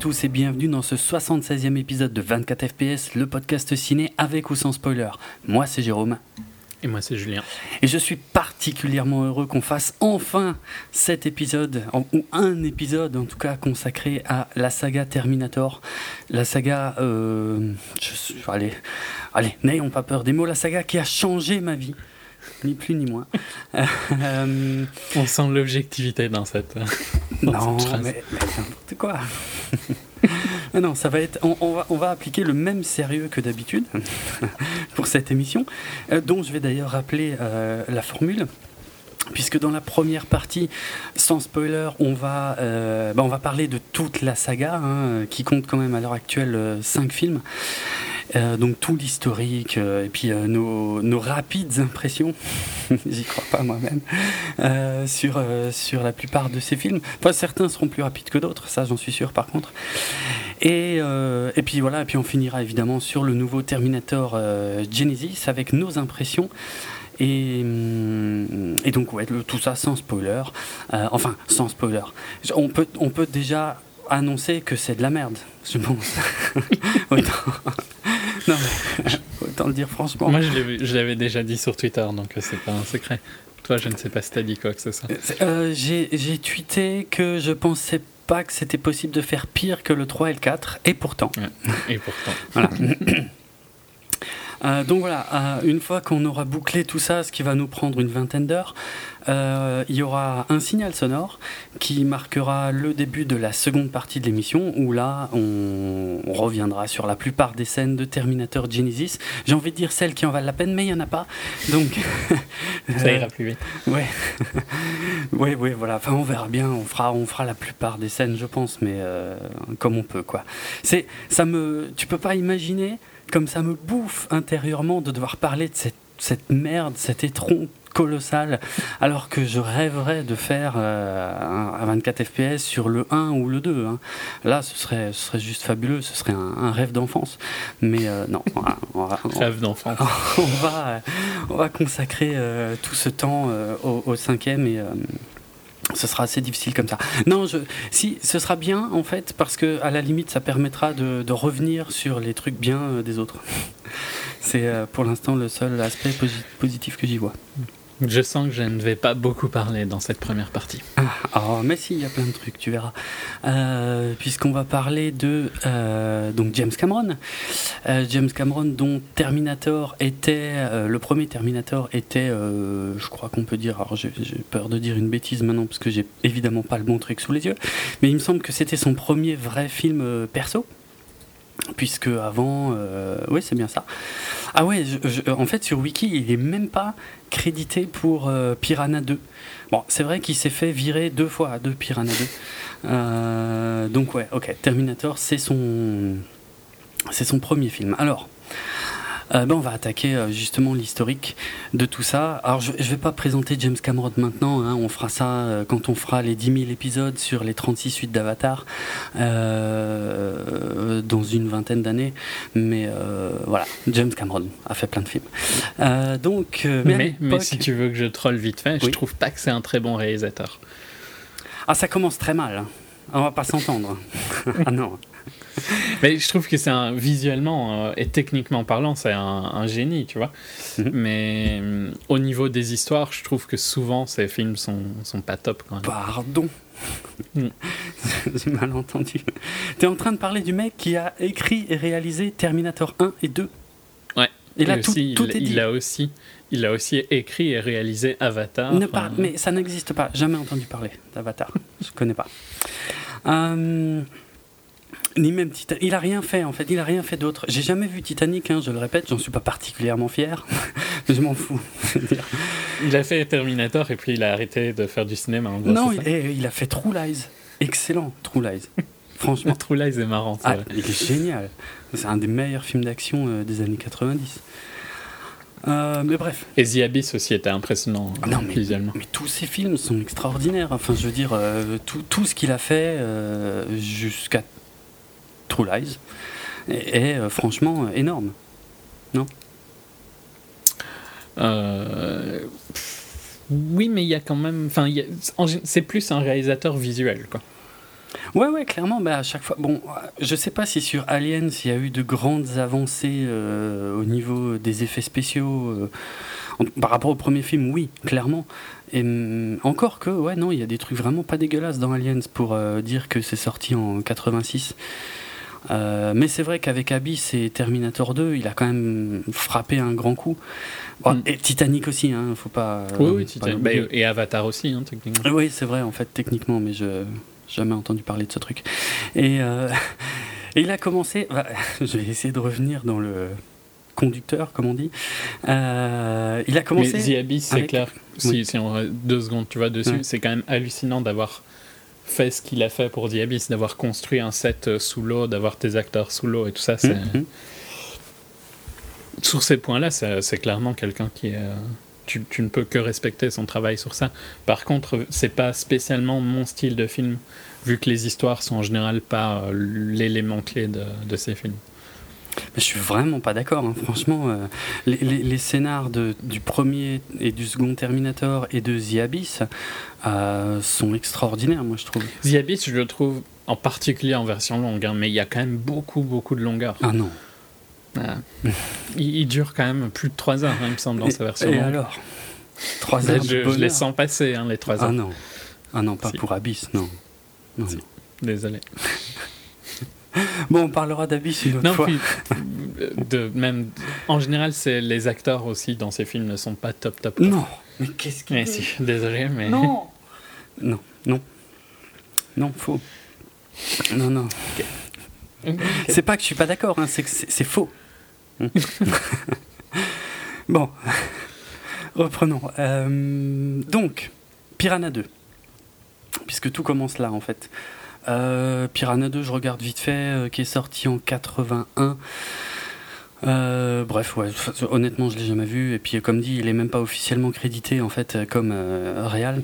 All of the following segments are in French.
Tous et bienvenue dans ce 76e épisode de 24 FPS, le podcast ciné avec ou sans spoiler. Moi c'est Jérôme. Et moi c'est Julien. Et je suis particulièrement heureux qu'on fasse enfin cet épisode, ou un épisode en tout cas consacré à la saga Terminator. La saga, euh, je, allez, allez, n'ayons pas peur des mots, la saga qui a changé ma vie ni plus ni moins. Euh, On sent l'objectivité dans cette. non, mais, n'importe quoi. non, ça va être. On, va, on, va, appliquer le même sérieux que d'habitude pour cette émission, euh, dont je vais d'ailleurs rappeler euh, la formule puisque dans la première partie, sans spoiler, on va, bah, on va parler de toute la saga, hein, qui compte quand même à l'heure actuelle 5 films. Euh, donc tout l'historique euh, et puis euh, nos, nos, rapides impressions, j'y crois pas moi-même, sur, sur la plupart de ces films. Enfin, certains seront plus rapides que d'autres, ça j'en suis sûr par contre. Et, et puis voilà, et puis on finira évidemment sur le nouveau Terminator Genesis avec nos impressions. Et, et, donc, ouais, tout ça sans spoiler. enfin, sans spoiler. On peut, on peut déjà annoncer que c'est de la merde, je pense. non, autant le dire franchement. Moi, je l'avais déjà dit sur Twitter, donc euh, c'est pas un secret. Toi, je ne sais pas si t'as dit quoi que ce soit. Euh, J'ai tweeté que je pensais pas que c'était possible de faire pire que le 3 et le 4, et pourtant. et pourtant. voilà. Euh, donc voilà, euh, une fois qu'on aura bouclé tout ça, ce qui va nous prendre une vingtaine d'heures, euh, il y aura un signal sonore qui marquera le début de la seconde partie de l'émission, où là, on, reviendra sur la plupart des scènes de Terminator Genesis. J'ai envie de dire celles qui en valent la peine, mais il n'y en a pas. Donc, ça ira plus vite. Ouais, ouais, ouais, voilà. Enfin, on verra bien. On fera, on fera la plupart des scènes, je pense, mais comme on peut, quoi. C'est, ça me, tu peux pas imaginer comme ça me bouffe intérieurement de devoir parler de cette, cette merde, cet étron colossal, alors que je rêverais de faire euh, un, 24 FPS sur le 1 ou le 2. Hein. Là, ce serait, ce serait juste fabuleux, ce serait un, rêve d'enfance. Mais euh, non, on va, rêve d'enfance. On va, on va consacrer euh, tout ce temps au, au, cinquième et ce sera assez difficile comme ça. Non, si, ce sera bien en fait, parce que à la limite, ça permettra de, de revenir sur les trucs bien euh, des autres. C'est euh, pour l'instant le seul aspect positif que j'y vois. Je sens que je ne vais pas beaucoup parler dans cette première partie. Ah, oh, mais si, il y a plein de trucs, tu verras. Euh, puisqu'on va parler de euh, donc James Cameron. Euh, James Cameron, dont Terminator était. le premier Terminator était, je crois qu'on peut dire. Alors j'ai peur de dire une bêtise maintenant, parce que j'ai évidemment pas le bon truc sous les yeux. Mais il me semble que c'était son premier vrai film perso puisque avant, oui c'est bien ça. Ah ouais, en fait sur Wiki il est même pas crédité pour euh, Piranha 2. Bon, c'est vrai qu'il s'est fait virer deux fois de Piranha 2. Euh, donc ouais, ok, Terminator c'est son, c'est son premier film. Alors. Euh, ben, on va attaquer euh, justement l'historique de tout ça. Alors je ne vais pas présenter James Cameron maintenant, hein. on fera ça euh, quand on fera les 10 000 épisodes sur les 36 suites d'Avatar dans une vingtaine d'années. Mais voilà, James Cameron a fait plein de films. donc, mais, mais, si tu veux que je troll vite fait, je trouve pas que c'est un très bon réalisateur. Ah, ça commence très mal. Hein. On va pas s'entendre. ah non. Mais je trouve que c'est un visuellement euh, et techniquement parlant, c'est un, génie, tu vois. Mhm. Mais euh, au niveau des histoires, je trouve que souvent ces films sont, sont pas top quand même. Pardon. Mm. J'ai mal entendu. Tu es en train de parler du mec qui a écrit et réalisé Terminator 1 et 2. Ouais. Et là, tout, il, est dit. Il a aussi, il a aussi écrit et réalisé Avatar. Ne Mais ça n'existe pas. Jamais entendu parler d'Avatar. Je connais pas. Euh, ni même Titanic. Il a rien fait en fait, il a rien fait d'autre. J'ai jamais vu Titanic, hein, je le répète, j'en suis pas particulièrement fier, mais je m'en fous. il a fait Terminator et puis il a arrêté de faire du cinéma. En non, il, il, a fait True Lies. Excellent, True Lies. Franchement. True Lies est marrant. Ah, il est génial. C'est un des meilleurs films d'action euh, des années 90. Euh, mais bref. Et The Abyss aussi était impressionnant ah non, mais, visuellement. Mais tous ces films sont extraordinaires. Enfin, je veux dire, euh, tout, tout, ce qu'il a fait jusqu'à True Lies est, euh, franchement énorme. Non? Euh, Oui, mais il y a quand même. Enfin, c'est plus un réalisateur visuel, quoi. Ouais, ouais, clairement, bah, à chaque fois. Bon, je sais pas si sur Aliens, il y a eu de grandes avancées euh, au niveau des effets spéciaux. Euh, par rapport au premier film, oui, clairement. Et mm, encore que, ouais, non, il y a des trucs vraiment pas dégueulasses dans Aliens pour euh, dire que c'est sorti en 86. Mais c'est vrai qu'avec Abyss et Terminator 2, il a quand même frappé un grand coup. Mm. Et Titanic aussi, hein, faut pas. Oui, oui Titanic. Bah, et Avatar aussi, hein, techniquement. Oui, c'est vrai, en fait, techniquement, mais je jamais entendu parler de ce truc. Et, euh, il a commencé, bah, je vais essayer de revenir dans le conducteur, comme on dit. Euh, il a commencé. Mais The Abyss, c'est clair. Si, si, on deux secondes, tu vois, dessus, c'est quand même hallucinant d'avoir fait ce qu'il a fait pour The Abyss, d'avoir construit un set euh, sous l'eau, d'avoir tes acteurs sous l'eau et tout ça. C'est... Mm-hmm. Sur ces points-là, c'est, clairement quelqu'un qui est tu, ne peux que respecter son travail sur ça. Par contre, c'est pas spécialement mon style de film, vu que les histoires sont en général pas euh, l'élément clé de, ces films. Mais je suis vraiment pas d'accord, hein. franchement. Euh, les, les, scénars de, du premier et du second Terminator et de The Abyss euh, sont extraordinaires, moi je trouve. The Abyss, je le trouve en particulier en version longue, hein, mais il y a quand même beaucoup, beaucoup de longueur. Ah non, il, dure quand même plus de 3 heures, hein, il me semble, dans sa version. Et alors? 3 heures je, je, les sens passer, les 3 heures. Ah non, ah non pas pour Abyss, non. non, Désolé. bon, on parlera d'Abyss une autre non, fois. Puis, de, même, en général, c'est les acteurs aussi dans ces films ne sont pas top top. Non, mais qu'est-ce qui. Si, désolé, mais. Non Non, non. Non, faux. Non, non. C'est pas que je suis pas d'accord, hein, c'est que c'est faux. bon, reprenons. Euh, donc, Piranha 2. Puisque tout commence là en fait. Euh, Piranha 2, je regarde vite fait, euh, qui est sorti en 81. bref, ouais, honnêtement, je l'ai jamais vu. Et puis, comme dit, il est même pas officiellement crédité en fait comme réal.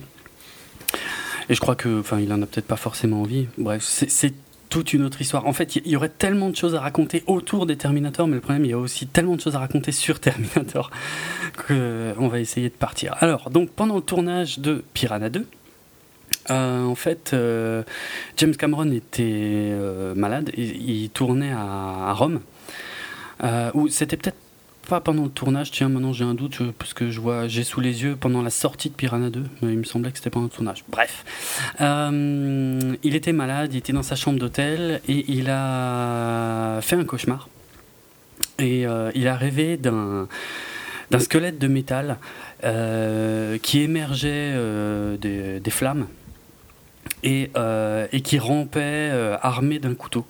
Et je crois que, enfin, il en a peut-être pas forcément envie. Bref, c'est toute une autre histoire. En fait, il y, aurait tellement de choses à raconter autour des Terminators, mais le problème, il y a aussi tellement de choses à raconter sur Terminator qu'on va essayer de partir. Alors, donc, pendant le tournage de Piranha 2, euh, en fait, euh, James Cameron était euh, malade, il, tournait à, Rome, où c'était peut-être pas pendant le tournage, tiens, maintenant j'ai un doute, parce que je vois, j'ai sous les yeux pendant la sortie de Piranha 2, mais il me semblait que c'était pendant le tournage. Bref, il était malade, il était dans sa chambre d'hôtel et il a fait un cauchemar. Et il a rêvé d'un squelette de métal qui émergeait des, flammes et, et qui rampait armé d'un couteau.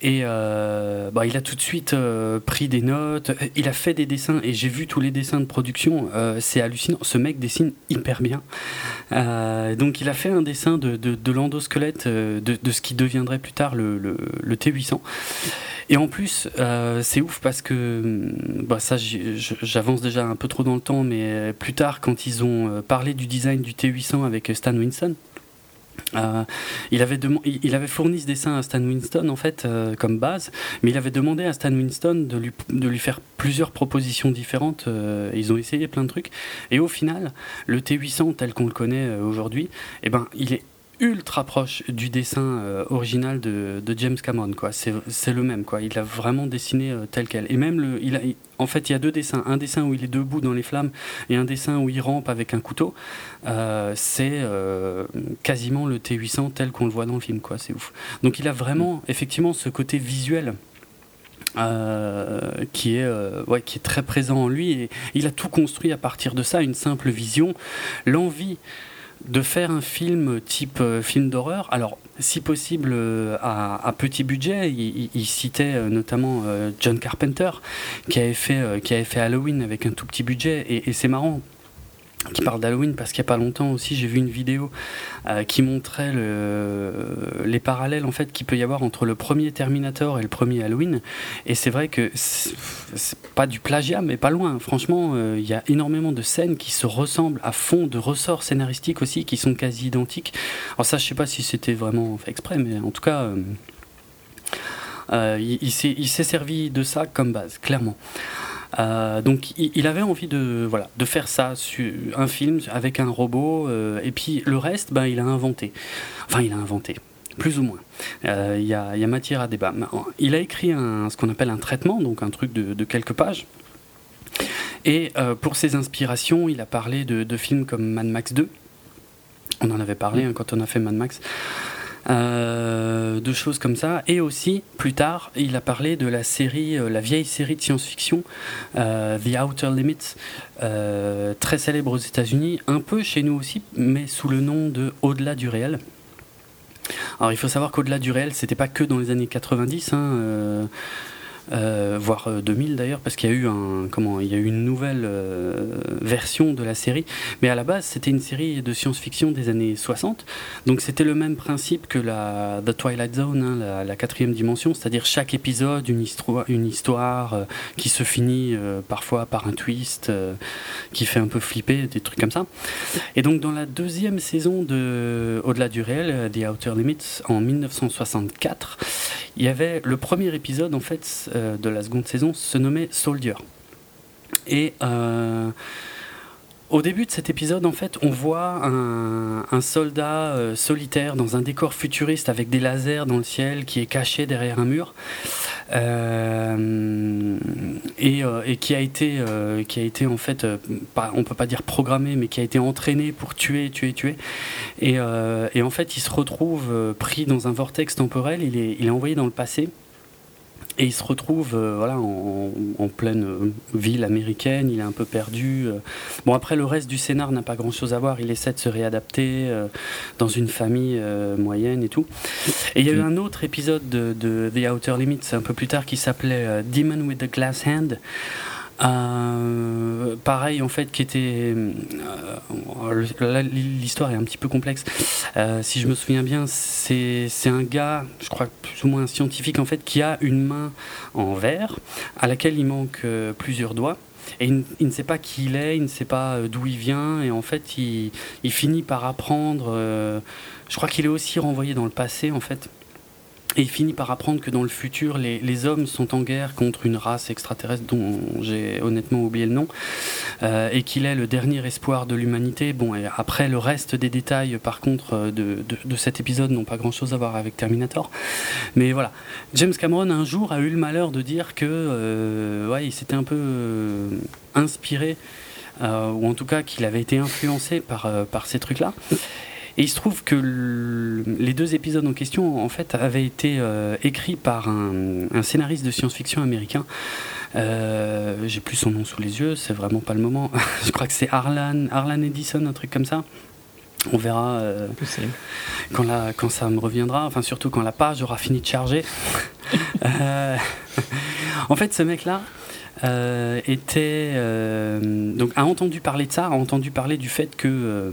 Et euh, bah, il a tout de suite euh, pris des notes, il a fait des dessins, et j'ai vu tous les dessins de production, euh, c'est hallucinant, ce mec dessine hyper bien. donc il a fait un dessin de, de, l'endosquelette, de, de, ce qui deviendrait plus tard le, le, T800. Et en plus, c'est ouf parce que, bah, ça j'avance déjà un peu trop dans le temps, mais plus tard quand ils ont parlé du design du T800 avec Stan Winston, euh, il, avait il avait fourni ce dessin à Stan Winston en fait euh, comme base, mais il avait demandé à Stan Winston de lui, de lui faire plusieurs propositions différentes. Euh, ils ont essayé plein de trucs et au final, le T800 tel qu'on le connaît aujourd'hui, eh ben, il est ultra proche du dessin euh, original de, de, James Cameron quoi. C'est le même quoi. Il a vraiment dessiné euh, tel quel. Et même le il a en fait il y a deux dessins. Un dessin où il est debout dans les flammes et un dessin où il rampe avec un couteau. Euh, c'est quasiment le T800 tel qu'on le voit dans le film quoi. C'est ouf. Donc il a vraiment effectivement ce côté visuel qui, est, ouais, qui est très présent en lui. Et il a tout construit à partir de ça, une simple vision, l'envie de faire un film type euh, film d'horreur. Alors, si possible, euh, à, petit budget. Il, citait euh, notamment John Carpenter, qui avait, fait, qui avait fait Halloween avec un tout petit budget. et c'est marrant qui parle d'Halloween parce qu'il n'y a pas longtemps aussi j'ai vu une vidéo euh, qui montrait le, les parallèles en fait qu'il peut y avoir entre le premier Terminator et le premier Halloween. Et c'est vrai que c'est pas du plagiat mais pas loin. Franchement euh, il y a énormément de scènes qui se ressemblent à fond de ressorts scénaristiques aussi qui sont quasi identiques. Alors ça je sais pas si c'était vraiment fait exprès mais en tout cas euh, il, il s'est servi de ça comme base clairement euh, donc il, avait envie de, voilà, de faire ça, un film avec un robot, euh, et puis le reste, ben, il a inventé. Enfin, il a inventé. plus ou moins. Il y, a, matière à débat. Il a écrit ce qu'on appelle un traitement, donc un truc de, quelques pages. Et pour ses inspirations, il a parlé de, films comme Mad Max 2. On en avait parlé hein, quand on a fait Mad Max. Euh, de choses comme ça. Et aussi, plus tard, il a parlé de la série, euh, la vieille série de science-fiction, euh, The Outer Limits, très célèbre aux États-Unis, un peu chez nous aussi, mais sous le nom de Au-delà du réel. Alors il faut savoir qu'au-delà du réel, c'était pas que dans les années 90. Hein, euh, voire 2000 euh, d'ailleurs, parce qu'il y a eu un, comment, il y a eu une nouvelle euh, version de la série. Mais à la base, c'était une série de science-fiction des années 60. Donc c'était le même principe que la The Twilight Zone, hein, la, quatrième dimension, c'est-à-dire chaque épisode, une histoire, une histoire qui se finit parfois par un twist qui fait un peu flipper, des trucs comme ça. Et donc dans la deuxième saison de Au-delà du réel, The Outer Limits, en 1964, il y avait le premier épisode en fait de la seconde saison se nommait Soldier. Et euh, au début de cet épisode, en fait, on voit un, soldat euh, solitaire dans un décor futuriste avec des lasers dans le ciel qui est caché derrière un mur et, qui a été, qui a été en fait, pas, on peut pas dire programmé, mais qui a été entraîné pour tuer, tuer, tuer. Et, et en fait, il se retrouve pris dans un vortex temporel. Il est, il est envoyé dans le passé et il se retrouve euh, voilà, en, pleine euh, ville américaine, il est un peu perdu. Euh. Bon, après, le reste du scénar n'a pas grand-chose à voir. Il essaie de se réadapter dans une famille moyenne et tout. Et il y a eu un autre épisode de, de The Outer Limits un peu plus tard qui s'appelait Demon with the Glass Hand. Euh, pareil en fait qui était euh, l'histoire est un petit peu complexe euh, si je me souviens bien c'est un gars je crois plus ou moins un scientifique en fait qui a une main en verre à laquelle il manque plusieurs doigts et il, ne sait pas qui il est, il ne sait pas d'où il vient, et en fait, il finit par apprendre. je crois qu'il est aussi renvoyé dans le passé, en fait. Et il finit par apprendre que dans le futur, les, hommes sont en guerre contre une race extraterrestre dont j'ai honnêtement oublié le nom, euh, et qu'il est le dernier espoir de l'humanité. Bon, et après, le reste des détails, par contre, euh, de, de, cet épisode n'ont pas grand-chose à voir avec Terminator. Mais voilà, James Cameron, un jour, a eu le malheur de dire que, euh, ouais, il s'était un peu inspiré, ou en tout cas qu'il avait été influencé par, par ces trucs-là. Et il se trouve que les deux épisodes en question, en fait, avaient été euh, écrits par un, scénariste de science-fiction américain. Euh, J'ai plus son nom sous les yeux, c'est vraiment pas le moment. Je crois que c'est Arlan, Arlan Edison, un truc comme ça. On verra euh, quand, la, quand ça me reviendra, enfin surtout quand la page aura fini de charger. Euh, en fait, ce mec-là, euh, était euh, donc a entendu parler de ça, a entendu parler du fait que euh,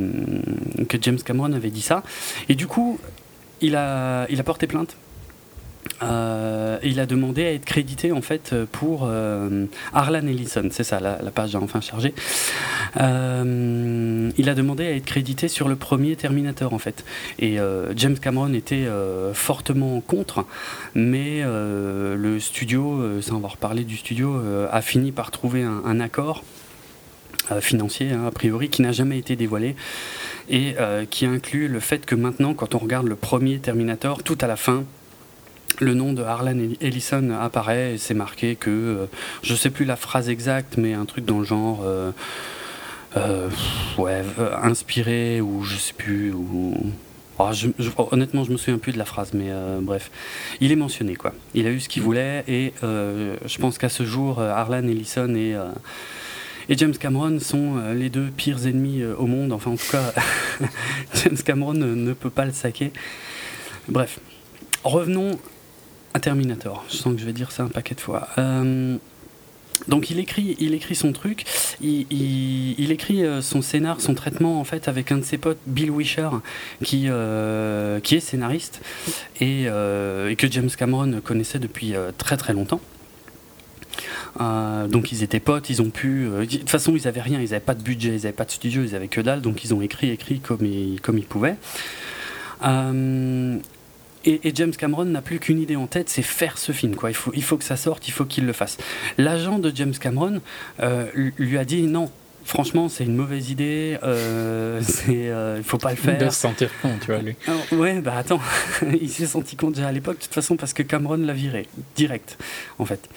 que James Cameron avait dit ça, et du coup il a il a porté plainte euh, il a demandé à être crédité en fait pour euh, Arlan Ellison, c'est ça, la, page a enfin chargé. Euh, il a demandé à être crédité sur le premier Terminator en fait. Et James Cameron était fortement contre, mais le studio, sans avoir reparlé du studio, a fini par trouver un, accord financier hein, a priori qui n'a jamais été dévoilé et qui inclut le fait que maintenant quand on regarde le premier Terminator tout à la fin le nom de Harlan Ellison apparaît et c'est marqué que, euh, je sais plus la phrase exacte, mais un truc dans le genre, euh, euh, ouais, inspiré ou je sais plus, ou. Oh, honnêtement, je me souviens plus de la phrase, mais bref, il est mentionné quoi. Il a eu ce qu'il voulait et je pense qu'à ce jour, Harlan Ellison et James Cameron sont les deux pires ennemis au monde. Enfin, en tout cas, James Cameron ne peut pas le saquer. Bref, revenons Terminator. Je sens que je vais dire ça un paquet de fois. Euh, donc il écrit, son truc, il, écrit euh, son scénar, son traitement en fait avec un de ses potes, Bill Wisher, qui, euh, est scénariste et, que James Cameron connaissait depuis très très longtemps. donc ils étaient potes, ils ont pu. de toute façon, ils avaient rien, ils n'avaient pas de budget, ils n'avaient pas de studio, ils avaient que dalle, donc ils ont écrit, écrit comme ils, comme ils pouvaient. Et, James Cameron n'a plus qu'une idée en tête, c'est faire ce film. Quoi. Il, faut, il faut que ça sorte, il faut qu'il le fasse. L'agent de James Cameron euh, lui a dit non, franchement, c'est une mauvaise idée. Euh, c'est, il faut pas le faire. De se sentir con, tu vois, lui. ouais, bah attends, il s'est senti con déjà à l'époque, de toute façon, parce que Cameron l'a viré, direct, en fait.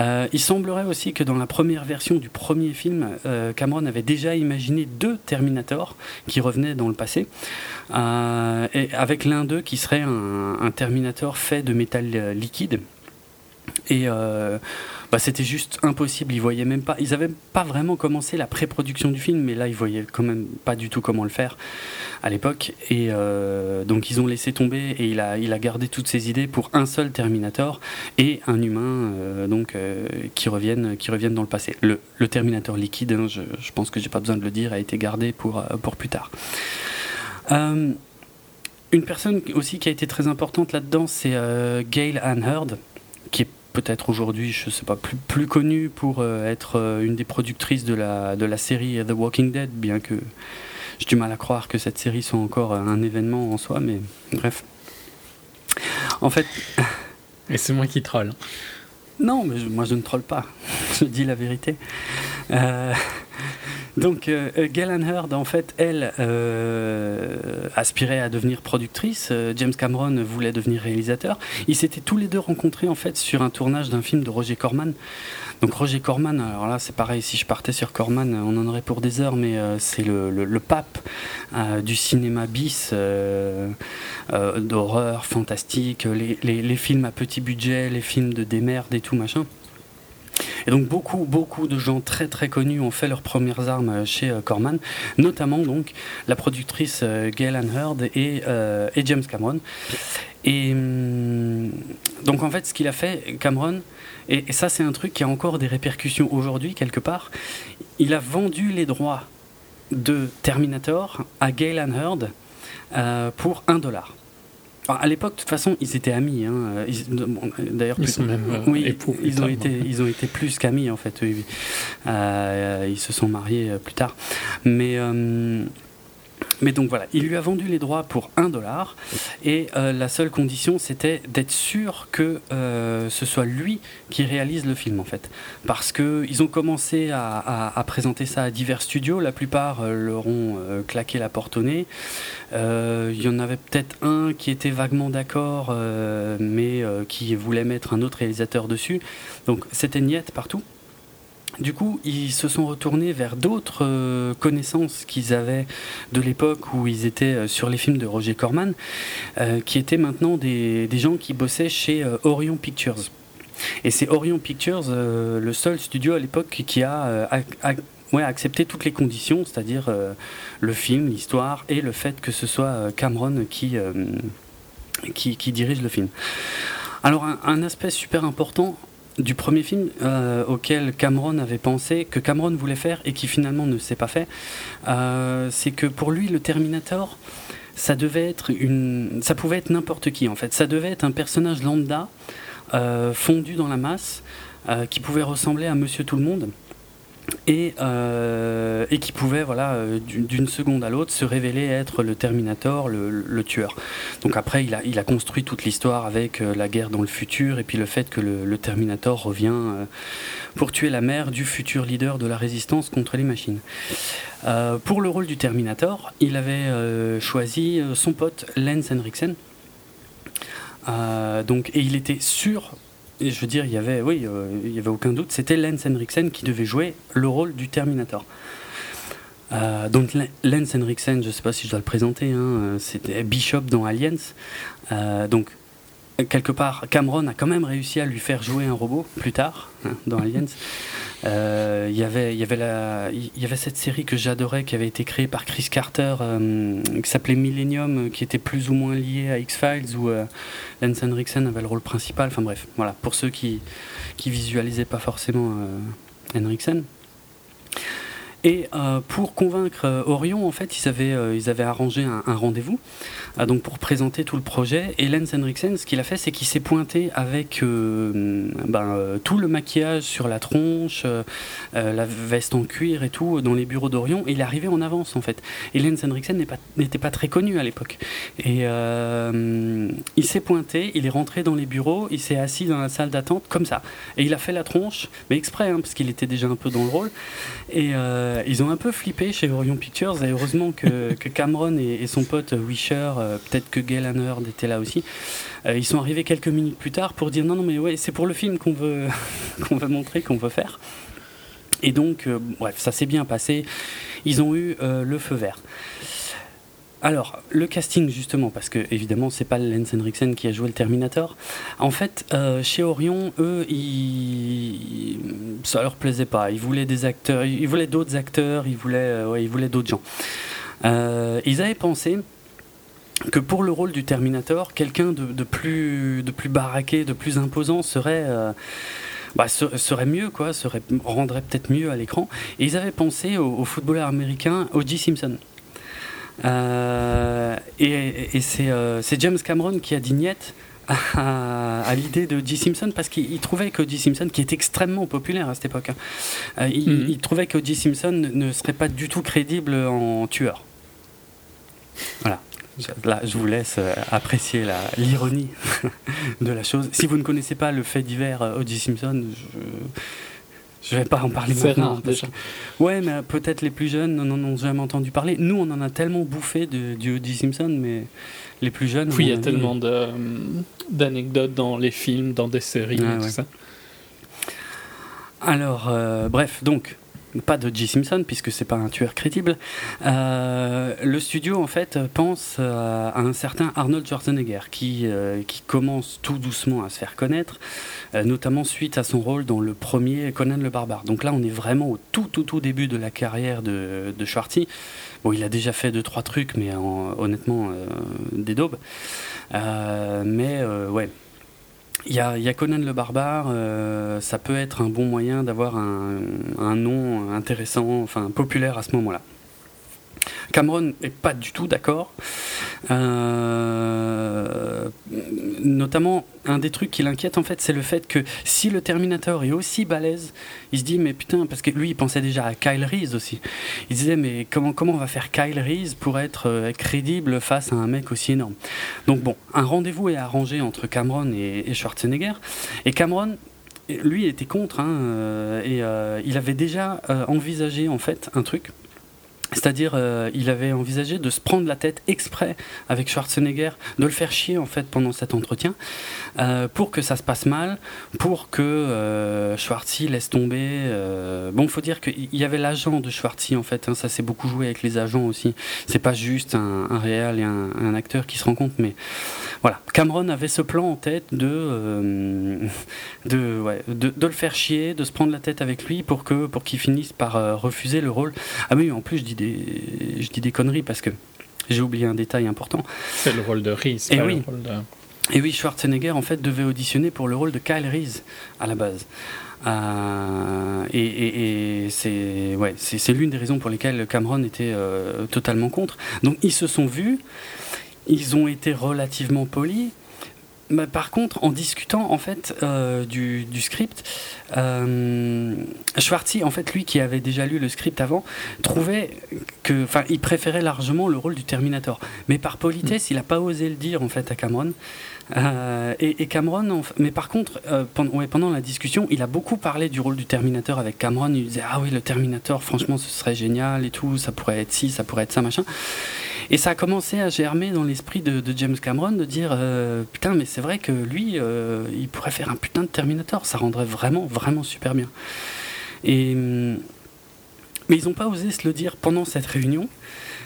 Euh, il semblerait aussi que dans la première version du premier film, euh, Cameron avait déjà imaginé deux Terminators qui revenaient dans le passé, euh, avec l'un d'eux qui serait un, un, Terminator fait de métal liquide. Et bah, c'était juste impossible. Ils voyaient même pas. Ils avaient pas vraiment commencé la pré-production du film, mais là, ils voyaient quand même pas du tout comment le faire à l'époque. Et euh, donc, ils ont laissé tomber et il a, gardé toutes ses idées pour un seul Terminator et un humain euh, donc euh, qui reviennent, qui reviennent dans le passé. Le, le Terminator liquide, hein, je, pense que j'ai pas besoin de le dire, a été gardé pour pour plus tard. une personne aussi qui a été très importante là-dedans, c'est Gail Ann Hurd, qui est peut-être aujourd'hui, je sais pas, plus, plus connue pour euh, être euh, une des productrices de la, de la série The Walking Dead, bien que j'ai du mal à croire que cette série soit encore un événement en soi, mais bref. En fait. Et c'est moi qui troll. Non, mais moi je ne troll pas. je dis la vérité. Euh, donc, euh, euh Heard, en fait, elle euh, aspirait à devenir productrice. Euh, James Cameron voulait devenir réalisateur. Ils s'étaient tous les deux rencontrés en fait sur un tournage d'un film de Roger Corman. Donc Roger Corman, alors là c'est pareil, si je partais sur Corman, on en aurait pour des heures, mais c'est le, pape du cinéma bis, d'horreur, fantastique, les, les, films à petit budget, les films de démerde et tout machin. Et donc beaucoup, beaucoup de gens très très connus ont fait leurs premières armes chez euh, Corman, notamment donc la productrice euh, Gail Hurd et, euh, James Cameron. Hum, donc en fait, ce qu'il a fait, Cameron, et, ça c'est un truc qui a encore des répercussions aujourd'hui quelque part, il a vendu les droits de Terminator à Gail Hurd pour un dollar à l'époque, de toute façon, ils étaient amis. Hein. D'ailleurs, ils sont même euh, oui, Ils ont été, ils ont été plus qu'amis en fait. Euh, ils se sont mariés euh, plus tard. Mais mais donc voilà, il lui a vendu les droits pour 1 dollar et euh, la seule condition c'était d'être sûr que euh, ce soit lui qui réalise le film en fait. Parce qu'ils ont commencé à, présenter ça à divers studios, la plupart euh, leur ont claqué la porte au nez. Il y en avait peut-être un qui était vaguement d'accord mais qui voulait mettre un autre réalisateur dessus. Donc c'était niette partout. Du coup, ils se sont retournés vers d'autres euh, connaissances qu'ils avaient de l'époque où ils étaient euh, sur les films de Roger Corman, euh, qui étaient maintenant des, gens qui bossaient chez Orion Pictures. Et c'est Orion Pictures, le seul studio à l'époque qui a, accepté toutes les conditions, c'est-à-dire le film, l'histoire et le fait que ce soit Cameron qui, qui, dirige le film. Alors un aspect super important du premier film euh, auquel Cameron avait pensé, que Cameron voulait faire et qui finalement ne s'est pas fait, euh, c'est que pour lui, le Terminator, ça devait être une, ça pouvait être n'importe qui en fait. Ça devait être un personnage lambda, euh, fondu dans la masse, qui pouvait ressembler à Monsieur Tout le Monde et, euh, et qui pouvait, voilà, euh, d'une seconde à l'autre, se révéler être le Terminator, le, tueur. Donc après, il a, construit toute l'histoire avec euh, la guerre dans le futur et puis le fait que le, Terminator revient pour tuer la mère du futur leader de la résistance contre les machines. pour le rôle du Terminator, il avait choisi son pote Lance Henriksen. donc, et il était sûr je veux dire, il y avait, oui, euh, il y avait aucun doute, c'était Lance Henriksen qui devait jouer le rôle du Terminator. Euh, donc Lance Henriksen, je ne sais pas si je dois le présenter, hein, euh, c'était Bishop dans Aliens. donc quelque part, Cameron a quand même réussi à lui faire jouer un robot plus tard hein, dans Aliens. Euh, y avait, y, avait la, y avait cette série que j'adorais qui avait été créée par Chris Carter euh, qui s'appelait Millennium qui était plus ou moins liée à X-Files où euh, Lance Henriksen avait le rôle principal. Enfin bref, voilà, pour ceux qui, qui visualisaient pas forcément Henriksen. Et euh, pour convaincre euh, Orion, en fait, ils avaient, euh, ils avaient arrangé un, rendez-vous donc pour présenter tout le projet. Et Lance Henriksen, ce qu'il a fait, c'est qu'il s'est pointé avec ben, tout le maquillage sur la tronche, la veste en cuir et tout dans les bureaux d'Orion. Il est arrivé en avance, en fait. Et Lance Henriksen n'était pas, très connu à l'époque. Et il s'est pointé, il est rentré dans les bureaux, il s'est assis dans la salle d'attente comme ça. Et il a fait la tronche, mais exprès, hein, parce qu'il était déjà un peu dans le rôle. Et euh, ils ont un peu flippé chez Orion Pictures, et heureusement que, Cameron et, son pote Wisher, peut-être que Gail Hannard était là aussi, ils sont arrivés quelques minutes plus tard pour dire non, non, mais ouais, c'est pour le film qu'on veut, qu'on veut montrer, qu'on veut faire. Et donc, bref, ça s'est bien passé. Ils ont eu le feu vert. Alors, le casting, justement, parce que évidemment, c'est pas Lance Henriksen qui a joué le Terminator. En fait, euh, chez Orion, eux, ça leur plaisait pas. Ils voulaient des acteurs, ils voulaient d'autres acteurs, ils voulaient, euh, voulaient d'autres gens. Euh, ils avaient pensé que pour le rôle du Terminator, quelqu'un de, plus, de plus baraqué, de plus imposant serait. Bah, serait mieux, quoi, serait, rendrait peut-être mieux à l'écran. Et ils avaient pensé au, au footballeur américain O.J. Simpson. Euh, et, euh, c'est James Cameron qui a dit niet à, l'idée de J. Simpson parce qu'il trouvait que J. Simpson, qui est extrêmement populaire à cette époque, hein, euh, mhm. il, trouvait que J. Simpson ne serait pas du tout crédible en tueur. Voilà. Là, je vous laisse apprécier l'ironie de la chose. Si vous ne connaissez pas le fait divers O.J. Simpson, je, je vais pas en parler maintenant. Ouais, mais peut-être les plus jeunes n'en ont jamais entendu parler. Nous, on en a tellement bouffé de, du O.J. Simpson, mais les plus jeunes. Oui, il y a tellement d'anecdotes dans les films, dans des séries, et tout ça. Alors, euh, bref, donc, pas de J. Simpson puisque c'est pas un tueur crédible. Euh, le studio en fait pense euh, à un certain Arnold Schwarzenegger qui, euh, qui commence tout doucement à se faire connaître, notamment suite à son rôle dans le premier Conan le Barbare. Donc là on est vraiment au tout tout tout début de la carrière de, de Schwarty. Bon il a déjà fait deux trois trucs mais honnêtement des daubes. mais ouais il y, a, Conan le barbare, euh, ça peut être un bon moyen d'avoir un, un, nom intéressant, enfin populaire à ce moment-là. Cameron n'est pas du tout d'accord. Euh, notamment, un des trucs qui l'inquiète, en fait, c'est le fait que si le Terminator est aussi balèze, il se dit, mais putain, parce que lui, il pensait déjà à Kyle Reese aussi. Il disait, mais comment, on va faire Kyle Reese pour être euh, crédible face à un mec aussi énorme? Donc, bon, un rendez-vous est arrangé entre Cameron et, Schwarzenegger. Et Cameron, lui, était contre, hein, euh, et il avait déjà envisagé, en fait, un truc c'est-à-dire, euh, il avait envisagé de se prendre la tête exprès avec Schwarzenegger, de le faire chier en fait pendant cet entretien, euh, pour que ça se passe mal, pour que euh, laisse tomber. Euh, bon, faut dire qu'il y avait l'agent de Schwartzy en fait. Hein, ça s'est beaucoup joué avec les agents aussi. C'est pas juste un, réel et un, acteur qui se rencontrent, mais voilà. Cameron avait ce plan en tête de ouais, de, de, le faire chier, de se prendre la tête avec lui pour que pour qu'il finisse par refuser le rôle. Ah oui, en plus je dis je dis des conneries parce que j'ai oublié un détail important. C'est le rôle de Reese. Et oui. Et oui, Schwarzenegger en fait devait auditionner pour le rôle de Kyle Reese à la base. Euh, et, c'est ouais, c'est l'une des raisons pour lesquelles Cameron était euh, totalement contre. Donc ils se sont vus, ils ont été relativement polis, bah, par contre, en discutant en fait euh, du, script, euh, Schwartzy, en fait, lui qui avait déjà lu le script avant, trouvait que, enfin, il préférait largement le rôle du Terminator. Mais par politesse, mm. il n'a pas osé le dire en fait à Cameron. Euh, et, Cameron, mais par contre, euh, pendant, la discussion, il a beaucoup parlé du rôle du Terminator avec Cameron. Il disait Ah oui, le Terminator, franchement, ce serait génial et tout, ça pourrait être ci, ça pourrait être ça, machin. Et ça a commencé à germer dans l'esprit de, James Cameron de dire euh, Putain, mais c'est vrai que lui, il pourrait faire un putain de Terminator, ça rendrait vraiment, vraiment super bien. Et, mais ils n'ont pas osé se le dire pendant cette réunion.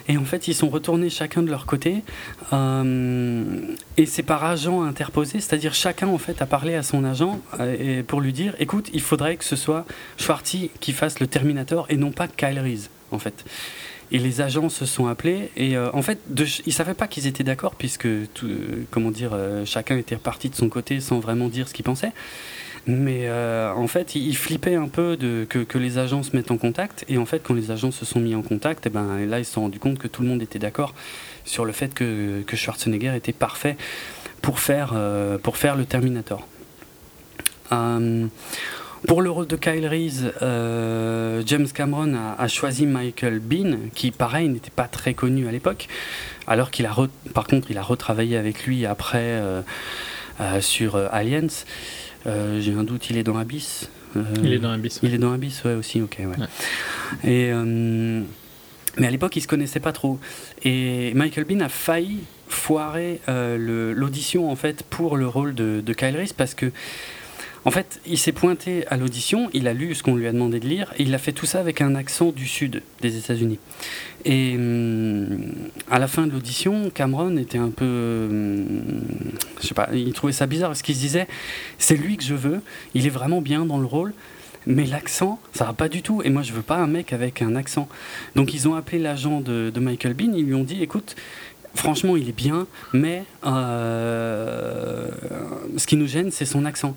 Et en fait, ils sont retournés chacun de leur côté. Euh, et c'est par agent interposé, c'est-à-dire chacun en fait a parlé à son agent euh, pour lui dire, écoute, il faudrait que ce soit Schwarty qui fasse le Terminator et non pas Kyle Reese, en fait. Et les agents se sont appelés et euh, en fait, de, ils savaient pas qu'ils étaient d'accord puisque, comment dire, chacun était reparti de son côté sans vraiment dire ce qu'il pensait. Mais euh, en fait, il, flippait un peu que, les agents se mettent en contact. Et en fait, quand les agents se sont mis en contact, et eh ben, là, ils se sont rendus compte que tout le monde était d'accord sur le fait que, que, Schwarzenegger était parfait pour faire, euh, pour faire le Terminator. Euh, pour le rôle de Kyle Reese, James Cameron a, choisi Michael Bean, qui pareil n'était pas très connu à l'époque, alors qu'il a, par contre, il a retravaillé avec lui après sur Aliens. Euh, j'ai un doute, il est dans Abyss. il est dans Abyss. Il est dans Abyss, ouais, aussi, ok, ouais. Et, mais à l'époque, ils se connaissaient pas trop. Et Michael Bean a failli foirer l'audition, en fait, pour le rôle de, de Kyle Reese parce que en fait, il s'est pointé à l'audition, il a lu ce qu'on lui a demandé de lire, et il a fait tout ça avec un accent du sud des États-Unis. Et hum, à la fin de l'audition, Cameron était un peu. Hum, je sais pas, il trouvait ça bizarre parce qu'il se disait c'est lui que je veux, il est vraiment bien dans le rôle. Mais l'accent, ça va pas du tout. Et moi, je veux pas un mec avec un accent. Donc, ils ont appelé l'agent de, Michael Bean. Ils lui ont dit écoute, franchement, il est bien, mais euh, ce qui nous gêne, c'est son accent.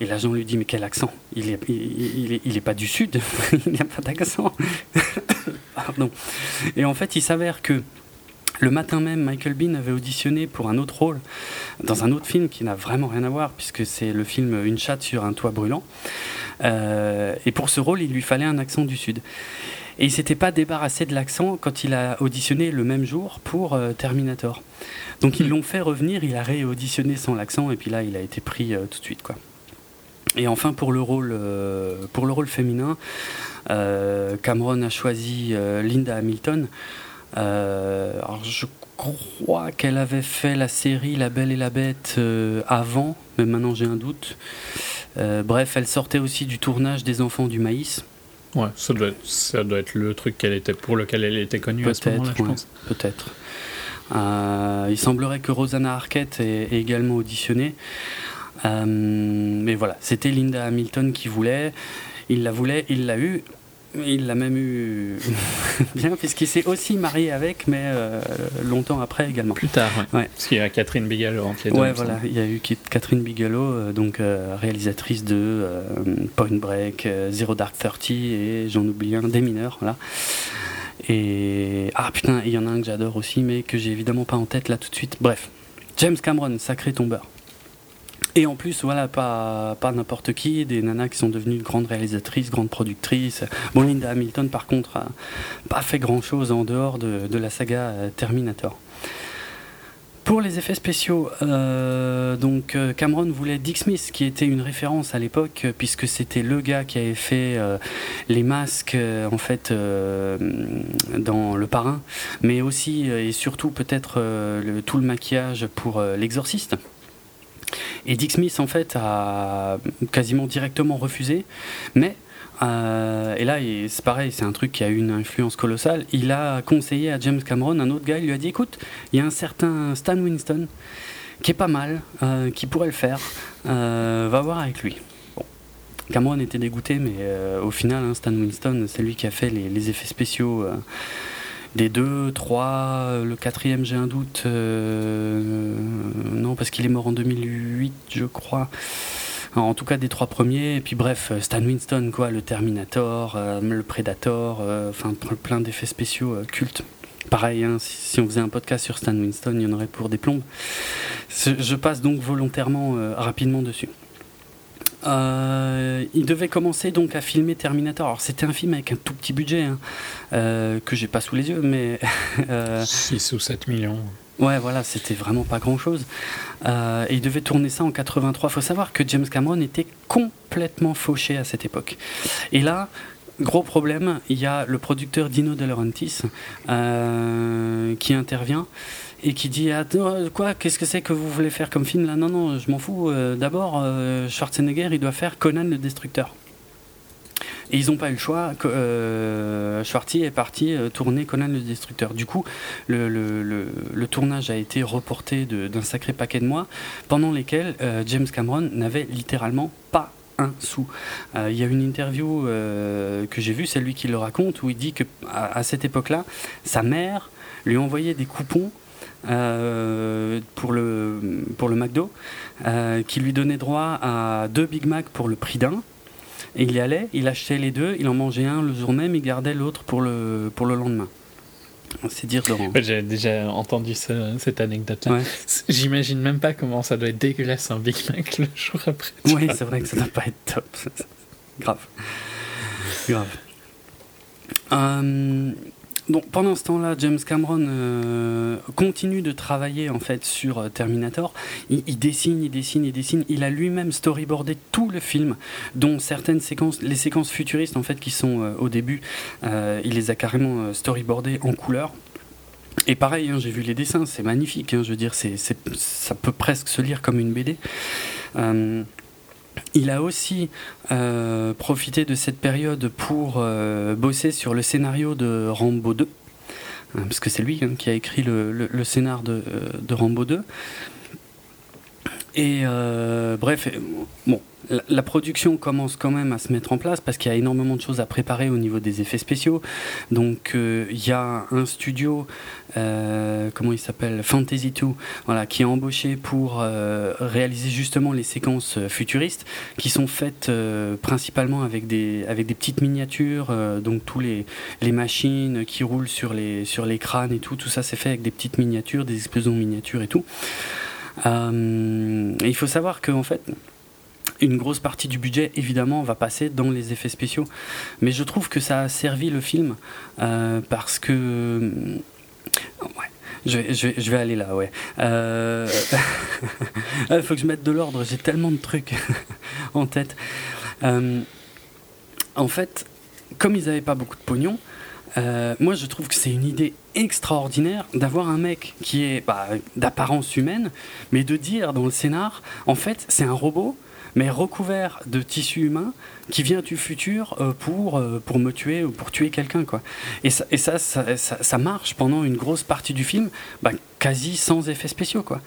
Et l'agent lui dit Mais quel accent? Il n'est il, est, pas du Sud, il n'y a pas d'accent. Pardon. Et en fait, il s'avère que le matin même, Michael Bean avait auditionné pour un autre rôle dans un autre film qui n'a vraiment rien à voir, puisque c'est le film Une chatte sur un toit brûlant. Euh, et pour ce rôle, il lui fallait un accent du Sud. Et il s'était pas débarrassé de l'accent quand il a auditionné le même jour pour euh, Terminator. Donc ils l'ont fait revenir, il a réauditionné sans l'accent, et puis là, il a été pris euh, tout de suite. quoi. Et enfin, pour le rôle, euh, pour le rôle féminin, euh, Cameron a choisi euh, Linda Hamilton. alors je crois qu'elle avait fait la série La Belle et la Bête avant, mais maintenant j'ai un doute. bref, elle sortait aussi du tournage des Enfants du Maïs. Ouais, ça doit être, ça doit être le truc qu'elle était, pour lequel elle était connue à ce moment-là, je pense. Peut-être. il semblerait que Rosanna Arquette ait également auditionné. Euh, mais voilà, c'était Linda Hamilton qui voulait. Il la voulait, il l'a eu. Il l'a même eu bien, puisqu'il s'est aussi marié avec, mais euh, longtemps après également. Plus tard, ouais. Parce qu'il y a Catherine Bigelow entre les deux. Ouais, voilà, il y a eu Catherine Bigelow, euh, donc réalisatrice de Point Break, Zero Dark Thirty et j'en oublie un, Des mineurs, voilà. Et. Ah putain, il y en a un que j'adore aussi, mais que j'ai évidemment pas en tête là tout de suite. Bref, James Cameron, sacré tombeur. Et en plus, voilà, pas, pas n'importe qui, des nanas qui sont devenues de grandes réalisatrices, grandes productrices. Bon, Linda Hamilton, par contre, a pas fait grand-chose en dehors de, de, la saga euh, Terminator. Pour les effets spéciaux, euh, donc euh, Cameron voulait Dick Smith, qui était une référence à l'époque, puisque c'était le gars qui avait fait les masques en fait dans Le Parrain, mais aussi et surtout peut-être tout le maquillage pour L'Exorciste. Et Dick Smith, en fait, a quasiment directement refusé, mais euh, et là, c'est pareil, c'est un truc qui a eu une influence colossale. Il a conseillé à James Cameron, un autre gars, il lui a dit écoute, il y a un certain Stan Winston qui est pas mal, euh, qui pourrait le faire, euh, va voir avec lui. Cameron était dégoûté, mais au final, hein, Stan Winston, c'est lui qui a fait les effets spéciaux des deux, trois, euh, le quatrième j'ai un doute, euh, non parce qu'il est mort en 2008 je crois. En tout cas des trois premiers, et puis bref, euh, Stan Winston, quoi, le Terminator, le Predator, enfin plein d'effets spéciaux cultes. Pareil, hein, si, on faisait un podcast sur Stan Winston, il y en aurait pour des plombes. Je passe donc volontairement rapidement dessus. Euh, il devait commencer donc à filmer Terminator. Alors c'était un film avec un tout petit budget hein, euh, que j'ai pas sous les yeux, mais 6 euh, ou 7 millions. Ouais, voilà, c'était vraiment pas grand chose. et il devait tourner ça en 83. Il faut savoir que James Cameron était complètement fauché à cette époque. Et là, gros problème, il y a le producteur Dino De Laurentiis qui intervient et qui dit ah, quoi qu'est-ce que c'est que vous voulez faire comme film là? Non non je m'en fous euh, d'abord euh, Schwarzenegger il doit faire Conan le destructeur. Et ils n'ont pas eu le choix euh, est parti tourner Conan le destructeur. Du coup le, tournage a été reporté d'un sacré paquet de mois pendant lesquels James Cameron n'avait littéralement pas un sou. Il y a une interview que j'ai vue, c'est lui qui le raconte, où il dit que à cette époque-là, sa mère lui envoyait des coupons euh, pour, le, pour le McDo, euh, qui lui donnait droit à deux Big Mac pour le prix d'un. Et il y allait, il achetait les deux, il en mangeait un le jour même, il gardait l'autre pour le, pour le lendemain. C'est dire Laurent. J'ai déjà entendu cette anecdote-là. J'imagine même pas comment ça doit être dégueulasse un Big Mac le jour après. Oui, c'est vrai que ça doit pas être top. Grave. Grave. Euh, donc pendant ce temps-là, James Cameron euh, continue de travailler en fait sur euh, Terminator. Il, dessine, il dessine, il dessine. Il a lui-même storyboardé tout le film, dont certaines séquences, les séquences futuristes en fait qui sont euh, au début, il les a carrément storyboardées en couleur. Et pareil, hein, j'ai vu les dessins, c'est magnifique. Hein, je veux dire, c'est, ça peut presque se lire comme une BD. Il a aussi euh, profité de cette période pour euh, bosser sur le scénario de Rambo 2, hein, parce que c'est lui hein, qui a écrit le, scénar de, euh, de, Rambo 2. Et bref, bon, la, production commence quand même à se mettre en place parce qu'il y a énormément de choses à préparer au niveau des effets spéciaux. Donc euh, il y a un studio, euh, comment il s'appelle, Fantasy 2, voilà, qui est embauché pour euh, réaliser justement les séquences futuristes qui sont faites principalement avec des, avec des petites miniatures, donc tous les, les machines qui roulent sur les, sur les crânes et tout, tout ça c'est fait avec des petites miniatures, des explosions miniatures et tout. Et il faut savoir qu'en fait, une grosse partie du budget, évidemment, va passer dans les effets spéciaux. Mais je trouve que ça a servi le film euh, parce que. Ouais. Je vais, aller là, ouais. Euh, il faut que je mette de l'ordre, j'ai tellement de trucs en tête. Euh, en fait, comme ils n'avaient pas beaucoup de pognon, moi je trouve que c'est une idée extraordinaire d'avoir un mec qui est bah, d'apparence humaine, mais de dire dans le scénar, en fait, c'est un robot mais recouvert de tissu humain qui vient du futur euh, pour, euh, pour me tuer ou pour tuer quelqu'un. Quoi. Et, ça, et ça, ça, marche pendant une grosse partie du film, bah, quasi sans effets spéciaux. Quoi.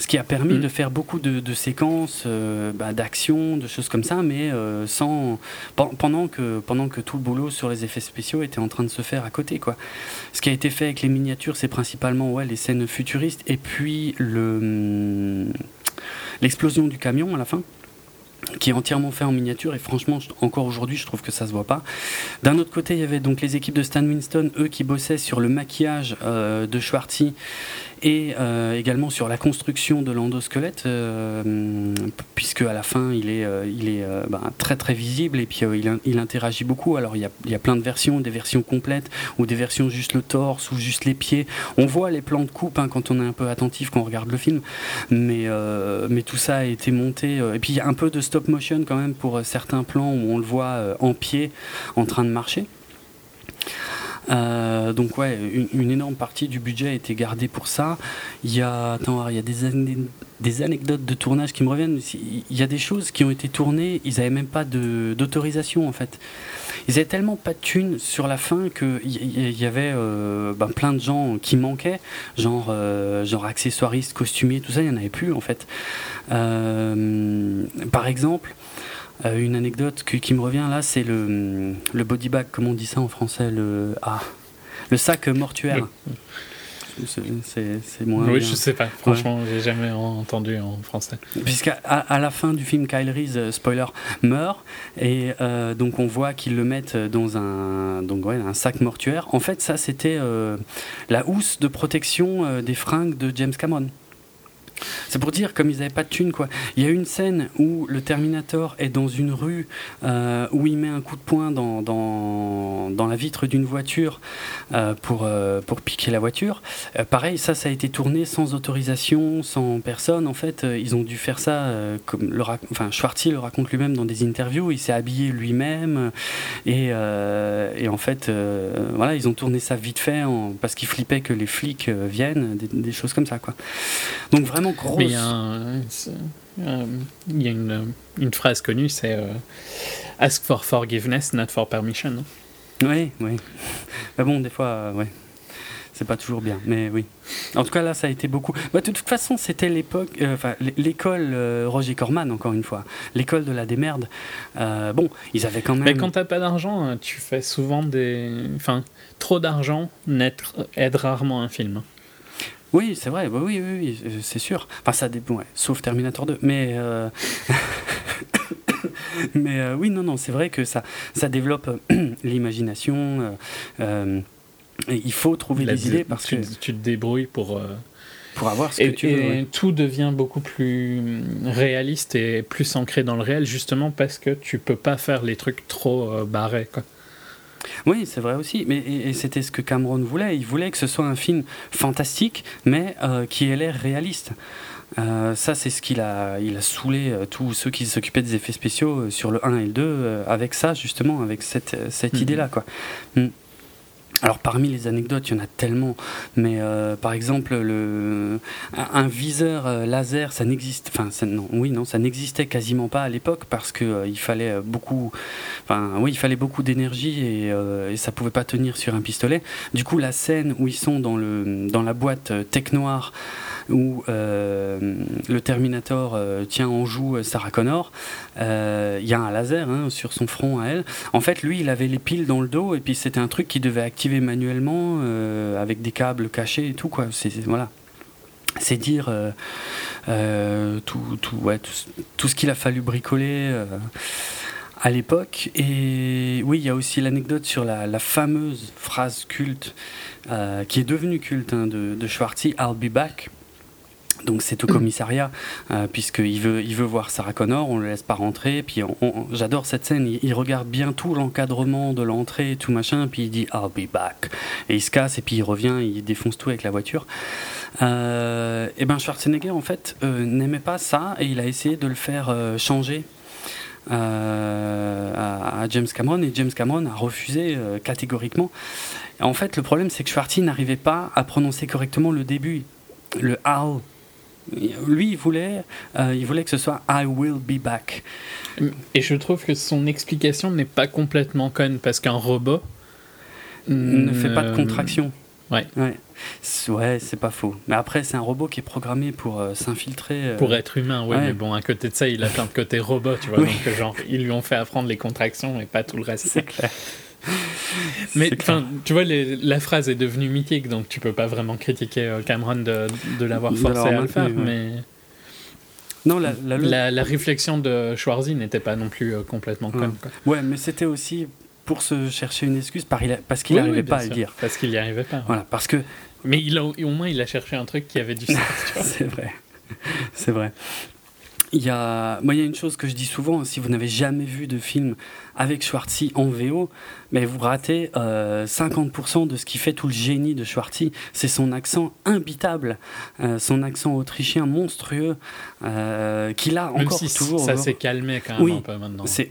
Ce qui a permis mm. de faire beaucoup de, séquences euh, bah, d'action, de choses comme ça, mais sans, pendant, que, pendant que tout le boulot sur les effets spéciaux était en train de se faire à côté. Quoi. Ce qui a été fait avec les miniatures, c'est principalement ouais, les scènes futuristes et puis le, hum, l'explosion du camion à la fin qui est entièrement fait en miniature et franchement encore aujourd'hui je trouve que ça se voit pas. D'un autre côté il y avait donc les équipes de Stan Winston eux qui bossaient sur le maquillage euh, de Schwartzy et euh, également sur la construction de l'endosquelette, euh, puisque à la fin il est, euh, il est ben, très très visible et puis il, il, interagit beaucoup. Alors il y, a, plein de versions, des versions complètes ou des versions juste le torse ou juste les pieds. On voit les plans de coupe hein, quand on est un peu attentif quand on regarde le film, mais, mais tout ça a été monté. et puis il y a un peu de stop motion quand même pour certains plans où on le voit en pied en train de marcher. Euh, donc ouais, une, énorme partie du budget a été gardée pour ça. Il y a, attends, il y a des, anecdotes de tournage qui me reviennent. Il y a des choses qui ont été tournées, ils n'avaient même pas d'autorisation en fait. Ils avaient tellement pas de thunes sur la fin qu'il y, y avait euh, ben, plein de gens qui manquaient, genre, euh, genre accessoiristes, costumiers, tout ça, il n'y en avait plus en fait. par exemple, euh, une anecdote qui me revient là, c'est le, le body bag, comment on dit ça en français le, ah, le sac mortuaire. C'est moins. Oui, je sais pas. Franchement, j'ai jamais entendu en français. Puisqu'à à, la fin du film, Kyle Reese, euh, spoiler, meurt et euh, donc on voit qu'ils le mettent dans un donc ouais, un sac mortuaire. En fait, ça c'était la housse de protection des fringues de James Cameron. C'est pour dire, comme ils n'avaient pas de thunes, quoi. Il y a une scène où le Terminator est dans une rue euh, où il met un coup de poing dans, dans, la vitre d'une voiture euh, pour, euh, pour piquer la voiture. pareil, ça, ça a été tourné sans autorisation, sans personne. En fait, ils ont dû faire ça, comme le enfin, le raconte lui-même dans des interviews. Il s'est habillé lui-même et, et, en fait, voilà, ils ont tourné ça vite fait parce qu'ils flippaient que les flics viennent, des, des, choses comme ça, quoi. Donc vraiment mais il y a, une, une, phrase connue, c'est euh, Ask for forgiveness, not for permission. Oui, oui. Mais bon, des fois, euh, ouais. C'est pas toujours bien, mais oui. En tout cas, là, ça a été beaucoup. Bah, de toute façon, c'était l'époque, euh, enfin, l'école Roger Corman, encore une fois, l'école de la démerde. bon, ils avaient quand même. Mais quand t'as pas d'argent, tu fais souvent des. Enfin, trop d'argent aide rarement un film. Oui, c'est vrai, bah oui, oui, oui euh, c'est sûr. Enfin, ça dépend, ouais, sauf Terminator 2. Mais, euh, mais euh, oui, non, non, c'est vrai que ça, ça développe l'imagination. il faut trouver des idées parce tu, que. Tu te débrouilles pour. Pour avoir ce que tu veux. Et tout devient beaucoup plus réaliste et plus ancré dans le réel, justement parce que tu peux pas faire les trucs trop barrés. Quoi. Oui, c'est vrai aussi. Mais et, c'était ce que Cameron voulait. Il voulait que ce soit un film fantastique, mais qui ait l'air réaliste. Euh, ça, c'est ce qu'il a, il a saoulé euh, tous ceux qui s'occupaient des effets spéciaux euh, sur le 1 et le 2 avec ça, justement, avec cette, cette mhm. idée-là. quoi. Mm. Alors parmi les anecdotes, il y en a tellement, mais par exemple le un, viseur laser, ça n'existe, enfin non, oui non, ça n'existait quasiment pas à l'époque parce que il fallait beaucoup, enfin oui, il fallait beaucoup d'énergie et, et, ça pouvait pas tenir sur un pistolet. Du coup, la scène où ils sont dans le dans la boîte tech noire où euh, le Terminator euh, tient en joue euh, Sarah Connor. Il y a un laser hein, sur son front à elle. En fait, lui, il avait les piles dans le dos et puis c'était un truc qu'il devait activer manuellement avec des câbles cachés et tout. Quoi. C'est, voilà. C'est dire tout, tout, ouais, tout, ce qu'il a fallu bricoler à l'époque. Et oui, il y a aussi l'anecdote sur la, fameuse phrase culte, qui est devenue culte hein, de, de Schwartzy, I'll be back. Donc c'est au commissariat, euh, puisqu'il veut, il veut voir Sarah Connor, on ne le laisse pas rentrer. Puis j'adore cette scène, il, regarde bien tout l'encadrement de l'entrée tout machin, puis il dit I'll be back. Et il se casse, et puis il revient, il défonce tout avec la voiture. Euh, et ben Schwarzenegger, en fait, euh, n'aimait pas ça, et il a essayé de le faire changer. À, James Cameron et James Cameron a refusé catégoriquement. En fait, le problème c'est que Schwarzenegger n'arrivait pas à prononcer correctement le début, le I'll lui, il voulait, euh, il voulait que ce soit I will be back. Et je trouve que son explication n'est pas complètement conne parce qu'un robot ne fait pas de contraction. Ouais. Ouais, ouais c'est pas faux. Mais après, c'est un robot qui est programmé pour euh, s'infiltrer. Euh, pour être humain, ouais, Mais bon, à côté de ça, il a plein de côté robot, tu vois. Donc, genre, ils lui ont fait apprendre les contractions et pas tout le reste. C'est clair. Mais tu vois, la phrase est devenue mythique, donc tu peux pas vraiment critiquer euh, Cameron de, de l'avoir forcé à le faire. Mais non, la, la, réflexion de Schwarzy n'était pas non plus euh, complètement conne. Ouais, mais c'était aussi pour se chercher une excuse parce qu'il n'arrivait pas à le dire. Parce qu'il n'y arrivait pas. Voilà, parce que. Mais il a, au moins, il a cherché un truc qui avait du sens. C'est vrai. C'est vrai. Il y a, moi, il y a une chose que je dis souvent, si vous n'avez jamais vu de film avec Schwartzy en VO, mais vous ratez 50% euh, de ce qui fait tout le génie de Schwartzy. C'est son accent imbitable, euh, son accent autrichien monstrueux, euh, qu'il a encore si toujours. Ça s'est calmé quand même un peu maintenant. C'est,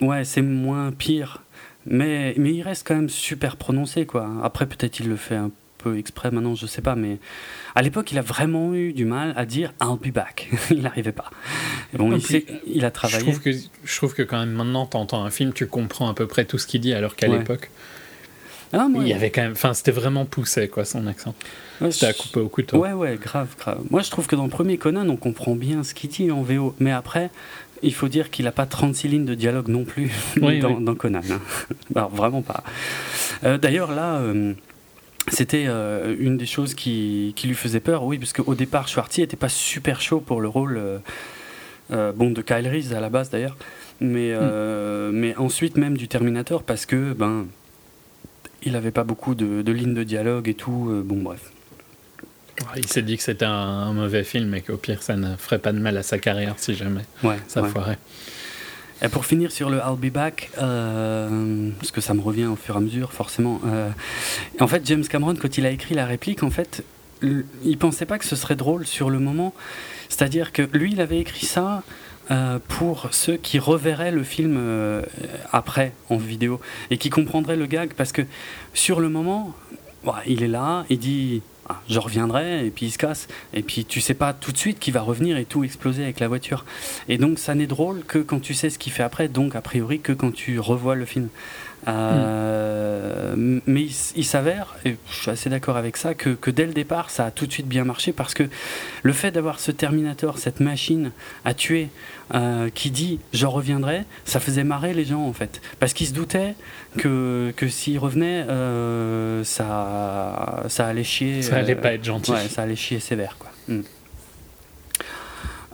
ouais, c'est moins pire. Mais, mais il reste quand même super prononcé, quoi. Après, peut-être il le fait un exprès maintenant, je sais pas, mais à l'époque, il a vraiment eu du mal à dire I'll be back. il n'arrivait pas. bon, il, il, a travaillé. Je trouve, que, je trouve que quand même maintenant, tu entends un film, tu comprends à peu près tout ce qu'il dit, alors qu'à l'époque. Ah, il y avait quand même, enfin, c'était vraiment poussé quoi son accent. c'était à couper au couteau. Ouais, ouais, grave, grave. Moi, je trouve que dans le premier Conan, on comprend bien ce qu'il dit en VO, mais après, il faut dire qu'il n'a pas 36 lignes de dialogue non plus dans, Conan. Hein. Alors, vraiment pas. Euh, d'ailleurs, là, euh, c'était euh, une des choses qui, qui, lui faisait peur, oui, parce qu'au départ, Schwartzy n'était pas super chaud pour le rôle euh, euh, bon, de Kyle Reese à la base d'ailleurs, mais, hmm. mais ensuite même du Terminator, parce que ben, il n'avait pas beaucoup de, de, lignes de dialogue et tout, bon bref. Il s'est dit que c'était un, mauvais film et qu'au pire ça ne ferait pas de mal à sa carrière si jamais ouais, ça foirait. Et pour finir sur le I'll be back, euh, parce que ça me revient au fur et à mesure, forcément. Euh, en fait, James Cameron, quand il a écrit la réplique, en fait, il pensait pas que ce serait drôle sur le moment. C'est-à-dire que lui, il avait écrit ça euh, pour ceux qui reverraient le film après en vidéo et qui comprendraient le gag, parce que sur le moment, il est là, il dit je reviendrai, et puis il se casse. Et puis tu sais pas tout de suite qu'il va revenir et tout exploser avec la voiture. Et donc ça n'est drôle que quand tu sais ce qu'il fait après, donc a priori que quand tu revois le film. Euh, mais il, s'avère, et je suis assez d'accord avec ça, que, que, dès le départ, ça a tout de suite bien marché parce que le fait d'avoir ce Terminator, cette machine à tuer, euh, qui dit je reviendrai, ça faisait marrer les gens en fait. Parce qu'ils se doutaient que, que s'il revenait, euh, ça, ça allait chier. Ça allait pas être gentil. Ouais, ça allait chier sévère quoi. Hmm.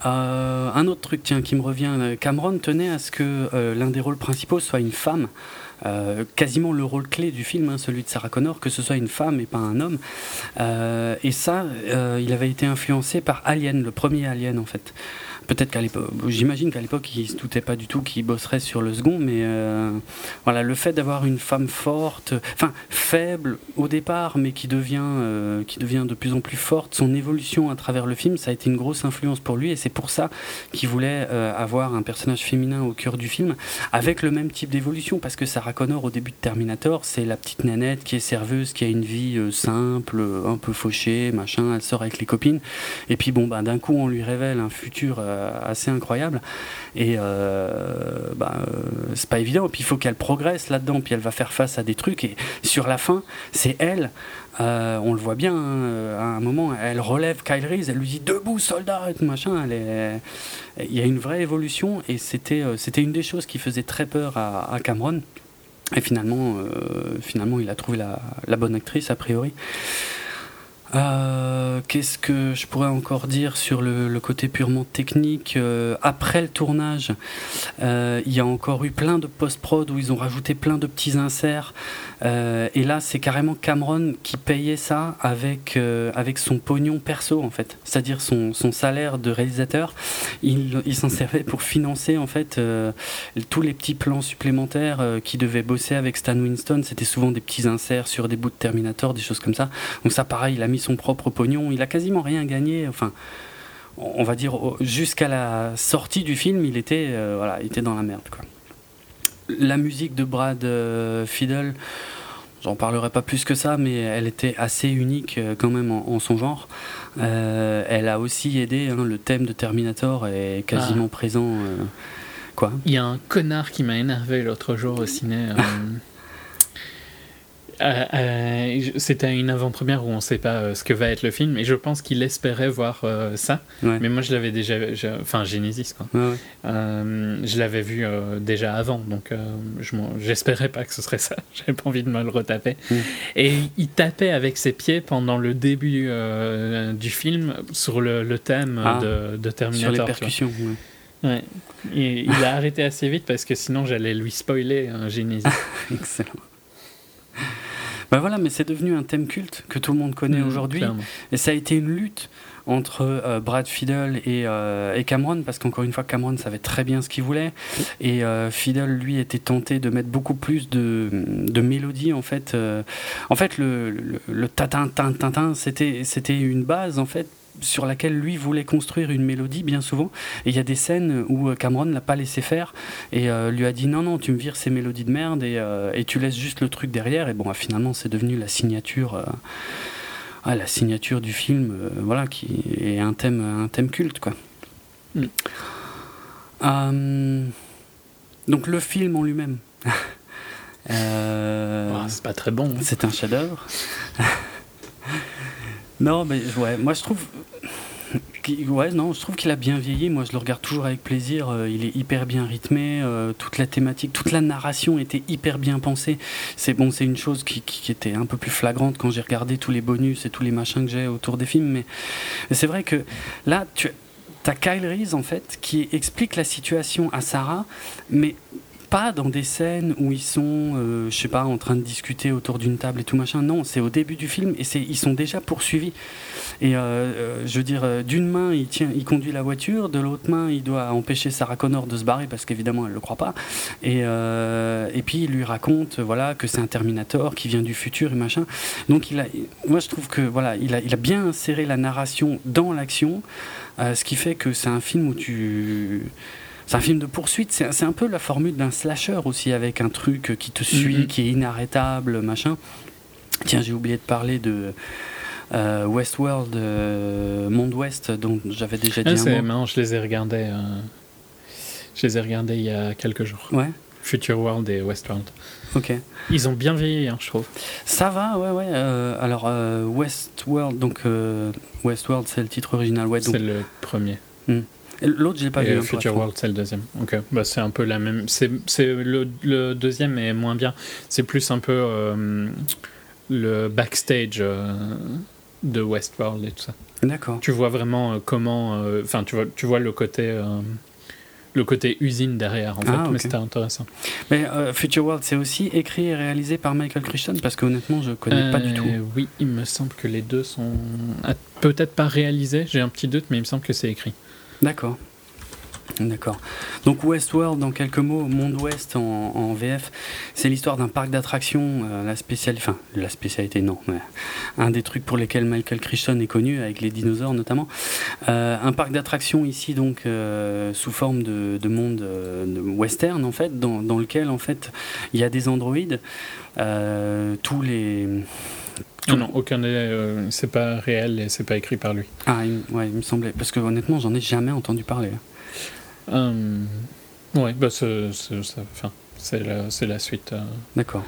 un autre truc tiens, qui me revient, Cameron tenait à ce que l'un des rôles principaux soit une femme. Quasiment le rôle clé du film, hein, celui de Sarah Connor, que ce soit une femme et pas un homme. et ça, il avait été influencé par Alien, le premier Alien en fait. Peut-être qu'à l'époque, j'imagine qu'à l'époque, il se doutait pas du tout qu'il bosserait sur le second, mais euh, voilà, le fait d'avoir une femme forte, enfin faible au départ, mais qui devient, euh, qui devient de plus en plus forte, son évolution à travers le film, ça a été une grosse influence pour lui, et c'est pour ça qu'il voulait euh, avoir un personnage féminin au cœur du film, avec le même type d'évolution, parce que Sarah Connor au début de Terminator, c'est la petite nanette qui est serveuse, qui a une vie simple, un peu fauchée, machin, elle sort avec les copines, et puis bon, bah, d'un coup, on lui révèle un futur assez incroyable. Et euh, bah, euh, c'est pas évident. Puis il faut qu'elle progresse là-dedans, puis elle va faire face à des trucs. Et sur la fin, c'est elle. on le voit bien, à un moment, elle relève Kyle Reese, elle lui dit debout soldat machin. Il y a une vraie évolution et c'était c'était une des choses qui faisait très peur à, Cameron. Et finalement, finalement, il a trouvé la bonne actrice a priori. Euh, qu'est-ce que je pourrais encore dire sur le, côté purement technique euh, Après le tournage, euh, il y a encore eu plein de post-prod où ils ont rajouté plein de petits inserts. et là, c'est carrément Cameron qui payait ça avec, avec son pognon perso, en fait. C'est-à-dire son, son, salaire de réalisateur. Il, il s'en servait pour financer, en fait, tous les petits plans supplémentaires qui devaient bosser avec Stan Winston. C'était souvent des petits inserts sur des bouts de Terminator, des choses comme ça. Donc ça, pareil, il a mis son propre pognon. Il a quasiment rien gagné. Enfin, on va dire jusqu'à la sortie du film, il était, euh, voilà, il était dans la merde. Quoi. La musique de Brad euh, Fiddle, j'en parlerai pas plus que ça, mais elle était assez unique euh, quand même en, son genre. elle a aussi aidé. Hein, le thème de Terminator est quasiment ah. présent. quoi Il y a un connard qui m'a énervé l'autre jour au ciné. Euh, euh, c'était une avant-première où on ne sait pas euh, ce que va être le film, et je pense qu'il espérait voir ça. Mais moi, je l'avais déjà, enfin Genesis quoi. je l'avais vu déjà avant, donc j'espérais pas que ce serait ça. J'avais pas envie de me le retaper. Et il tapait avec ses pieds pendant le début du film sur le, thème ah. de, de, Terminator. Sur les percussions. Ouais. Et il a arrêté assez vite parce que sinon j'allais lui spoiler Genesis. Excellent. Ben voilà, mais c'est devenu un thème culte que tout le monde connaît mmh, aujourd'hui. Et ça a été une lutte entre euh, Brad Fiddle euh, et, Cameron, parce qu'encore une fois, Cameron savait très bien ce qu'il voulait. Et euh, Fiddle, lui, était tenté de mettre beaucoup plus de, de mélodie, en fait. en fait, le, le, le tatin, tatin, c'était une base, en fait, sur laquelle lui voulait construire une mélodie bien souvent. Et il y a des scènes où euh, Cameron l'a pas laissé faire et euh, lui a dit non non tu me vires ces mélodies de merde et, euh, et tu laisses juste le truc derrière. Et bon ah, finalement c'est devenu la signature. Ah, la signature du film, voilà, qui est un thème, un thème culte, quoi. Mm. donc le film en lui-même. Ah, c'est pas très bon. Hein. C'est un chef-d'œuvre. non, mais ouais, moi je trouve Ouais, non, je trouve qu'il a bien vieilli. Moi, je le regarde toujours avec plaisir. Euh, il est hyper bien rythmé. Euh, toute la thématique, toute la narration était hyper bien pensée. C'est bon, c'est une chose qui, était un peu plus flagrante quand j'ai regardé tous les bonus et tous les machins que j'ai autour des films. Mais c'est vrai que là, tu as Kyle Reese, en fait, qui explique la situation à Sarah, mais pas dans des scènes où ils sont, euh, je sais pas, en train de discuter autour d'une table et tout machin. Non, c'est au début du film et ils sont déjà poursuivis. Et euh, euh, je veux dire, d'une main, il, tient, il conduit la voiture, de l'autre main, il doit empêcher Sarah Connor de se barrer parce qu'évidemment, elle le croit pas. Et, et puis, il lui raconte voilà, que c'est un Terminator qui vient du futur et machin. Donc, il a, moi, je trouve que voilà, il a, il a bien inséré la narration dans l'action, ce qui fait que c'est un film où tu c'est un film de poursuite, c'est un peu la formule d'un slasher aussi, avec un truc qui te suit, mm-hmm. qui est inarrêtable, machin. Tiens, j'ai oublié de parler de euh, Westworld, euh, Monde Ouest, dont j'avais déjà dit ah, un mot. je les ai regardés. Euh, je les ai regardés il y a quelques jours. Ouais. Future World et Westworld. Ok. Ils ont bien vieilli, hein, je trouve. Ça va, ouais, ouais. alors, Westworld, donc Westworld, c'est le titre original. Ouais, c'est le premier. Hmm. L'autre, je l'ai pas vu. Hein, Future World, c'est le deuxième. Ok, bah, c'est un peu la même. C'est le, le, deuxième est moins bien. C'est plus un peu euh, le backstage euh, de Westworld et tout ça. D'accord. Tu vois vraiment euh, comment. Enfin, tu vois, tu vois le côté le côté usine derrière, en fait, Ah, mais c'était intéressant. Mais euh, Future World, c'est aussi écrit et réalisé par Michael Crichton? Parce qu'honnêtement, je connais pas du tout. Euh, Oui, il me semble que les deux sont ah, peut-être pas réalisés, j'ai un petit doute, mais il me semble que c'est écrit. D'accord. D'accord. Donc Westworld, en quelques mots, Monde Ouest en, VF, c'est l'histoire d'un parc d'attractions, euh, la spécialité, enfin la spécialité non, mais un des trucs pour lesquels Michael Crichton est connu, avec les dinosaures notamment. Euh, un parc d'attractions ici donc euh, sous forme de, de monde de western en fait, dans, dans lequel en fait il y a des androïdes, tous les Non, non, aucun euh, c'est pas réel et c'est pas écrit par lui. ah il, ouais, il me semblait parce que honnêtement j'en ai jamais entendu parler. Euh, ouais, bah c'est la, la suite euh, D'accord.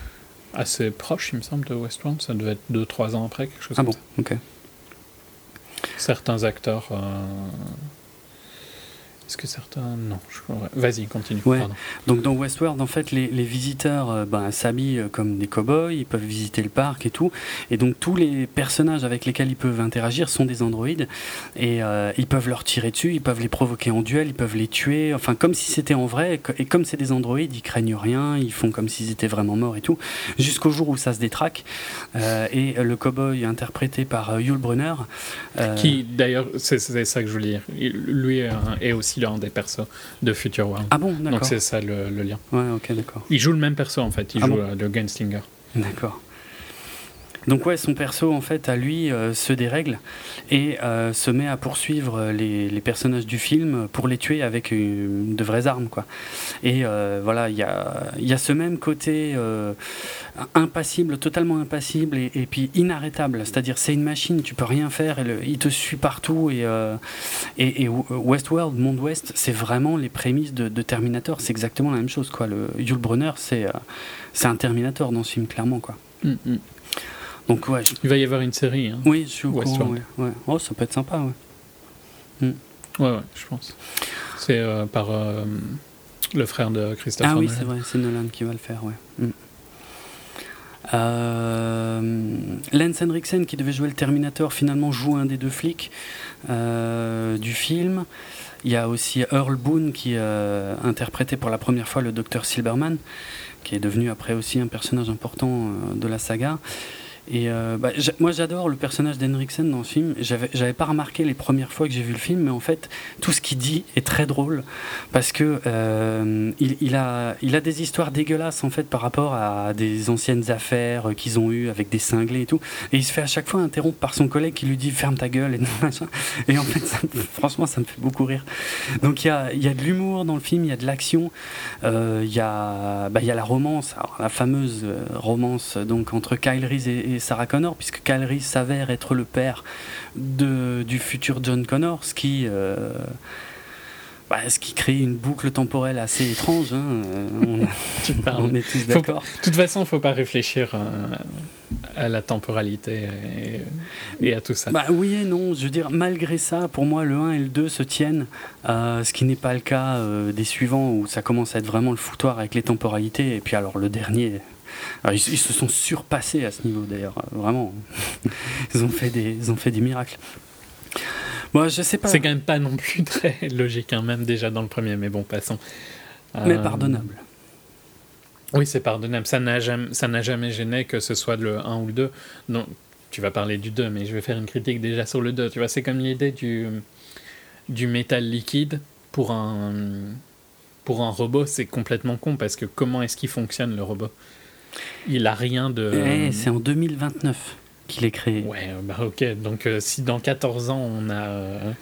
assez proche, il me semble, de Westworld. Ça devait être 2-3 ans après, quelque chose Ah comme bon, ça. ok. Certains acteurs. Euh, Est-ce que certains. Non, je crois. Vas-y, continue. Ouais. Donc dans Westworld, en fait, les, les visiteurs euh, ben, s'habillent euh, comme des cow-boys, ils peuvent visiter le parc et tout. Et donc tous les personnages avec lesquels ils peuvent interagir sont des androïdes. Et euh, ils peuvent leur tirer dessus, ils peuvent les provoquer en duel, ils peuvent les tuer. Enfin, comme si c'était en vrai. Et co- Et comme c'est des androïdes, ils craignent rien, ils font comme s'ils étaient vraiment morts et tout. Jusqu'au jour où ça se détraque. Euh, et le cow-boy interprété par euh, Yul Brynner. euh, Qui, d'ailleurs, c'est ça que je voulais dire. Lui est aussi l'un des persos de Future World. Ah bon, Donc d'accord. c'est ça le, le lien. Ouais, ok, d'accord. Il joue le même perso en fait, il Ah joue bon euh, le Gunslinger. D'accord. Donc ouais, son perso en fait à lui euh, se dérègle et euh, se met à poursuivre euh, les, personnages du film pour les tuer avec une- de vraies armes quoi. Et euh, voilà, il y a, y a ce même côté euh, impassible, totalement impassible et, puis inarrêtable. C'est-à-dire c'est une machine, tu peux rien faire, il te suit partout et, euh, et, Westworld, Monde Ouest, c'est vraiment les prémices de, Terminator. C'est exactement la même chose quoi. Le Yul Brynner, c'est euh, c'est un Terminator dans ce film clairement quoi. Mm, mm. Donc ouais, Il va y avoir une série. Hein. oui, je suis au courant. Ouais, ouais. Oh, ça peut être sympa, ouais. Ouais, ouais, je pense. C'est euh, par euh, le frère de Christopher Ah oui, c'est vrai, c'est Nolan qui va le faire, ouais. Mm. Euh, Lance Henriksen, qui devait jouer le Terminator, finalement joue un des deux flics du film. Il y a aussi Earl Boone qui euh, interprétait pour la première fois le docteur Silberman, qui est devenu après aussi un personnage important de la saga. Et euh, bah, moi j'adore le personnage d'Henriksen dans ce film. J'avais, pas remarqué les premières fois que j'ai vu le film, mais en fait tout ce qu'il dit est très drôle parce que euh, il, a, des histoires dégueulasses en fait par rapport à des anciennes affaires qu'ils ont eues avec des cinglés et tout. Et il se fait à chaque fois interrompre par son collègue qui lui dit ferme ta gueule et. Et en fait, franchement, ça me fait beaucoup rire. Donc il y a, de l'humour dans le film, il y a de l'action, euh, il y a, bah, il y a la romance, la fameuse romance donc entre Kyle Reese et, et Sarah Connor, puisque Reese s'avère être le père de, du futur John Connor, ce qui euh, bah, ce qui crée une boucle temporelle assez étrange. hein, euh, on, est tous d'accord. De toute façon, il faut pas réfléchir euh, à la temporalité et, et à tout ça. Bah oui et non, je veux dire, malgré ça, pour moi, le 1 et le 2 se tiennent, euh, ce qui n'est pas le cas euh, des suivants où ça commence à être vraiment le foutoir avec les temporalités. Et puis alors le dernier, alors, ils, ils se sont surpassés à ce niveau d'ailleurs, euh, vraiment. ils, ont fait des, ils ont fait des miracles. Moi, je sais pas, C'est quand même pas non plus très logique, hein, même déjà dans le premier, mais bon, passons. mais Euh, pardonnable. Oui, c'est pardonnable. Ça n'a jamais, ça jamais gêné que ce soit le 1 ou le 2. Donc, tu vas parler du 2, mais je vais faire une critique déjà sur le 2. Tu vois, c'est comme l'idée du, du métal liquide pour un, pour un robot, c'est complètement con parce que comment est-ce qu'il fonctionne le robot? Il a rien de. Eh, c'est en 2029 qu'il est créé. Ouais, bah ok. Donc, euh, si dans 14 ans on a euh,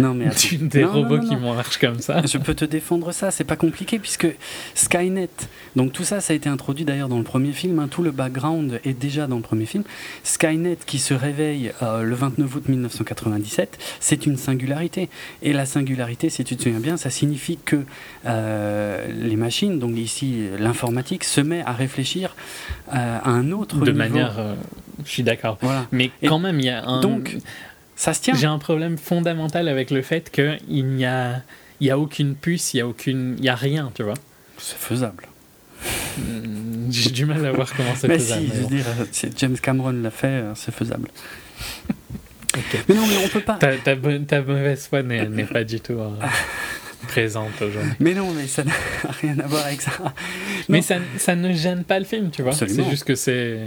Non mais attends. des Non, non, robots non, qui marchent comme ça. Je peux te défendre ça, c'est pas compliqué puisque Skynet, donc tout ça, ça a été introduit d'ailleurs dans le premier film, hein, tout le background est déjà dans le premier film. Skynet qui se réveille euh, le 29 août 1997, c'est une singularité. Et la singularité, si tu te souviens bien, ça signifie que euh, les machines, donc ici l'informatique, se met à réfléchir euh, à un autre De niveau. manière. je suis d'accord. Voilà. Mais Et quand même, il y a un. donc, Ça se tient. J'ai un problème fondamental avec le fait qu'il n'y a, il y a aucune puce, il n'y a, aucune, il y a rien, tu vois. C'est faisable. Mm, J'ai du mal à voir comment c'est faisable. si, je veux dire, James Cameron l'a fait, euh, c'est faisable. Mais non, mais on peut pas. Ta, ta, bonne- ta mauvaise foi n'est pas du tout. euh, présente aujourd'hui. Mais non, mais ça n'a rien à voir avec ça. Mais ça, ça, ne gêne pas le film, tu vois. C'est juste que c'est.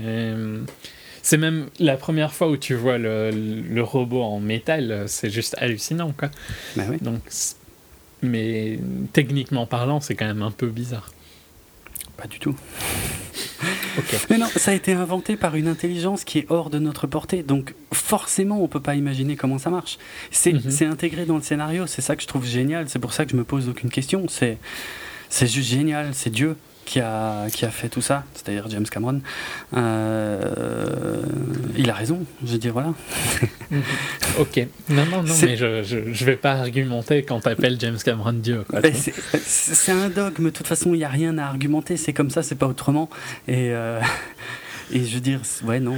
C'est même la première fois où tu vois le, le robot en métal, c'est juste hallucinant, quoi. Bah oui. Donc, mais techniquement parlant, c'est quand même un peu bizarre. Pas du tout. Mais non, ça a été inventé par une intelligence qui est hors de notre portée, donc forcément on peut pas imaginer comment ça marche. C'est mhm. intégré dans le scénario, c'est ça que je trouve génial, c'est pour ça que je me pose aucune question, c'est juste génial, c'est Dieu qui a, qui a fait tout ça, c'est-à-dire James Cameron, euh, il a raison. Je veux dire, voilà. ok. Non, non, non, mais je, je, vais pas argumenter quand tu appelles James Cameron Dieu. C'est un dogme, de toute façon, il n'y a rien à argumenter, c'est comme ça, c'est pas autrement. Et. Euh, et je veux dire, ouais, non.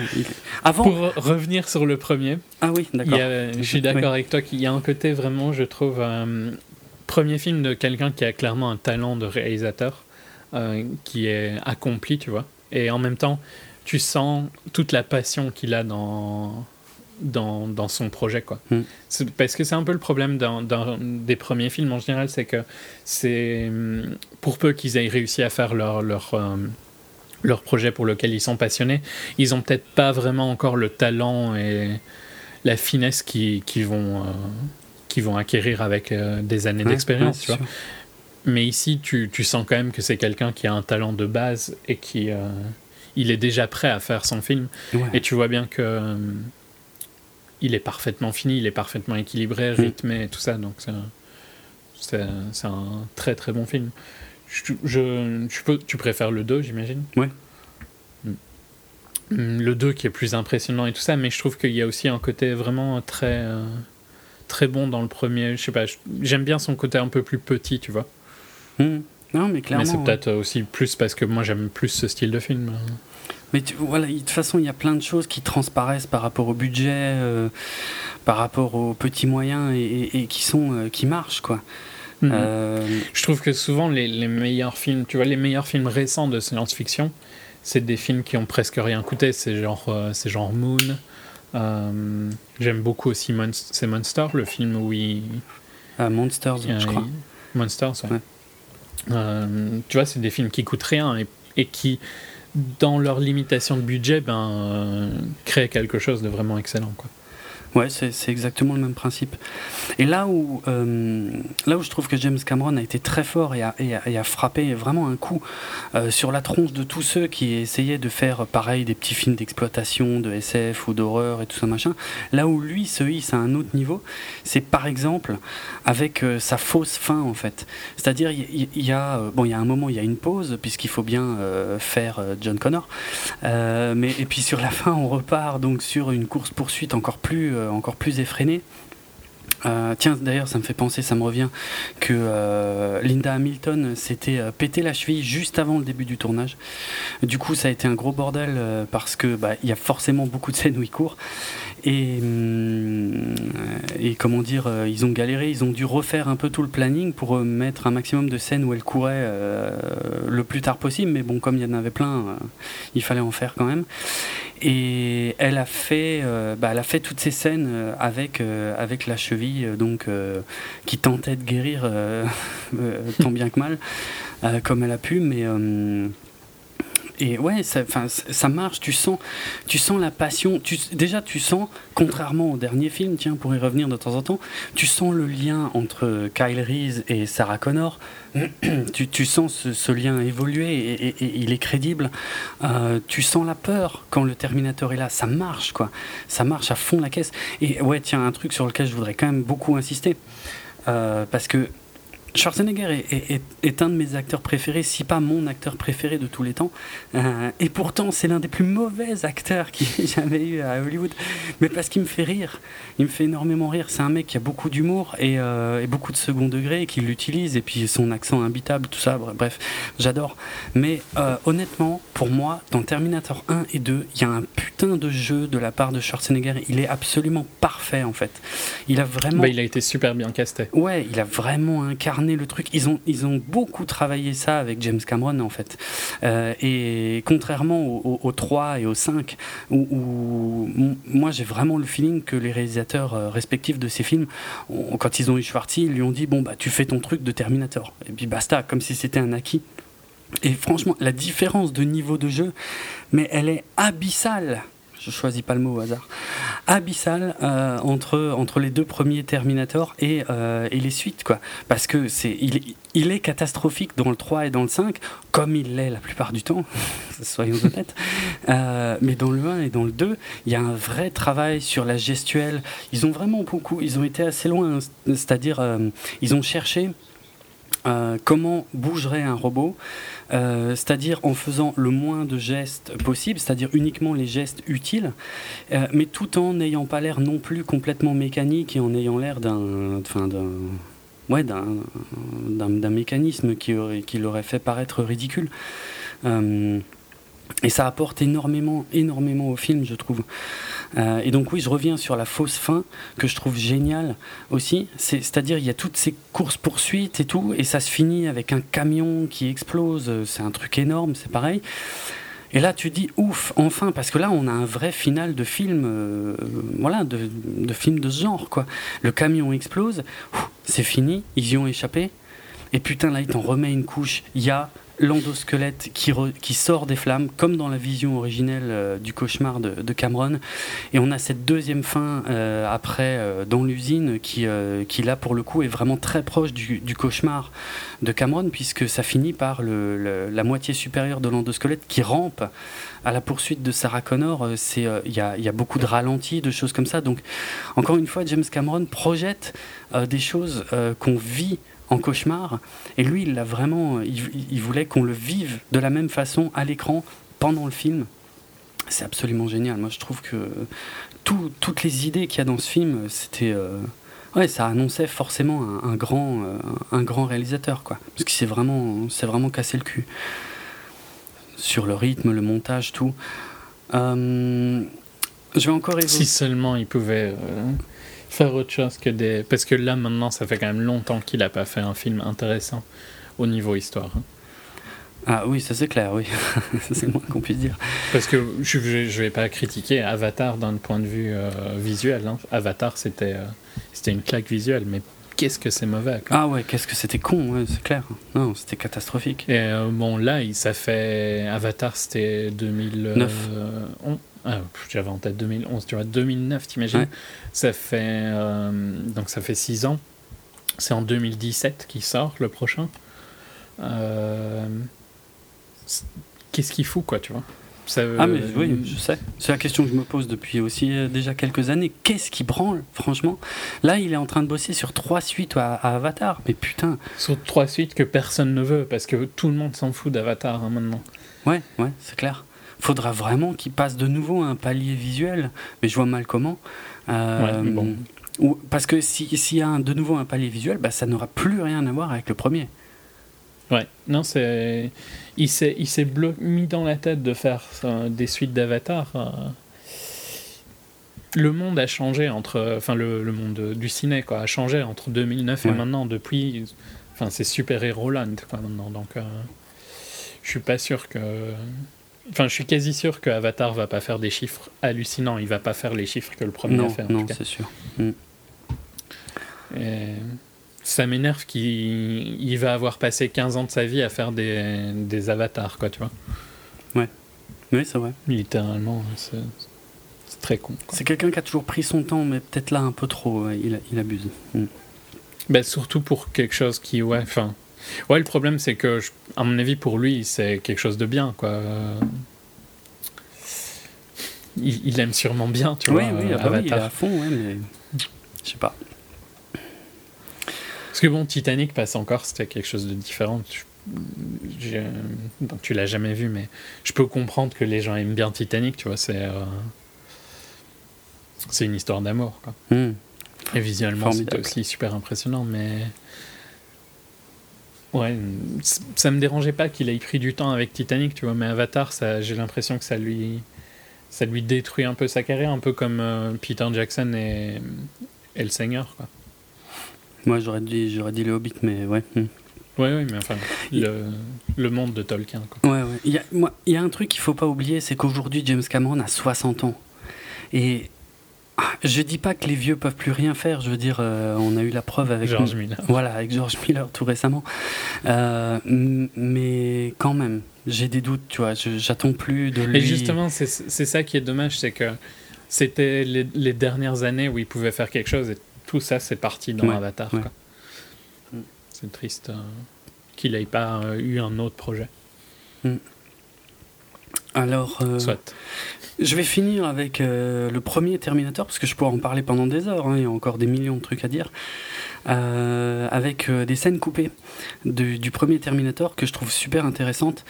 Avant... Pour revenir sur le premier, ah oui, d'accord. Je suis d'accord avec toi qu'il y a un côté vraiment, je trouve, euh, premier film de quelqu'un qui a clairement un talent de réalisateur. Euh, qui est accompli, tu vois. Et en même temps, tu sens toute la passion qu'il a dans, dans, dans, son projet, quoi. Mm. Parce que c'est un peu le problème dans, des premiers films en général, c'est que c'est pour peu qu'ils aient réussi à faire leur, leur, euh, leur projet pour lequel ils sont passionnés, ils ont peut-être pas vraiment encore le talent et la finesse qu'ils qui vont, euh, qui vont acquérir avec des années d'expérience, tu vois. Mais ici, tu, tu, sens quand même que c'est quelqu'un qui a un talent de base et qui euh, il est déjà prêt à faire son film. Et tu vois bien que euh, il est parfaitement fini, il est parfaitement équilibré, mm. rythmé, tout ça. Donc c'est un très très bon film. Je, je, tu, peux, tu préfères le 2, j'imagine? Mm. Mm, le 2 qui est plus impressionnant et tout ça, mais je trouve qu'il y a aussi un côté vraiment très, euh, très bon dans le premier. Je sais pas, j'aime bien son côté un peu plus petit, tu vois. Hmm. Non, mais clairement. Mais c'est peut-être aussi plus parce que moi j'aime plus ce style de film. Mais voilà, de toute façon, il y a plein de choses qui transparaissent par rapport au budget, euh, par rapport aux petits moyens et, qui sont euh, qui marchent quoi. Mhm. Euh, Je trouve que souvent les, les, meilleurs films, tu vois, les meilleurs films récents de science-fiction, c'est des films qui ont presque rien coûté. C'est genre, c'est genre Moon. J'aime beaucoup aussi c'est Monster, le film où il. Ah, Monsters, je crois. Monsters, ouais. Euh, tu vois, c'est des films qui coûtent rien et, qui, dans leur limitation de budget, ben, euh, créent quelque chose de vraiment excellent. Ouais, c'est exactement le même principe. Et là où, euh, là où je trouve que James Cameron a été très fort et a, et a, frappé vraiment un coup euh, sur la tronche de tous ceux qui essayaient de faire pareil des petits films d'exploitation, de SF ou d'horreur et tout ça machin, là où lui se hisse à un autre niveau, c'est par exemple avec euh, sa fausse fin en fait. C'est-à-dire il y, a bon y a un moment il y a une pause puisqu'il faut bien faire John Connor, mais et puis sur la fin on repart donc sur une course poursuite encore plus encore plus effréné. Euh, tiens, d'ailleurs, ça me fait penser, ça me revient, que euh, Linda Hamilton s'était pété la cheville juste avant le début du tournage. Du coup, ça a été un gros bordel parce que bah, il y a forcément beaucoup de scènes où il court. Et, hum, et comment dire, ils ont galéré, ils ont dû refaire un peu tout le planning pour mettre un maximum de scènes où elle courait le plus tard possible. Mais bon, comme il y en avait plein, il fallait en faire quand même. Et elle a fait, euh, bah, elle a fait toutes ces scènes euh, avec, euh, avec la cheville, donc, qui tentait de guérir tant bien que mal, comme elle a pu, mais et ouais, ça, ça marche, tu sens, tu sens la passion. Tu, déjà, tu sens, contrairement au dernier film, tiens, pour y revenir de temps en temps, tu sens le lien entre Kyle Reese et Sarah Connor. tu, tu, sens ce, lien évoluer et, il est crédible. Euh, tu sens la peur quand le Terminator est là. Ça marche, quoi. Ça marche à fond la caisse. Et ouais, tiens, un truc sur lequel je voudrais quand même beaucoup insister. Euh, parce que Schwarzenegger est, un de mes acteurs préférés, si pas mon acteur préféré de tous les temps. Euh, et pourtant, c'est l'un des plus mauvais acteurs qu'il ait jamais eu à Hollywood. Mais parce qu'il me fait rire. Il me fait énormément rire. C'est un mec qui a beaucoup d'humour et, euh, beaucoup de second degré et qui l'utilise. Et puis son accent imbitable, tout ça. Bref, j'adore. Mais euh, honnêtement, pour moi, dans Terminator 1 et 2, il y a un putain de jeu de la part de Schwarzenegger. Il est absolument parfait en fait. Il a vraiment. Bah, il a été super bien casté. Ouais, il a vraiment incarné incarné le truc. Ils ont, ils ont beaucoup travaillé ça avec James Cameron, en fait. Euh, et contrairement au, 3 et au 5, où, moi j'ai vraiment le feeling que les réalisateurs euh, respectifs de ces films, quand ils ont eu Schwartz, ils lui ont dit Bon, bah, tu fais ton truc de Terminator. Et puis basta, comme si c'était un acquis. Et franchement, la différence de niveau de jeu, mais elle est abyssale je choisis pas le mot au hasard, abyssal euh, entre, entre les deux premiers Terminator et, euh, et les suites, quoi. Parce que c'est, il, il, est catastrophique dans le 3 et dans le 5, comme il l'est la plupart du temps, soyons honnêtes. Euh, mais dans le 1 et dans le 2, il y a un vrai travail sur la gestuelle. Ils ont vraiment beaucoup, ils ont été assez loin, c'est-à-dire, ils ont cherché comment bougerait un robot euh, c'est-à-dire en faisant le moins de gestes possible, c'est-à-dire uniquement les gestes utiles, euh, mais tout en n'ayant pas l'air non plus complètement mécanique et en ayant l'air d'un, ouais, d'un, mécanisme qui, qui l'aurait fait paraître ridicule. Euh, et ça apporte énormément, énormément au film, je trouve. Euh, et donc oui, je reviens sur la fausse fin que je trouve géniale aussi. C'est-à-dire il y a toutes ces courses poursuites et tout, et ça se finit avec un camion qui explose. C'est un truc énorme, c'est pareil. Et là, tu dis ouf, enfin, parce que là, on a un vrai final de film, euh, voilà, de, de, film de ce genre, quoi. Le camion explose, c'est fini, ils y ont échappé. Et putain, là, il t'en remet une couche. Il y a l'endosquelette qui, qui sort des flammes, comme dans la vision originelle euh, du cauchemar de, Cameron. Et on a cette deuxième fin euh, après euh, dans l'usine qui, qui, là, pour le coup, est vraiment très proche du, cauchemar de Cameron, puisque ça finit par le, la moitié supérieure de l'endosquelette qui rampe à la poursuite de Sarah Connor. Il y a, y, a, beaucoup de ralentis, de choses comme ça. Donc, encore une fois, James Cameron projette des choses qu'on vit en cauchemar. Et lui, il l'a vraiment, il, voulait qu'on le vive de la même façon à l'écran pendant le film. C'est absolument génial. Moi, je trouve que toutes les idées qu'il y a dans ce film, c'était, euh, ouais, ça annonçait forcément un, grand, euh, un grand réalisateur, quoi. Parce qu'il s'est vraiment, c'est vraiment cassé le cul sur le rythme, le montage, tout. Euh, je vais encore évoquer. Si seulement il pouvait faire autre chose que des. Parce que là, maintenant, ça fait quand même longtemps qu'il n'a pas fait un film intéressant au niveau histoire. Hein. Ah oui, ça c'est clair, oui. c'est moins qu'on puisse dire. Parce que je ne vais pas critiquer Avatar d'un point de vue euh, visuel. Hein. Avatar, c'était euh, c'était une claque visuelle, mais qu'est-ce que c'est mauvais. Ah ouais, qu'est-ce que c'était con, c'est clair. Non, c'était catastrophique. Et euh, bon, là, ça fait. Avatar, c'était 2009. Ah, j'avais en tête 2011, tu vois, 2009, t'imagines? Ça fait euh, donc ça fait 6 ans. C'est en 2017 qui sort le prochain. Euh, qu'est-ce qu'il fout, quoi, tu vois? Ah mais oui, je sais. C'est la question que je me pose depuis aussi euh, déjà quelques années. Qu'est-ce qui branle, franchement? Là, il est en train de bosser sur trois suites à, Avatar, mais putain. Sur trois suites que personne ne veut, parce que tout le monde s'en fout d'Avatar hein, maintenant. Ouais, ouais, c'est clair faudra vraiment qu'il passe de nouveau à un palier visuel, mais je vois mal comment. Euh, bon. ou, parce que s'il y a de nouveau un palier visuel, bah, ça n'aura plus rien à voir avec le premier. Ouais, non, c'est. Il s'est, il s'est mis dans la tête de faire des suites d'Avatar. Euh. Le monde a changé entre. Enfin, le, le, monde du ciné, quoi, a changé entre 2009 et maintenant. Depuis. Enfin, c'est Super Hero Land, quoi, maintenant. Donc, euh, je suis pas sûr que. Enfin, je suis quasi sûr que Avatar va pas faire des chiffres hallucinants. Il va pas faire les chiffres que le premier a fait. En non, c'est sûr. Mm. ça m'énerve qu'il va avoir passé 15 ans de sa vie à faire des, des avatars, quoi, tu vois. Ouais. Oui, c'est vrai. Littéralement, c'est très con. C'est quelqu'un qui a toujours pris son temps, mais peut-être là un peu trop. il, il, abuse. Mm. Ben, surtout pour quelque chose qui, ouais, enfin Ouais, le problème, c'est que, à mon avis, pour lui, c'est quelque chose de bien, quoi. Il, aime sûrement bien, tu vois. Oui, oui, Avatar. il est à fond, ouais, mais je sais pas. Parce que bon, Titanic passe encore, c'était quelque chose de différent. Donc, tu l'as jamais vu, mais je peux comprendre que les gens aiment bien Titanic, tu vois. C'est euh, c'est une histoire d'amour, quoi. Hmm. Et visuellement, c'est aussi super impressionnant, mais Ouais, ça me dérangeait pas qu'il ait pris du temps avec Titanic, tu vois, mais Avatar, ça, j'ai l'impression que ça lui, ça lui détruit un peu sa carrière, un peu comme euh, Peter Jackson et, et, le Seigneur, quoi. Moi, j'aurais dit, j'aurais dit le Hobbit, mais ouais. Hmm. Oui, oui, mais enfin, le, monde de Tolkien. Quoi. Ouais, ouais. Il y, a, moi, il y a un truc qu'il faut pas oublier, c'est qu'aujourd'hui, James Cameron a 60 ans. Et je dis pas que les vieux peuvent plus rien faire. Je veux dire, euh, on a eu la preuve avec George Miller. Voilà, avec George Miller tout récemment. Euh, mais quand même, j'ai des doutes. Tu vois, j'attends plus de lui. Et justement, c'est ça qui est dommage, c'est que c'était les, dernières années où il pouvait faire quelque chose et tout ça, c'est parti dans Avatar. Mm. C'est triste euh, qu'il n'ait pas eu un autre projet. Mm. Alors, Soit. Je vais finir avec euh, le premier Terminator, parce que je pourrais en parler pendant des heures, hein, il y a encore des millions de trucs à dire, euh, avec euh, des scènes coupées du, premier Terminator que je trouve super intéressantes.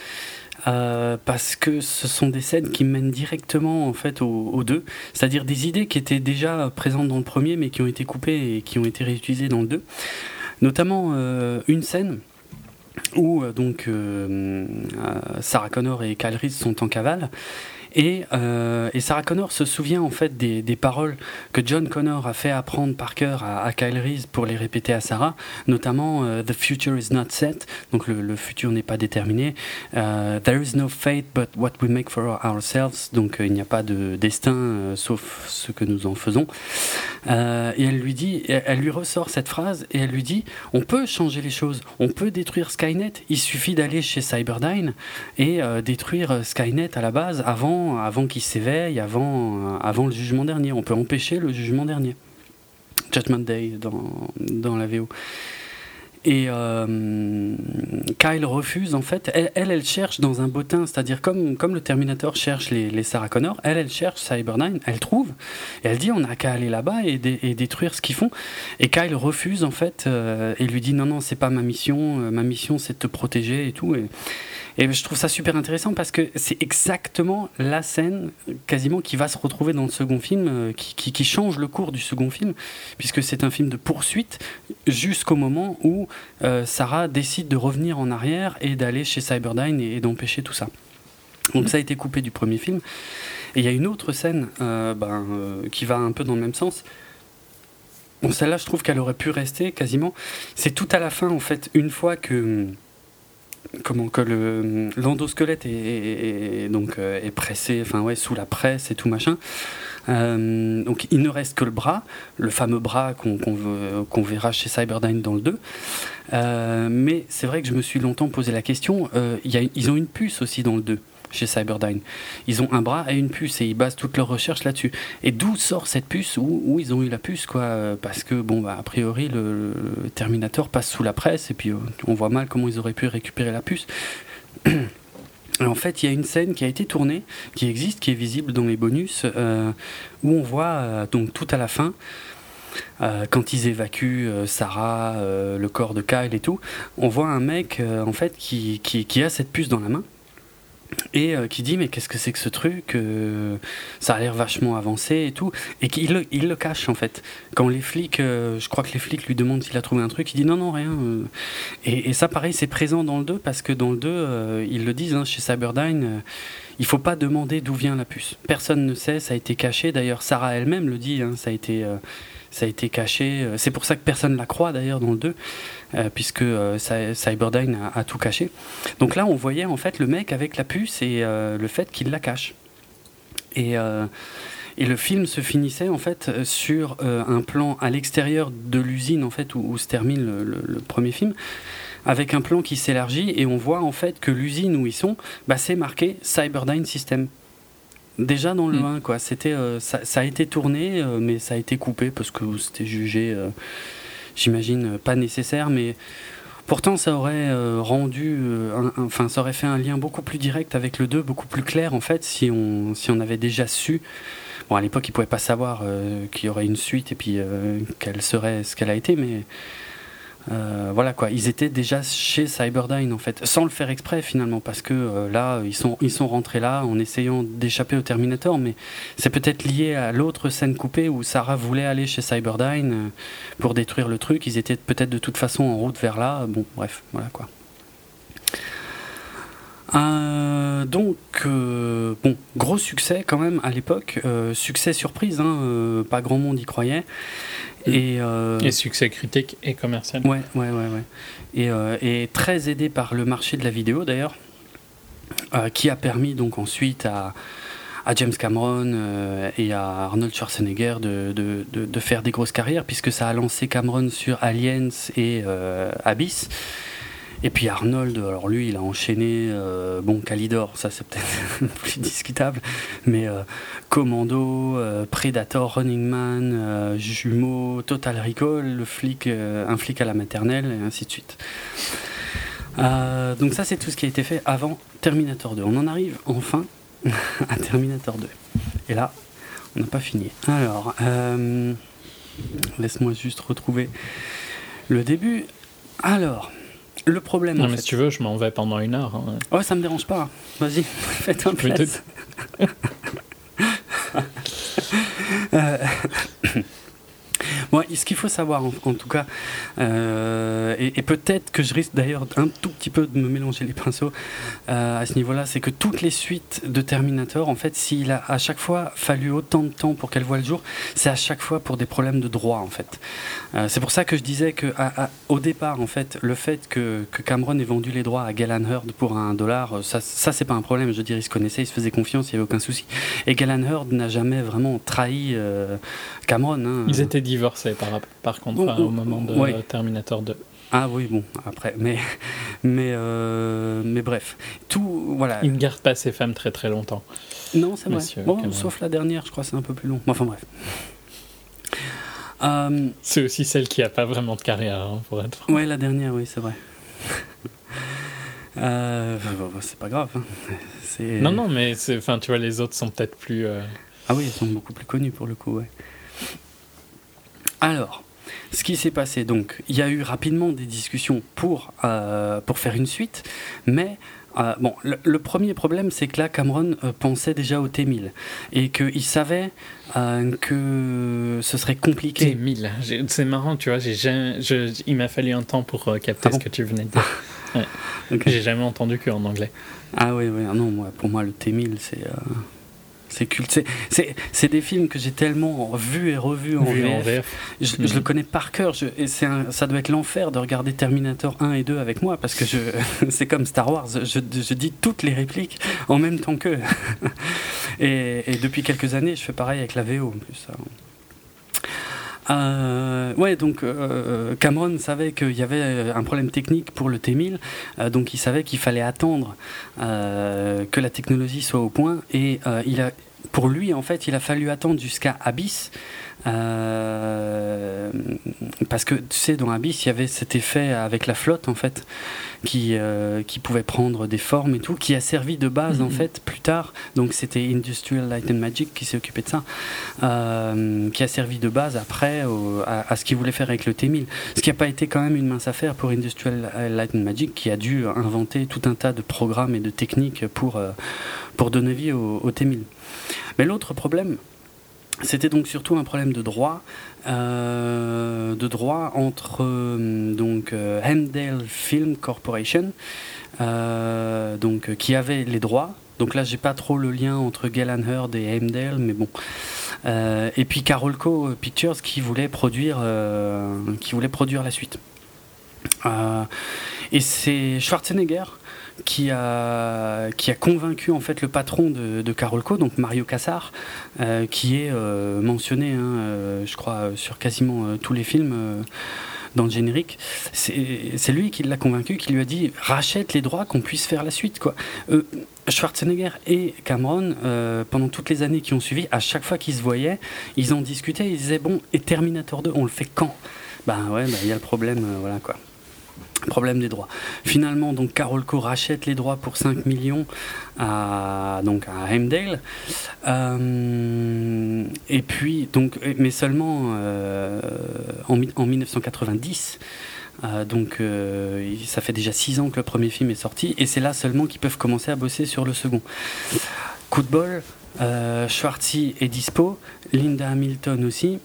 parce que ce sont des scènes qui mènent directement en fait aux, deux, c'est-à-dire des idées qui étaient déjà présentes dans le premier mais qui ont été coupées et qui ont été réutilisées dans le deux. Notamment une scène où donc Sarah Connor et Kyle sont en cavale euh, et, Sarah Connor se souvient en fait des, paroles que John Connor a fait apprendre par cœur à, Kyle Reese pour les répéter à Sarah, notamment euh, The future is not set, donc le, futur n'est pas déterminé. Euh, There is no fate but what we make for ourselves, donc il n'y a pas de destin sauf ce que nous en faisons. et elle lui dit, elle lui ressort cette phrase et elle lui dit, on peut changer les choses, on peut détruire Skynet, il suffit d'aller chez Cyberdyne et détruire Skynet à la base avant avant, qu'il s'éveille, avant, euh, avant le jugement dernier. On peut empêcher le jugement dernier. Judgment Day dans, dans la VO. Et euh, Kyle refuse, en fait. Elle, elle, cherche dans un bottin, c'est-à-dire comme, comme le Terminator cherche les, les, Sarah Connor, elle, elle cherche Cyberdyne, elle trouve. Et elle dit on n'a qu'à aller là-bas et, détruire ce qu'ils font. Et Kyle refuse, en fait, euh, et lui dit non, non, c'est pas ma mission. ma mission, c'est de te protéger et tout. Et, et je trouve ça super intéressant parce que c'est exactement la scène quasiment qui va se retrouver dans le second film, euh, qui, change le cours du second film, puisque c'est un film de poursuite jusqu'au moment où euh, Sarah décide de revenir en arrière et d'aller chez Cyberdyne et, d'empêcher tout ça. Donc ça a été coupé du premier film. Et il y a une autre scène euh, ben, qui va un peu dans le même sens. Bon, celle-là, je trouve qu'elle aurait pu rester quasiment. C'est tout à la fin, en fait, une fois que comment que le l'endosquelette est, donc euh, est pressé enfin ouais sous la presse et tout machin. Euh, donc il ne reste que le bras le fameux bras qu'on verra chez Cyberdyne dans le 2 euh, mais c'est vrai que je me suis longtemps posé la question y a, ils ont une puce aussi dans le 2 chez Cyberdyne. Ils ont un bras et une puce et ils basent toutes leurs recherches là-dessus. Et d'où sort cette puce où, ils ont eu la puce quoi? Parce que bon bah a priori le, Terminator passe sous la presse et puis euh, on voit mal comment ils auraient pu récupérer la puce. en fait, il y a une scène qui a été tournée, qui existe, qui est visible dans les bonus, euh, où on voit euh, donc tout à la fin. quand ils évacuent Sarah, le corps de Kyle et tout, on voit un mec en fait qui, qui, a cette puce dans la main et euh, qui dit mais qu'est-ce que c'est que ce truc euh, ça a l'air vachement avancé et tout et qu'il le, il le cache en fait quand les flics euh, je crois que les flics lui demandent s'il a trouvé un truc il dit non non rien et, ça pareil c'est présent dans le 2 parce que dans le 2 ils le disent hein, chez Cyberdyne il faut pas demander d'où vient la puce personne ne sait ça a été caché d'ailleurs Sarah elle-même le dit hein, ça a été ça a été caché. C'est pour ça que personne la croit d'ailleurs dans le 2. Euh, puisque euh, Cyberdyne a, tout caché. Donc là, on voyait en fait le mec avec la puce et euh, le fait qu'il la cache. Et, et, le film se finissait en fait sur un plan à l'extérieur de l'usine en fait où, se termine le, premier film avec un plan qui s'élargit et on voit en fait que l'usine où ils sont, bah, c'est marqué Cyberdyne System. Déjà dans le 1, mm. quoi. C'était, ça, ça, a été tourné, mais ça a été coupé parce que c'était jugé j'imagine pas nécessaire, mais pourtant ça aurait euh, rendu, euh, enfin ça aurait fait un lien beaucoup plus direct avec le 2, beaucoup plus clair en fait, si on, si on avait déjà su. Bon, à l'époque, ils pouvaient pas savoir euh, qu'il y aurait une suite et puis qu'elle serait ce qu'elle a été, mais euh, voilà quoi, ils étaient déjà chez Cyberdyne en fait, sans le faire exprès finalement, parce que euh, là, ils sont, ils sont rentrés là en essayant d'échapper au Terminator, mais c'est peut-être lié à l'autre scène coupée où Sarah voulait aller chez Cyberdyne euh, pour détruire le truc, ils étaient peut-être de toute façon en route vers là, bon bref, voilà quoi. Euh, donc, euh, bon, gros succès quand même à l'époque. Euh, succès surprise, hein, pas grand monde y croyait. Mm. Et, et, succès critique et commercial. Ouais, ouais, ouais. ouais. Et, et, très aidé par le marché de la vidéo d'ailleurs, qui a permis donc ensuite à, à James Cameron et à Arnold Schwarzenegger de, de, de, de, faire des grosses carrières, puisque ça a lancé Cameron sur Aliens et Abyss. Et puis Arnold, alors lui, il a enchaîné, euh, bon, Calidor, ça c'est peut-être plus discutable, mais euh, Commando, euh, Predator, Running Man, Jumeaux, Total Recall, le flic, un flic à la maternelle, et ainsi de suite. donc ça c'est tout ce qui a été fait avant Terminator 2. On en arrive enfin à Terminator 2. Et là, on n'a pas fini. Alors, laisse-moi juste retrouver le début. Alors, le problème. Non, mais si tu veux, je m'en vais pendant une heure. Hein. Ouais, ça me dérange pas. Vas-y, faites un place. euh, ce qu'il faut savoir, en, tout cas, euh, et, peut-être que je risque d'ailleurs un tout petit peu de me mélanger les pinceaux euh, à ce niveau-là, c'est que toutes les suites de Terminator, en fait, s'il a à chaque fois fallu autant de temps pour qu'elles voient le jour, c'est à chaque fois pour des problèmes de droit, en fait. Euh, c'est pour ça que je disais que départ, en fait, le fait que, Cameron ait vendu les droits à Gallan Hurd pour un dollar, ça, ça c'est pas un problème. Je veux dire, il se connaissait, il se faisait confiance, il n'y avait aucun souci. Et Gallan Hurd n'a jamais vraiment trahi Cameron. Hein. Ils étaient divorcés par, par contre au moment de Terminator 2. Ah oui, bon, après, mais, mais, euh, mais bref, tout, voilà. Il ne garde pas ses femmes très très longtemps. Non, c'est vrai. Bon, sauf la dernière, je crois, c'est un peu plus long. Enfin bref. Euh, c'est aussi celle qui a pas vraiment de carrière, hein, pour être franc. Ouais, la dernière, oui, c'est vrai. euh, c'est pas grave. Hein. Non, non, mais tu vois, les autres sont peut-être plus. Euh, ah oui, ils sont beaucoup plus connus pour le coup, ouais. Alors, ce qui s'est passé, donc, il y a eu rapidement des discussions pour, euh, pour faire une suite, mais euh, bon, le, premier problème, c'est que là, Cameron euh, pensait déjà au T1000 et qu'il savait que ce serait compliqué. T1000, c'est marrant, tu vois, il m'a fallu un temps pour capter ah ce que tu venais de dire. J'ai jamais entendu qu'en anglais. Ah oui, oui, non, moi, pour moi, le T1000, c'est. C'est culte. C'est des films que j'ai tellement vus et revus en, VF. Je, le connais par cœur. Je, et un, ça doit être l'enfer de regarder Terminator 1 et 2 avec moi parce que c'est comme Star Wars. Je, je, dis toutes les répliques en même temps qu'eux. et, et, depuis quelques années, je fais pareil avec la VO en plus. Euh, ouais, donc euh, Cameron savait qu'il y avait un problème technique pour le T1000, euh, donc il savait qu'il fallait attendre euh, que la technologie soit au point, et il a, pour lui, en fait, il a fallu attendre jusqu'à Abyss euh, parce que tu sais, dans Abyss, il y avait cet effet avec la flotte en fait, qui, euh, qui pouvait prendre des formes et tout, qui a servi de base en mhm. fait plus tard. Donc c'était Industrial Light and Magic qui s'est occupé de ça, euh, qui a servi de base après à, ce qu'il voulait faire avec le T1000. Ce qui n'a pas été quand même une mince affaire pour Industrial Light and Magic, qui a dû inventer tout un tas de programmes et de techniques pour, pour donner vie au, au T1000. Mais l'autre problème, c'était donc surtout un problème de droit, euh, de droit entre euh, donc euh, Film Corporation, donc qui avait les droits. Donc là, j'ai pas trop le lien entre Galen Hurd et Heimdall, mais bon. et puis Carolco Pictures qui voulait produire, qui voulait produire la suite. et c'est Schwarzenegger qui a, qui a convaincu en fait le patron de, de Carolco, donc Mario Cassar, euh, qui est euh, mentionné, hein, euh, je crois, sur quasiment tous les films dans le générique. C'est lui qui l'a convaincu, qui lui a dit rachète les droits qu'on puisse faire la suite. Quoi. Schwarzenegger et Cameron, pendant toutes les années qui ont suivi, à chaque fois qu'ils se voyaient, ils en discutaient, ils disaient bon, et Terminator 2, on le fait quand? Ben ouais, ben, il y a le problème, voilà quoi. Problème des droits. Finalement, donc Carolco rachète les droits pour 5 millions à, donc à Heimdall. Euh, et puis, donc, mais seulement euh, en, en, 1990. Euh, donc ça fait déjà 6 ans que le premier film est sorti et c'est là seulement qu'ils peuvent commencer à bosser sur le second. Coup de bol, Schwartzy est dispo, Linda Hamilton aussi.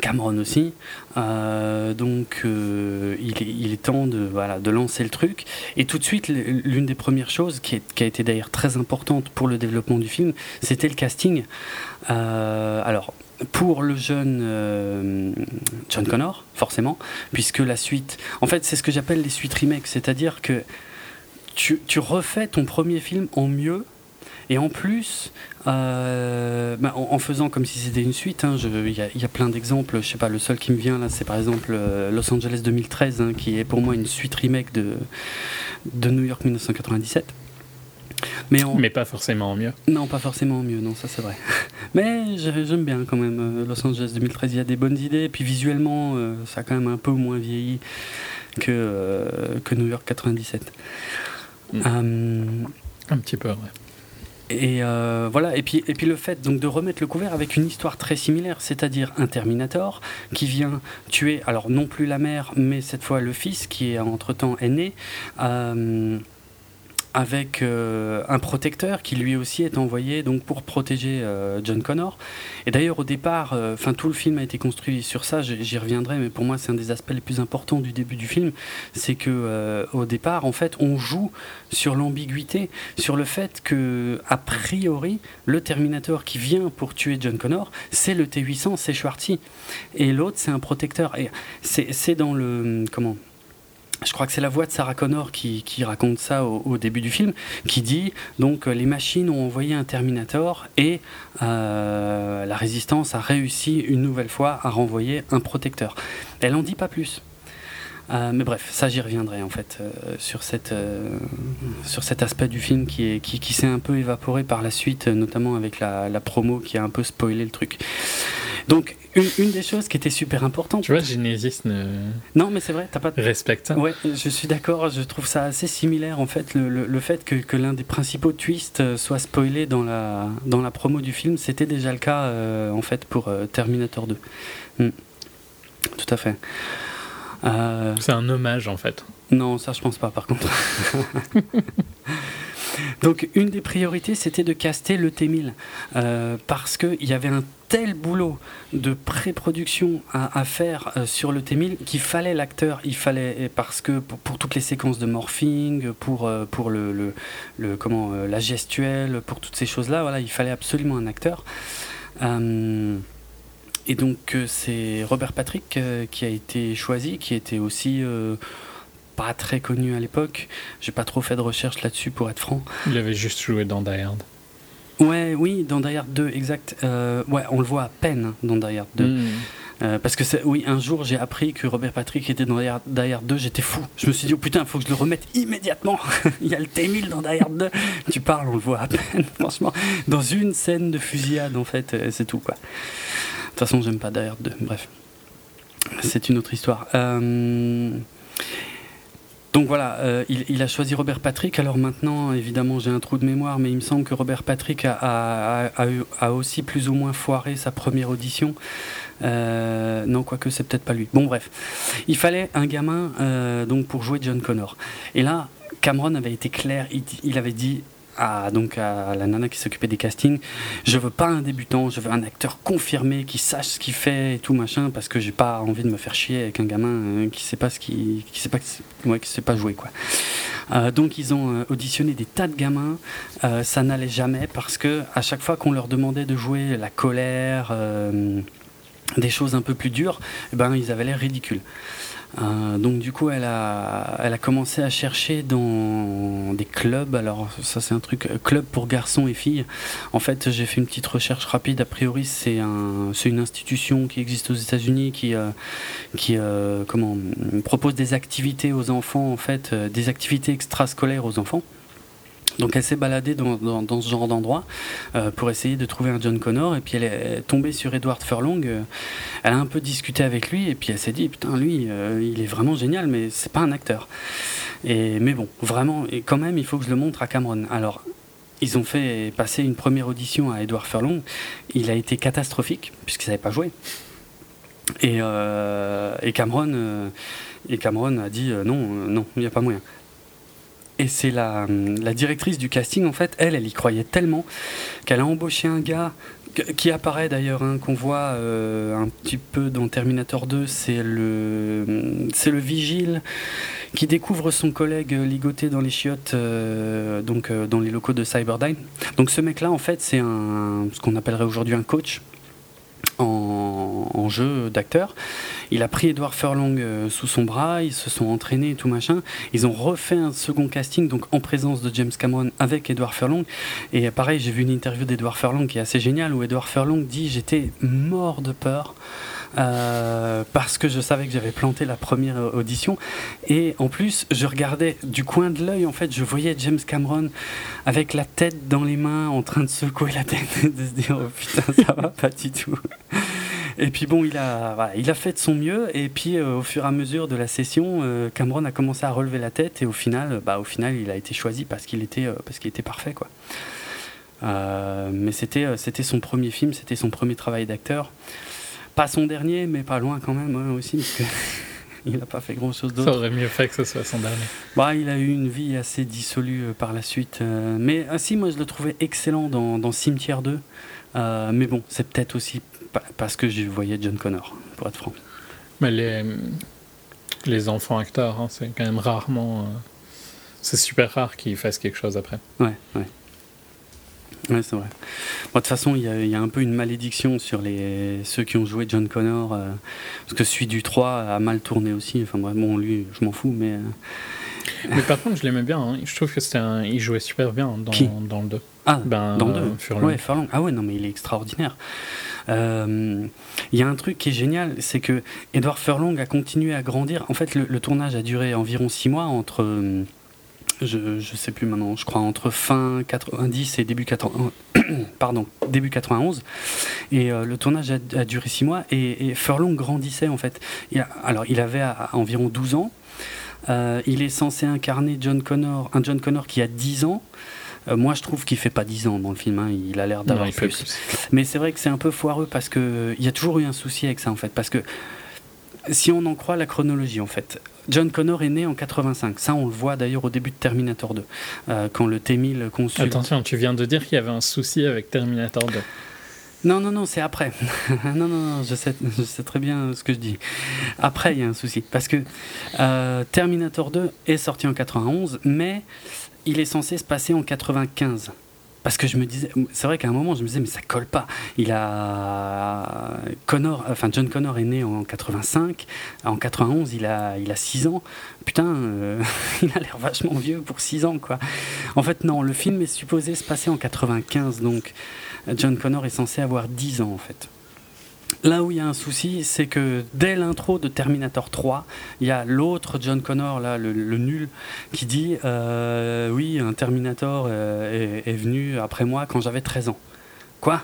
Cameron aussi. Euh, donc euh, il, est, temps de, voilà, de lancer le truc. Et tout de suite, l'une des premières choses qui, a été d'ailleurs très importante pour le développement du film, c'était le casting. Euh, alors, pour le jeune John Connor, forcément, puisque la suite. En fait, c'est ce que j'appelle les suites remakes, c'est-à-dire que tu refais ton premier film en mieux et en plus, euh, bah, en, faisant comme si c'était une suite, hein, il y, a plein d'exemples. Je sais pas, le seul qui me vient là, c'est par exemple euh, Los Angeles 2013, hein, qui est pour moi une suite remake de, de New York 1997. Mais, Mais pas forcément en mieux. Non, pas forcément en mieux, non, ça c'est vrai. Mais j'aime bien quand même euh, Los Angeles 2013, il y a des bonnes idées, et puis visuellement, ça a quand même un peu moins vieilli que, que New York 97. Mm. un petit peu, ouais. Et euh, voilà, et puis, et puis le fait donc de remettre le couvert avec une histoire très similaire, c'est-à-dire un Terminator qui vient tuer, alors non plus la mère, mais cette fois le fils qui est entre-temps est né. Euh, avec euh, un protecteur qui lui aussi est envoyé donc pour protéger euh, John Connor. Et d'ailleurs au départ, euh, enfin tout le film a été construit sur ça. J'y reviendrai, mais pour moi c'est un des aspects les plus importants du début du film, c'est que au départ en fait on joue sur l'ambiguïté, sur le fait que a priori le Terminator qui vient pour tuer John Connor, c'est le T800, c'est Schwarzy, et l'autre c'est un protecteur. Et c'est dans le comment je crois que c'est la voix de Sarah Connor qui, raconte ça au, début du film, qui dit donc euh, les machines ont envoyé un Terminator et euh, la résistance a réussi une nouvelle fois à renvoyer un protecteur. Elle n'en dit pas plus. Euh, mais bref, ça j'y reviendrai en fait sur, cette, sur cet aspect du film qui, est, qui, s'est un peu évaporé par la suite, notamment avec la, la, promo qui a un peu spoilé le truc. Donc une, des choses qui était super importante. Tu vois, Genesis ne. Non, mais c'est vrai, t'as pas. Respecte Ouais, je suis d'accord. Je trouve ça assez similaire en fait. Le, le, fait que, que l'un des principaux twists euh, soit spoilé dans la dans la promo du film, c'était déjà le cas euh, en fait pour euh, Terminator 2. Hmm. Tout à fait. C'est un hommage en fait. Non, ça je pense pas par contre. Donc une des priorités, c'était de caster le T-1000 euh, parce qu'il y avait un tel boulot de pré-production à, faire euh, sur le T-1000 qu'il fallait l'acteur, il fallait parce que pour, toutes les séquences de morphing, pour euh, pour le, le, comment la gestuelle, pour toutes ces choses là, voilà, il fallait absolument un acteur. Et donc c'est Robert Patrick qui a été choisi, qui était aussi pas très connu à l'époque. J'ai pas trop fait de recherche là-dessus pour être franc. Il avait juste joué dans Die Hard. Ouais, oui, dans Die Hard 2, exact. Euh, ouais, on le voit à peine dans Die Hard 2. Hmm. Euh, parce que oui, un jour j'ai appris que Robert Patrick était dans Die Hard 2, j'étais fou. Je me suis dit, oh putain, il faut que je le remette immédiatement. il y a le T-1000 dans Die Hard 2. tu parles, on le voit à peine, franchement. Dans une scène de fusillade, en fait, euh, c'est tout, quoi. De toute façon, j'aime pas 2, bref. C'est une autre histoire. Euh. Donc voilà, euh, il, a choisi Robert Patrick. Alors maintenant, évidemment, j'ai un trou de mémoire, mais il me semble que Robert Patrick a, aussi plus ou moins foiré sa première audition. Euh, non, quoique c'est peut-être pas lui. Bon, bref, il fallait un gamin donc pour jouer John Connor. Et là, Cameron avait été clair. il avait dit à, donc à la nana qui s'occupait des castings. Je veux pas un débutant je veux un acteur confirmé qui sache ce qu'il fait et tout machin parce que j'ai pas envie de me faire chier avec un gamin euh, qui sait pas ce qui qui sait pas ouais, qui sait pas jouer quoi. Euh, donc ils ont euh, auditionné des tas de gamins. Ça n'allait jamais parce que à chaque fois qu'on leur demandait de jouer la colère des choses un peu plus dures eh ben ils avaient l'air ridicules euh, donc du coup, elle a, elle a commencé à chercher dans des clubs. Alors ça, c'est un truc euh, club pour garçons et filles. En fait, j'ai fait une petite recherche rapide. A priori, c'est un, c'est une institution qui existe aux États-Unis qui, euh, qui comment propose des activités aux enfants. En fait, des activités extrascolaires aux enfants. Donc elle s'est baladée dans, ce genre d'endroit euh, pour essayer de trouver un John Connor et puis elle est tombée sur Edward Furlong. Euh, elle a un peu discuté avec lui et puis elle s'est dit putain lui euh, il est vraiment génial mais c'est pas un acteur. Et mais bon vraiment et quand même il faut que je le montre à Cameron. Alors ils ont fait passer une première audition à Edward Furlong. Il a été catastrophique puisqu'il savait pas jouer. Et, et Cameron et Cameron a dit non non il n'y a pas moyen. Et c'est la, la, directrice du casting, en fait, elle, elle y croyait tellement qu'elle a embauché un gars qui apparaît d'ailleurs, hein, qu'on voit euh, un petit peu dans Terminator 2, c'est le, c'est le vigile qui découvre son collègue ligoté dans les chiottes, euh, donc euh, dans les locaux de Cyberdyne. Donc ce mec-là, en fait, c'est ce qu'on appellerait aujourd'hui un coach en, jeu d'acteur. Il a pris Edward Furlong euh, sous son bras, ils se sont entraînés et tout machin. Ils ont refait un second casting, donc en présence de James Cameron avec Edward Furlong. Et pareil, j'ai vu une interview d'Edward Furlong qui est assez géniale, où Edward Furlong dit J'étais mort de peur. Euh, parce que je savais que j'avais planté la première audition. Et en plus, je regardais du coin de l'œil, en fait, je voyais James Cameron avec la tête dans les mains, en train de secouer la tête, de se dire oh putain, ça va pas du tout. Et puis bon, il a, il a fait de son mieux. Et puis euh, au fur et à mesure de la session, euh, Cameron a commencé à relever la tête. Et au final, bah, au final, il a été choisi parce qu'il était, parce qu'il était parfait, quoi. mais c'était, c'était son premier film, c'était son premier travail d'acteur. Pas son dernier, mais pas loin quand même hein, aussi, parce qu'il n'a pas fait grand chose d'autre. Ça aurait mieux fait que ce soit son dernier. Bah, il a eu une vie assez dissolue euh, par la suite. Euh, mais ainsi, ah, moi, je le trouvais excellent dans, dans Cimetière 2. Euh, mais bon, c'est peut-être aussi parce que je voyais John Connor, pour être franc. Mais les, les enfants acteurs, hein, c'est quand même rarement. c'est super rare qu'ils fassent quelque chose après. Ouais, ouais. Ouais, c'est vrai. de toute façon, il y, a un peu une malédiction sur les, ceux qui ont joué John Connor, euh, parce que celui du 3 a mal tourné aussi. Enfin, bref, bon, lui, je m'en fous, mais. Euh, mais par contre, je l'aimais bien. Hein. Je trouve que c'était il jouait super bien dans, dans le 2. Ah, ben, dans le 2 Furlong. Ouais. Ah ouais, non, mais il est extraordinaire. Euh, il y a un truc qui est génial, c'est que Edward Furlong a continué à grandir. En fait, le, tournage a duré environ 6 mois entre je ne sais plus maintenant, je crois entre fin 90 et début 80, pardon, début 91. Et euh, le tournage a, duré 6 mois et, Furlong grandissait en fait. alors il avait environ 12 ans. Euh, il est censé incarner John Connor, un John Connor qui a 10 ans. Euh, moi, je trouve qu'il fait pas 10 ans dans le film. Hein. Il a l'air d'avoir plus. plus. Mais c'est vrai que c'est un peu foireux parce que il y a toujours eu un souci avec ça en fait. Parce que si on en croit la chronologie en fait, John Connor est né en 85. Ça, on le voit d'ailleurs au début de Terminator 2, euh, quand le T-1000 consulte. Attention, tu viens de dire qu'il y avait un souci avec Terminator 2. Non, non, non, c'est après. non, non, non, je sais, je sais très bien ce que je dis. Après, il y a un souci. Parce que euh, Terminator 2 est sorti en 91, mais il est censé se passer en 95. Parce que je me disais, c'est vrai qu'à un moment, je me disais, mais ça colle pas. Il a. Connor, enfin, John Connor est né en 85. En 91, il a, il a 6 ans. Putain, euh, il a l'air vachement vieux pour 6 ans, quoi. En fait, non, le film est supposé se passer en 95. Donc, John Connor est censé avoir 10 ans, en fait. Là où il y a un souci, c'est que dès l'intro de Terminator 3, il y a l'autre John Connor, là, le, nul, qui dit euh, Oui, un Terminator euh, est, venu après moi quand j'avais 13 ans. Quoi?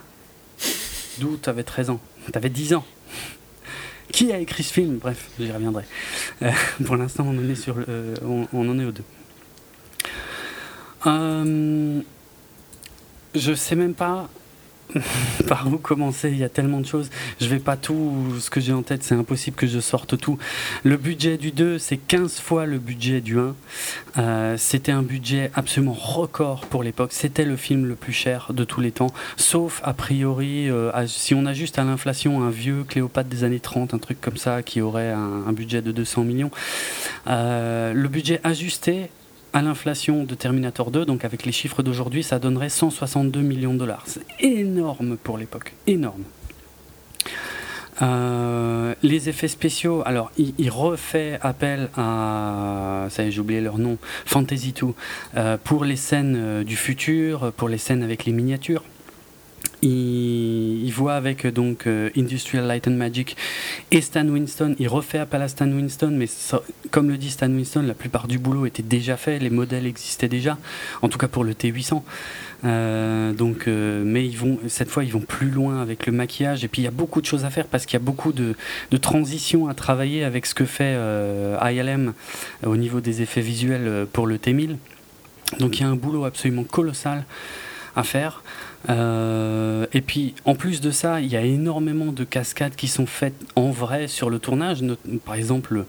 D'où tu avais 13 ans? Tu avais 10 ans? Qui a écrit ce film? Bref, j'y reviendrai. Euh, pour l'instant, on, en est aux deux. je sais même pas par où commencer Il y a tellement de choses. Je vais pas tout ce que j'ai en tête, c'est impossible que je sorte tout. Le budget du 2, c'est 15 fois le budget du 1. Euh, c'était un budget absolument record pour l'époque. C'était le film le plus cher de tous les temps, sauf a priori, euh, si on ajuste à l'inflation un vieux Cléopâtre des années 30, un truc comme ça, qui aurait un, budget de 200 millions. Euh, le budget ajusté à l'inflation de Terminator 2, donc avec les chiffres d'aujourd'hui, ça donnerait 162 millions de dollars. C'est énorme pour l'époque, énorme. Euh, les effets spéciaux, alors il, refait appel à, ça j'ai oublié leur nom, Fantasy 2, euh, pour les scènes euh, du futur, pour les scènes avec les miniatures il, voit avec donc euh, Industrial Light and Magic et Stan Winston. Il refait appel à Stan Winston, mais comme le dit Stan Winston, la plupart du boulot était déjà fait, les modèles existaient déjà, en tout cas pour le T800. Euh, donc, euh, mais ils vont cette fois ils vont plus loin avec le maquillage et puis il y a beaucoup de choses à faire parce qu'il y a beaucoup de, de transitions à travailler avec ce que fait ILM au niveau des effets visuels pour le T1000. Donc il y a un boulot absolument colossal à faire. Euh, et puis, en plus de ça, il y a énormément de cascades qui sont faites en vrai sur le tournage. Par exemple,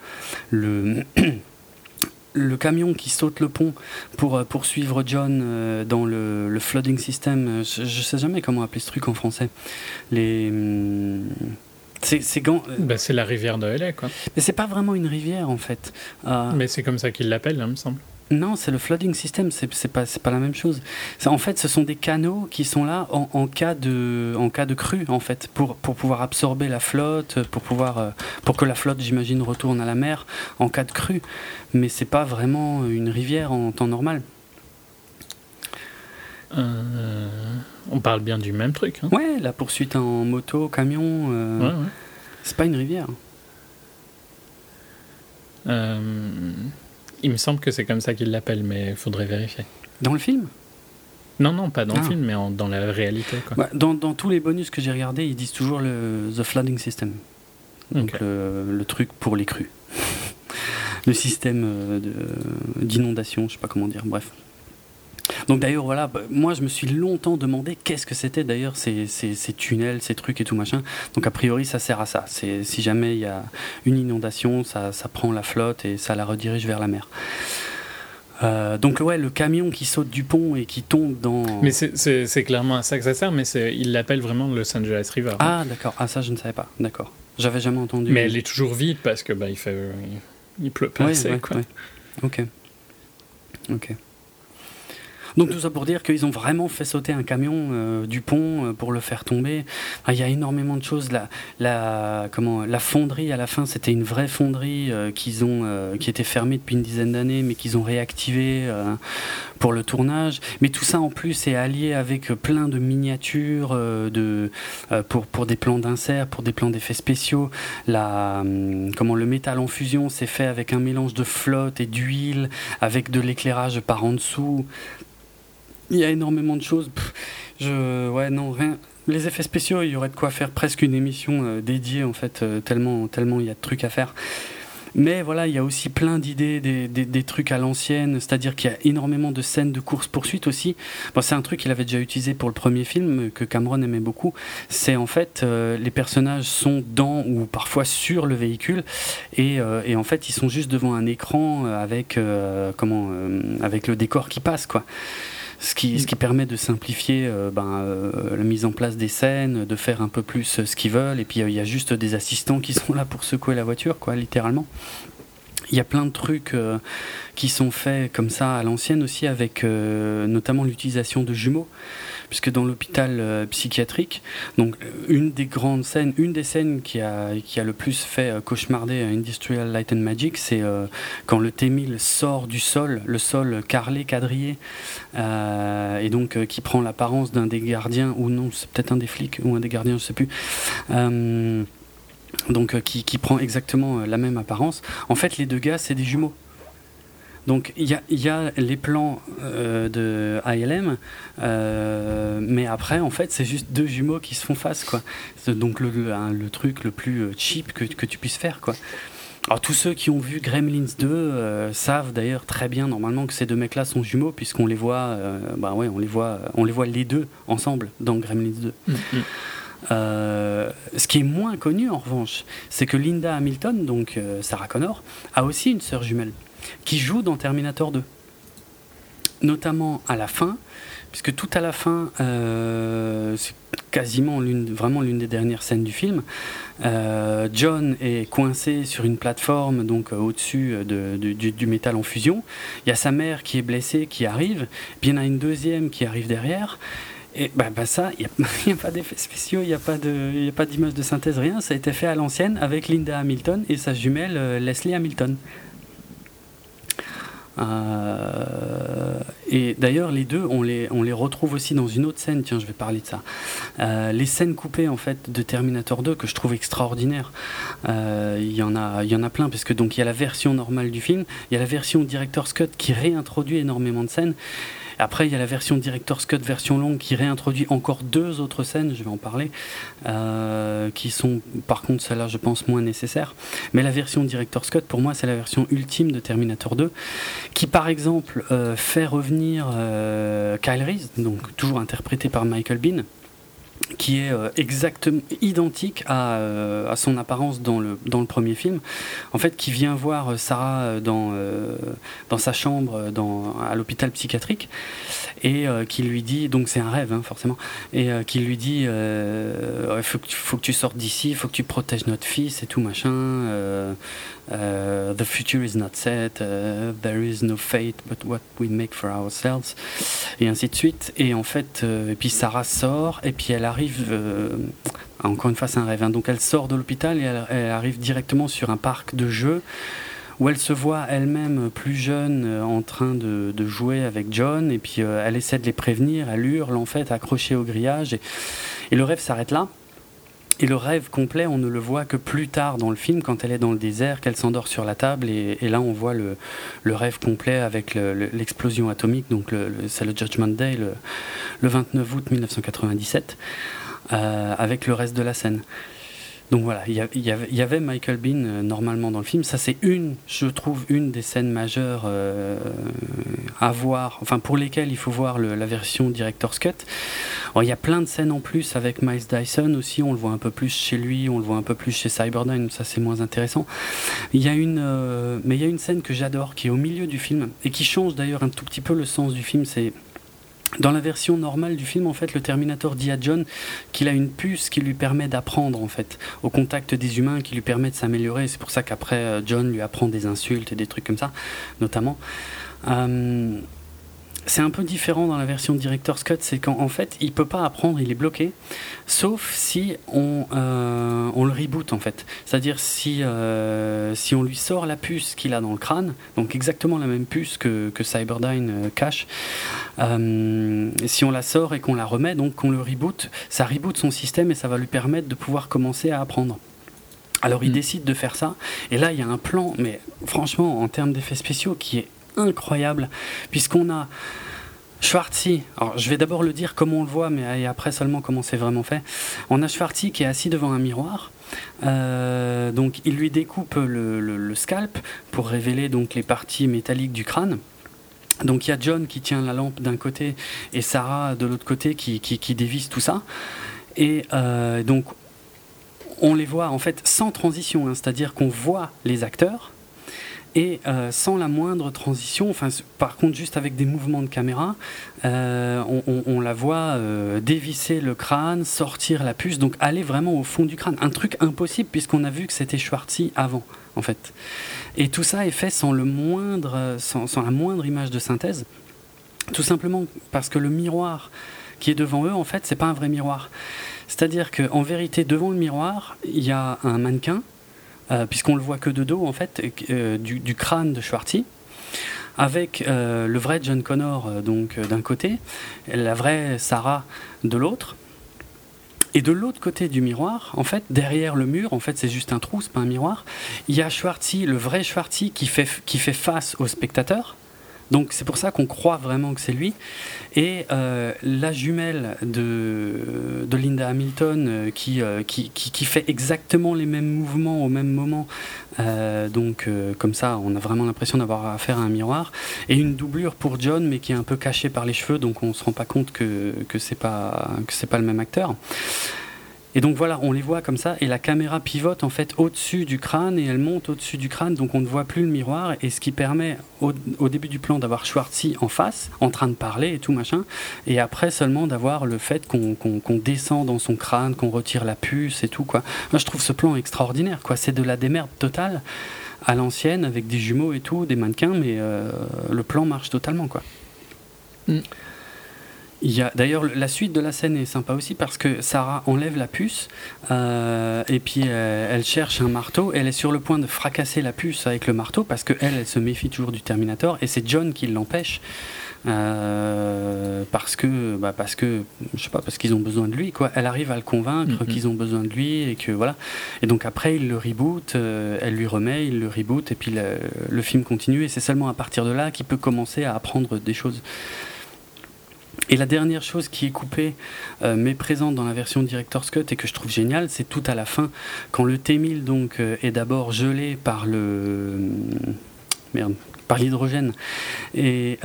le, le camion qui saute le pont pour euh, poursuivre John euh, dans le, flooding system, je, ne sais jamais comment appeler ce truc en français. Les. C'est bah, c'est la rivière de LA, quoi. Mais c'est pas vraiment une rivière, en fait. Mais c'est comme ça qu'ils l'appellent, hein, me semble. Non, c'est le flooding system, c'est pas, pas la même chose. En fait, ce sont des canaux qui sont là en, cas, de, en cas de crue, en fait, pour, pour pouvoir absorber la flotte, pour, pouvoir, euh, pour que la flotte, j'imagine, retourne à la mer en cas de crue. Mais c'est pas vraiment une rivière en temps normal. Euh, on parle bien du même truc. Hein. Ouais, la poursuite en moto, camion, euh, ouais, ouais. c'est pas une rivière. Euh, il me semble que c'est comme ça qu'il l'appelle, mais il faudrait vérifier. Dans le film? Non, non, pas dans le ah. film, mais dans la réalité. Bah, dans, dans, tous les bonus que j'ai regardés, ils disent toujours le The Flooding System. Donc le, truc pour les crues. le système euh, d'inondation, je sais pas comment dire, bref. Donc d'ailleurs, voilà, bah, moi je me suis longtemps demandé qu'est-ce que c'était d'ailleurs ces, ces, ces, tunnels, ces trucs et tout machin. Donc a priori, ça sert à ça. C'est si jamais il y a une inondation, ça, ça, prend la flotte et ça la redirige vers la mer. Euh, donc ouais, le camion qui saute du pont et qui tombe dans... Mais c'est clairement à ça que ça sert, mais il l'appelle vraiment le Los Angeles River. Ah d'accord, ah ça je ne savais pas, d'accord. J'avais jamais entendu. Mais elle est toujours vide parce que bah, il, fait, il pleut pas assez. quoi. Ok. Ok. Donc tout ça pour dire qu'ils ont vraiment fait sauter un camion euh, du pont euh, pour le faire tomber. Il y a énormément de choses. La, la, fonderie à la fin, c'était une vraie fonderie euh, qui était fermée depuis une dizaine d'années, mais qu'ils ont réactivée pour le tournage. Mais tout ça en plus est allié avec plein de miniatures pour des plans d'insert, pour des plans d'effets spéciaux. La, hum, comment, le métal en fusion, c'est fait avec un mélange de flotte et d'huile, avec de l'éclairage par en dessous. Il y a énormément de choses. je, ouais, non, rien. Les effets spéciaux, il y aurait de quoi faire presque une émission euh, dédiée, en fait, euh, tellement, tellement il y a de trucs à faire. Mais voilà, il y a aussi plein d'idées, des, trucs à l'ancienne, c'est-à-dire qu'il y a énormément de scènes de course-poursuite aussi. Bon, c'est un truc qu'il avait déjà utilisé pour le premier film, que Cameron aimait beaucoup. C'est en fait, euh, les personnages sont dans ou parfois sur le véhicule, et, et en fait, ils sont juste devant un écran avec, comment, avec le décor qui passe, quoi ce qui, ce qui permet de simplifier euh, ben, euh, la mise en place des scènes, de faire un peu plus euh, ce qu'ils veulent. Et puis il y a juste des assistants qui sont là pour secouer la voiture, quoi, littéralement. Il y a plein de trucs qui sont faits comme ça à l'ancienne aussi, avec notamment l'utilisation de jumeaux puisque dans l'hôpital euh, psychiatrique, donc euh, une des grandes scènes, une des scènes qui a, qui a le plus fait euh, cauchemarder Industrial Light and Magic, c'est quand le T-1000 sort du sol, le sol carrelé, quadrillé, et donc qui prend l'apparence d'un des gardiens, ou non, c'est peut-être un des flics, ou un des gardiens, je sais plus donc qui, qui, prend exactement la même apparence. En fait, les deux gars, c'est des jumeaux. Donc il y a, les plans euh, de ALM, euh, mais après en fait c'est juste deux jumeaux qui se font face quoi. C'est donc le, le, truc le plus euh, cheap que, que, tu puisses faire quoi. Alors tous ceux qui ont vu Gremlins 2 savent d'ailleurs très bien normalement que ces deux mecs-là sont jumeaux puisqu'on les voit, bah ouais, on les voit, on les voit les deux ensemble dans Gremlins 2. Mm, mm. ce qui est moins connu en revanche, c'est que Linda Hamilton, donc Sarah Connor, a aussi une sœur jumelle qui joue dans Terminator 2. Notamment à la fin, puisque tout à la fin, euh, c'est quasiment vraiment l'une des dernières scènes du film. Euh, John est coincé sur une plateforme, donc euh, au-dessus du, métal en fusion. Il y a sa mère qui est blessée, qui arrive. Puis il y en a une deuxième qui arrive derrière. Et bah, bah ça, il n'y a, pas d'effets spéciaux, il n'y a pas d'image de, de synthèse, rien. Ça a été fait à l'ancienne avec Linda Hamilton et sa jumelle Leslie Hamilton. Euh, et d'ailleurs, les deux, on les, on les retrouve aussi dans une autre scène. Tiens, je vais parler de ça. Euh, les scènes coupées en fait de Terminator 2 que je trouve extraordinaires. Euh, il y en a, y en a plein parce que donc il y a la version normale du film, il y a la version director's cut qui réintroduit énormément de scènes. Après, il y a la version Director's Cut, version longue, qui réintroduit encore deux autres scènes, je vais en parler, euh, qui sont par contre celles-là, je pense, moins nécessaires. Mais la version Director's Cut, pour moi, c'est la version ultime de Terminator 2, qui par exemple euh, fait revenir euh, Kyle Reese, donc toujours interprété par Michael Bean qui est euh, exactement identique à, euh, à, son apparence dans le, dans le premier film. En fait, qui vient voir euh, Sarah dans, dans sa chambre dans, à l'hôpital psychiatrique et qui lui dit, donc c'est un rêve hein, forcément, et qui lui dit il faut, faut, que tu sortes d'ici, il faut que tu protèges notre fils et tout machin. The future is not set, there is no fate but what we make for ourselves, et ainsi de suite. Et en fait, et puis Sarah sort, et puis elle arrive, euh, encore une fois c'est un rêve, hein. donc elle sort de l'hôpital et elle, arrive directement sur un parc de jeux où elle se voit elle-même plus jeune euh, en train de, jouer avec John et puis euh, elle essaie de les prévenir, elle hurle en fait accrochée au grillage et le rêve s'arrête là. Et le rêve complet, on ne le voit que plus tard dans le film, quand elle est dans le désert, qu'elle s'endort sur la table, et, là on voit le, rêve complet avec l'explosion atomique, donc c'est le Judgment Day, le, le 29 août 1997, euh, avec le reste de la scène. Donc voilà, il y, avait Michael Bean euh, normalement dans le film. Ça, c'est une, je trouve, une des scènes majeures euh, à voir, enfin pour lesquelles il faut voir la version Director's Cut. Il y a plein de scènes en plus avec Miles Dyson aussi. On le voit un peu plus chez lui, on le voit un peu plus chez Cyberdyne. Ça, c'est moins intéressant. Y a une, euh, mais il y a une scène que j'adore qui est au milieu du film et qui change d'ailleurs un tout petit peu le sens du film. C'est dans la version normale du film, en fait, le Terminator dit à John qu'il a une puce qui lui permet d'apprendre, en fait, au contact des humains, qui lui permet de s'améliorer. C'est pour ça qu'après, euh, John lui apprend des insultes et des trucs comme ça, notamment. Euh, c'est un peu différent dans la version Director's Cut, c'est qu'en fait, il peut pas apprendre, il est bloqué, sauf si on, euh, on le reboot en fait. C'est-à-dire si, euh, si on lui sort la puce qu'il a dans le crâne, donc exactement la même puce que, que Cyberdyne euh, cache, si on la sort et qu'on la remet, donc qu'on le reboot, ça reboot son système et ça va lui permettre de pouvoir commencer à apprendre. Alors il mm. décide de faire ça, et là il y a un plan, mais franchement en termes d'effets spéciaux, qui est incroyable, puisqu'on a Schwartzy, alors je vais d'abord le dire comme on le voit, mais après seulement comment c'est vraiment fait. On a Schwartzy qui est assis devant un miroir. Euh, donc il lui découpe le, scalp pour révéler donc les parties métalliques du crâne. Donc il y a John qui tient la lampe d'un côté et Sarah de l'autre côté qui, qui, dévisse tout ça. Et euh, donc on les voit en fait sans transition, hein, c'est-à-dire qu'on voit les acteurs et euh, sans la moindre transition, enfin, par contre juste avec des mouvements de caméra, euh, on, la voit euh, dévisser le crâne, sortir la puce, donc aller vraiment au fond du crâne. Un truc impossible puisqu'on a vu que c'était Schwartzy avant, en fait. Et tout ça est fait sans, le moindre, sans, la moindre image de synthèse, tout simplement parce que le miroir qui est devant eux, en fait, c'est pas un vrai miroir. C'est-à-dire qu'en vérité, devant le miroir, il y a un mannequin puisqu'on le voit que de dos en fait, euh, du, crâne de Schwartzy, avec euh, le vrai John Connor donc d'un côté, la vraie Sarah de l'autre. Et de l'autre côté du miroir, en fait, derrière le mur, en fait, c'est juste un trou, c'est pas un miroir. Il y a Schwartzy, le vrai Schwartzy, qui fait, qui fait face au spectateur, donc c'est pour ça qu'on croit vraiment que c'est lui. Et euh, la jumelle de, Linda Hamilton euh, qui, euh, qui, qui, fait exactement les mêmes mouvements au même moment, donc comme ça on a vraiment l'impression d'avoir affaire à un miroir. Et une doublure pour John mais qui est un peu cachée par les cheveux donc on se rend pas compte que, que c'est pas, que c'est pas le même acteur. Et donc voilà, on les voit comme ça, et la caméra pivote en fait au-dessus du crâne, et elle monte au-dessus du crâne, donc on ne voit plus le miroir, et ce qui permet au, début du plan d'avoir Schwarzy en face, en train de parler et tout machin, et après seulement d'avoir le fait qu'on descend dans son crâne, qu'on retire la puce et tout quoi. Moi je trouve ce plan extraordinaire, quoi. C'est de la démerde totale à l'ancienne avec des jumeaux et tout, des mannequins, mais euh, le plan marche totalement quoi. Mm. D'ailleurs, la suite de la scène est sympa aussi parce que Sarah enlève la puce euh, et puis euh, elle cherche un marteau. Elle est sur le point de fracasser la puce avec le marteau parce qu'elle, elle se méfie toujours du Terminator et c'est John qui l'empêche. Euh, parce que bah parce que je sais pas parce qu'ils ont besoin de lui quoi elle arrive à le convaincre mm-hmm. qu'ils ont besoin de lui et que voilà et donc après il le reboot elle lui remet il le reboot et puis le, le film continue et c'est seulement à partir de là qu'il peut commencer à apprendre des choses et la dernière chose qui est coupée, euh, mais présente dans la version Director's Cut et que je trouve géniale, c'est tout à la fin, quand le T-1000 donc, euh, est d'abord gelé par le. Merde, par l'hydrogène et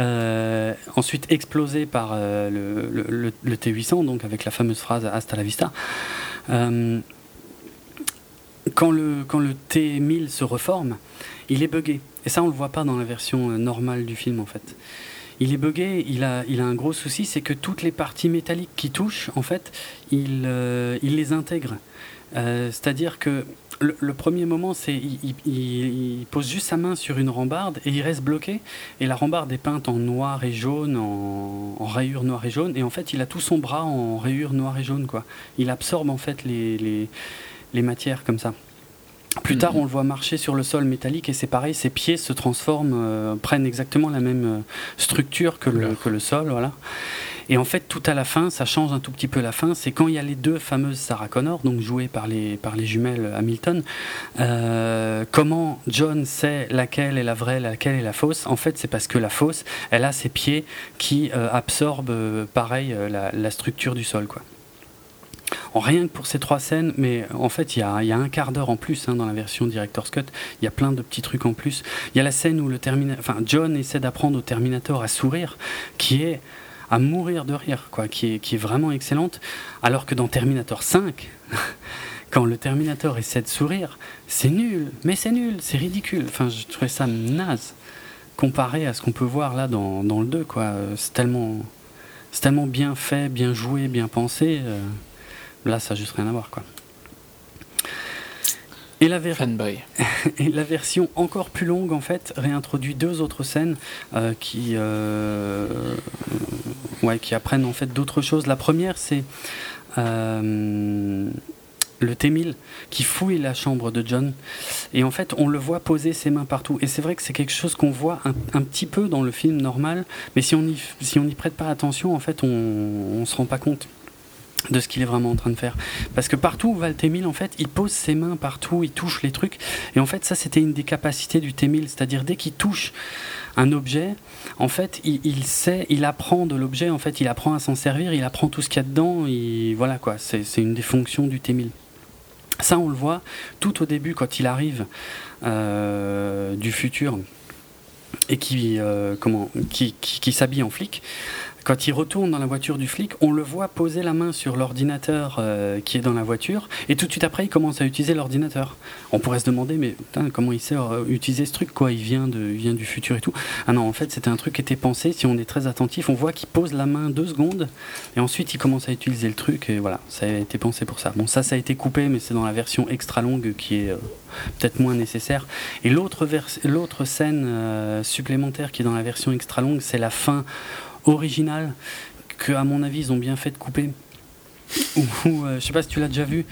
ensuite explosé par le, le, T800, donc avec la fameuse phrase Hasta la vista. quand le, quand le T1000 se reforme, il est buggé. Et ça, on le voit pas dans la version normale du film, en fait il est buggé, il a, il a un gros souci, c'est que toutes les parties métalliques qui touchent, en fait, il, euh, les intègre. Euh, c'est-à-dire que le, premier moment, c'est il, pose juste sa main sur une rambarde et il reste bloqué. Et la rambarde est peinte en noir et jaune, en, en rayures noires et jaunes. Et en fait, il a tout son bras en rayures noires et jaunes. Quoi. Il absorbe en fait les matières comme ça. Plus tard, on le voit marcher sur le sol métallique et c'est pareil, ses pieds se transforment, euh, prennent exactement la même euh, structure que le, que le sol. Voilà. Et en fait, tout à la fin, ça change un tout petit peu la fin, c'est quand il y a les deux fameuses Sarah Connor, donc jouées par les, par les jumelles Hamilton, euh, comment John sait laquelle est la vraie, laquelle est la fausse? En fait, c'est parce que la fausse, elle a ses pieds qui absorbent, pareil, la, la structure du sol. quoi rien que pour ces trois scènes, mais en fait, il y a, un quart d'heure en plus hein, dans la version Director's Cut. Il y a plein de petits trucs en plus. Il y a la scène où le enfin, John essaie d'apprendre au Terminator à sourire, qui est à mourir de rire, quoi, qui est, vraiment excellente. Alors que dans Terminator 5, quand le Terminator essaie de sourire, c'est nul, mais c'est nul, c'est ridicule. Enfin, je trouvais ça naze comparé à ce qu'on peut voir là dans, le 2, quoi. C'est tellement, c'est tellement bien fait, bien joué, bien pensé. Euh, Là, ça n'a juste rien à voir, quoi. Et la, et la, version encore plus longue, en fait, réintroduit deux autres scènes euh, qui, euh, ouais, qui apprennent en fait d'autres choses. La première, c'est euh, le T-1000 qui fouille la chambre de John. Et en fait, on le voit poser ses mains partout. Et c'est vrai que c'est quelque chose qu'on voit un, petit peu dans le film normal, mais si on n'y si on prête pas attention, en fait, on ne se rend pas compte de ce qu'il est vraiment en train de faire. Parce que partout où va le T-1000, en fait, il pose ses mains partout, il touche les trucs. Et en fait, ça, c'était une des capacités du T-1000. C'est-à-dire, dès qu'il touche un objet, en fait, il, sait, il apprend de l'objet, en fait, il apprend à s'en servir, il apprend tout ce qu'il y a dedans. Et voilà, quoi. C'est une des fonctions du T-1000. Ça, on le voit tout au début, quand il arrive euh, du futur et qui, euh, comment, qui, qui s'habille en flic. Quand il retourne dans la voiture du flic, on le voit poser la main sur l'ordinateur euh, qui est dans la voiture, et tout de suite après, il commence à utiliser l'ordinateur. On pourrait se demander, mais comment il sait euh, utiliser ce truc Il vient du futur et tout. Ah non, en fait, c'était un truc qui était pensé. Si on est très attentif, on voit qu'il pose la main deux secondes, et ensuite il commence à utiliser le truc, et voilà, ça a été pensé pour ça. Bon, ça, ça a été coupé, mais c'est dans la version extra longue qui est euh, peut-être moins nécessaire. Et l'autre scène supplémentaire qui est dans la version extra longue, c'est la fin original que, à mon avis, ils ont bien fait de couper. Ou, euh, je sais pas si tu l'as déjà vu,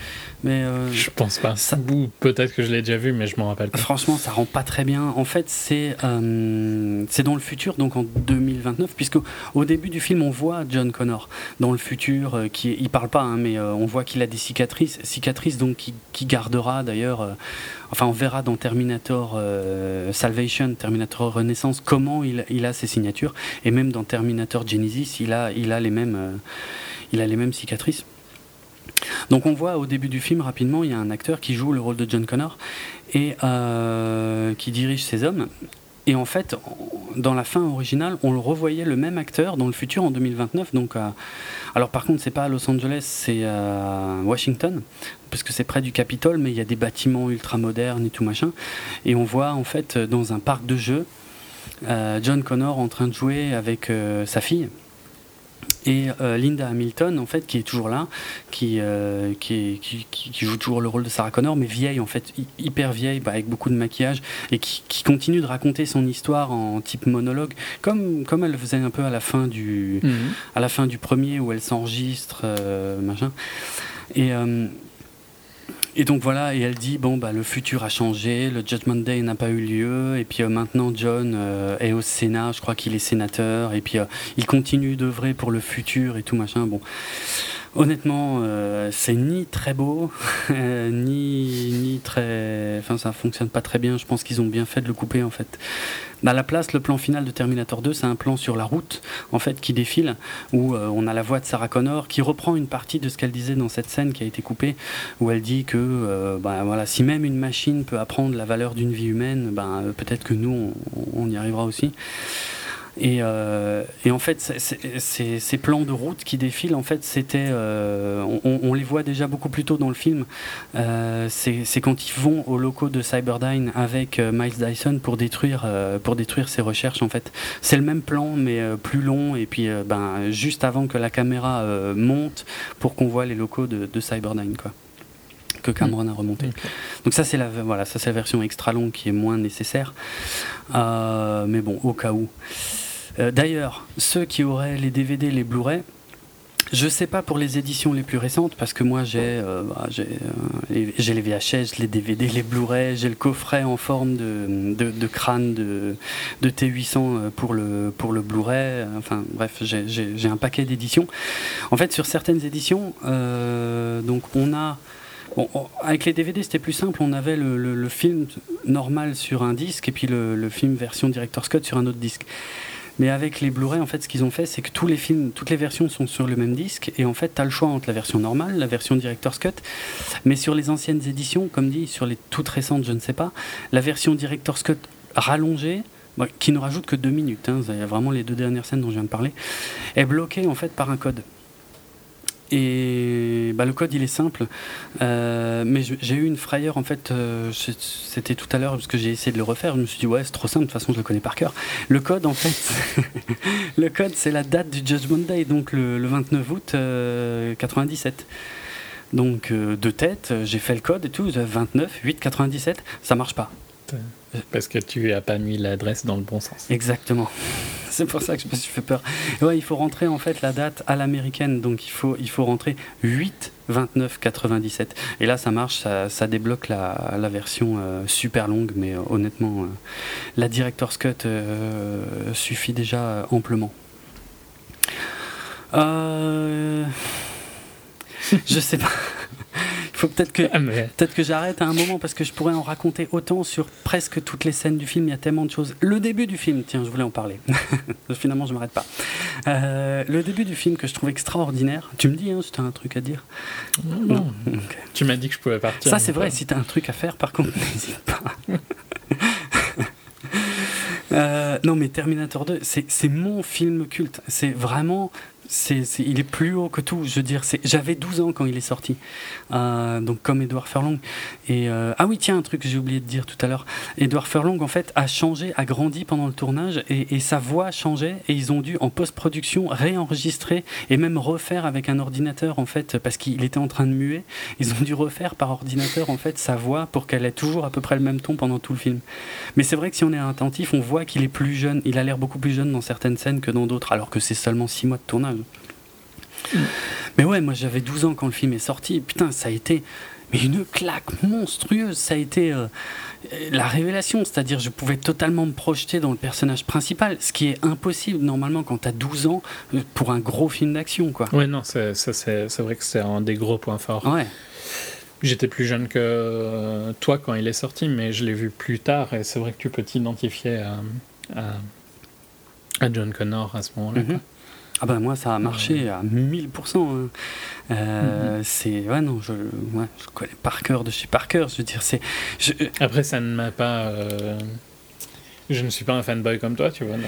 mais euh, je pense pas. Ça... Ou peut-être que je l'ai déjà vu, mais je m'en rappelle pas. Franchement, ça rend pas très bien. En fait, c'est euh, c'est dans le futur, donc en 2029, puisque au début du film, on voit John Connor dans le futur, qui il parle pas, hein, mais on voit qu'il a des cicatrices, cicatrices donc qui, qui gardera d'ailleurs. enfin, on verra dans Terminator Salvation, Terminator Renaissance, comment il, il, a ses signatures, et même dans Terminator Genesis, il a il a les mêmes il a les mêmes cicatrices. Donc on voit au début du film rapidement, il y a un acteur qui joue le rôle de John Connor et euh, qui dirige ses hommes. Et en fait, dans la fin originale, on le revoyait le même acteur dans le futur en 2029. Donc, euh, alors par contre, c'est pas à Los Angeles, c'est à Washington, parce que c'est près du Capitole, mais il y a des bâtiments ultra modernes et tout machin. Et on voit en fait dans un parc de jeux euh, John Connor en train de jouer avec sa fille et euh, Linda Hamilton en fait qui est toujours là qui, euh, qui, qui, joue toujours le rôle de Sarah Connor mais vieille en fait hyper vieille bah, avec beaucoup de maquillage et qui, continue de raconter son histoire en type monologue comme, comme elle le faisait un peu à la fin du, mhm. à la fin du premier où elle s'enregistre euh, machin et et donc voilà, et elle dit bon bah le futur a changé, le Judgment Day n'a pas eu lieu, et puis euh, maintenant John euh, est au Sénat, je crois qu'il est sénateur, et puis euh, il continue d'œuvrer pour le futur et tout machin. Bon, Honnêtement, euh, c'est ni très beau, ni, ni très. Enfin, ça fonctionne pas très bien. Je pense qu'ils ont bien fait de le couper en fait. À la place, le plan final de Terminator 2, c'est un plan sur la route en fait qui défile, où euh, on a la voix de Sarah Connor qui reprend une partie de ce qu'elle disait dans cette scène qui a été coupée, où elle dit que euh, ben, voilà, si même une machine peut apprendre la valeur d'une vie humaine, ben, peut-être que nous, on y arrivera aussi. Euh, et, en fait, ces plans de route qui défilent, en fait, c'était, euh, on, les voit déjà beaucoup plus tôt dans le film. Euh, c'est quand ils vont aux locaux de Cyberdyne avec Miles Dyson pour détruire, pour détruire ses recherches. En fait, c'est le même plan mais plus long et puis ben juste avant que la caméra monte pour qu'on voit les locaux de, Cyberdyne, quoi que Cameron a remonté. Donc ça c'est la voilà, ça c'est la version extra longue qui est moins nécessaire. mais bon, au cas où. Euh, d'ailleurs, ceux qui auraient les DVD, les Blu-ray, je sais pas pour les éditions les plus récentes, parce que moi j'ai euh, bah, euh, les VHS, les DVD, les Blu-ray, j'ai le coffret en forme de, crâne de, T800 pour le, pour le Blu-ray. Enfin bref, j'ai un paquet d'éditions. En fait, sur certaines éditions, donc on a. avec les DVD, c'était plus simple. On avait le, film normal sur un disque et puis le, le film version Director's Cut sur un autre disque. Mais avec les Blu-ray, en fait, ce qu'ils ont fait, c'est que tous les films, toutes les versions sont sur le même disque. Et en fait, tu as le choix entre la version normale, la version Director's Cut. Mais sur les anciennes éditions, comme dit, sur les toutes récentes, je ne sais pas, la version Director's Cut rallongée, qui ne rajoute que deux minutes, hein, vraiment les deux dernières scènes dont je viens de parler, est bloquée en fait par un code. Et bah, le code, il est simple. Euh, mais j'ai eu une frayeur, en fait, euh, c'était tout à l'heure, parce que j'ai essayé de le refaire. Je me suis dit, ouais, c'est trop simple, de toute façon, je le connais par cœur. Le code, en fait, le code, c'est la date du Judgment Day, donc le, 29 août 97. Euh, donc, de tête, j'ai fait le code et tout, 29, 8, 97, ça marche pas. Parce que tu n'as pas mis l'adresse dans le bon sens. Exactement. C'est pour ça que je me suis fait peur. Ouais, il faut rentrer en fait la date à l'américaine. Donc il faut, il faut rentrer 8 29 97. Et là, ça marche, ça, débloque la, la version euh, super longue. Mais euh, honnêtement, euh, la Director's Cut suffit déjà amplement. je sais pas. Faut peut-être que, ah, peut que j'arrête à un moment parce que je pourrais en raconter autant sur presque toutes les scènes du film. Il y a tellement de choses. Le début du film, tiens, je voulais en parler. Finalement, je m'arrête pas. Euh, le début du film que je trouve extraordinaire. Tu me dis hein, si tu as un truc à dire Non. Tu m'as dit que je pouvais partir. Ça, c'est vrai. Si tu as un truc à faire, par contre, n'hésite pas. Euh, non, mais Terminator 2, c'est mon film culte. C'est vraiment c'est, il est plus haut que tout. Je veux dire, j'avais 12 ans quand il est sorti, euh, donc comme Edouard Furlong. Et euh, ah oui, tiens, un truc que j'ai oublié de dire tout à l'heure. Edouard Furlong, en fait, a changé, a grandi pendant le tournage, et, sa voix changé, et ils ont dû en post-production réenregistrer et même refaire avec un ordinateur, en fait, parce qu'il était en train de muer. Ils ont dû refaire par ordinateur, en fait, sa voix pour qu'elle ait toujours à peu près le même ton pendant tout le film. Mais c'est vrai que si on est attentif, on voit qu'il est plus jeune. Il a l'air beaucoup plus jeune dans certaines scènes que dans d'autres, alors que c'est seulement 6 mois de tournage. Mais ouais, moi j'avais 12 ans quand le film est sorti. Putain, ça a été mais une claque monstrueuse. Ça a été euh, la révélation. C'est-à-dire, je pouvais totalement me projeter dans le personnage principal, ce qui est impossible normalement quand tu as 12 ans euh, pour un gros film d'action. quoi. Ouais, non, c'est, c'est, vrai que c'est un des gros points forts. Ouais. J'étais plus jeune que euh, toi quand il est sorti, mais je l'ai vu plus tard et c'est vrai que tu peux t'identifier à, à, John Connor à ce moment-là. Mm-hmm. Ah ben moi ça a marché à 1000%. Hein. Euh, mhm. C'est ouais non je, ouais, je connais par cœur de chez par cœur. Je veux dire c'est. Après ça ne m'a pas. Euh, je ne suis pas un fanboy comme toi, tu vois. Donc,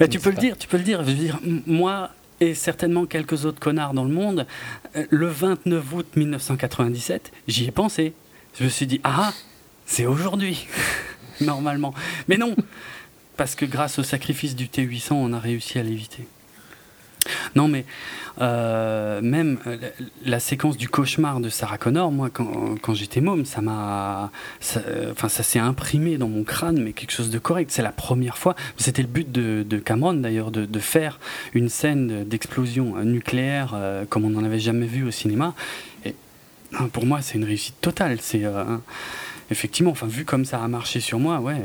bah, tu peux le dire, tu peux le dire. Je veux dire moi et certainement quelques autres connards dans le monde. Le 29 août 1997, j'y ai pensé. Je me suis dit ah c'est aujourd'hui normalement. Mais non parce que grâce au sacrifice du T800 on a réussi à l'éviter. Non, mais euh, même euh, la, séquence du cauchemar de Sarah Connor, moi, quand, j'étais môme, ça m'a, enfin, ça, s'est imprimé dans mon crâne, mais quelque chose de correct. C'est la première fois. C'était le but de, Cameron d'ailleurs de, faire une scène d'explosion nucléaire euh, comme on n'en avait jamais vu au cinéma. Et pour moi, c'est une réussite totale. C'est effectivement, enfin, vu comme ça a marché sur moi, ouais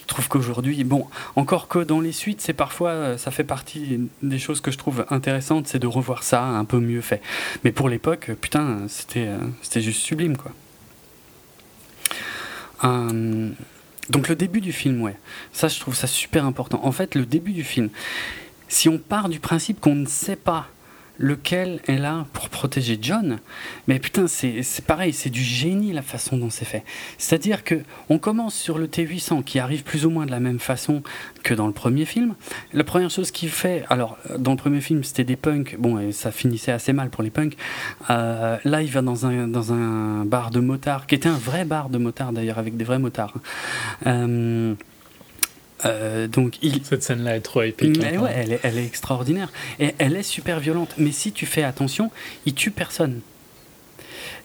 je trouve qu'aujourd'hui, bon, encore que dans les suites, c'est parfois, ça fait partie des choses que je trouve intéressantes, c'est de revoir ça un peu mieux fait. Mais pour l'époque, putain, c'était, c'était juste sublime, quoi. donc le début du film, ouais, ça je trouve ça super important. En fait, le début du film, si on part du principe qu'on ne sait pas lequel est là pour protéger John. Mais putain, c'est pareil, c'est du génie la façon dont c'est fait. C'est-à-dire que on commence sur le T800 qui arrive plus ou moins de la même façon que dans le premier film. La première chose qu'il fait, alors dans le premier film c'était des punks, bon et ça finissait assez mal pour les punks. Euh, là il va dans un, dans un bar de motards, qui était un vrai bar de motards d'ailleurs avec des vrais motards. Euh, euh, donc il... Cette scène-là est trop épique. Mais ouais, elle est, elle est, extraordinaire. Et elle est super violente. Mais si tu fais attention, il tue personne.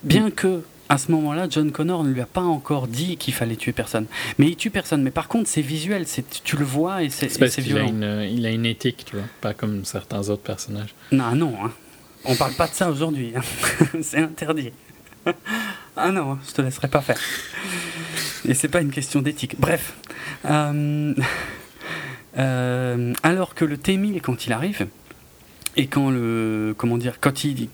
Bien mm. que à ce moment-là, John Connor ne lui a pas encore dit qu'il fallait tuer personne. Mais il tue personne. Mais par contre, c'est visuel, tu le vois et c'est violent. A une, il a une éthique, tu vois, pas comme certains autres personnages. Non, non, hein. on parle pas de ça aujourd'hui. Hein. c'est interdit. ah non, je te laisserai pas faire. Et c'est pas une question d'éthique. Bref. Euh, euh, alors que le T-1000, quand il arrive, et quand le. Comment dire Quand il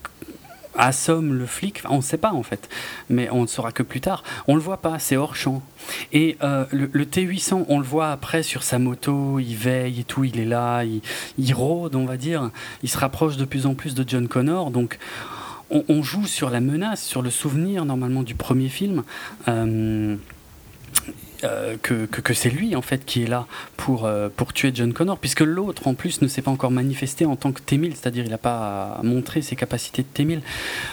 assomme le flic, on ne sait pas en fait, mais on ne saura que plus tard. On le voit pas, c'est hors champ. Et euh, le, T800, on le voit après sur sa moto, il veille et tout, il est là, il, rôde, on va dire. Il se rapproche de plus en plus de John Connor, donc on, joue sur la menace, sur le souvenir normalement du premier film. Euh, que, que, c'est lui en fait qui est là pour, euh, pour tuer John Connor, puisque l'autre en plus ne s'est pas encore manifesté en tant que T-1000, c'est-à-dire il n'a pas montré ses capacités de T-1000.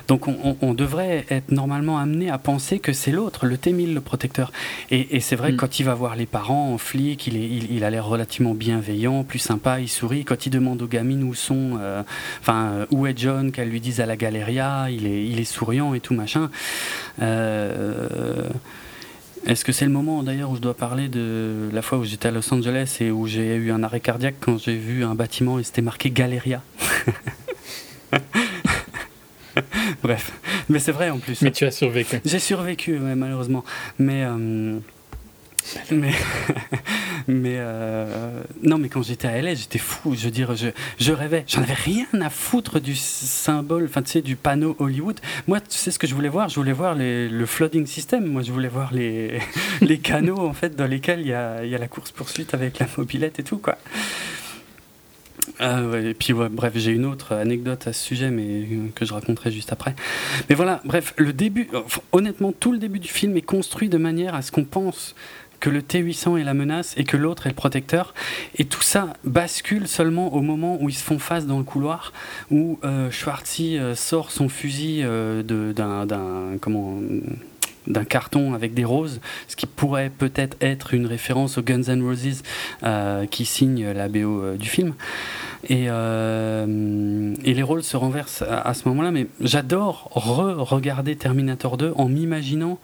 Donc on, on, devrait être normalement amené à penser que c'est l'autre, le T-1000, le protecteur. Et, et c'est vrai que mm. quand il va voir les parents en flic, il, est, il, a l'air relativement bienveillant, plus sympa, il sourit. Quand il demande aux gamines où sont, euh, enfin où est John, qu'elles lui disent à la Galeria, il est, il est souriant et tout machin. Euh, est-ce que c'est le moment d'ailleurs où je dois parler de la fois où j'étais à Los Angeles et où j'ai eu un arrêt cardiaque quand j'ai vu un bâtiment et c'était marqué Galeria? Bref, mais c'est vrai en plus. Mais tu as survécu. J'ai survécu, malheureusement. Mais euh, mais, euh, non, mais quand j'étais à LA, j'étais fou. Je veux dire, je, rêvais. J'en avais rien à foutre du symbole, enfin, tu sais, du panneau Hollywood. Moi, tu sais ce que je voulais voir? Je voulais voir le flooding system. Moi, je voulais voir les, canaux, en fait, dans lesquels il y a, la course-poursuite avec la mobilette et tout, quoi. Ah et puis bref, j'ai une autre anecdote à ce sujet, mais euh, que je raconterai juste après. Mais voilà, bref, le début, honnêtement, tout le début du film est construit de manière à ce qu'on pense que le T800 est la menace et que l'autre est le protecteur. Et tout ça bascule seulement au moment où ils se font face dans le couloir, où euh, euh, sort son fusil euh, d'un comment d'un carton avec des roses, ce qui pourrait peut-être être une référence aux Guns N' Roses qui signe la BO du film. Et, et, les rôles se renversent à, à ce moment-là, mais j'adore re-regarder Terminator 2 en m'imaginant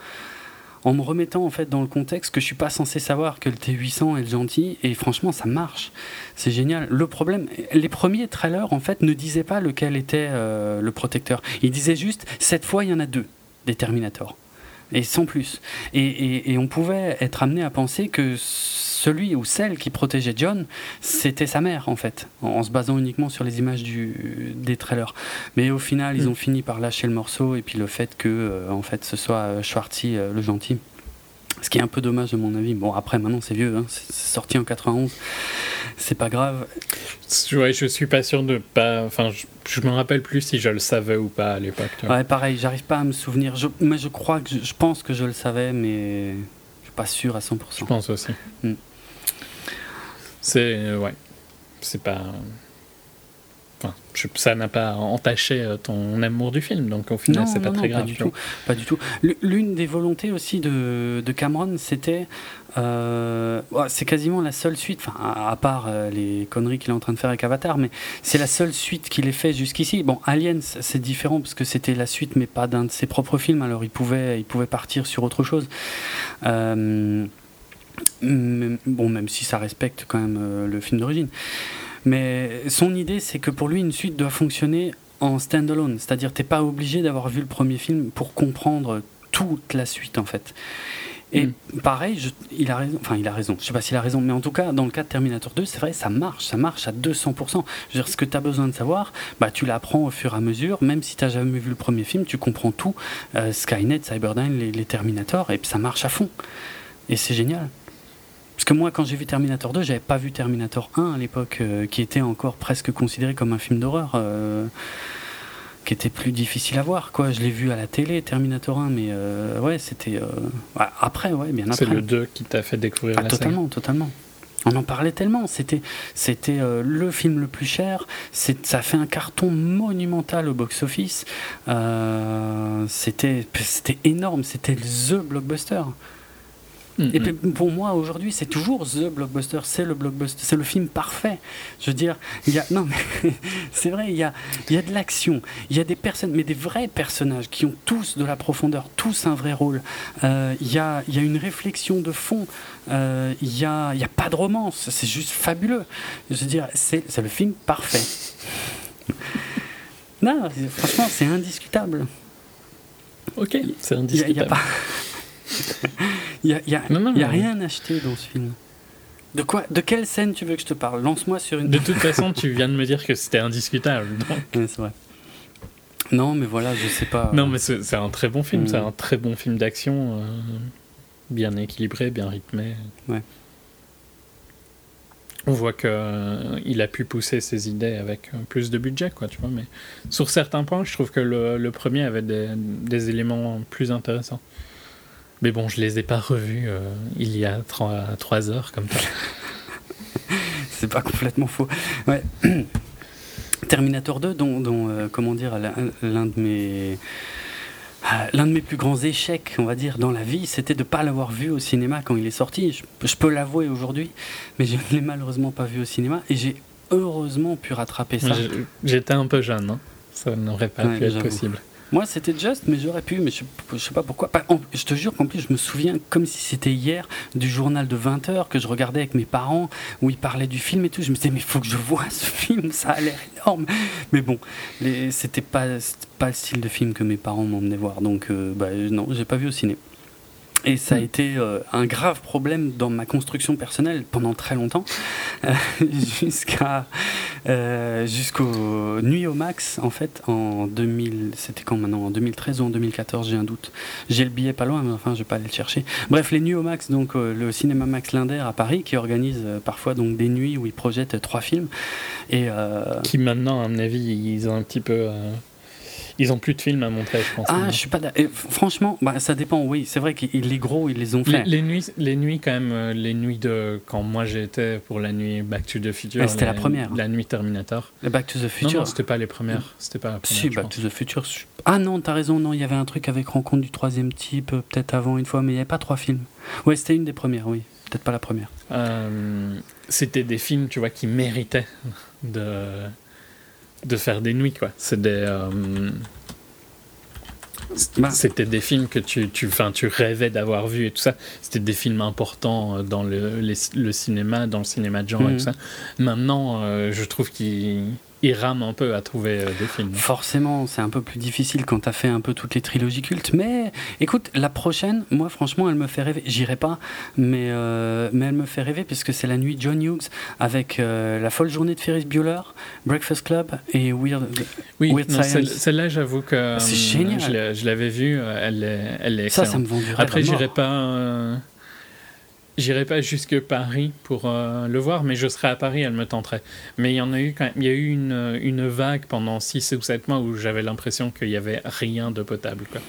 en me remettant en fait dans le contexte que je suis pas censé savoir que le T800 est le gentil et franchement ça marche. C'est génial. Le problème les premiers trailers en fait ne disaient pas lequel était euh, le protecteur. Ils disaient juste cette fois il y en a deux des Terminators et sans plus et, et on pouvait être amené à penser que celui ou celle qui protégeait John, c'était sa mère en fait, en, se basant uniquement sur les images du, des trailers. Mais au final, ils mm. ont fini par lâcher le morceau et puis le fait que euh, en fait ce soit euh, Schwartzy euh, le gentil. Ce qui est un peu dommage de mon avis. Bon, après, maintenant, c'est vieux, hein. c'est sorti en 91, c'est pas grave. Ouais, je suis pas sûr de pas. Enfin, je, me rappelle plus si je le savais ou pas à l'époque. Ouais, pareil, j'arrive pas à me souvenir. Je, mais je crois que. Je, pense que je le savais, mais je suis pas sûr à 100%. Je pense aussi. Mm. C'est. Euh, ouais. C'est pas. Ça n'a pas entaché euh, ton amour du film, donc au final, c'est pas très grave. Pas du, tout, pas du tout. L'une des volontés aussi de, de Cameron, c'était. Euh, c'est quasiment la seule suite, enfin, à, part les conneries qu'il est en train de faire avec Avatar, mais c'est la seule suite qu'il ait fait jusqu'ici. Bon, Aliens, c'est différent parce que c'était la suite, mais pas d'un de ses propres films, alors il pouvait, il pouvait partir sur autre chose. Euh, bon, même si ça respecte quand même euh, le film d'origine. Mais son idée, c'est que pour lui, une suite doit fonctionner en stand-alone. C'est-à-dire, t'es pas obligé d'avoir vu le premier film pour comprendre toute la suite, en fait. Et mm. pareil, il a raison, enfin il a raison, je sais pas s'il a raison, mais en tout cas, dans le cas de Terminator 2, c'est vrai, ça marche, ça marche à 200%. Je veux dire, ce que tu as besoin de savoir, bah, tu l'apprends au fur et à mesure, même si tu n'as jamais vu le premier film, tu comprends tout, euh, Skynet, Cyberdyne, les, les Terminators, et puis ça marche à fond. Et c'est génial. Parce que moi, quand j'ai vu Terminator 2, j'avais pas vu Terminator 1 à l'époque, euh, qui était encore presque considéré comme un film d'horreur. Euh, qui était plus difficile à voir. Quoi. Je l'ai vu à la télé, Terminator 1, mais euh, ouais, c'était. Euh, après, ouais, bien après. C'est le 2 qui t'a fait découvrir ah, la Totalement, totalement. On en parlait tellement. C'était, c'était le film le plus cher. Ça fait un carton monumental au box-office. c'était, c'était énorme. C'était the blockbuster. Et puis pour moi aujourd'hui, c'est toujours the blockbuster, c'est le blockbuster, c'est le film parfait. Je veux dire, il y a non mais c'est vrai, il y a il y a de l'action, il y a des personnes, mais des vrais personnages qui ont tous de la profondeur, tous un vrai rôle. Euh, il y a il y a une réflexion de fond. Euh, il y a il y a pas de romance, c'est juste fabuleux. Je veux dire, c'est c'est le film parfait. non, franchement, c'est indiscutable. Ok, c'est indiscutable. Y a, y a pas... Il n'y a, y a, rien acheté dans ce film. De quoi De quelle scène tu veux que je te parle? Lance-moi sur une. De toute façon, tu viens de me dire que c'était indiscutable. c'est vrai. Non, mais voilà, je sais pas. Non, mais c'est un très bon film. C'est mm. un très bon film d'action, euh, bien équilibré, bien rythmé. Ouais. On voit que euh, il a pu pousser ses idées avec euh, plus de budget, quoi, tu vois. Mais sur certains points, je trouve que le, le premier avait des, des éléments plus intéressants. Mais bon, je les ai pas revus euh, il y a trois heures comme ça. C'est pas complètement faux. Ouais. Terminator 2, dont, dont euh, comment dire, l'un de mes euh, l'un de mes plus grands échecs, on va dire, dans la vie, c'était de ne pas l'avoir vu au cinéma quand il est sorti. Je, peux l'avouer aujourd'hui, mais je ne l'ai malheureusement pas vu au cinéma et j'ai heureusement pu rattraper ça. J'étais un peu jeune, hein. ça n'aurait pas pu être possible. Moi, c'était juste, mais j'aurais pu, mais je, je sais pas pourquoi. je te jure qu'en plus, je me souviens, comme si c'était hier, du journal de 20h que je regardais avec mes parents, où ils parlaient du film et tout. Je me disais, mais il faut que je vois ce film, ça a l'air énorme. Mais bon, c'était pas, pas le style de film que mes parents m'emmenaient voir. Donc, euh, bah, non, j'ai pas vu au ciné. Et ça a été euh, un grave problème dans ma construction personnelle pendant très longtemps, euh, jusqu'à euh, jusqu'au Nuit au Max en fait en 2000, c'était quand maintenant en 2013 ou en 2014, j'ai un doute. J'ai le billet pas loin, mais enfin je vais pas aller le chercher. Bref, les Nuits au Max, donc le cinéma Max Linder à Paris, qui organise parfois donc des nuits où ils projettent trois films et qui maintenant à mon avis ils ont un petit peu ils ont plus de films à montrer, je pense. Ah, je suis pas. Franchement, bah, ça dépend. Oui, c'est vrai que les gros, ils les ont fait. Les, nuits, les nuits quand même, euh, les nuits de quand moi j'étais pour la nuit Back to the Future. c'était la première. La nuit Terminator. Le Back to the Future. Non, c'était pas les premières. C'était pas la première. Si, Back to the Future. Ah non, t'as raison. Non, il y avait un truc avec rencontre du troisième type, euh, peut-être avant une fois, mais il n'y avait pas trois films. Ouais, c'était une des premières. Oui, peut-être pas la première. Euh, c'était des films, tu vois, qui méritaient de de faire des nuits, quoi. C'est des. Euh, bah. C'était des films que tu, tu, tu rêvais d'avoir vu et tout ça. C'était des films importants euh, dans le, le cinéma, dans le cinéma de genre et tout mhm. ça. Maintenant, euh, je trouve qu'ils il rame un peu à trouver euh, des films. Forcément, c'est un peu plus difficile quand tu as fait un peu toutes les trilogies cultes. Mais écoute, la prochaine, moi franchement, elle me fait rêver. J'irai pas, mais, euh, mais elle me fait rêver puisque c'est la nuit John Hughes avec euh, La folle journée de Ferris Bueller, Breakfast Club et Weird, oui, Celle-là, j'avoue que c'est génial. je l'avais vue, elle est, elle est Ça, ça me vend du rêve Après, j'irai pas J'irai pas jusque Paris pour euh, le voir, mais je serai à Paris, elle me tenterait. Mais il y en a eu quand il y a eu une, une vague pendant 6 ou 7 mois où j'avais l'impression qu'il y avait rien de potable. Quoi.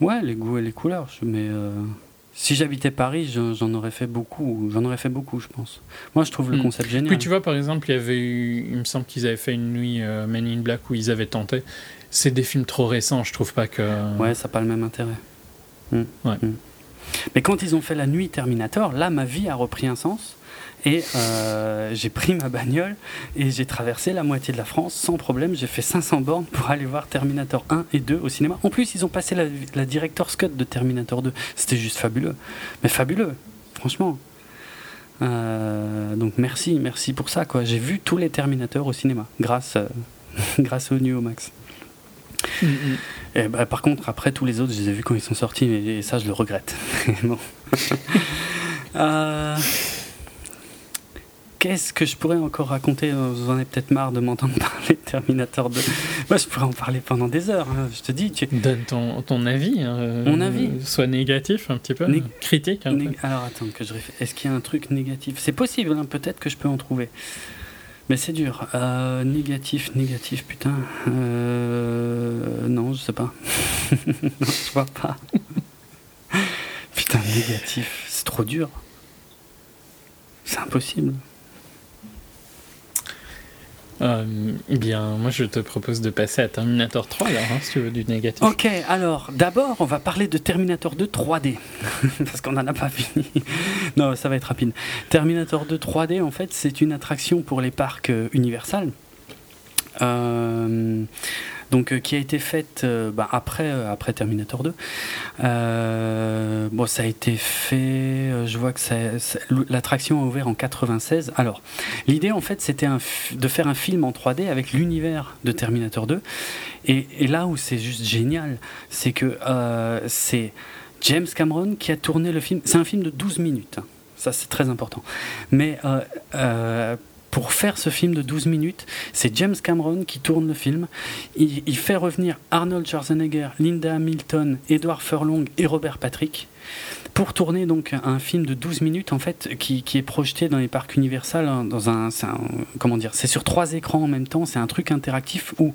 Ouais, les goûts et les couleurs. Mais euh, si j'habitais Paris, j'en aurais fait beaucoup. J'en aurais fait beaucoup, je pense. Moi, je trouve le hmm. concept génial. Puis tu vois, par exemple, il y avait eu, il me semble qu'ils avaient fait une nuit euh, Men in Black où ils avaient tenté. C'est des films trop récents, je trouve pas que. Ouais, ça n'a pas le même intérêt. Hmm. Ouais. Hmm. Mais quand ils ont fait la nuit Terminator, là, ma vie a repris un sens. Et euh, j'ai pris ma bagnole et j'ai traversé la moitié de la France sans problème. J'ai fait 500 bornes pour aller voir Terminator 1 et 2 au cinéma. En plus, ils ont passé la, Director's Cut de Terminator 2. C'était juste fabuleux. Mais fabuleux, franchement. Euh, donc merci, merci pour ça. J'ai vu tous les Terminators au cinéma grâce, euh, grâce au New Max. Mm, mm. Et bah, par contre, après, tous les autres, je les ai vus quand ils sont sortis, et ça, je le regrette. euh... Qu'est-ce que je pourrais encore raconter? Vous en avez peut-être marre de m'entendre parler de Terminator 2. Moi, je pourrais en parler pendant des heures. Hein. Je te dis. Tu... Donne ton, ton avis. Hein. Mon avis. Soit négatif, un petit peu. critique. Un peu. Alors, attends, que je Est-ce qu'il y a un truc négatif? C'est possible, hein, peut-être que je peux en trouver. Mais c'est dur. Euh, négatif, négatif, putain. Euh, non, je sais pas. non, je vois pas. putain, négatif. C'est trop dur. C'est impossible. Euh, bien, moi je te propose de passer à Terminator 3 alors, hein, si tu veux du négatif. Ok, alors d'abord on va parler de Terminator 2 3D, parce qu'on n'en a pas fini. non, ça va être rapide. Terminator 2 3D, en fait, c'est une attraction pour les parcs euh, Universal. Euh, donc euh, qui a été faite euh, bah, après, euh, après Terminator 2. bon, ça a été fait, je vois que l'attraction a ouvert en 96. Alors, l'idée en fait, c'était de faire un film en 3D avec l'univers de Terminator 2. Et, là où c'est juste génial, c'est que c'est James Cameron qui a tourné le film. C'est un film de 12 minutes. Hein. Ça, c'est très important. Mais pour faire ce film de 12 minutes. C'est James Cameron qui tourne le film. Il, fait revenir Arnold Schwarzenegger, Linda Hamilton, Edward Furlong et Robert Patrick pour tourner donc un film de 12 minutes en fait qui, est projeté dans les parcs Universal hein, dans un, un comment dire c'est sur trois écrans en même temps c'est un truc interactif où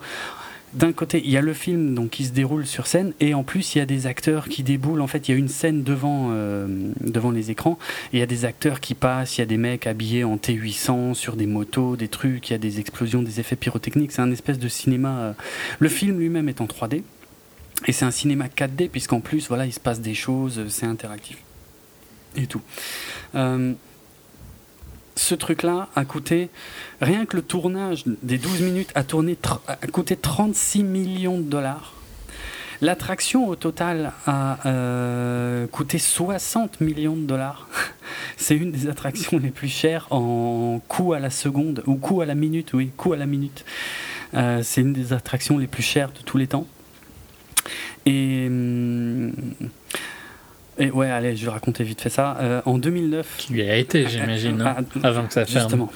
d'un côté, il y a le film donc, qui se déroule sur scène, et en plus, il y a des acteurs qui déboulent. En fait, il y a une scène devant, euh, devant les écrans, et il y a des acteurs qui passent, il y a des mecs habillés en T800 sur des motos, des trucs, il y a des explosions, des effets pyrotechniques. C'est un espèce de cinéma. Euh, le film lui-même est en 3D, et c'est un cinéma 4D, puisqu'en plus, voilà, il se passe des choses, c'est interactif. Et tout. Euh, ce truc-là a coûté, rien que le tournage des 12 minutes a, tourné, a coûté 36 millions de dollars. L'attraction au total a euh, coûté 60 millions de dollars. C'est une des attractions les plus chères en coût à la seconde, ou coût à la minute, oui, coût à la minute. Euh, c'est une des attractions les plus chères de tous les temps. Et. Hum, et ouais, allez, je vais raconter vite fait ça. Euh, en 2009. Qui lui a été, j'imagine, hein, ah, avant que ça ferme. Justement.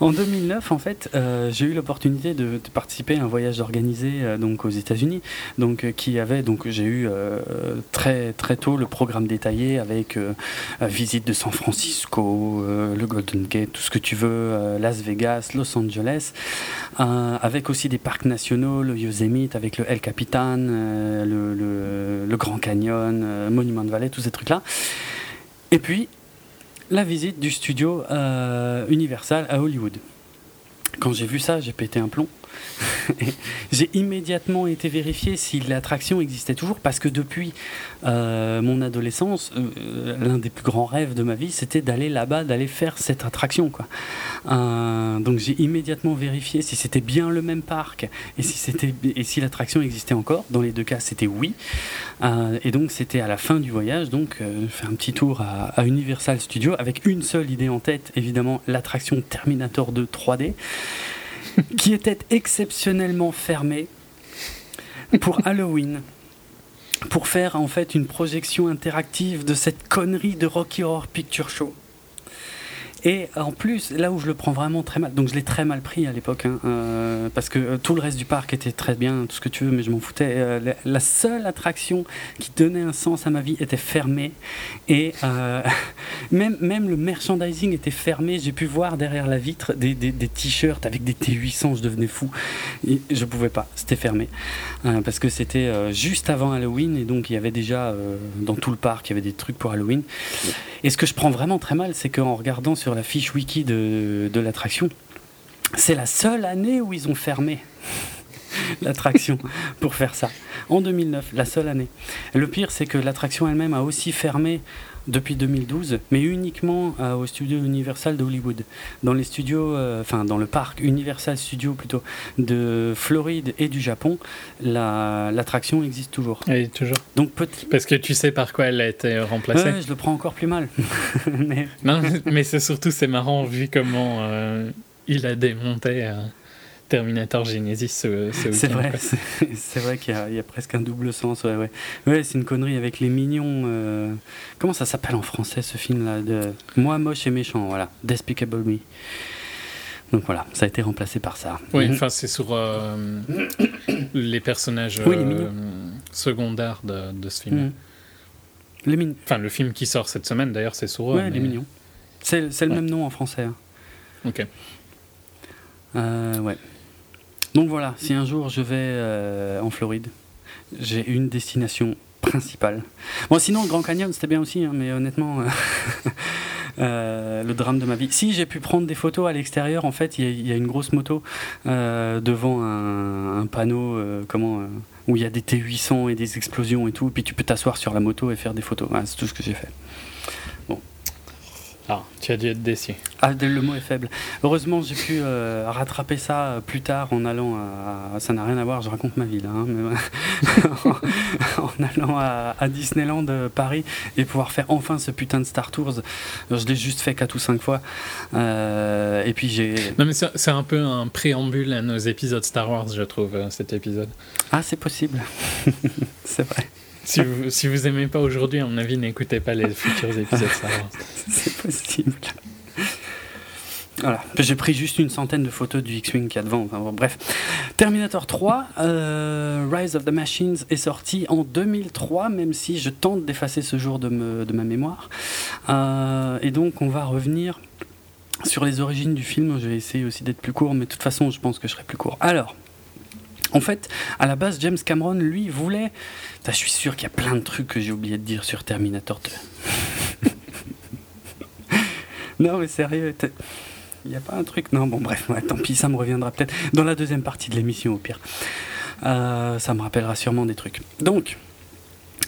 En 2009, en fait, euh, j'ai eu l'opportunité de, participer à un voyage organisé euh, donc aux États-Unis, donc qui avait donc j'ai eu très très tôt le programme détaillé avec visite de San Francisco, le Golden Gate, tout ce que tu veux, Las Vegas, Los Angeles, avec aussi des parcs nationaux, le Yosemite avec le El Capitan, le, le, le, Grand Canyon, Monument tous ces trucs-là. Et puis, la visite du studio euh, Universal à Hollywood. Quand j'ai vu ça, j'ai pété un plomb. j'ai immédiatement été vérifié si l'attraction existait toujours parce que depuis euh, mon adolescence, euh, l'un des plus grands rêves de ma vie, c'était d'aller là-bas, d'aller faire cette attraction. Euh, donc j'ai immédiatement vérifié si c'était bien le même parc et si, c'était, et si l'attraction existait encore. Dans les deux cas, c'était oui. et donc c'était à la fin du voyage, donc faire un petit tour à, à Universal Studios avec une seule idée en tête, évidemment l'attraction Terminator 2 3D. qui était exceptionnellement fermé pour Halloween pour faire en fait une projection interactive de cette connerie de Rocky Horror Picture Show. Et en plus, là où je le prends vraiment très mal, donc je l'ai très mal pris à l'époque, hein, euh, parce que euh, tout le reste du parc était très bien, tout ce que tu veux, mais je m'en foutais. Euh, la, seule attraction qui donnait un sens à ma vie était fermée, et même, même le merchandising était fermé. J'ai pu voir derrière la vitre des, des, des t-shirts avec des T800, je devenais fou. Et je pouvais pas, c'était fermé, parce que c'était juste avant Halloween, et donc il y avait déjà dans tout le parc, il y avait des trucs pour Halloween. Et ce que je prends vraiment très mal, c'est qu'en regardant sur la fiche wiki de, de l'attraction, c'est la seule année où ils ont fermé l'attraction pour faire ça. En 2009, la seule année. Le pire, c'est que l'attraction elle-même a aussi fermé depuis 2012, mais uniquement euh, au studio Universal de Hollywood. Dans les studios, euh, enfin dans le parc Universal Studio plutôt de Floride et du Japon, l'attraction existe toujours. Oui, toujours. Donc Parce que tu sais par quoi elle a été remplacée. Ouais, je le prends encore plus mal. mais... Non, mais c'est surtout c'est marrant vu comment euh, il a démonté Terminator Genesis ce, ce C'est vrai, c'est vrai qu'il y, a- il y a presque un double sens. Ouais, ouais. ouais c'est une connerie avec les mignons. euh, Comment ça s'appelle en français ce film-là de... Moi, moche et méchant, voilà. Despicable Me. Donc voilà, ça a été remplacé par ça. Oui, Mhm. enfin, c'est sur euh, les personnages Oui, les euh, secondaires de, de ce film. Mhm. Les mignons. Enfin, le film qui sort cette semaine, d'ailleurs, c'est sur eux. Ouais, les mignons. C'est c'est le Ouais. même nom en français. hein. Ok. Euh, ouais. Donc voilà, si un jour je vais euh, en Floride, j'ai une destination principale. Bon, sinon, le Grand Canyon, c'était bien aussi, hein, mais honnêtement, euh, euh, le drame de ma vie. Si j'ai pu prendre des photos à l'extérieur, en fait, il y, a- une grosse moto devant un, panneau comment, où il y a des T800 et des explosions et tout, et puis tu peux t'asseoir sur la moto et faire des photos. C'est tout ce que j'ai fait. Ah, tu as dû être déçu. Ah, le mot est faible. Heureusement, j'ai pu euh, rattraper ça euh, plus tard en allant à. Ça n'a rien à voir, je raconte ma vie là. hein, mais en allant à, à Disneyland euh, Paris et pouvoir faire enfin ce putain de Star Tours. Je l'ai juste fait 4 ou 5 fois. Euh, et puis j'ai. Non, mais c'est un peu un préambule à nos épisodes Star Wars, je trouve, cet épisode. Ah, c'est possible. c'est vrai. Si vous, si vous aimez pas aujourd'hui, à mon avis, n'écoutez pas les futurs épisodes. C'est possible. Voilà, j'ai pris juste une centaine de photos du X-Wing qu'il y a devant. Enfin, bref. Terminator 3, euh, Rise of the Machines est sorti en 2003, même si je tente d'effacer ce jour de, me- de ma mémoire. Euh, et donc, on va revenir sur les origines du film. Je vais essayer aussi d'être plus court, mais de toute façon, je pense que je serai plus court. Alors. En fait, à la base, James Cameron, lui, voulait. Je suis sûr qu'il y a plein de trucs que j'ai oublié de dire sur Terminator 2. Non, mais sérieux, il n'y a pas un truc. Non, bon, bref, tant pis, ça me reviendra peut-être dans la deuxième partie de l'émission, au pire. Euh, ça me rappellera sûrement des trucs. Donc,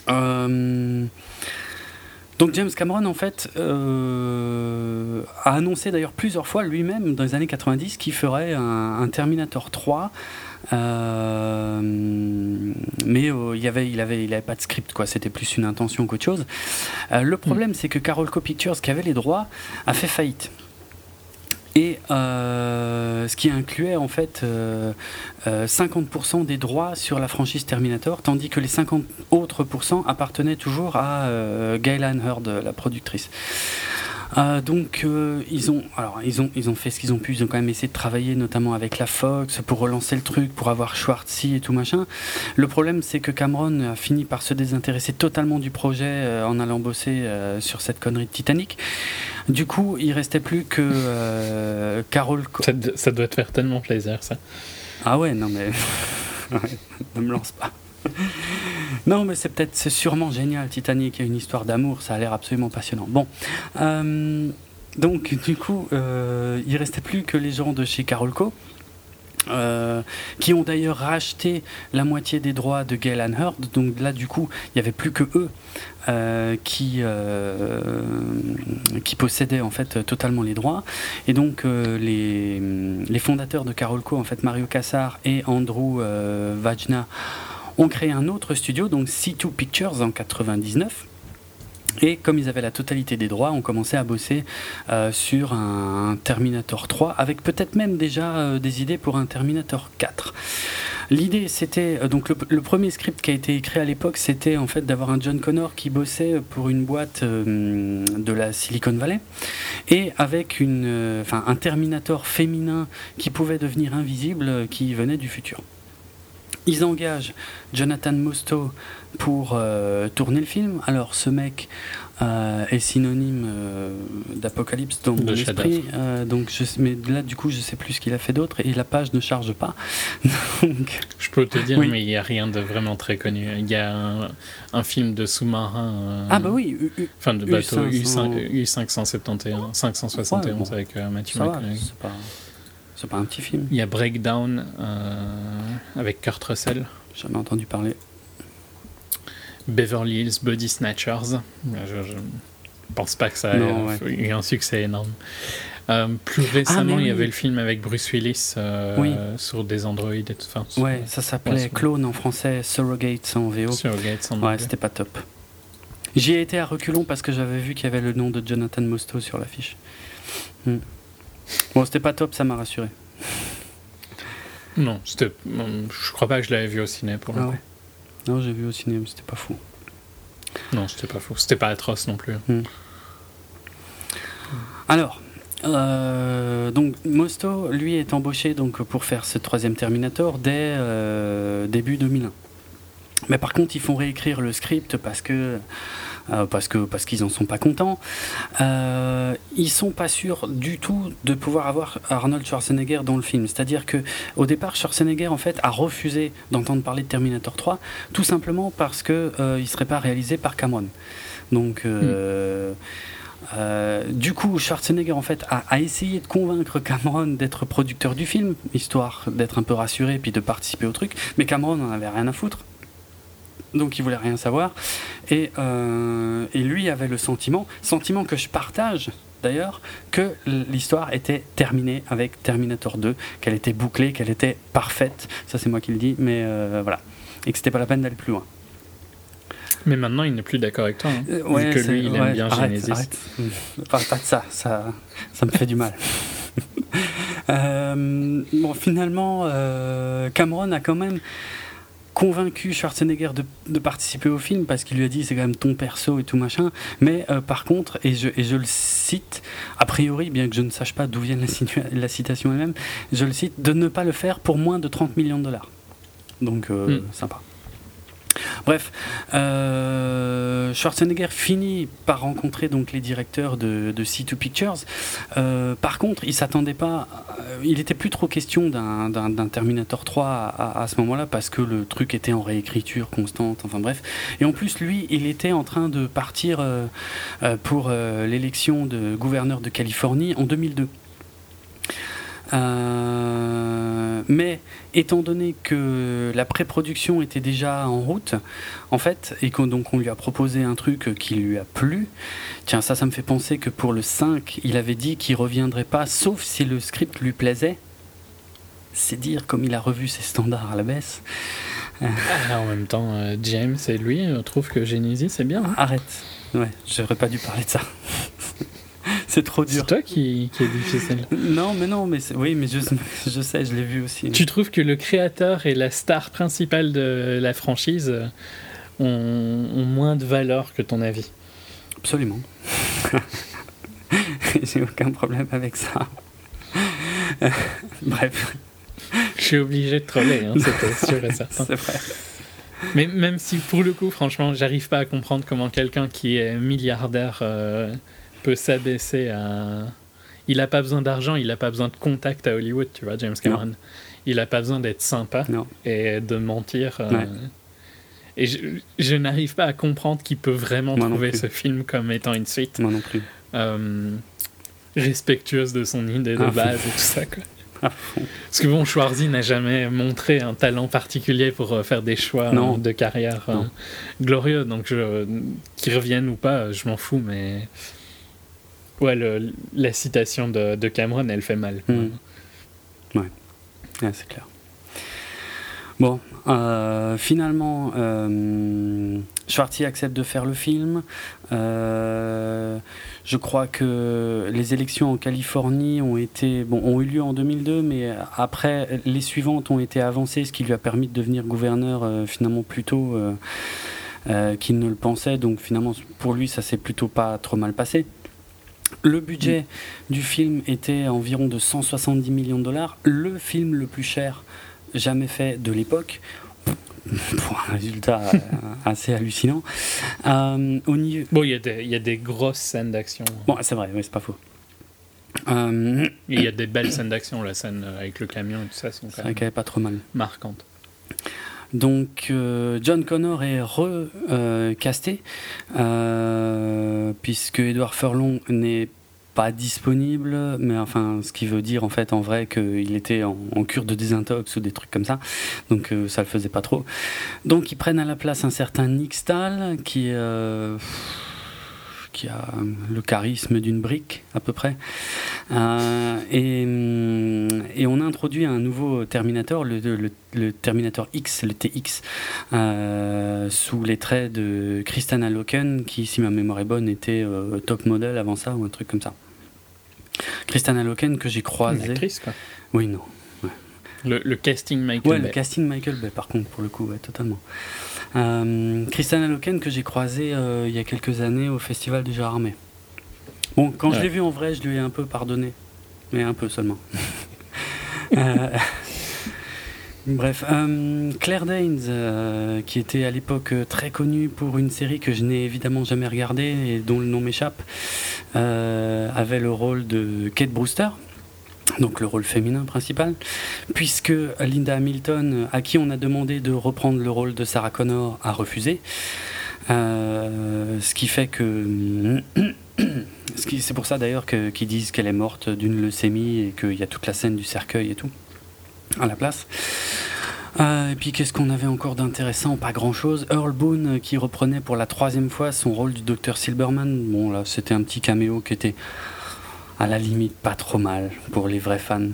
euh, donc James Cameron, en fait, euh, a annoncé d'ailleurs plusieurs fois lui-même dans les années 90 qu'il ferait un Terminator 3. Euh, mais euh, il y avait, il avait, il avait pas de script quoi. C'était plus une intention qu'autre chose. Euh, le problème, c'est que Carolco Pictures, qui avait les droits, a fait faillite. Et ce qui incluait en fait euh, euh, 50% des droits sur la franchise Terminator, tandis que les 50 autres appartenaient toujours à Gaylan Hurd, la productrice. Euh, donc euh, ils ont alors ils ont ils ont fait ce qu'ils ont pu. Ils ont quand même essayé de travailler notamment avec la Fox pour relancer le truc pour avoir Schwarzy et tout machin. Le problème c'est que Cameron a fini par se désintéresser totalement du projet euh, en allant bosser sur cette connerie de Titanic. Du coup il restait plus que Carol Ça, doit te faire tellement plaisir, ça. ah ouais non mais ne me lance pas non, mais c'est peut-être, c'est sûrement génial. Titanic, une histoire d'amour, ça a l'air absolument passionnant. Bon, euh, donc du coup, euh, il restait plus que les gens de chez Carolco. euh, qui ont d'ailleurs racheté la moitié des droits de Gale Hurd. Donc là, du coup, il n'y avait plus que eux qui, possédaient en fait totalement les droits. Et donc, les, les fondateurs de Carolco, en fait, Mario Cassar et Andrew Vajna, ont créé un autre studio, donc C2 Pictures en 99. Et comme ils avaient la totalité des droits, on commençait à bosser euh, sur un, Terminator 3, avec peut-être même déjà euh, des idées pour un Terminator 4. L'idée, c'était euh, donc le, premier script qui a été écrit à l'époque, c'était en fait d'avoir un John Connor qui bossait pour une boîte de la Silicon Valley et avec une, un Terminator féminin qui pouvait devenir invisible, qui venait du futur. Ils engagent Jonathan Mostow pour euh, tourner le film. Alors, ce mec euh, est synonyme euh, d'apocalypse dans mon esprit. Donc, je, mais là, du coup, je sais plus ce qu'il a fait d'autre et la page ne charge pas. donc, Je peux te dire, Oui. mais il n'y a rien de vraiment très connu. Il y a un, un film de sous-marin. ah bah oui, U- Enfin, de bateau U500. U571, 571 Ouais, bon. avec va, McConaughey. C'est pas, un petit film. Il y a Breakdown euh, avec Kurt Russell. Jamais entendu parler. Beverly Hills Body Snatchers. Je, je pense pas que ça Non, ait ouais. eu un succès énorme. Euh, plus récemment, mais il y oui. avait le film avec Bruce Willis euh, Oui. sur des androïdes et tout. Enfin, sur- Ouais, ça s'appelait Ouais, Clone en français, Surrogates en VO. sur Gates en Ouais, c'était pas top. J'y ai été à reculons parce que j'avais vu qu'il y avait le nom de Jonathan Mostow sur l'affiche. Hmm. Bon, c'était pas top, ça m'a rassuré. Non, c'était, je crois pas que je l'avais vu au ciné pour le ah coup. Non, j'ai vu au ciné, mais c'était pas fou. Non, c'était pas fou. C'était pas atroce non plus. Hmm. Alors, euh, donc Mosto, lui, est embauché donc pour faire ce troisième Terminator dès euh, début 2001. Mais par contre, ils font réécrire le script parce que parce que parce qu'ils en sont pas contents. Euh, ils sont pas sûrs du tout de pouvoir avoir Arnold Schwarzenegger dans le film. C'est-à-dire que au départ, Schwarzenegger en fait a refusé d'entendre parler de Terminator 3, tout simplement parce que euh, il serait pas réalisé par Cameron. Donc euh, hmm. du coup, Schwarzenegger en fait a, a essayé de convaincre Cameron d'être producteur du film, histoire d'être un peu rassuré puis de participer au truc. Mais Cameron n'en avait rien à foutre donc il voulait rien savoir. Et, euh, et, lui avait le sentiment, sentiment que je partage d'ailleurs, que l'histoire était terminée avec Terminator 2, qu'elle était bouclée, qu'elle était parfaite. Ça c'est moi qui le dis, mais euh, voilà. Et que c'était pas la peine d'aller plus loin. Mais maintenant, il n'est plus d'accord avec toi. Hein, euh, que lui, il aime bien Genesis. Arrête. pas de ça, ça, ça me fait du mal. bon, finalement, Cameron a quand même convaincu Schwarzenegger de, participer au film parce qu'il lui a dit c'est quand même ton perso et tout machin. Mais euh, par contre, et je, et je le cite, a priori, bien que je ne sache pas d'où vient la, la citation elle-même, je le cite, de ne pas le faire pour moins de 30 millions de dollars. Donc, euh, hmm. sympa. Bref, euh, Schwarzenegger finit par rencontrer donc les directeurs de, C2 Pictures. Euh, par contre, il s'attendait pas, euh, il était plus trop question d'un Terminator 3 à, ce moment-là parce que le truc était en réécriture constante. Enfin bref, et en plus lui, il était en train de partir pour l'élection de gouverneur de Californie en 2002. Euh, mais étant donné que la pré-production était déjà en route, en fait, et qu'on donc on lui a proposé un truc qui lui a plu, tiens, ça, ça me fait penser que pour le 5, il avait dit qu'il reviendrait pas, sauf si le script lui plaisait. C'est dire comme il a revu ses standards à la baisse. Ah, en même temps, euh, James et lui trouvent que Genesis c'est bien. Hein. Arrête. Ouais, j'aurais pas dû parler de ça. c'est trop dur. C'est toi qui, qui est difficile. Non, mais non, mais oui, mais je, je sais, je l'ai vu aussi. Tu trouves que le créateur et la star principale de la franchise ont, ont moins de valeur que ton avis? Absolument. J'ai aucun problème avec ça. Bref. Je suis obligé de troller, hein, c'était sûr et certain. C'est vrai. Mais même si, pour le coup, franchement, j'arrive pas à comprendre comment quelqu'un qui est milliardaire euh, peut s'abaisser à. Il n'a pas besoin d'argent, il n'a pas besoin de contact à Hollywood, tu vois, James Cameron. Il n'a pas besoin d'être sympa et de mentir. Euh, et je, n'arrive pas à comprendre qu'il peut vraiment trouver ce film comme étant une suite. Moi non plus. Euh, respectueuse de son idée de base et tout ça, quoi. Parce que bon, Schwarzy n'a jamais montré un talent particulier pour euh, faire des choix de carrière glorieux, donc qu'ils reviennent ou pas, je m'en fous, mais Ouais, la citation de, Cameron, elle fait mal. Hmm. Ouais, c'est clair. Bon, euh, finalement, euh, accepte de faire le film. Euh, je crois que les élections en Californie ont été bon, ont eu lieu en 2002, mais après les suivantes ont été avancées, ce qui lui a permis de devenir gouverneur euh, finalement plus tôt qu'il ne le pensait. Donc finalement, pour lui, ça s'est plutôt pas trop mal passé. Le budget du film était environ de 170 millions de dollars, le film le plus cher jamais fait de l'époque. Pour un résultat euh, assez hallucinant. Euh, au niveau... Bon, il y, y, a des grosses scènes d'action. Bon, c'est vrai, mais c'est pas faux. Euh... Il y a des belles scènes d'action, la scène avec le camion et tout ça sont quand même pas trop mal. marquantes. Donc euh, John Connor est recasté euh, puisque Edward Furlong n'est pas disponible, mais enfin, ce qui veut dire en fait en vrai qu'il était en, cure de désintox ou des trucs comme ça, donc euh, ça le faisait pas trop. Donc ils prennent à la place un certain Nick Stahl qui qui a le charisme d'une brique à peu près. Euh, mm, et, on a introduit un nouveau Terminator, le, Terminator X, le TX, euh, sous les traits de Christiana Loken, qui, si ma mémoire est bonne, était euh, top model avant ça, ou un truc comme ça. Christiana Loken que j'ai croisé. Une actrice, quoi. Oui, non. Le, casting Michael ouais, le casting Michael Bay, par contre, pour le coup, ouais, totalement. Euh, Christian Loken, que j'ai croisé euh, il y a quelques années au Festival du Armé. Bon, quand je l'ai vu en vrai, je lui ai un peu pardonné. Mais un peu seulement. Euh, bref, Claire Danes, qui était à l'époque très connue pour une série que je n'ai évidemment jamais regardée et dont le nom m'échappe, avait le rôle de Kate Brewster donc le rôle féminin principal, puisque Linda Hamilton, à qui on a demandé de reprendre le rôle de Sarah Connor, a refusé. Euh, ce qui fait que. C'est pour ça d'ailleurs qu'ils disent qu'elle est morte d'une leucémie et qu'il y a toute la scène du cercueil et tout à la place. Euh, et puis qu'est-ce qu'on avait encore d'intéressant? Pas grand-chose. Earl Boone qui reprenait pour la troisième fois son rôle du docteur Silberman. Bon là, c'était un petit caméo qui était à la limite pas trop mal pour les vrais fans,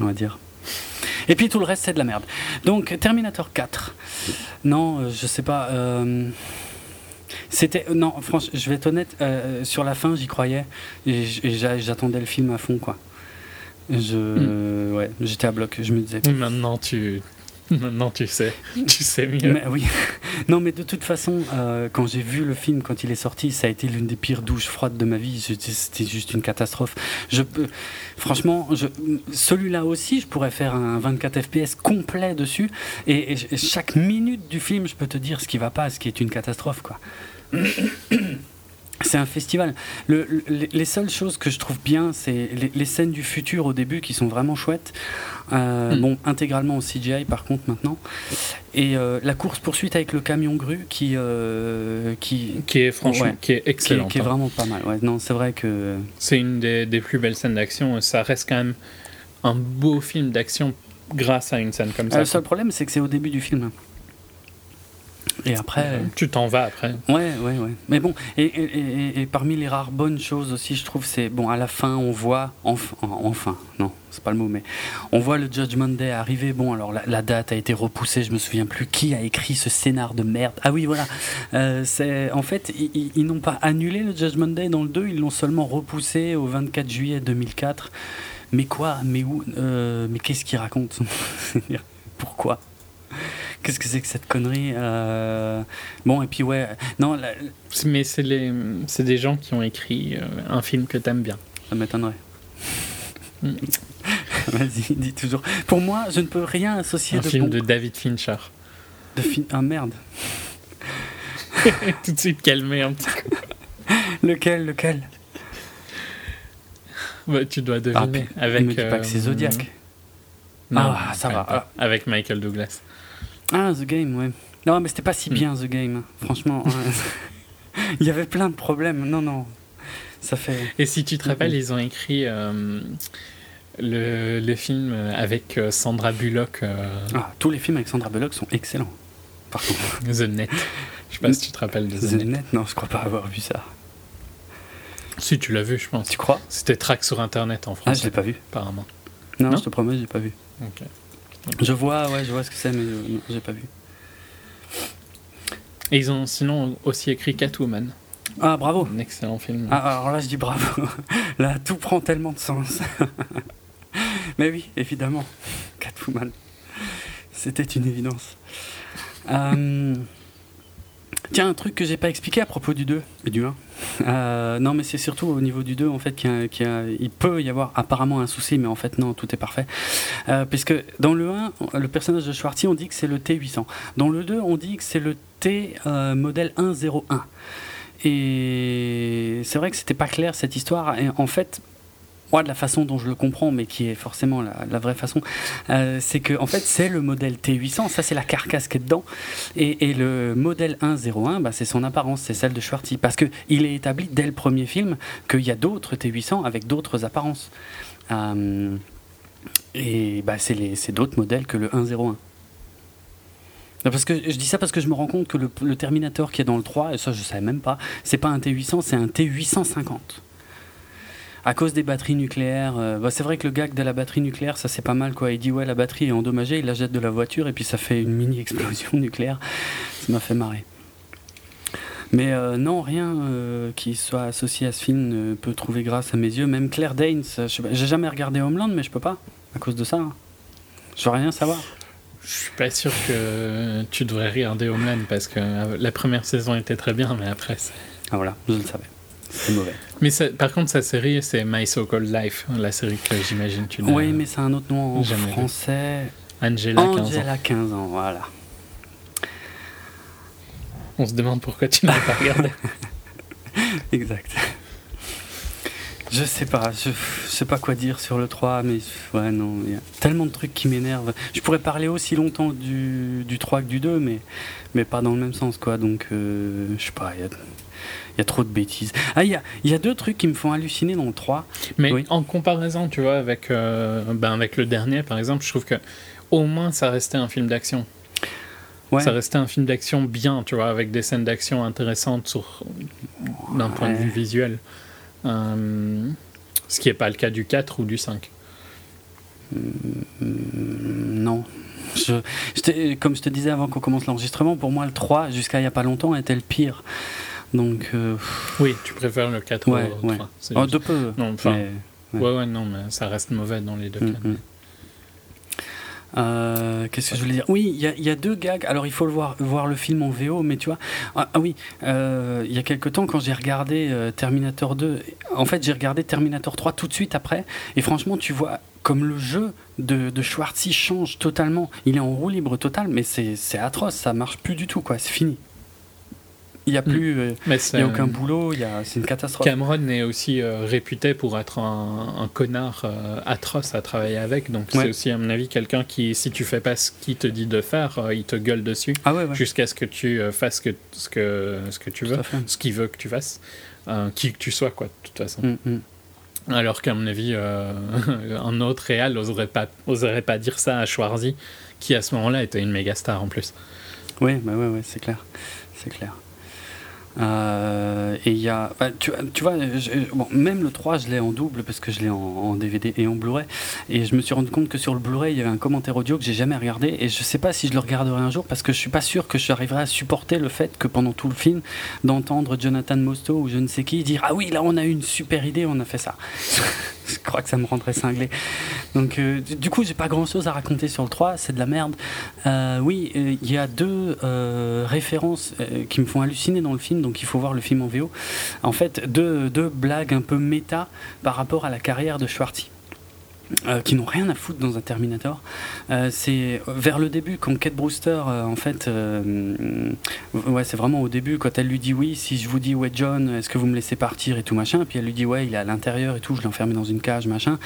on va dire. Et puis tout le reste c'est de la merde. Donc Terminator 4. Non, euh, je sais pas. Euh, c'était non, franchement, je vais être honnête. Euh, sur la fin, j'y croyais et j'attendais le film à fond, quoi. Je, hmm. ouais, j'étais à bloc. Je me disais. Maintenant, tu Maintenant, tu sais, tu sais mieux. Mais, oui. Non, mais de toute façon, euh, quand j'ai vu le film, quand il est sorti, ça a été l'une des pires douches froides de ma vie. C'était juste une catastrophe. Je peux, franchement, celui-là aussi, je pourrais faire un 24 FPS complet dessus. Et, et, chaque minute du film, je peux te dire ce qui va pas, ce qui est une catastrophe, quoi. C'est un festival. les seules choses que je trouve bien, c'est les, scènes du futur au début qui sont vraiment chouettes. Euh, hmm. Bon, intégralement au CGI par contre maintenant. Et euh, la course poursuite avec le camion grue qui euh, qui qui est franchement qui est excellent. Qui, est, vraiment pas mal. Ouais, non, c'est vrai que c'est une des, des, plus belles scènes d'action. Ça reste quand même un beau film d'action grâce à une scène comme ça. le seul problème, c'est que c'est au début du film. Et après. Tu t'en vas après. Ouais, ouais, ouais. Mais bon, et, et, et, parmi les rares bonnes choses aussi, je trouve, c'est. Bon, à la fin, on voit. Enfin, enfin non, c'est pas le mot, mais. On voit le Judgment Day arriver. Bon, alors la, date a été repoussée, je me souviens plus qui a écrit ce scénar de merde. Ah oui, voilà. Euh, c'est en fait, ils, n'ont pas annulé le Judgment Day dans le 2, ils l'ont seulement repoussé au 24 juillet 2004. Mais quoi? Mais où euh, Mais qu'est-ce qu'ils racontent Pourquoi? Qu'est-ce que c'est que cette connerie euh, Bon, et puis ouais, non. Mais c'est les, c'est des gens qui ont écrit euh, un film que t'aimes bien. Ça m'étonnerait. Hmm. Vas-y, dis toujours. Pour moi, je ne peux rien associer un film de David Fincher. De fin... Ah merde. Tout de suite calmé un petit lequel, lequel? Bah, Tu dois deviner. Ah, avec. Me dis pas que c'est Zodiac. Euh, non, ah, ça va. Avec Michael Douglas. Ah, The Game, ouais. Non, mais c'était pas si hmm. bien, The Game. Franchement, il y avait plein de problèmes. Non, non. Ça fait. Et si tu te rappelles, ils ont écrit euh, le, le, film avec euh, Sandra Bullock. Euh, ah, tous les films avec Sandra Bullock sont excellents. Par contre. The Net. Je sais pas si tu te rappelles de The, The Net. Non, je crois pas avoir vu ça. Si, tu l'as vu, je pense. Tu crois? C'était track sur Internet en France. Ah, je l'ai pas vu. Apparemment. Non, non je te promets, j'ai pas vu. Ok. Je vois, ouais, je vois ce que c'est, mais j'ai pas vu. Et ils ont sinon aussi écrit Catwoman. Ah, bravo. Un excellent film. Ah, alors là, je dis bravo. là, tout prend tellement de sens. mais oui, évidemment. Catwoman. C'était une évidence. Euh, Tiens, un truc que j'ai pas expliqué à propos du 2 et du 1. Euh, non, mais c'est surtout au niveau du 2 en fait qu'il peut y avoir apparemment un souci, mais en fait non, tout est parfait. Euh, puisque dans le 1, le personnage de Schwartzy, on dit que c'est le T800. Dans le 2, on dit que c'est le T euh, modèle 101. Et c'est vrai que c'était pas clair cette histoire. Et en fait, de la façon dont je le comprends, mais qui est forcément la, vraie façon, euh, c'est que en fait c'est le modèle T800, ça c'est la carcasse qui est dedans, et, le modèle 101, bah, c'est son apparence, c'est celle de Schwartzy, parce que il est établi dès le premier film qu'il y a d'autres T800 avec d'autres apparences. Euh, et bah, c'est d'autres modèles que le 101. Parce que je dis ça parce que je me rends compte que le, le Terminator qui est dans le 3, et ça je savais même pas, c'est pas un T800, c'est un T850 à cause des batteries nucléaires. Euh, bah, c'est vrai que le gag de la batterie nucléaire, ça c'est pas mal quoi. Il dit ouais la batterie est endommagée, il la jette de la voiture et puis ça fait une mini explosion nucléaire. Ça m'a fait marrer. Mais euh, non, rien euh, qui soit associé à ce film ne peut trouver grâce à mes yeux. Même Claire Danes, j'ai jamais regardé Homeland, mais je peux pas à cause de ça. Hein. Je veux rien savoir. Je suis pas sûr que tu devrais regarder Homeland parce que la première saison était très bien, mais après c'est. Ah voilà, je le savais. C'est mauvais. Mais par contre, sa série, c'est My So Called Life, la série que j'imagine tu Oui, mais c'est un autre nom en français. Angela, Angela 15 ans. voilà. On se demande pourquoi tu n'as pas regardé. exact. Je sais pas, je, sais pas quoi dire sur le 3, mais ouais, non, il y a tellement de trucs qui m'énervent. Je pourrais parler aussi longtemps du, du 3 que du 2, mais, mais pas dans le même sens, quoi. Donc, euh, je sais pas, il y a, y a, trop de bêtises. Ah, il y a, y a, deux trucs qui me font halluciner dans le 3. Mais en comparaison, tu vois, avec, euh, ben avec le dernier, par exemple, je trouve que au moins ça restait un film d'action. Ça restait un film d'action bien, tu vois, avec des scènes d'action intéressantes d'un point de vue visuel. Euh, ce qui n'est pas le cas du 4 ou du 5. Mm, non. Je, comme je te disais avant qu'on commence l'enregistrement, pour moi le 3, jusqu'à il n'y a pas longtemps, était le pire. Donc, euh, Oui, tu préfères le 4 ouais, au 3. Oh, de peu. Non, enfin, ouais. ouais. non, mais ça reste mauvais dans les deux mm, cas. Mm. Euh, qu'est-ce que je voulais dire? Oui, il y, a deux gags. Alors, il faut le voir, voir le film en VO, mais tu vois. Ah, ah oui, euh, il y a quelques temps, quand j'ai regardé euh, Terminator 2, en fait, j'ai regardé Terminator 3 tout de suite après. Et franchement, tu vois comme le jeu de, de Schwarzy change totalement. Il est en roue libre total, mais c'est atroce. Ça marche plus du tout, quoi. C'est fini. Il n'y a mm. plus, euh, il y a aucun boulot, c'est une catastrophe. Cameron est aussi euh, réputé pour être un, connard euh, atroce à travailler avec, donc c'est aussi à mon avis quelqu'un qui, si tu fais pas ce qu'il te dit de faire, il te gueule dessus ah jusqu'à ce que tu fasses que, ce que ce que tu veux, ce qu'il veut que tu fasses, qui que tu sois quoi, de toute façon. Mm, mm. Alors qu'à mon avis, un autre réal n'oserait pas, oserait pas dire ça à Schwarzy, qui à ce moment-là était une méga star en plus. Oui, bah ouais, ouais, c'est clair, c'est clair. Euh, et il y a. Bah, tu, vois, même le 3, je l'ai en double parce que je l'ai en, DVD et en Blu-ray. Et je me suis rendu compte que sur le Blu-ray, il y avait un commentaire audio que j'ai jamais regardé. Et je sais pas si je le regarderai un jour parce que je suis pas sûr que j'arriverai à supporter le fait que pendant tout le film, d'entendre Jonathan Mostow ou je ne sais qui dire Ah oui, là on a eu une super idée, on a fait ça. je crois que ça me rendrait cinglé. Donc, euh, du coup, j'ai pas grand chose à raconter sur le 3, c'est de la merde. Euh, oui, il y a deux références qui me font halluciner dans le film donc il faut voir le film en VO. En fait, deux, deux blagues un peu méta par rapport à la carrière de Schwartz. Euh, qui n'ont rien à foutre dans un Terminator. Euh, c'est vers le début, quand Kate Brewster, euh, en fait, ouais, c'est vraiment au début, quand elle lui dit oui, si je vous dis ouais John, est-ce que vous me laissez partir et tout machin, puis elle lui dit ouais, il est à l'intérieur et tout, je l'ai enfermé dans une cage machin,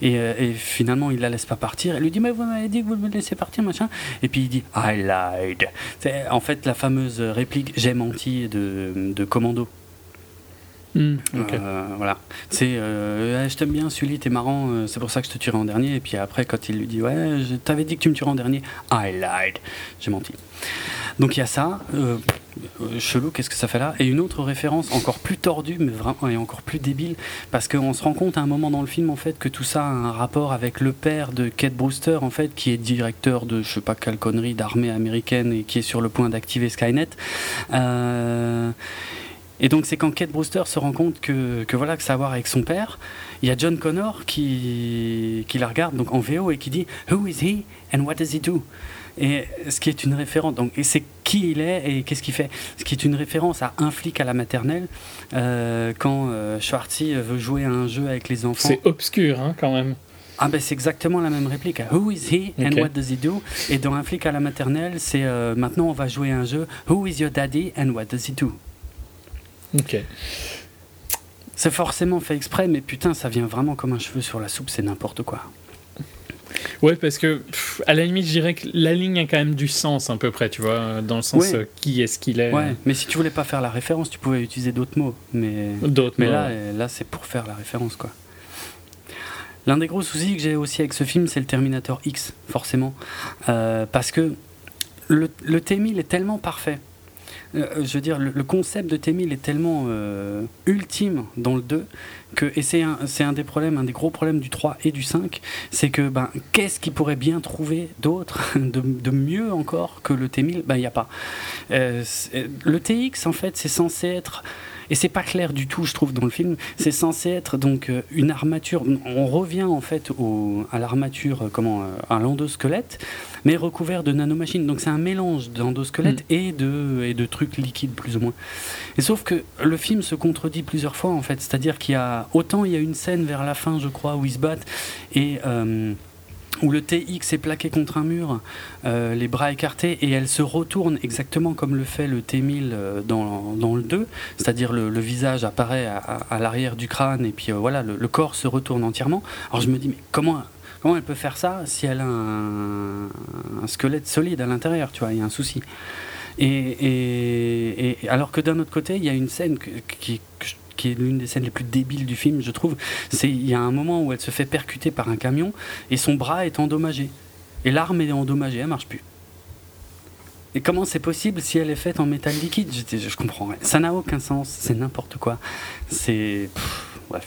et, et, finalement il la laisse pas partir. Elle lui dit mais vous m'avez dit que vous me laissez partir machin, et puis il dit I lied. C'est en fait la fameuse réplique j'ai menti de, de Commando. Euh, voilà. C'est euh, je t'aime bien, Sully, t'es marrant, euh, c'est pour ça que je te tuerai en dernier. Et puis après, quand il lui dit Ouais, je t'avais dit que tu me tuerais en dernier, I lied. J'ai menti. Donc il y a ça. chelou, qu'est-ce que ça fait là? Et une autre référence encore plus tordue, mais vraiment et encore plus débile, parce qu'on se rend compte à un moment dans le film en fait que tout ça a un rapport avec le père de Kate Brewster en fait, qui est directeur de je sais pas quelle connerie d'armée américaine et qui est sur le point d'activer Skynet. Et donc c'est quand Kate Brewster se rend compte que, que, voilà que ça a à voir avec son père, il y a John Connor qui, qui la regarde donc en VO et qui dit Who is he and what does he do? Et ce qui est une référence, donc, et c'est qui il est et qu'est-ce qu'il fait. Ce qui est une référence à un flic à la maternelle, euh, quand euh, Schwartzy veut jouer à un jeu avec les enfants. C'est obscur, hein, quand même. Ah ben c'est exactement la même réplique. Who is he and what does he do? Et dans un flic à la maternelle, c'est euh, maintenant on va jouer à un jeu. Who is your daddy and what does he do? Ok. C'est forcément fait exprès, mais putain, ça vient vraiment comme un cheveu sur la soupe, c'est n'importe quoi. Ouais, parce que à la limite, je dirais que la ligne a quand même du sens à peu près, tu vois, dans le sens euh, qui est-ce qu'il est. Ouais, mais si tu voulais pas faire la référence, tu pouvais utiliser d'autres mots. Mais, d'autres mais là, là c'est pour faire la référence, quoi. L'un des gros soucis que j'ai aussi avec ce film, c'est le Terminator X, forcément. Euh, parce que le, le T-1000 est tellement parfait euh, je veux dire, le, concept de T-1000 est tellement euh, ultime dans le 2 que, et c'est un, un, des problèmes, un des gros problèmes du 3 et du 5, c'est que ben, qu'est-ce qu'il pourrait bien trouver d'autre, de, de, mieux encore que le T-1000 Ben, il n'y a pas. Euh, le TX, en fait, c'est censé être et c'est pas clair du tout, je trouve, dans le film. C'est censé être donc euh, une armature. On revient en fait au, à l'armature, euh, comment, euh, un l'endosquelette, mais recouvert de nanomachines. Donc c'est un mélange d'endosquelette mm. et de et de trucs liquides plus ou moins. Et sauf que le film se contredit plusieurs fois en fait. C'est-à-dire qu'il y a autant il y a une scène vers la fin, je crois, où ils se battent et où le TX est plaqué contre un mur, euh, les bras écartés, et elle se retourne exactement comme le fait le T1000 euh, dans, dans le 2, c'est-à-dire le, visage apparaît à, l'arrière du crâne, et puis euh, voilà, le, corps se retourne entièrement. Alors je me dis, mais comment, comment elle peut faire ça si elle a un, squelette solide à l'intérieur, tu vois, il y a un souci. Et, alors que d'un autre côté, il y a une scène qui, qui est l'une des scènes les plus débiles du film, je trouve. C'est il y a un moment où elle se fait percuter par un camion et son bras est endommagé. Et l'arme est endommagée, elle marche plus. Et comment c'est possible si elle est faite en métal liquide? Je, comprends. Ça n'a aucun sens, c'est n'importe quoi. C'est. Bref.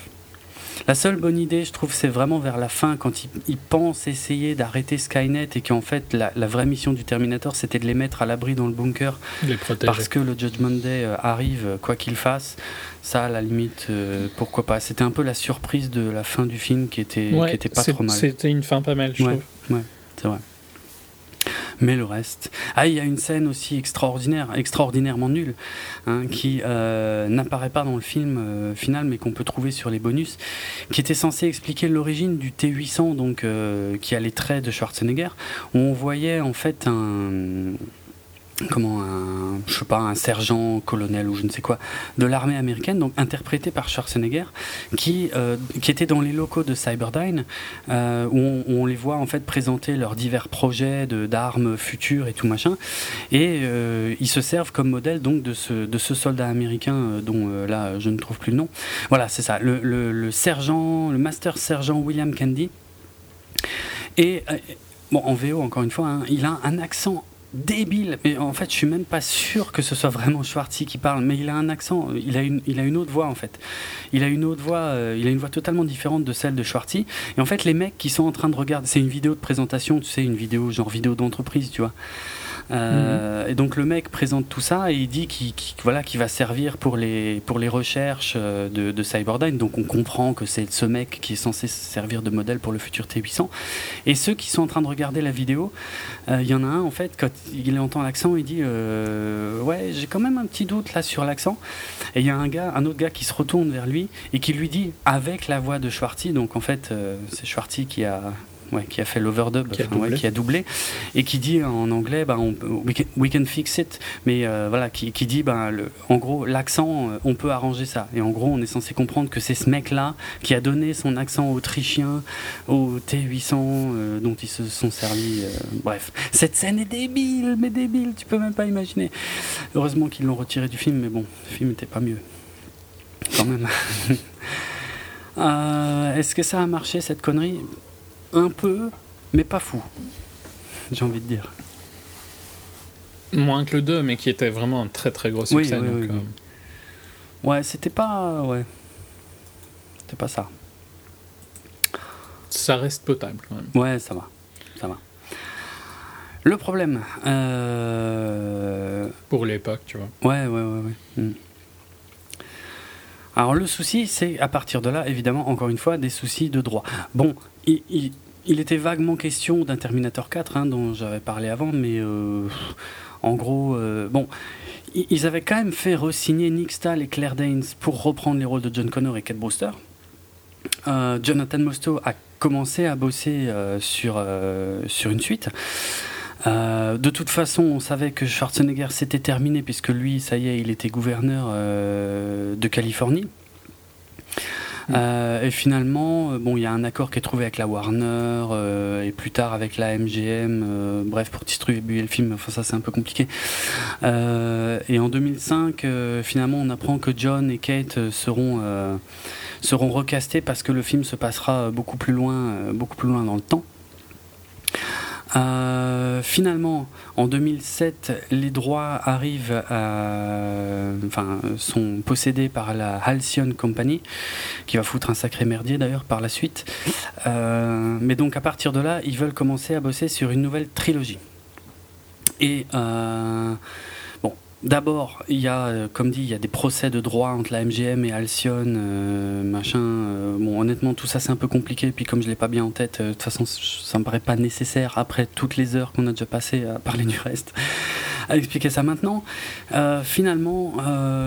La seule bonne idée, je trouve, c'est vraiment vers la fin, quand ils, ils pensent essayer d'arrêter Skynet et qu'en fait, la, la, vraie mission du Terminator, c'était de les mettre à l'abri dans le bunker. Les parce que le Judgment Day euh, arrive, quoi qu'il fasse. Ça, à la limite, euh, pourquoi pas. C'était un peu la surprise de la fin du film qui était, ouais, qui était pas trop mal. C'était une fin pas mal, je ouais, trouve. Ouais, c'est vrai. Mais le reste. Ah, il y a une scène aussi extraordinaire, extraordinairement nulle, hein, qui euh, n'apparaît pas dans le film euh, final, mais qu'on peut trouver sur les bonus, qui était censé expliquer l'origine du T800, donc euh, qui a les traits de Schwarzenegger, où on voyait en fait un comment un, je sais pas, un sergent, colonel ou je ne sais quoi, de l'armée américaine, donc interprété par Schwarzenegger, qui, euh, qui était dans les locaux de Cyberdyne, euh, où, on, les voit en fait présenter leurs divers projets d'armes futures et tout machin, et euh, ils se servent comme modèle donc de ce, de ce soldat américain dont là je ne trouve plus le nom. Voilà, c'est ça, le, le, sergent, le master sergent William Candy. Et bon, en VO encore une fois, hein, il a un accent débile. Mais en fait, je suis même pas sûr que ce soit vraiment Schwartzy qui parle, mais il a un accent, il a une, il a une autre voix en fait. Il a une autre voix, euh, il a une voix totalement différente de celle de Schwartzy. Et en fait, les mecs qui sont en train de regarder, c'est une vidéo de présentation, tu sais, une vidéo genre vidéo d'entreprise, tu vois. Euh. Et donc le mec présente tout ça et il dit qu'il qu voilà, qu va servir pour les, pour les recherches euh, de, de Cyberdyne. Donc on comprend que c'est ce mec qui est censé servir de modèle pour le futur T800. Et ceux qui sont en train de regarder la vidéo, il euh, y en a un en fait, quand il entend l'accent, il dit Ouais, j'ai quand même un petit doute là sur l'accent. Et il y a un gars, un autre gars qui se retourne vers lui et qui lui dit avec la voix de Schwartzy, donc en fait c'est Schwartzy qui a ouais, qui a fait l'overdub, qui, ouais, qui, a doublé, et qui dit en anglais, bah, on, we, can, we, can, fix it, mais euh, voilà, qui, qui dit, bah, le, en gros, l'accent, on peut arranger ça. Et en gros, on est censé comprendre que c'est ce mec-là qui a donné son accent autrichien au T800 euh, dont ils se sont servis. Euh, bref, cette scène est débile, mais débile, tu peux même pas imaginer. Heureusement qu'ils l'ont retiré du film, mais bon, le film n'était pas mieux. Quand même. Euh, Est-ce que ça a marché cette connerie? Un peu, mais pas fou, j'ai envie de dire. Moins que le 2, mais qui était vraiment un très très gros succès. Oui, oui, donc, oui, euh... Ouais, c'était pas. Ouais. C'était pas ça. Ça reste potable quand même. Ouais, ça va. Ça va. Le problème. Euh... Pour l'époque, tu vois. Ouais, ouais, ouais. ouais. Mm. Alors le souci, c'est à partir de là, évidemment, encore une fois, des soucis de droit. Bon, il, était vaguement question d'un Terminator 4, hein, dont j'avais parlé avant, mais euh, en gros, euh, bon, ils avaient quand même fait re-signer Nick Stahl et Claire Danes pour reprendre les rôles de John Connor et Kate Brewster. Euh, Jonathan Mostow a commencé à bosser sur, une suite. De toute façon, on savait que Schwarzenegger s'était terminé puisque lui, ça y est, il était gouverneur de Californie. Mmh. Euh, et finalement, bon, il y a un accord qui est trouvé avec la Warner et plus tard avec la MGM. bref, pour distribuer le film, enfin ça c'est un peu compliqué. et en 2005, finalement, on apprend que John et Kate seront seront recastés parce que le film se passera beaucoup plus loin, beaucoup plus loin dans le temps. Euh, finalement, en 2007, les droits arrivent à, enfin, sont possédés par la Halcyon Company, qui va foutre un sacré merdier d'ailleurs par la suite. Euh, mais donc à partir de là, ils veulent commencer à bosser sur une nouvelle trilogie. Et euh, D'abord, il y a, euh, comme dit, il y a des procès de droit entre la MGM et Alcyon, euh, machin. euh, bon, honnêtement, tout ça c'est un peu compliqué. Puis comme je l'ai pas bien en tête, de toute façon, ça me paraît pas nécessaire après toutes les heures qu'on a déjà passées à parler du reste, à expliquer ça maintenant. Finalement,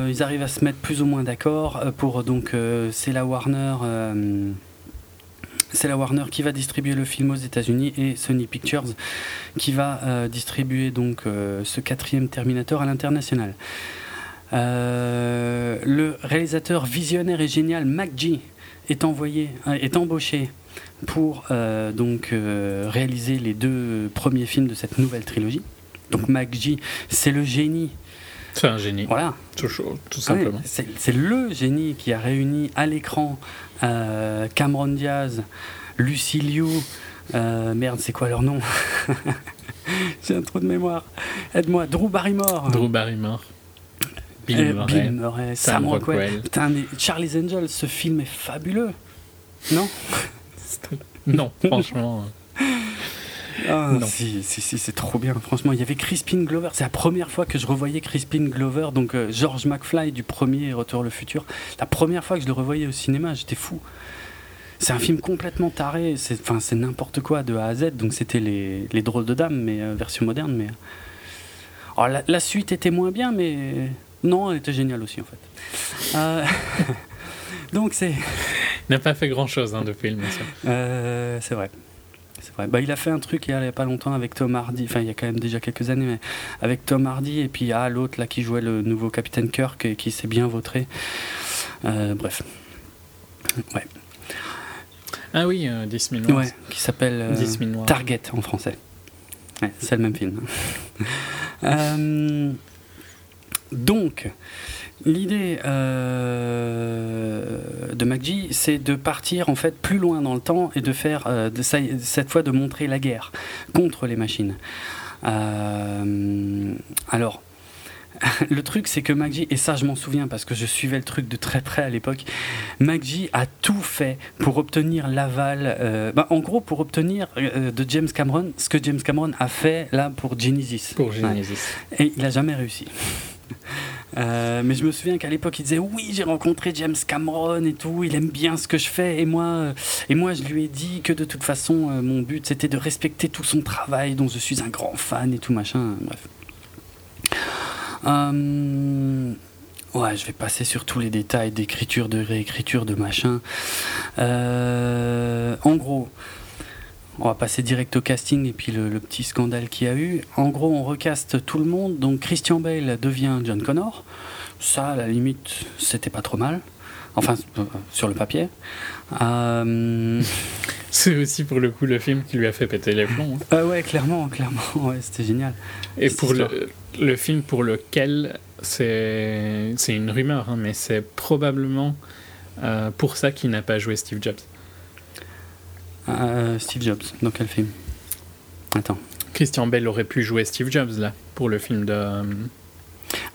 ils arrivent à se mettre plus ou moins d'accord pour donc c'est la Warner. C'est la Warner qui va distribuer le film aux États-Unis et Sony Pictures qui va euh, distribuer donc euh, ce quatrième Terminator à l'international. Euh, le réalisateur visionnaire et génial McG est envoyé, est embauché pour donc réaliser les deux premiers films de cette nouvelle trilogie. Donc McG, c'est le génie. C'est un génie, Voilà, tout, chaud, tout ah simplement. c'est c'est le génie qui a réuni à l'écran Cameron Diaz, Lucy Liu, euh, merde, c'est quoi leur nom J'ai un trou de mémoire. Aide-moi, Drew Barrymore. Drew Barrymore, Bill Euh, Murray, Bill Murray, Sam Sam Rockwell. Rockwell. Putain, mais Charlie's Angels, ce film est fabuleux. Non Non, franchement. Ah, Non. Si, si, si, c'est trop bien. Franchement, il y avait Crispin Glover. C'est la première fois que je revoyais Crispin Glover, donc euh, George McFly du premier Retour le futur. La première fois que je le revoyais au cinéma, j'étais fou. C'est un film complètement taré. C'est, enfin, c'est n'importe quoi de A à Z. Donc c'était les, les drôles de dames, mais euh, version moderne. Mais Alors, la, la suite était moins bien, mais non, elle était géniale aussi en fait. Euh, donc c'est, Il n'a pas fait grand chose hein, depuis le euh, c'est vrai. C'est vrai. Bah, il a fait un truc il n'y a pas longtemps avec Tom Hardy, enfin il y a quand même déjà quelques années, mais avec Tom Hardy et puis ah, l'autre là qui jouait le nouveau Capitaine Kirk et qui s'est bien vautré. Euh, bref. Ouais. Ah oui, euh, 10 000 noirs. ouais, qui s'appelle euh, 10 000 noirs. Target en français. Ouais, c'est le même film. Euh, donc, l'idée euh, de McGee, c'est de partir en fait plus loin dans le temps et de faire, euh, de, cette fois, de montrer la guerre contre les machines. Euh, alors. Le truc, c'est que McGee, et ça je m'en souviens parce que je suivais le truc de très près à l'époque, McGee a tout fait pour obtenir l'aval, euh, bah, en gros pour obtenir euh, de James Cameron ce que James Cameron a fait là pour Genesis. Pour Ouais. Genesis. Et il a jamais réussi. Euh, mais je me souviens qu'à l'époque il disait oui j'ai rencontré James Cameron et tout il aime bien ce que je fais. Et moi euh, et moi je lui ai dit que de toute façon euh, mon but c'était de respecter tout son travail dont je suis un grand fan et tout machin bref. Euh, ouais je vais passer sur tous les détails d'écriture de réécriture de machin. En gros on va passer direct au casting et puis le, le petit scandale qu'il y a eu. En gros, on recaste tout le monde. Donc Christian Bale devient John Connor. Ça, à la limite, c'était pas trop mal. Enfin, euh, sur le papier. Euh, C'est aussi pour le coup le film qui lui a fait péter les plombs. hein. ah ouais, clairement, clairement. Ouais, c'était génial. Et pour le, le film pour lequel c'est c'est une rumeur, hein, mais c'est probablement euh, pour ça qu'il n'a pas joué Steve Jobs. Euh, Steve Jobs, dans quel film? Attends. Christian Bale aurait pu jouer Steve Jobs là pour le film de. euh,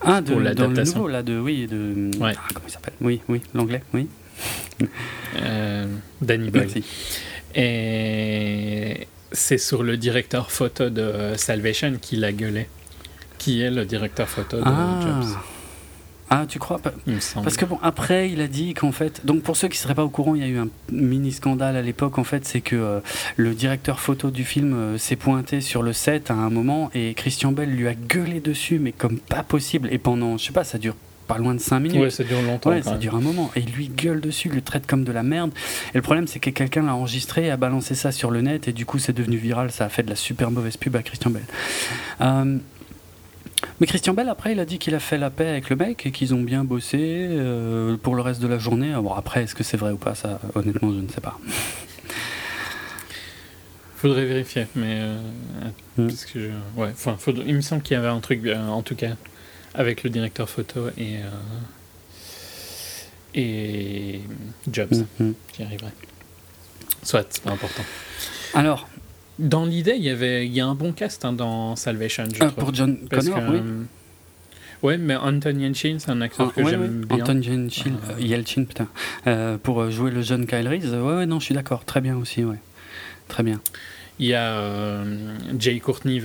Ah, de, Pour dans le l'adaptation. nouveau, là, de. Oui, de. Ouais. Ah, comment il s'appelle? Oui, oui, l'anglais, oui. euh, Danny Boyle. Merci. Et c'est sur le directeur photo de Salvation qu'il a gueulé. Qui est le directeur photo de Ah. Jobs, ah, tu crois pas il me semble. Parce que bon, après, il a dit qu'en fait, donc pour ceux qui seraient pas au courant, il y a eu un mini scandale à l'époque. En fait, c'est que euh, le directeur photo du film euh, s'est pointé sur le set à un moment et Christian Bell lui a gueulé dessus, mais comme pas possible. Et pendant, je sais pas, ça dure pas loin de 5 minutes. Ouais, ça dure longtemps. Ouais, ça même. dure un moment. Et il lui gueule dessus, il le traite comme de la merde. Et le problème, c'est que quelqu'un l'a enregistré, a balancé ça sur le net, et du coup, c'est devenu viral. Ça a fait de la super mauvaise pub à Christian Bell. Euh, mais Christian Bell, après, il a dit qu'il a fait la paix avec le mec et qu'ils ont bien bossé euh, pour le reste de la journée. Bon, après, est-ce que c'est vrai ou pas Ça, honnêtement, je ne sais pas. Faudrait vérifier, mais. euh, Hmm. parce que je- ouais, enfin, faudrait- il me semble qu'il y avait un truc, euh, en tout cas, avec le directeur photo et. et Jobs Mhm. qui arriverait. Soit, c'est pas important. Alors, Dans l'idée, il y avait, il y a un bon cast hein, dans Salvation, je euh, pour John Connor, que, oui. euh, Ouais, mais Anton Yelchin, c'est un acteur Ah, que ouais, j'aime ouais. bien. Anton Yelchin, Euh, euh, Yelchin, putain. Euh, pour jouer le jeune Kyle Reese, ouais, ouais, non, je suis d'accord. Très bien aussi, ouais. Très bien. Il y a euh, Jay Courtney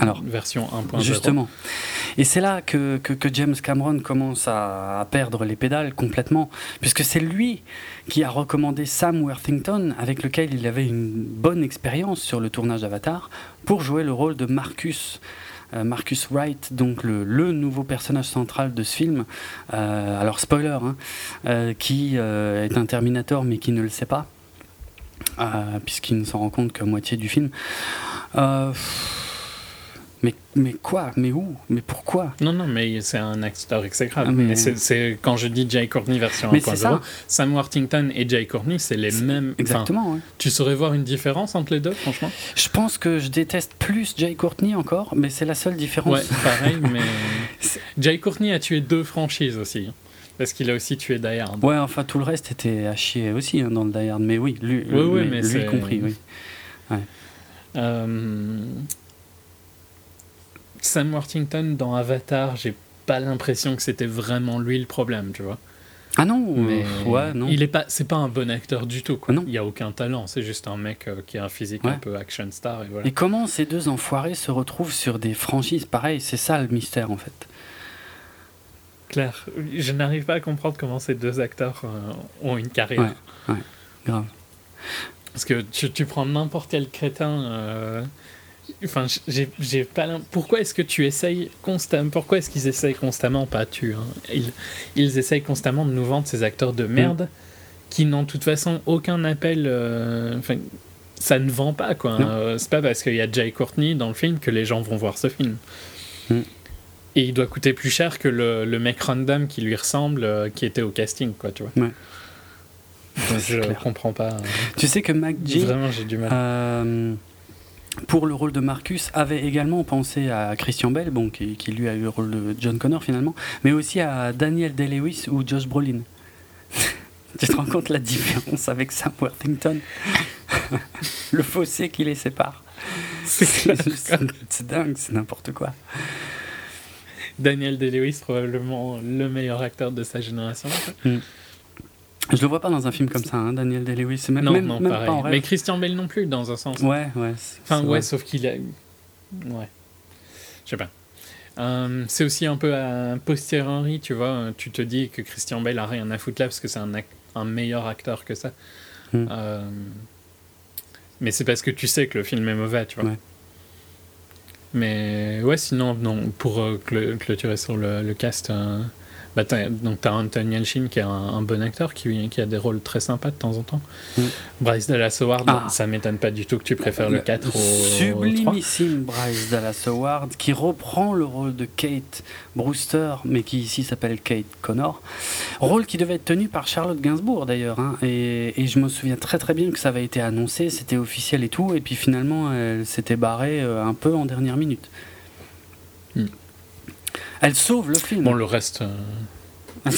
Alors, version 1.0. Justement. Et c'est là que, que, James Cameron commence à, à, perdre les pédales complètement, puisque c'est lui qui a recommandé Sam Worthington, avec lequel il avait une bonne expérience sur le tournage d'Avatar, pour jouer le rôle de Marcus. Euh, Marcus Wright, donc le, le, nouveau personnage central de ce film. Euh, alors spoiler, hein, qui est un Terminator mais qui ne le sait pas, puisqu'il ne s'en rend compte qu'à moitié du film. Mais, mais quoi? Mais où? Mais pourquoi? Non, non, mais c'est un acteur exécrable. Ah, mais... c'est, quand je dis Jay Courtney version 1.0, Sam Worthington et Jay Courtney, c'est les mêmes. Exactement, Tu saurais voir une différence entre les deux, franchement? Je pense que je déteste plus Jay Courtney encore, mais c'est la seule différence. Ouais, pareil, mais. Jay Courtney a tué deux franchises aussi. Parce qu'il a aussi tué Die Hard. Ouais, enfin tout le reste était à chier aussi hein, dans le Die Hard, mais oui, lui, oui, mais, lui compris, oui. Ouais. Euh, Sam Worthington dans Avatar, j'ai pas l'impression que c'était vraiment lui le problème, tu vois. Ah non, mais ouais, non. Il est pas, c'est pas un bon acteur du tout. Quoi. Non. Il y a aucun talent. C'est juste un mec euh, qui a un physique un peu action star et voilà. Et comment ces deux enfoirés se retrouvent sur des franchises pareilles? C'est ça le mystère en fait. Claire, je n'arrive pas à comprendre comment ces deux acteurs euh, ont une carrière. Ouais, grave. Parce que tu, tu prends n'importe quel crétin. Euh, Enfin, j'ai pas Pourquoi est-ce que tu essayes constamment Pourquoi est-ce qu'ils essayent constamment Pas tu. Hein, ils, ils essayent constamment de nous vendre ces acteurs de merde qui n'ont de toute façon aucun appel. Euh, enfin, ça ne vend pas quoi. Hein. C'est pas parce qu'il y a Jay Courtney dans le film que les gens vont voir ce film. Mm. Et il doit coûter plus cher que le, le mec random qui lui ressemble, euh, qui était au casting, quoi, tu vois. Ouais. Donc je comprends pas. Euh. Tu sais que. Vraiment, j'ai du mal pour le rôle de Marcus, avait également pensé à Christian Bell, bon, qui, lui a eu le rôle de John Connor finalement, mais aussi à Daniel Day-Lewis ou Josh Brolin. tu te rends compte la différence avec Sam Worthington? Le fossé qui les sépare. C'est dingue, c'est n'importe quoi. Daniel Day-Lewis, probablement le meilleur acteur de sa génération. Mm. Je le vois pas dans un film comme ça, hein, Daniel Day-Lewis. Même, non, non, pareil. Pas en Mais Christian Bale non plus, dans un sens. Ouais, ouais. Enfin, ouais, sauf qu'il a. Ouais. Je sais pas. Euh, c'est aussi un peu à posteriori, tu vois. Tu te dis que Christian Bale a rien à foutre là parce que c'est un, un meilleur acteur que ça. Hmm. Euh, mais c'est parce que tu sais que le film est mauvais, tu vois. Ouais. Mais ouais, sinon, non, pour euh, clôturer sur le, le cast, bah, donc, tu as Anthony Elchin qui est un, bon acteur, qui, qui, a des rôles très sympas de temps en temps. Mm. Bryce Dallas Howard, ah. ça m'étonne pas du tout que tu préfères le, 4 au, Sublimissime Bryce Dallas Howard, qui reprend le rôle de Kate Brewster, mais qui ici s'appelle Kate Connor. Rôle qui devait être tenu par Charlotte Gainsbourg d'ailleurs. Hein. et, et, je me souviens très très bien que ça avait été annoncé, c'était officiel et tout, et puis finalement elle s'était barrée euh, un peu en dernière minute. Elle sauve le film. Bon, le reste. Euh,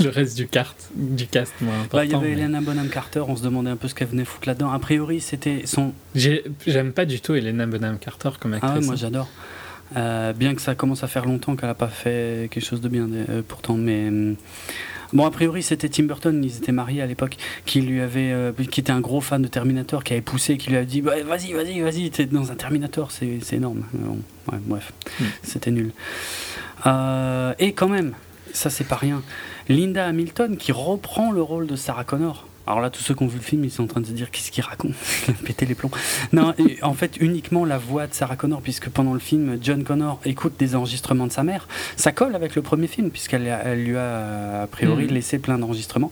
le reste du, carte, du cast, important. Bah, il y avait Elena Bonham Carter, on se demandait un peu ce qu'elle venait foutre là-dedans. A priori, c'était son. J'aime pas du tout Elena Bonham Carter comme actrice. Ah, moi j'adore. Euh, bien que ça commence à faire longtemps qu'elle n'a pas fait quelque chose de bien, euh, pourtant. Mais. Bon, a priori, c'était Tim Burton, ils étaient mariés à l'époque, qui lui avait, qui était un gros fan de Terminator, qui avait poussé, qui lui a dit bah, Vas-y, vas-y, vas-y, t'es dans un Terminator, c'est énorme. ouais, bref, hmm. c'était nul. Euh, et quand même, ça c'est pas rien, Linda Hamilton qui reprend le rôle de Sarah Connor. Alors là, tous ceux qui ont vu le film, ils sont en train de se dire qu'est-ce qu'il raconte Péter les plombs. Non, en fait, uniquement la voix de Sarah Connor, puisque pendant le film, John Connor écoute des enregistrements de sa mère. Ça colle avec le premier film, puisqu'elle elle lui a a priori mm. laissé plein d'enregistrements.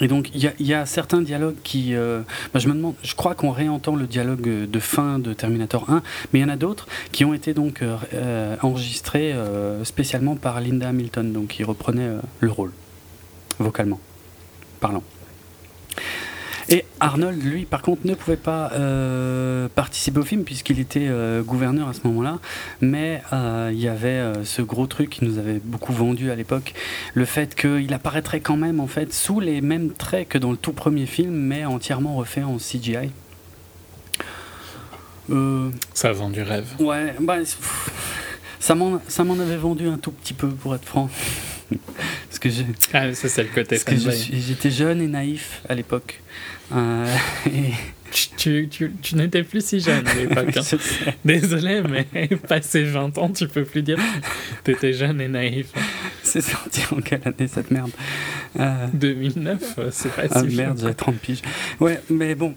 Et donc il y, a certains dialogues qui, euh, bah, je me demande, je crois qu'on réentend le dialogue de fin de Terminator 1, mais il y en a d'autres qui ont été donc euh, euh, enregistrés spécialement par Linda Hamilton, donc qui reprenait le rôle vocalement parlant. Et Arnold, lui, par contre, ne pouvait pas euh, participer au film puisqu'il était euh, gouverneur à ce moment-là. Mais euh, il y avait ce gros truc qui nous avait beaucoup vendu à l'époque, le fait qu'il apparaîtrait quand même en fait sous les mêmes traits que dans le tout premier film, mais entièrement refait en CGI. Ça vend du rêve. Ouais, bah, ça m'en avait vendu un tout petit peu pour être franc. Parce que ah, ça c'est le côté J'étais jeune et naïf à l'époque. Euh, tu, tu, tu n'étais plus si jeune à l'époque. Hein. Désolé, mais passé 20 ans, tu peux plus dire tu étais jeune et naïf. C'est sorti en quelle année cette merde? 2009, euh, c'est pas ah, merde, j'avais 30 piges. Ouais, mais bon.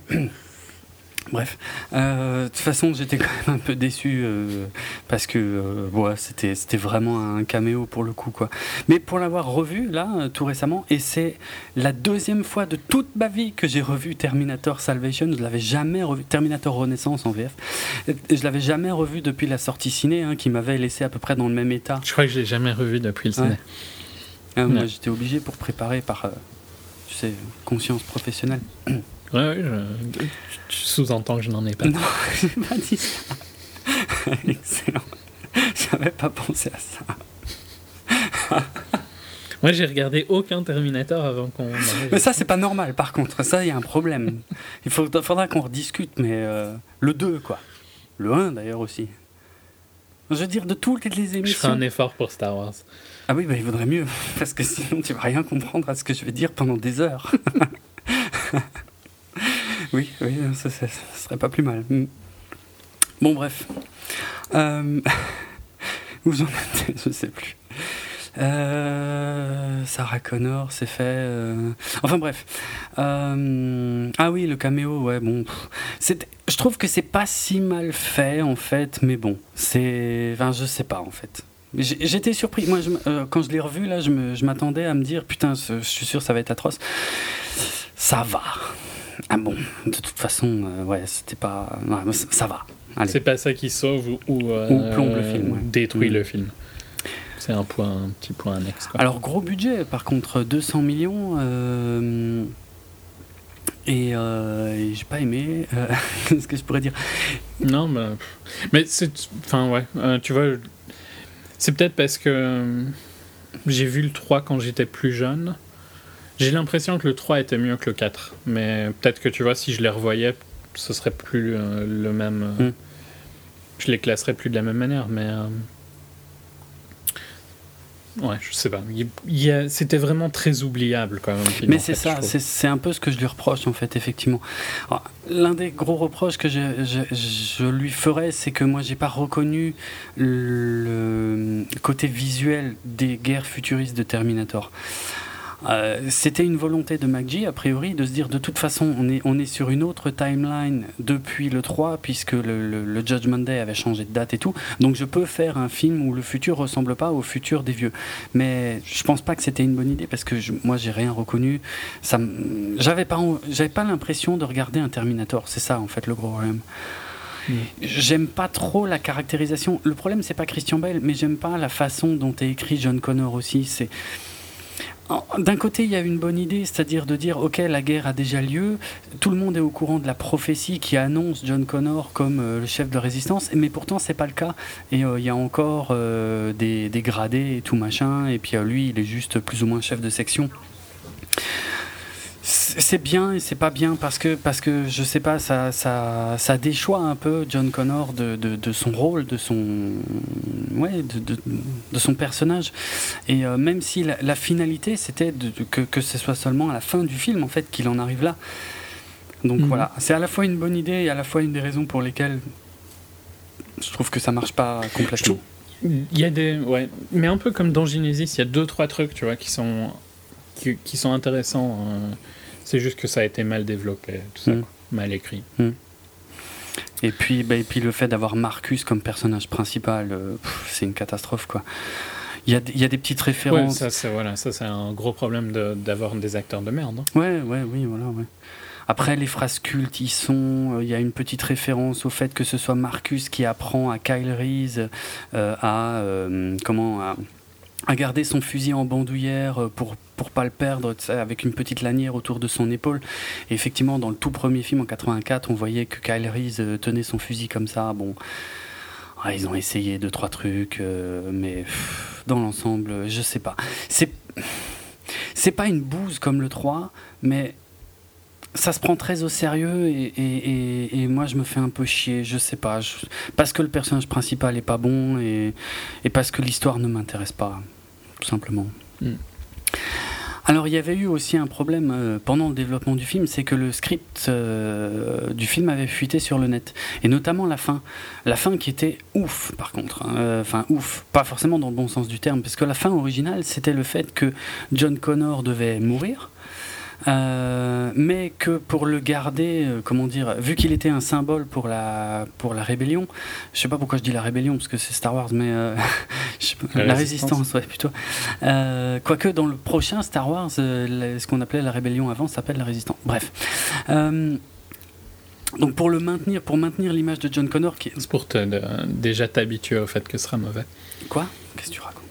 Bref, euh, de toute façon, j'étais quand même un peu déçu euh, parce que euh, c'était c'était vraiment un caméo pour le coup quoi. Mais pour l'avoir revu là tout récemment, et c'est la deuxième fois de toute ma vie que j'ai revu Terminator Salvation. Je l'avais jamais revu Terminator Renaissance en VF. Je l'avais jamais revu depuis la sortie ciné, hein, qui m'avait laissé à peu près dans le même état. Je crois que je l'ai jamais revu depuis le ciné. Ah, j'étais obligé pour préparer par, tu sais, conscience professionnelle. Ouais, je, sous-entends que je n'en ai pas. Non, j'ai pas dit ça. Excellent. J'avais pas pensé à ça. Moi, j'ai regardé aucun Terminator avant qu'on. Mais ça, c'est pas normal, par contre. Ça, il y a un problème. Il faudra qu'on rediscute, mais euh, le 2, quoi. Le 1, d'ailleurs, aussi. Je veux dire, de toutes les émissions. Je ferai un effort pour Star Wars. Ah oui, bah, il vaudrait mieux, parce que sinon, tu vas rien comprendre à ce que je vais dire pendant des heures. Oui, oui, ça, serait pas plus mal. Hmm. Bon, bref. Euh, où j'en étais, je sais plus. Euh, Sarah Connor, c'est fait. Euh, enfin bref. Euh, ah oui, le caméo, ouais, bon. Je trouve que c'est pas si mal fait en fait, mais bon, c'est. Enfin, je sais pas en fait. J'étais surpris. Moi, je, quand je l'ai revu, là, je m'attendais à me dire putain, je suis sûr, ça va être atroce. Ça va. Ah bon, de toute façon, euh, ouais, c'était pas. ça, va. C'est pas ça qui sauve ou, euh, plombe le film. Détruit mm. le film. C'est un, point, un petit point annexe. Quoi. Alors, gros budget, par contre, 200 millions. Euh, et, j'ai pas aimé. ce que je pourrais dire Non, bah, mais c'est. Enfin, ouais. tu vois, c'est peut-être parce que j'ai vu le 3 quand j'étais plus jeune. J'ai l'impression que le 3 était mieux que le 4. Mais peut-être que tu vois, si je les revoyais, ce serait plus euh, le même. Euh, hmm. Je les classerais plus de la même manière. Mais. Euh, ouais, je sais pas. C'était vraiment très oubliable quand même. Mais c'est ça, c'est un peu ce que je lui reproche en fait, effectivement. L'un des gros reproches que je, je lui ferais, c'est que moi j'ai pas reconnu le côté visuel des guerres futuristes de Terminator. Euh, c'était une volonté de MacG, a priori, de se dire de toute façon, on est, on est sur une autre timeline depuis le 3, puisque le, le, Judgment Day avait changé de date et tout. Donc je peux faire un film où le futur ressemble pas au futur des vieux. Mais je pense pas que c'était une bonne idée, parce que moi, j'ai rien reconnu. J'avais pas, j'avais pas l'impression de regarder un Terminator. C'est ça, en fait, le gros problème. Mm. J'aime pas trop la caractérisation. Le problème, c'est pas Christian Bale, mais j'aime pas la façon dont est écrit John Connor aussi. C'est d'un côté, il y a une bonne idée, c'est-à-dire de dire, ok, la guerre a déjà lieu, tout le monde est au courant de la prophétie qui annonce John Connor comme euh, le chef de résistance, mais pourtant c'est pas le cas. Et euh, il y a encore euh, des, des, gradés et tout machin, et puis lui, il est juste plus ou moins chef de section c'est bien et c'est pas bien parce que parce que je sais pas ça ça, ça déchoit un peu John Connor de, de, son rôle de son ouais de, de son personnage. Et euh, même si la, finalité c'était que, que ce soit seulement à la fin du film en fait qu'il en arrive là. Donc mhm. voilà. C'est à la fois une bonne idée et à la fois une des raisons pour lesquelles je trouve que ça marche pas complètement. Il y a des ouais. Mais un peu comme dans Genesis il y a deux trois trucs tu vois qui sont qui, sont intéressants euh, c'est juste que ça a été mal développé, tout ça, mm. mal écrit. Mm. Et puis, bah, et puis le fait d'avoir Marcus comme personnage principal, euh, c'est une catastrophe quoi. Il y a, y a, des petites références. ça c'est voilà, ça c'est un gros problème d'avoir des acteurs de merde. Hein. Ouais, ouais, oui, voilà, ouais. Après, les phrases cultes, ils sont. Euh, il y a une petite référence au fait que ce soit Marcus qui apprend à Kyle Reese euh, à comment à, à garder son fusil en bandoulière euh, pour pour pas le perdre avec une petite lanière autour de son épaule. Et effectivement dans le tout premier film en 84 on voyait que Kyle Reese euh, tenait son fusil comme ça. Bon ah, ils ont essayé deux trois trucs euh, mais dans l'ensemble je sais pas. C'est c'est pas une bouse comme le 3 mais ça se prend très au sérieux et, moi je me fais un peu chier, je sais pas, parce que le personnage principal est pas bon et, parce que l'histoire ne m'intéresse pas, tout simplement. Hmm. Alors il y avait eu aussi un problème euh, pendant le développement du film, c'est que le script euh, du film avait fuité sur le net, et notamment la fin. La fin qui était ouf par contre, hein. Euh, enfin ouf, pas forcément dans le bon sens du terme, parce que la fin originale c'était le fait que John Connor devait mourir. Euh, mais que pour le garder, euh, comment dire, vu qu'il était un symbole pour la, pour la rébellion, je sais pas pourquoi je dis la rébellion, parce que c'est Star Wars, mais euh, la, la, résistance, ouais, plutôt. quoique dans le prochain Star Wars, ce qu'on appelait la rébellion avant s'appelle la résistance. Bref. donc pour le maintenir, pour maintenir l'image de John Connor, qui c'est pour te, déjà t'habituer au fait que ce sera mauvais. Quoi? Qu'est-ce que tu racontes?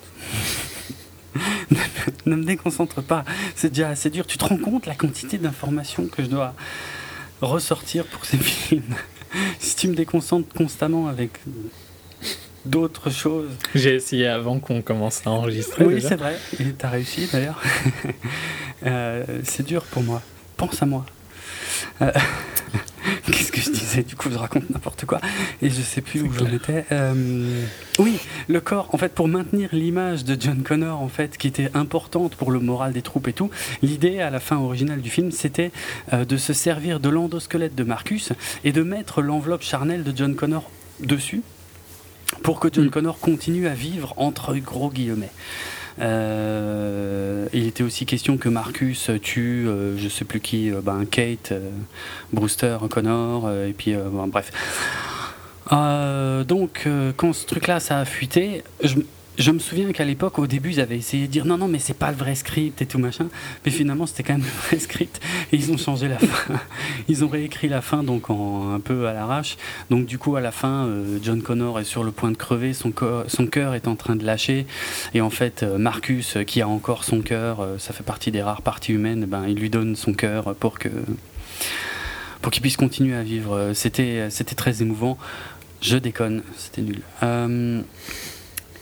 Ne me déconcentre pas. C'est déjà assez dur. Tu te rends compte la quantité d'informations que je dois ressortir pour ces films? Si tu me déconcentres constamment avec d'autres choses. J'ai essayé avant qu'on commence à enregistrer. Oui, c'est vrai. Et tu as réussi d'ailleurs. Euh, c'est dur pour moi. Pense à moi. Euh, Qu'est-ce que je disais? Du coup, je raconte n'importe quoi et je sais plus où j'en étais. Euh, oui, le corps. En fait, pour maintenir l'image de John Connor, en fait, qui était importante pour le moral des troupes et tout, l'idée à la fin originale du film, c'était euh, de se servir de l'endosquelette de Marcus et de mettre l'enveloppe charnelle de John Connor dessus pour que John mm. Connor continue à vivre entre gros guillemets. Euh, il était aussi question que Marcus tue, euh, je sais plus qui, euh, ben, Kate, Brewster, Connor, et puis bref. donc, quand ce truc-là, ça a fuité, je, je me souviens qu'à l'époque, au début, ils avaient essayé de dire non, non, mais c'est pas le vrai script et tout machin. Mais finalement, c'était quand même le vrai script. Et ils ont changé la fin. Ils ont réécrit la fin, donc en, un peu à l'arrache. Donc, du coup, à la fin, euh, John Connor est sur le point de crever. Son, cœur est en train de lâcher. Et en fait, euh, Marcus, euh, qui a encore son cœur, ça fait partie des rares parties humaines, ben, il lui donne son cœur pour que pour qu'il puisse continuer à vivre. C'était, c'était très émouvant. Je déconne, c'était nul.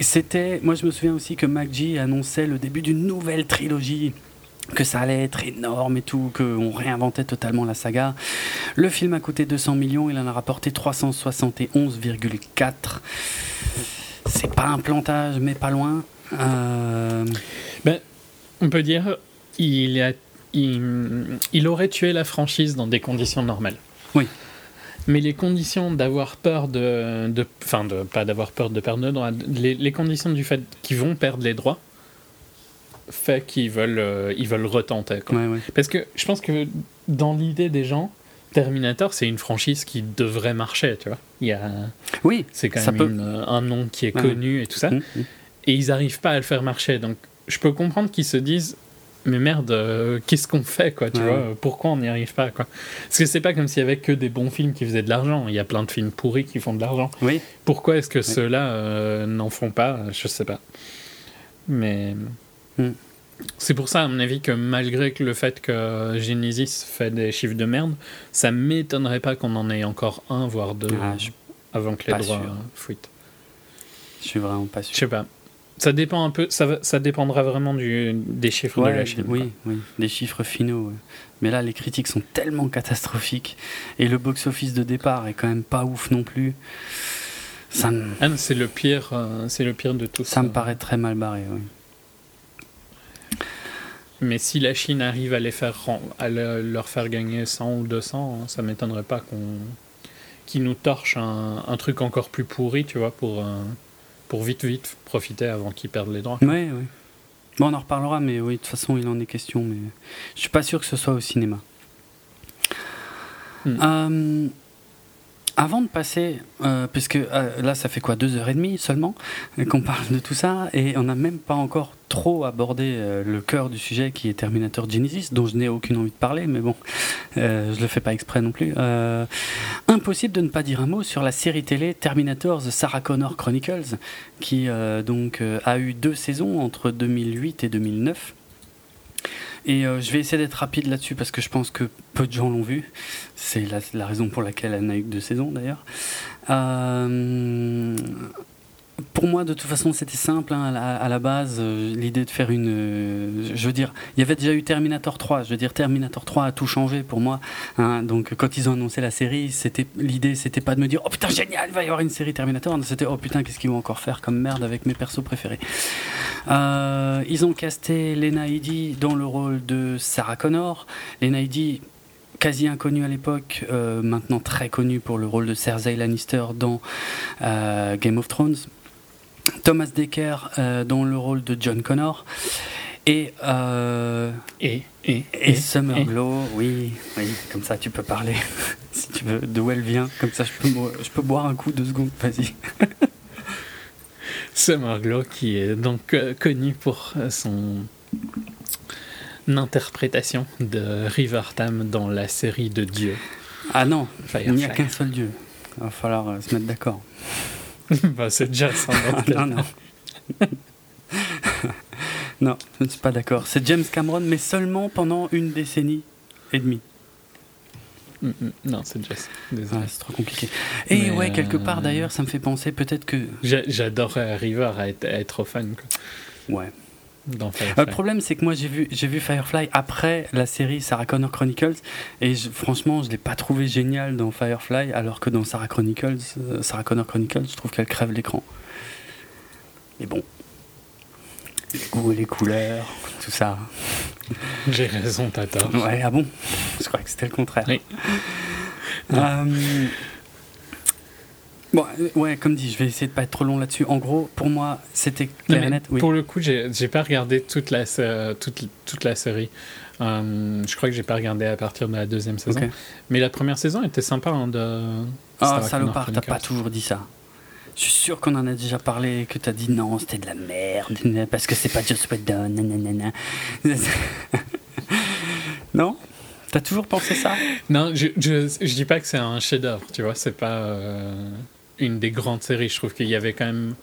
C'était, moi je me souviens aussi que MacG annonçait le début d'une nouvelle trilogie que ça allait être énorme et tout, qu'on réinventait totalement la saga. Le film a coûté 200 millions, il en a rapporté 371,4. C'est pas un plantage, mais pas loin. Euh, ben, on peut dire, il, a, il, il aurait tué la franchise dans des conditions normales. Oui. Mais les conditions d'avoir peur de, Enfin, de, pas d'avoir peur de perdre le droit, les, conditions du fait qu'ils vont perdre les droits fait qu'ils veulent, euh, ils veulent retenter. Parce que je pense que dans l'idée des gens, Terminator, c'est une franchise qui devrait marcher, tu vois. Il y a... Oui, c'est quand même un nom qui est connu et tout ça. Mmh, mmh. Et ils n'arrivent pas à le faire marcher. Donc, je peux comprendre qu'ils se disent mais merde, euh, qu'est-ce qu'on fait, quoi, tu vois Pourquoi on n'y arrive pas, quoi Parce que c'est pas comme s'il y avait que des bons films qui faisaient de l'argent. Il y a plein de films pourris qui font de l'argent. Oui. Pourquoi est-ce que ceux-là euh, n'en font pas Je sais pas. Mais hmm. c'est pour ça, à mon avis, que malgré le fait que Genesis fait des chiffres de merde, ça m'étonnerait pas qu'on en ait encore un, voire deux, ah, avant que les droits fuitent. Je suis vraiment pas sûr. Je sais pas. Ça dépend un peu, ça, ça dépendra vraiment du, des chiffres de la Chine. Oui, oui, des chiffres finaux. Mais là, les critiques sont tellement catastrophiques et le box-office de départ est quand même pas ouf non plus. Ça ah, c'est le pire, euh, c'est le pire de tout ça. Ça me paraît très mal barré, oui. Mais si la Chine arrive à les faire, à leur faire gagner 100 ou 200, hein, ça m'étonnerait pas qu'on, qu'ils nous torchent un, un, truc encore plus pourri, tu vois, pour. Euh, pour vite, vite profiter avant qu'ils perdent les droits. Oui, oui. Bon, on en reparlera, mais oui, de toute façon, il en est question. Mais je suis pas sûr que ce soit au cinéma. Hmm. Euh, avant de passer, euh, puisque euh, là ça fait quoi deux heures et demie seulement qu'on parle de tout ça et on n'a même pas encore trop abordé euh, le cœur du sujet qui est Terminator Genesis, dont je n'ai aucune envie de parler, mais bon, je le fais pas exprès non plus. impossible de ne pas dire un mot sur la série télé Terminator The Sarah Connor Chronicles, qui a eu deux saisons entre 2008 et 2009. Et euh, je vais essayer d'être rapide là-dessus parce que je pense que peu de gens l'ont vu. C'est la, raison pour laquelle elle n'a eu que deux saisons d'ailleurs. Euh, pour moi, de toute façon, c'était simple hein, à, la, base. Euh, l'idée de faire une. Euh, je veux dire, il y avait déjà eu Terminator 3. Je veux dire, Terminator 3 a tout changé pour moi. Hein. donc, quand ils ont annoncé la série, c'était l'idée, c'était pas de me dire Oh putain, génial, il va y avoir une série Terminator. C'était Oh putain, qu'est-ce qu'ils vont encore faire comme merde avec mes persos préférés. Euh, ils ont casté Lena Headey dans le rôle de Sarah Connor. Lena Headey quasi inconnue à l'époque, maintenant très connue pour le rôle de Cersei Lannister dans Game of Thrones. Thomas Decker euh, dans le rôle de John Connor. Et, euh, et, et, et, Summer Glow, oui, oui, comme ça tu peux parler, si tu veux, d'où elle vient, comme ça je peux, je peux boire un coup, deux secondes, vas-y. Summer Glow qui est donc euh, connu pour son interprétation de River Tam dans la série de Dieu. Ah non, il n'y a qu'un seul Dieu, il va falloir se mettre d'accord. bah, c'est déjà ça. non, non. non, je ne suis pas d'accord. C'est James Cameron, mais seulement pendant une décennie et demie. Mm, mm. non, c'est Jess. Désolé. c'est trop compliqué. Et ouais, quelque part euh, d'ailleurs, ça me fait penser peut-être que. J'adore River à être, être fan. Quoi. Ouais. Euh, le problème, c'est que moi, j'ai vu, j'ai vu Firefly après la série Sarah Connor Chronicles, et franchement, je l'ai pas trouvé génial dans Firefly, alors que dans Sarah Chronicles, euh, Sarah Connor Chronicles, je trouve qu'elle crève l'écran. Mais bon, les goûts et les couleurs, tout ça. J'ai raison, Tata. Ouais, ah bon? Je croyais que c'était le contraire. Oui. Euh, Bon, euh, ouais, comme dit, je vais essayer de pas être trop long là-dessus. En gros, pour moi, c'était clair net. Pour le coup, j'ai pas regardé toute la, toute, toute la série. Euh, je crois que j'ai pas regardé à partir de la deuxième saison. Mais la première saison était sympa hein, de. Ah, oh, salopard, t'as pas toujours dit ça. Je suis sûr qu'on en a déjà parlé, que t'as dit non, c'était de la merde, parce que c'est pas Just Whedon, nanana. non? T'as toujours pensé ça? Non, je, je, je, dis pas que c'est un chef-d'œuvre, tu vois, c'est pas. Euh, une des grandes séries. Je trouve qu'il y avait quand même.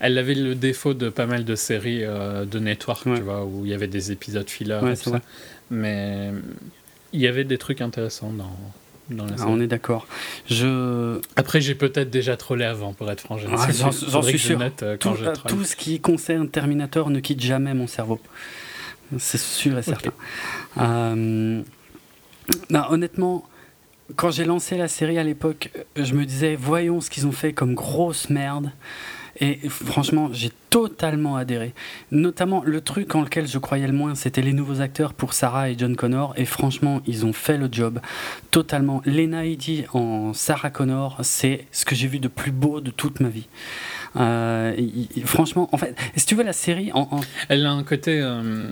Elle avait le défaut de pas mal de séries euh, de network, tu vois, où il y avait des épisodes filler et tout ça. Mais il y avait des trucs intéressants dans, dans la ah, on est d'accord. Je... Après, j'ai peut-être déjà trollé avant, pour être franc. Ah, J'en suis sûr. Euh, tout, euh, tout, ce qui concerne Terminator ne quitte jamais mon cerveau. C'est sûr et certain. non, honnêtement, quand j'ai lancé la série à l'époque, je me disais, voyons ce qu'ils ont fait comme grosse merde. Et franchement, j'ai totalement adhéré. Notamment, le truc en lequel je croyais le moins, c'était les nouveaux acteurs pour Sarah et John Connor. Et franchement, ils ont fait le job totalement. Lena Headey en Sarah Connor, c'est ce que j'ai vu de plus beau de toute ma vie. Euh, franchement, en fait, si tu veux la série, en, elle a un côté. Euh,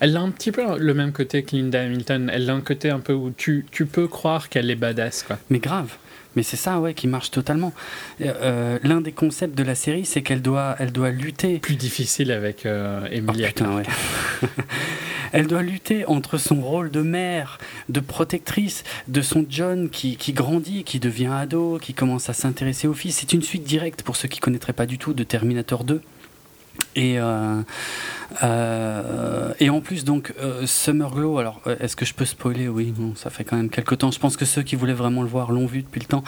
elle a un petit peu le même côté que Linda Hamilton. Elle a un côté un peu où tu, tu peux croire qu'elle est badass. Quoi. Mais grave. Mais c'est ça, ouais, qui marche totalement. Euh, L'un des concepts de la série, c'est qu'elle doit, elle doit lutter. Plus difficile avec euh, Emilia. Oh, putain, ouais. elle doit lutter entre son rôle de mère, de protectrice, de son John qui, qui grandit, qui devient ado, qui commence à s'intéresser au fils. C'est une suite directe pour ceux qui connaîtraient pas du tout de Terminator 2. Et, euh, euh, et en plus, donc, euh, Summer Glow, alors, est-ce que je peux spoiler? Oui, ça fait quand même quelques temps. Je pense que ceux qui voulaient vraiment le voir l'ont vu depuis le temps.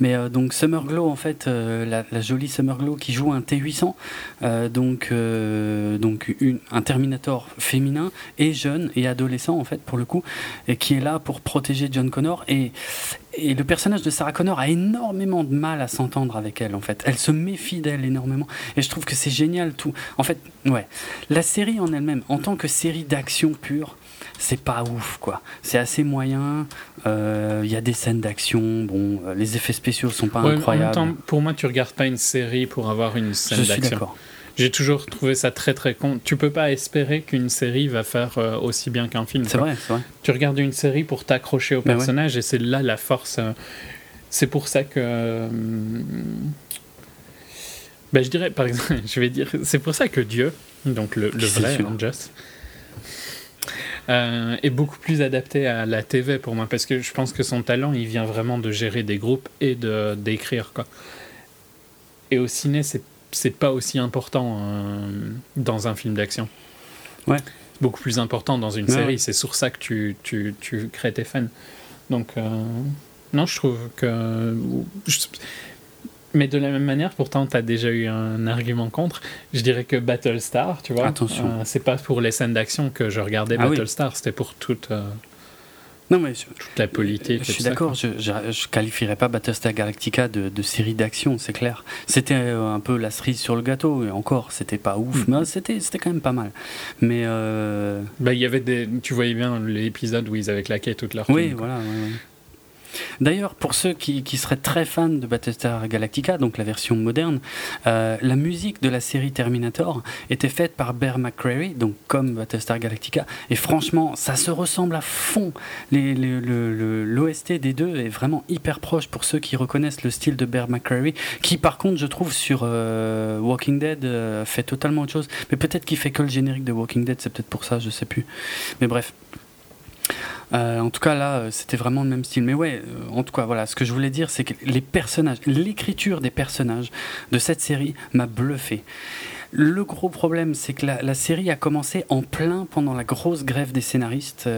Mais donc, Summer Glow, en fait, la, jolie Summer Glow qui joue un T800, donc, donc un Terminator féminin et jeune et adolescent, en fait, pour le coup, et qui est là pour protéger John Connor. Et, et le personnage de Sarah Connor a énormément de mal à s'entendre avec elle en fait. Elle se méfie d'elle énormément et je trouve que c'est génial tout. En fait, ouais, la série en elle-même, en tant que série d'action pure, c'est pas ouf quoi. C'est assez moyen. Euh, il y a des scènes d'action. Bon, euh, les effets spéciaux sont pas incroyables. En même temps, pour moi, tu regardes pas une série pour avoir une scène d'action. J'ai toujours trouvé ça très très con. Tu peux pas espérer qu'une série va faire euh, aussi bien qu'un film. C'est vrai, c'est vrai. Tu regardes une série pour t'accrocher au personnage et c'est là la force. Euh, c'est pour ça que. Ben, je dirais, par exemple, je vais dire, c'est pour ça que Dieu, donc le, le vrai Just, est beaucoup plus adapté à la TV pour moi parce que je pense que son talent il vient vraiment de gérer des groupes et de d'écrire quoi. Et au ciné c'est c'est pas aussi important euh, dans un film d'action. Ouais. Beaucoup plus important dans une série. C'est sur ça que tu, tu, tu, crées tes fans. Donc, euh, non, je trouve que. Mais de la même manière, pourtant, tu as déjà eu un argument contre. Je dirais que Battlestar, tu vois, Attention. euh, c'est pas pour les scènes d'action que je regardais Ah oui. Battlestar, c'était pour toute, euh, Non, mais je, toute la politique. je suis d'accord, je, je, je qualifierais pas Battlestar Galactica de, de série d'action, c'est clair. C'était euh, un peu la cerise sur le gâteau, et encore, c'était pas ouf, Mm. mais c'était c'était quand même pas mal. Mais euh, Bah, il y avait des, tu voyais bien l'épisode où ils avaient claqué toute leur oui, voilà. ouais, ouais. D'ailleurs, pour ceux qui, seraient très fans de Battlestar Galactica, donc la version moderne, euh, la musique de la série Terminator était faite par Bear McCreary, donc comme Battlestar Galactica, et franchement, ça se ressemble à fond. L'OST des deux est vraiment hyper proche pour ceux qui reconnaissent le style de Bear McCreary, qui par contre, je trouve, sur euh, Walking Dead, euh, fait totalement autre chose. Mais peut-être qu'il fait que le générique de Walking Dead, c'est peut-être pour ça, je sais plus. Mais bref. Euh, en tout cas, là, euh, c'était vraiment le même style. Mais ouais, euh, en tout cas, voilà, ce que je voulais dire, c'est que les personnages, l'écriture des personnages de cette série m'a bluffé. Le gros problème, c'est que la, série a commencé en plein pendant la grosse grève des scénaristes,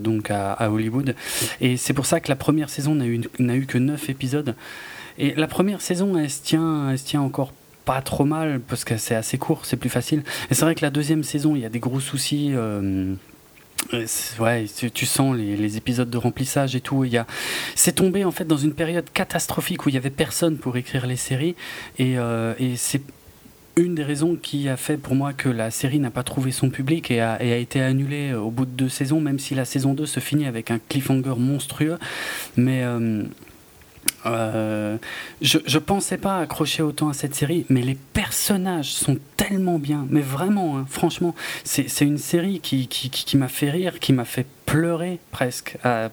donc à, Hollywood. Et c'est pour ça que la première saison n'a eu, eu que 9 épisodes. Et la première saison, elle se tient, elle tient encore pas trop mal, parce que c'est assez court, c'est plus facile. Et c'est vrai que la deuxième saison, il y a des gros soucis. Ouais, tu, sens les, épisodes de remplissage et tout. Il c'est tombé en fait dans une période catastrophique où il y avait personne pour écrire les séries et, euh, et c'est une des raisons qui a fait pour moi que la série n'a pas trouvé son public et a, et a été annulée au bout de deux saisons, même si la saison 2 se finit avec un cliffhanger monstrueux. Mais euh, euh, je, je pensais pas accrocher autant à cette série, mais les personnages sont tellement bien. Mais vraiment, hein, franchement, c'est une série qui, qui, qui- m'a fait rire, qui m'a fait pleurer presque à,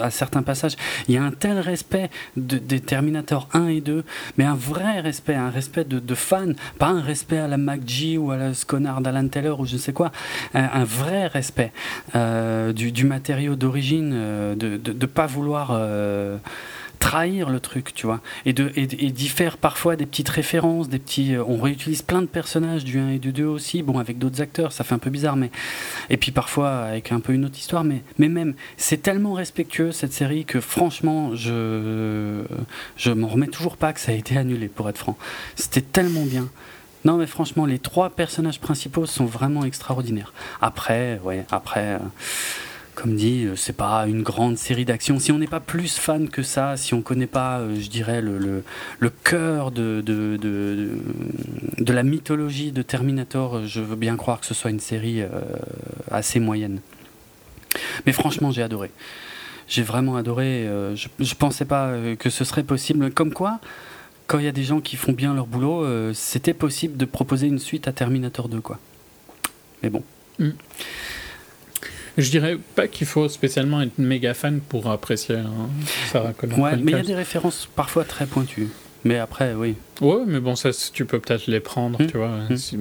à certains passages. Il y a un tel respect de, des Terminator 1 et 2, mais un vrai respect, un respect de, de fan, pas un respect à la MacG ou à la Sconnard d'Alan Taylor ou je sais quoi, un, un vrai respect euh, du, du matériau d'origine, euh, de ne pas vouloir. euh, trahir le truc, tu vois, et de et, et d'y faire parfois des petites références, des petits. euh, on réutilise plein de personnages du 1 et du 2 aussi, bon avec d'autres acteurs, ça fait un peu bizarre, mais et puis parfois avec un peu une autre histoire, mais mais même c'est tellement respectueux cette série que franchement je je m'en remets toujours pas que ça a été annulé pour être franc. C'était tellement bien. Non mais franchement les trois personnages principaux sont vraiment extraordinaires. Après ouais après. euh, comme dit, euh, c'est pas une grande série d'action. Si on n'est pas plus fan que ça, si on connaît pas, euh, je dirais, le, le, cœur de, de, de, de- la mythologie de Terminator, euh, je veux bien croire que ce soit une série assez moyenne. Mais franchement, j'ai adoré. J'ai vraiment adoré. je, je pensais pas que ce serait possible. Comme quoi, quand il y a des gens qui font bien leur boulot, c'était possible de proposer une suite à Terminator 2, quoi. Mais bon. Je dirais pas qu'il faut spécialement être méga fan pour apprécier hein, Sarah Connor Ouais, mais il y a des références parfois très pointues. Mais après, oui. Ouais, mais bon, ça, tu peux peut-être les prendre, Hmm. tu vois. Hmm. Si,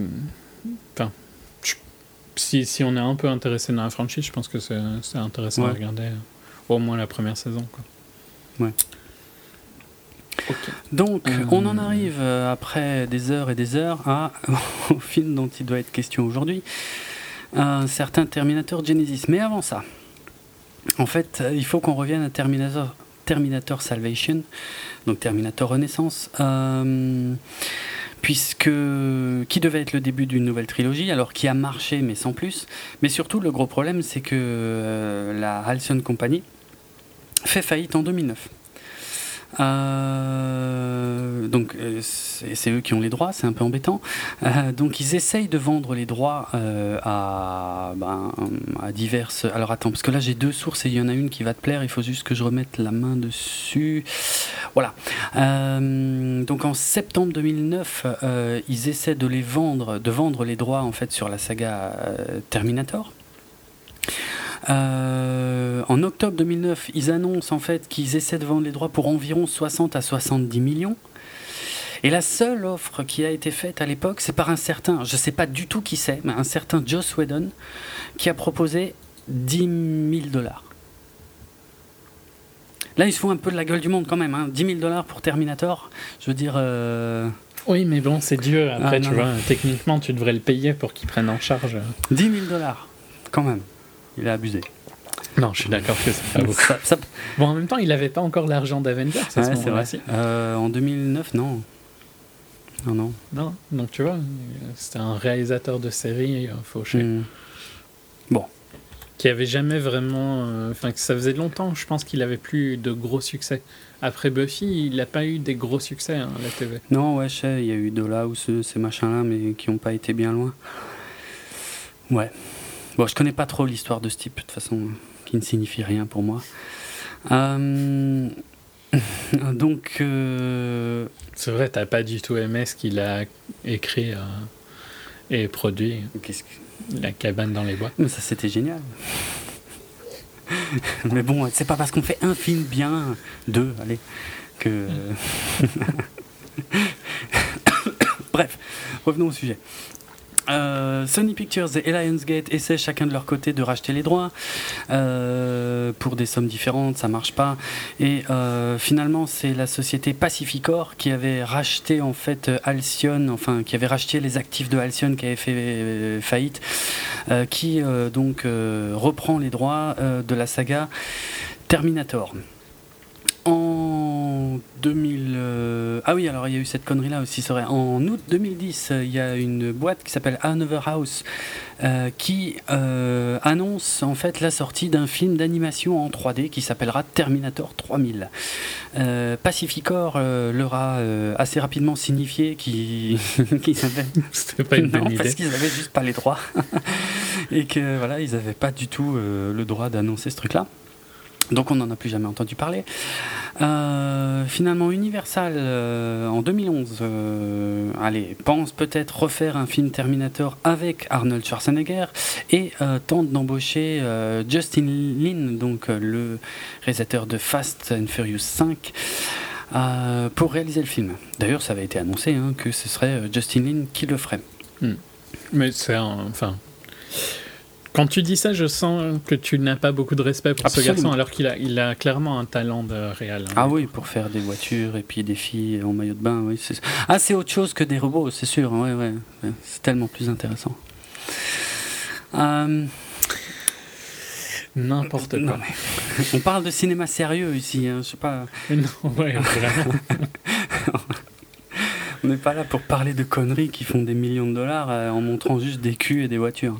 enfin, si, si on est un peu intéressé dans la franchise, je pense que c'est intéressant Ouais. de regarder euh, au moins la première saison. Quoi. Ouais. Ok. Donc, Euh. on en arrive euh, après des heures et des heures à, au film dont il doit être question aujourd'hui, un certain Terminator Genesis. Mais avant ça, en fait, euh, il faut qu'on revienne à Terminator, Salvation, donc Terminator Renaissance. euh, puisque qui devait être le début d'une nouvelle trilogie, alors qui a marché mais sans plus. Mais surtout, le gros problème, c'est que euh, la Halcyon Company fait faillite en 2009. Euh, donc euh, c'est eux qui ont les droits, c'est un peu embêtant. Euh, donc ils essayent de vendre les droits à, ben, à diverses. Alors attends, parce que là j'ai deux sources et il y en a une qui va te plaire. Il faut juste que je remette la main dessus. Voilà. Donc en septembre 2009, euh, ils essaient de les vendre, de vendre les droits en fait sur la saga Terminator. Euh, en octobre 2009, ils annoncent en fait qu'ils essaient de vendre les droits pour environ 60 à 70 millions. Et la seule offre qui a été faite à l'époque, c'est par un certain, je ne sais pas du tout qui c'est, mais un certain Joss Whedon, qui a proposé 10 000 dollars. Là, ils se font un peu de la gueule du monde quand même. Hein. 10 000 dollars pour Terminator, je veux dire. euh, Oui, mais bon, c'est Dieu. Après, Ah, tu non, vois, techniquement, tu devrais le payer pour qu'il prenne en charge. 10 000 dollars, quand même. Il a abusé. Non, je suis d'accord que c'est pas beaucoup. Bon, en même temps, il n'avait pas encore l'argent d'Avengers à ce moment-là. Euh, en 2009, non. Non, non. Non, donc tu vois, c'était un réalisateur de série euh, fauché. Hmm. Bon. Qui avait jamais vraiment. Euh, enfin, ça faisait longtemps, je pense qu'il avait plus de gros succès. Après Buffy, il n'a pas eu des gros succès hein, à la TV. Non, ouais, je sais, il y a eu Dola ou ce, ces machins-là, mais qui n'ont pas été bien loin. Ouais. Bon, je connais pas trop l'histoire de ce type, de toute façon, qui ne signifie rien pour moi. Euh, donc. Euh, C'est vrai, t'as pas du tout aimé ce qu'il a écrit euh, et produit. Qu'est-ce que... La cabane dans les bois. Mais ça, c'était génial. Mais bon, c'est pas parce qu'on fait un film bien, deux, allez, que. Bref, revenons au sujet. Euh, Sony Pictures et Lionsgate essaient chacun de leur côté de racheter les droits euh, pour des sommes différentes, ça marche pas. Et euh, finalement, c'est la société Pacificor qui avait racheté en fait Alcyon, enfin qui avait racheté les actifs de Alcyon qui avait fait faillite, qui donc reprend les droits de la saga Terminator. En 2000. Euh, ah oui, alors il y a eu cette connerie-là aussi, c'est vrai. En août 2010, il y a une boîte qui s'appelle Another House euh, qui euh, annonce en fait la sortie d'un film d'animation en 3D qui s'appellera Terminator 3000. Pacificor leur a assez rapidement signifié qu'ils avaient. C'était pas une bonne idée. Parce qu'ils avaient juste pas les droits. Et que voilà, ils n'avaient pas du tout le droit d'annoncer ce truc-là. Donc on n'en a plus jamais entendu parler. Euh, finalement, Universal, euh, en 2011, euh, allez, pense peut-être refaire un film Terminator avec Arnold Schwarzenegger et tente d'embaucher Justin Lin, donc le réalisateur de Fast and Furious 5. pour réaliser le film. D'ailleurs, ça avait été annoncé hein, que ce serait Justin Lin qui le ferait. Hmm. Mais c'est enfin, quand tu dis ça, je sens que tu n'as pas beaucoup de respect pour ce garçon, alors qu'il a, il a clairement un talent de réel. Hein. Ah oui, pour faire des voitures et puis des filles en maillot de bain, oui. Ah, c'est autre chose que des robots, c'est sûr, ouais, ouais. C'est tellement plus intéressant. Euh, N'importe quoi. On parle de cinéma sérieux ici, hein, je sais pas. Non, ouais, vraiment. On n'est pas là pour parler de conneries qui font des millions de dollars euh, en montrant juste des culs et des voitures.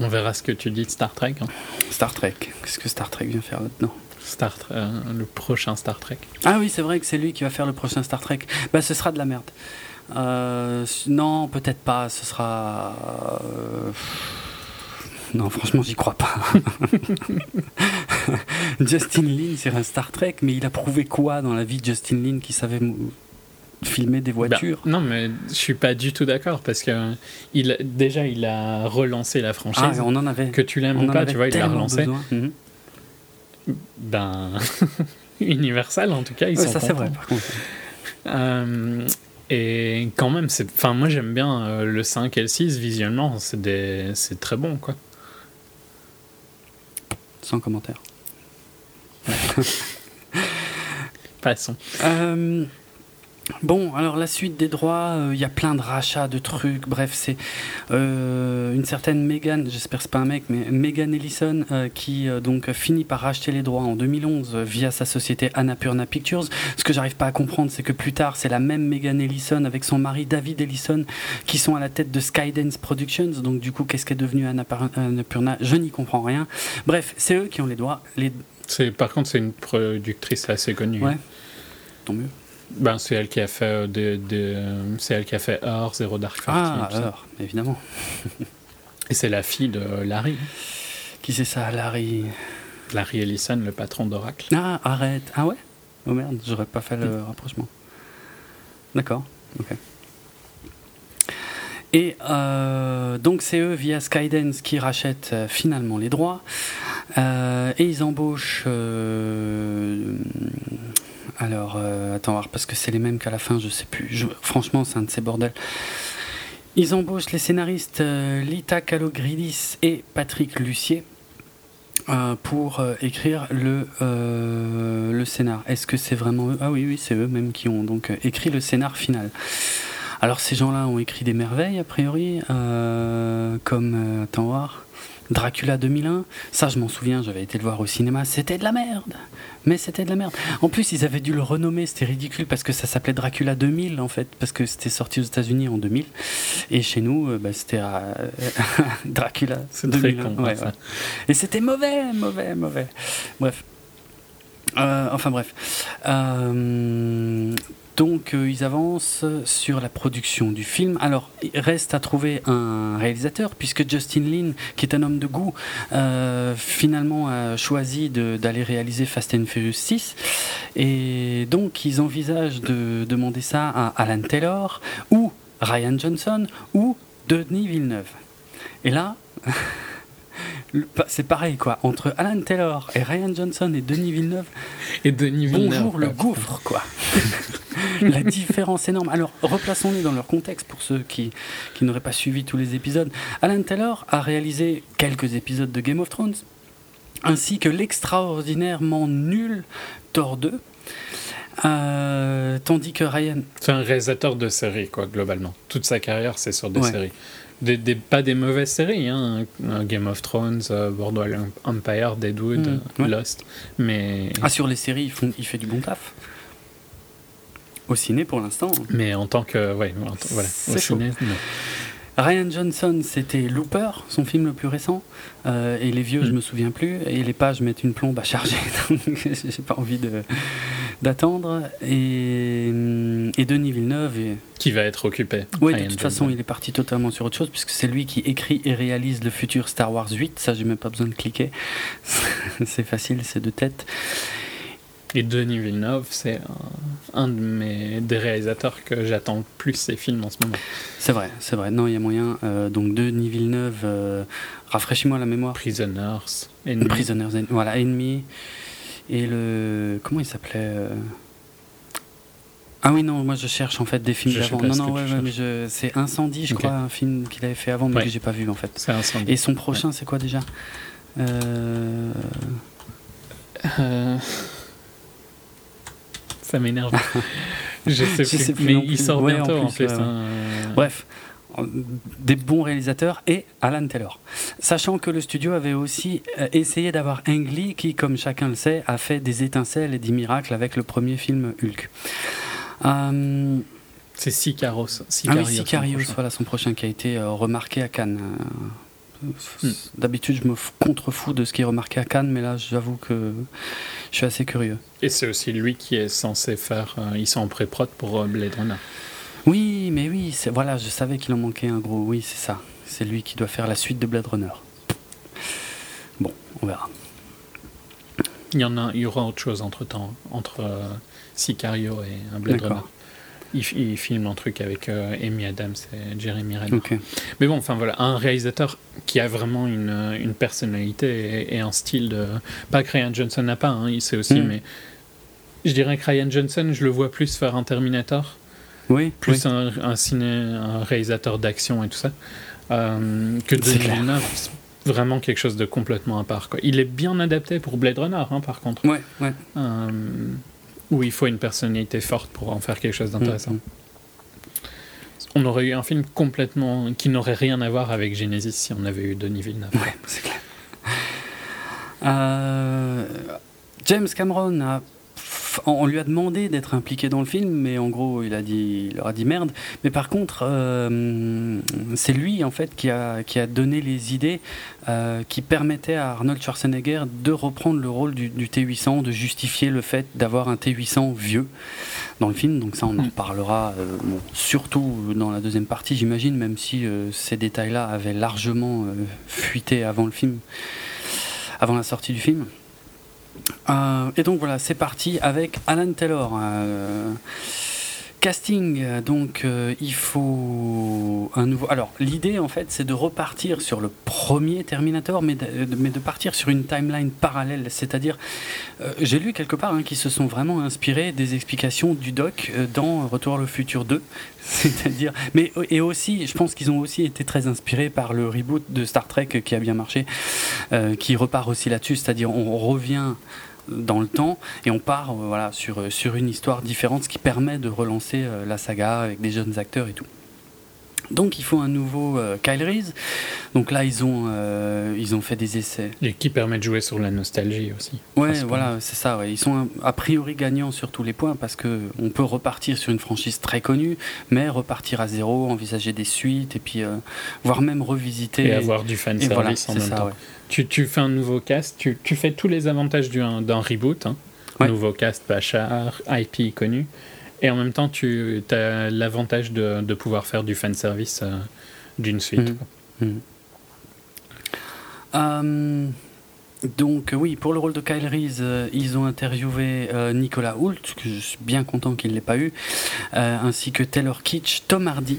On verra ce que tu dis de Star Trek. Hein. Star Trek. Qu'est-ce que Star Trek vient faire là-dedans? Star euh, le prochain Star Trek. Ah oui, c'est vrai que c'est lui qui va faire le prochain Star Trek. Bah, ce sera de la merde. Euh, non, peut-être pas. Ce sera. Euh, non, franchement, j'y crois pas. Justin Lin, c'est un Star Trek, mais il a prouvé quoi dans la vie de Justin Lin qui savait filmer des bah, voitures. non, mais je suis pas du tout d'accord parce que il, déjà il a relancé la franchise. Ah, on en avait. Que tu l'aimes ou pas, tu vois, il l'a relancé. Mhm. Ben Universal en tout cas, ils sont ça c'est vrai par contre. Euh, et quand même, c'est, enfin moi j'aime bien euh, le 5 et le 6 visuellement, c'est des, c'est très bon quoi. Sans commentaire. Passons. Bon, alors la suite des droits, euh, il y a plein de rachats de trucs. Bref, c'est euh, une certaine Megan, j'espère c'est pas un mec, mais Megan Ellison euh, qui donc finit par racheter les droits en 2011 via sa société Annapurna Pictures. Ce que j'arrive pas à comprendre, c'est que plus tard, c'est la même Megan Ellison avec son mari David Ellison qui sont à la tête de Skydance Productions. Donc du coup, qu'est-ce qui est devenu Annapurna Je n'y comprends rien. Bref, c'est eux qui ont les droits. Les... Par contre, c'est une productrice assez connue. Ouais, tant mieux. Ben, c'est elle qui a fait de, de c'est elle qui a fait Or, Zero Dark Thirty. Ah, Or, évidemment. Et c'est la fille de Larry. Qui c'est ça, Larry? Larry Ellison, le patron d'Oracle. Ah, arrête. Ah ouais? Oh merde, j'aurais pas fait le mm. rapprochement. D'accord, ok. Et euh, donc c'est eux via Skydance qui rachètent euh, finalement les droits. Euh, et ils embauchent alors, euh, attends, parce que c'est les mêmes qu'à la fin, je sais plus. franchement, c'est un de ces bordels. Ils embauchent les scénaristes euh, Lita Kalogridis et Patrick Lucier euh, pour écrire le, le scénar. Est-ce que c'est vraiment eux? Ah oui, oui, c'est eux même qui ont donc écrit le scénar final. Alors ces gens-là ont écrit des merveilles a priori, comme attends voir. Dracula 2001, ça je m'en souviens, j'avais été le voir au cinéma, c'était de la merde. Mais c'était de la merde. En plus, ils avaient dû le renommer, c'était ridicule parce que ça s'appelait Dracula 2000 en fait, parce que c'était sorti aux États-Unis en 2000 et chez nous, euh, bah, c'était euh, Dracula 2001. Et c'était mauvais, mauvais, mauvais. Bref. Euh, enfin bref. Donc euh, ils avancent sur la production du film. Alors il reste à trouver un réalisateur puisque Justin Lin, qui est un homme de goût, euh, finalement a choisi d'aller réaliser Fast and Furious 6. Et donc ils envisagent de demander ça à Alan Taylor ou Ryan Johnson ou Denis Villeneuve. Et là... c'est pareil quoi entre Alan Taylor et Ryan Johnson et Denis Villeneuve et Denis Villeneuve bonjour le gouffre quoi la différence énorme. Alors, replaçons-les dans leur contexte pour ceux qui, qui n'auraient pas suivi tous les épisodes. Alan Taylor a réalisé quelques épisodes de Game of Thrones, ainsi que l'extraordinairement nul Thor 2. Euh, tandis que Ryan. C'est un réalisateur de séries, quoi, globalement. Toute sa carrière, c'est sur des séries. Des, pas des mauvaises séries, hein. Game of Thrones, uh, Boardwalk Empire, Deadwood, mm, Lost. Mais... Ah, sur les séries, il, il fait du bon taf au ciné pour l'instant. Mais en tant que. Ouais, voilà, au ciné, Ryan Johnson, c'était Looper, son film le plus récent. Euh, et les vieux, je mm. me souviens plus. Et les pages mettent une plombe à charger. j'ai pas envie d'attendre. Et, et, Denis Villeneuve. Qui va être occupé. Oui, de toute façon, il est parti totalement sur autre chose, puisque c'est lui qui écrit et réalise le futur Star Wars 8. Ça, j'ai même pas besoin de cliquer. c'est facile, c'est de tête. Et Denis Villeneuve, c'est un, de mes, des réalisateurs que j'attends le plus ses films en ce moment. C'est vrai, c'est vrai. Non, il y a moyen. Euh, donc Denis Villeneuve, euh, rafraîchis-moi la mémoire. Prisoners, Enemy. Prisoners, voilà, Enemy. Et le. Comment il s'appelait euh? Ah oui, non, moi je cherche en fait des films d'avant. Non, non, ouais, mais je... c'est Incendie, je crois, un film qu'il avait fait avant, mais que j'ai pas vu en fait. C'est Incendie. Et son prochain, c'est quoi déjà? Euh... Ça m'énerve. je sais plus, mais il sort bientôt en, plus. Hein. Bref, des bons réalisateurs et Alan Taylor. Sachant que le studio avait aussi euh, essayé d'avoir Ang Lee qui, comme chacun le sait, a fait des étincelles et des miracles avec le premier film Hulk. Euh, c'est Sicaros. Sicarios, ah oui, Sicarios, voilà son prochain qui a été euh, remarqué à Cannes. Hmm. D'habitude, je me contrefous de ce qui est remarqué à Cannes, mais là, j'avoue que je suis assez curieux. Et c'est aussi lui qui est censé faire. Euh, ils sont en pré-prod pour euh, Blade Runner. Oui, mais oui, voilà, je savais qu'il en manquait un gros. Oui, c'est ça. C'est lui qui doit faire la suite de Blade Runner. Bon, on verra. Il y en a, il y aura autre chose entre temps, entre euh, Sicario et Blade Runner il, filme un truc avec euh, Amy Adams et Jeremy Renner. Mais bon, enfin voilà, un réalisateur qui a vraiment une, une personnalité et, un style de. Pas que Ryan Johnson n'a pas, hein, il sait aussi, hmm. mais je dirais que Ryan Johnson, je le vois plus faire un Terminator. Oui. Plus Un, un, ciné, un réalisateur d'action et tout ça. Euh, que Denis Villeneuve, vraiment quelque chose de complètement à part. Quoi. Il est bien adapté pour Blade Runner, hein, par contre. Ouais, ouais. Euh, où il faut une personnalité forte pour en faire quelque chose d'intéressant. Mm. On aurait eu un film complètement qui n'aurait rien à voir avec Genesis si on avait eu Denis Villeneuve. Ouais, c'est clair. Euh, James Cameron a on lui a demandé d'être impliqué dans le film, mais en gros, il a dit, il leur a dit merde. Mais par contre, euh, c'est lui en fait qui a, qui a donné les idées euh, qui permettaient à Arnold Schwarzenegger de reprendre le rôle du, T800, de justifier le fait d'avoir un T800 vieux dans le film. Donc ça, on en mm. parlera euh, surtout dans la deuxième partie, j'imagine, même si ces détails-là avaient largement fuité avant le film, avant la sortie du film. Euh, et donc voilà, c'est parti avec Alan Taylor. Euh, casting, donc euh, il faut un nouveau. Alors l'idée en fait, c'est de repartir sur le premier Terminator, mais de, mais de partir sur une timeline parallèle. C'est-à-dire, j'ai lu quelque part hein, qu'ils se sont vraiment inspirés des explications du doc dans Retour le futur 2. C'est-à-dire, mais et aussi, je pense qu'ils ont aussi été très inspirés par le reboot de Star Trek qui a bien marché, qui repart aussi là-dessus. C'est-à-dire, on revient dans le temps et on part euh, voilà, sur, euh, sur une histoire différente, ce qui permet de relancer euh, la saga avec des jeunes acteurs et tout. Donc il faut un nouveau euh, Kyle Reese. Donc là ils ont euh, ils ont fait des essais. Et qui permet de jouer sur la nostalgie aussi. Ouais, voilà, c'est ça. Ouais. Ils sont a priori gagnants sur tous les points parce que on peut repartir sur une franchise très connue, mais repartir à zéro, envisager des suites et puis euh, voire même revisiter et avoir du fan service en même temps. Tu, tu, fais un nouveau cast, tu, tu fais tous les avantages d'un reboot, hein. nouveau cast, Bachar, IP connu. Et en même temps, tu as l'avantage de, de, pouvoir faire du fan service euh, d'une suite. Mhm. Mhm. Euh, donc oui, pour le rôle de Kyle Reese, euh, ils ont interviewé Nicolas Hoult, que je suis bien content qu'il ne l'ait pas eu, ainsi que Taylor Kitsch, Tom Hardy,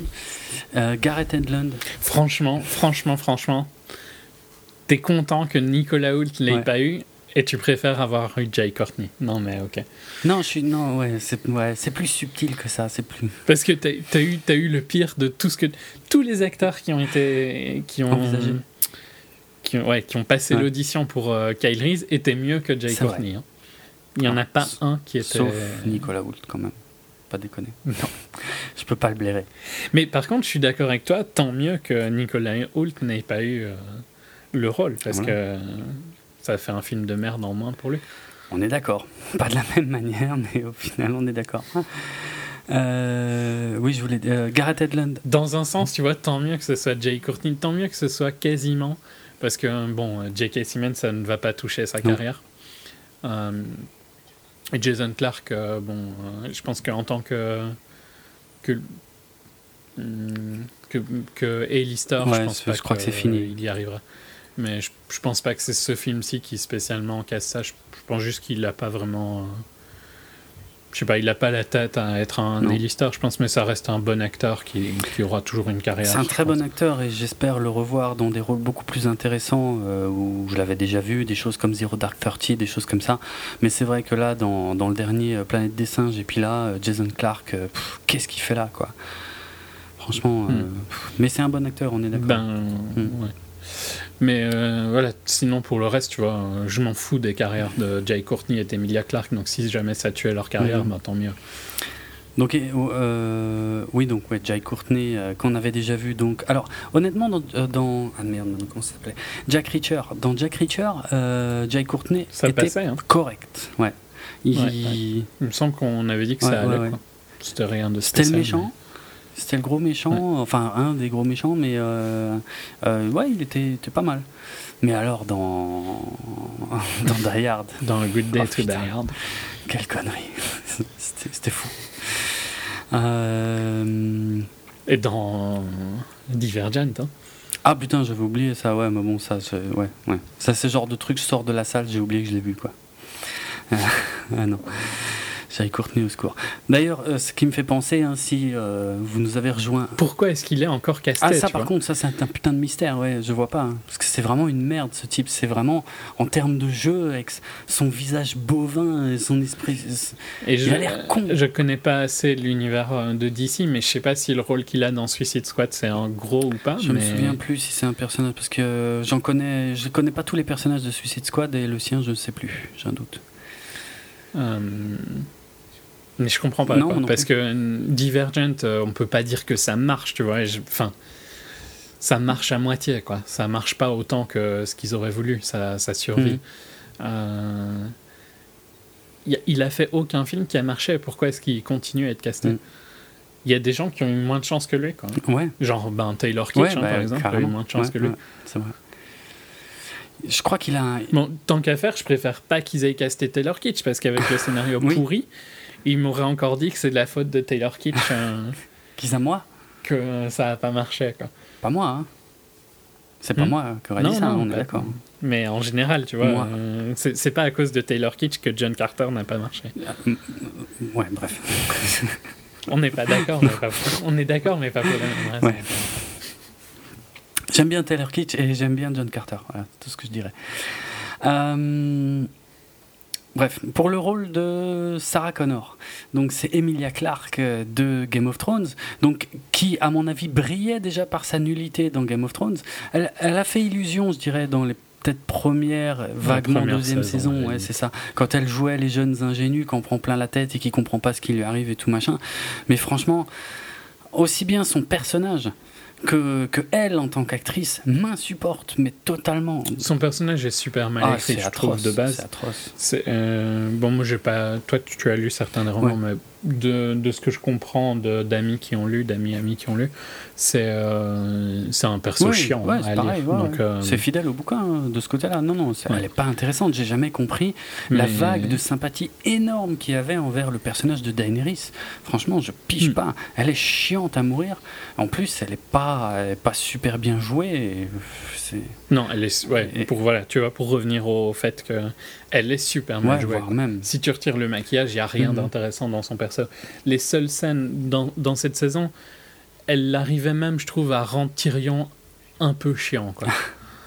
Gareth Edlund. Franchement, franchement, franchement, t'es content que Nicolas Hoult l'ait pas eu et tu préfères avoir eu Jay Courtney Non, mais ok. Non, je suis, non ouais, c'est ouais, plus subtil que ça. c'est plus. Parce que tu as, eu, as eu le pire de tout ce que. Tous les acteurs qui ont été. qui ont. Envisagé. Qui, ouais, qui ont passé l'audition pour euh, Kyle Reese étaient mieux que Jay Courtney. Hein. Il n'y en a pas un qui était. Sauf Nicolas Hoult, quand même. Pas déconner. Non, je peux pas le blairer. Mais par contre, je suis d'accord avec toi, tant mieux que Nicolas Hoult n'ait pas eu euh, le rôle. Parce que ça fait un film de merde en moins pour lui. On est d'accord. Pas de la même manière, mais au final, on est d'accord. Euh, oui, je voulais euh, Gareth Edlund. Dans un sens, tu vois, tant mieux que ce soit Jay Courtney, tant mieux que ce soit quasiment, parce que bon, J.K. Simmons, ça ne va pas toucher sa carrière. Euh, et Jason Clark, bon, je pense qu'en tant que que que, que je pense pas je crois que, c'est fini. Il y arrivera. Mais je, je pense pas que c'est ce film-ci qui spécialement casse ça. Je, pense juste qu'il a pas vraiment. Euh, je sais pas, il a pas la tête à être un A-lister, je pense, mais ça reste un bon acteur qui, qui aura toujours une carrière. C'est un très bon acteur et j'espère le revoir dans des rôles beaucoup plus intéressants euh, où je l'avais déjà vu, des choses comme Zero Dark Thirty, des choses comme ça. Mais c'est vrai que là, dans, dans le dernier euh, Planète des singes, et puis là, Jason Clark, qu'est-ce qu'il fait là, quoi? Franchement, hmm. mais c'est un bon acteur, on est d'accord. Ben, hmm. ouais. Mais euh, voilà, sinon pour le reste, tu vois, je m'en fous des carrières de Jay Courtney et d'Emilia Clarke, donc si jamais ça tuait leur carrière, mhm. bah, tant mieux. Donc euh, oui, donc ouais, Jay Courtney euh, qu'on avait déjà vu. Donc alors honnêtement dans, dans ah merde, comment ça s'appelait? Jack Reacher. Dans Jack Reacher, Jay Courtney ça était passait, hein. correct. Ouais. Il... me semble qu'on avait dit que ça allait. C'était rien de spécial. C'était le méchant. C'était le gros méchant, enfin un des gros méchants, mais euh, euh, ouais, il était, était, pas mal. Mais alors dans dans Die Hard, dans le Good Day oh, to Die Hard, quelle connerie, c'était fou. Euh, Et dans Divergent, hein. Ah putain, j'avais oublié ça, ouais, mais bon, ça, ouais, ouais. Ça, c'est genre de truc, je sors de la salle, j'ai oublié que je l'ai vu, quoi. ah non. J'avais Courtney au secours. D'ailleurs, euh, ce qui me fait penser, hein, si euh, vous nous avez rejoint. Pourquoi est-ce qu'il est encore casté Ah, ça par contre, ça c'est un, putain de mystère, ouais, je vois pas. Hein. parce que c'est vraiment une merde ce type. C'est vraiment, en termes de jeu, avec son visage bovin et son esprit. Et il a l'air con. Je connais pas assez l'univers euh, de DC, mais je sais pas si le rôle qu'il a dans Suicide Squad c'est un gros ou pas. Je me souviens plus si c'est un personnage, parce que j'en connais. Je connais pas tous les personnages de Suicide Squad et le sien, je ne sais plus, j'ai un doute. Mais je comprends pas. parce que euh, Divergent, euh, on peut pas dire que ça marche, tu vois. Enfin, ça marche à moitié, quoi. Ça marche pas autant que ce qu'ils auraient voulu. Ça, ça survit. Mm. Euh, il a fait aucun film qui a marché. Pourquoi est-ce qu'il continue à être casté? Mm. Il y a des gens qui ont eu moins de chance que lui, quoi. Ouais. Genre ben, Taylor Kitsch, hein, bah, par exemple, a eu moins de chance que lui. c'est vrai. Je crois qu'il a. Un... Bon, tant qu'à faire, je préfère pas qu'ils aient casté Taylor Kitsch parce qu'avec le scénario pourri, il m'aurait encore dit que c'est de la faute de Taylor Kitsch. Euh, Qu'ils à moi Que ça n'a pas marché, quoi. Pas moi, hein. C'est pas hmm? moi qui aurait dit ça, on est d'accord. Mais en général, tu vois, euh, c'est pas à cause de Taylor Kitsch que John Carter n'a pas marché. Euh, ouais, bref. on n'est pas d'accord, mais pas on est d'accord, mais pas pour la même J'aime bien Taylor Kitsch et j'aime bien John Carter. Voilà, tout ce que je dirais. Euh, Bref, pour le rôle de Sarah Connor, donc c'est Emilia Clarke euh, de Game of Thrones, donc qui à mon avis brillait déjà par sa nullité dans Game of Thrones. Elle, a fait illusion, je dirais, dans les peut-être premières, vaguement deuxième saison, ouais, c'est ça. Quand elle jouait les jeunes ingénus, qu'on prend plein la tête et qui comprend pas ce qui lui arrive et tout machin. Mais franchement, aussi bien son personnage que, que elle, en tant qu'actrice, m'insupporte, mais totalement. Son personnage est super mal Ah, écrit, c'est je trouve, atroce. de base. C'est atroce. Euh, bon, moi, j'ai pas. Toi, tu, tu as lu certains romans, mais de, de ce que je comprends de, d'amis qui ont lu, d'amis amis qui ont lu, c'est euh, c'est un perso chiant ouais, à c'est lire. ouais, euh, C'est fidèle au bouquin hein, de ce côté-là. Non, non, Ouais. elle n'est pas intéressante. J'ai jamais compris la vague de sympathie énorme qu'il y avait envers le personnage de Daenerys. Franchement, je pige Hmm. pas. Elle est chiante à mourir. En plus, elle est pas, elle est pas super bien jouée. et Non, elle est. Et- pour, voilà, tu vois, pour revenir au fait que elle est super mal ouais, jouée. même. Si tu retires le maquillage, il n'y a rien Mhm. d'intéressant dans son perso. Les seules scènes dans, dans cette saison, elle arrivait même, je trouve, à rendre Tyrion un peu chiant. Quoi.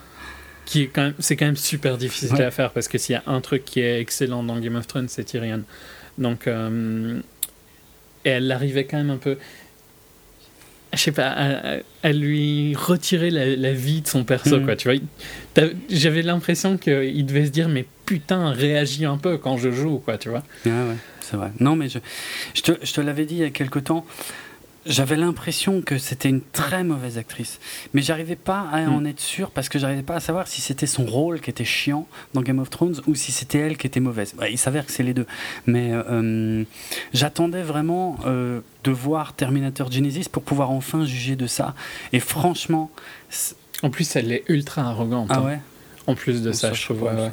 qui est quand même, c'est quand même super difficile Ouais. à faire parce que s'il y a un truc qui est excellent dans Game of Thrones, c'est Tyrion. Donc, euh, et elle arrivait quand même un peu. Je sais pas, à, lui retirer la, la vie de son perso, Mhm. quoi. Tu vois, j'avais l'impression qu'il devait se dire, mais putain, réagis un peu quand je joue, quoi, tu vois. Ouais, ouais, c'est vrai. Non, mais je, je te, je te l'avais dit il y a quelque temps. J'avais l'impression que c'était une très mauvaise actrice, mais j'arrivais pas à en Mm. être sûr parce que j'arrivais pas à savoir si c'était son rôle qui était chiant dans Game of Thrones ou si c'était elle qui était mauvaise. Bah, il s'avère que c'est les deux, mais euh, j'attendais vraiment euh, de voir Terminator Genesis pour pouvoir enfin juger de ça. Et franchement, En plus, elle est ultra arrogante. ah hein. ouais? En plus de ça, Ça, je trouve. ouais, ouais.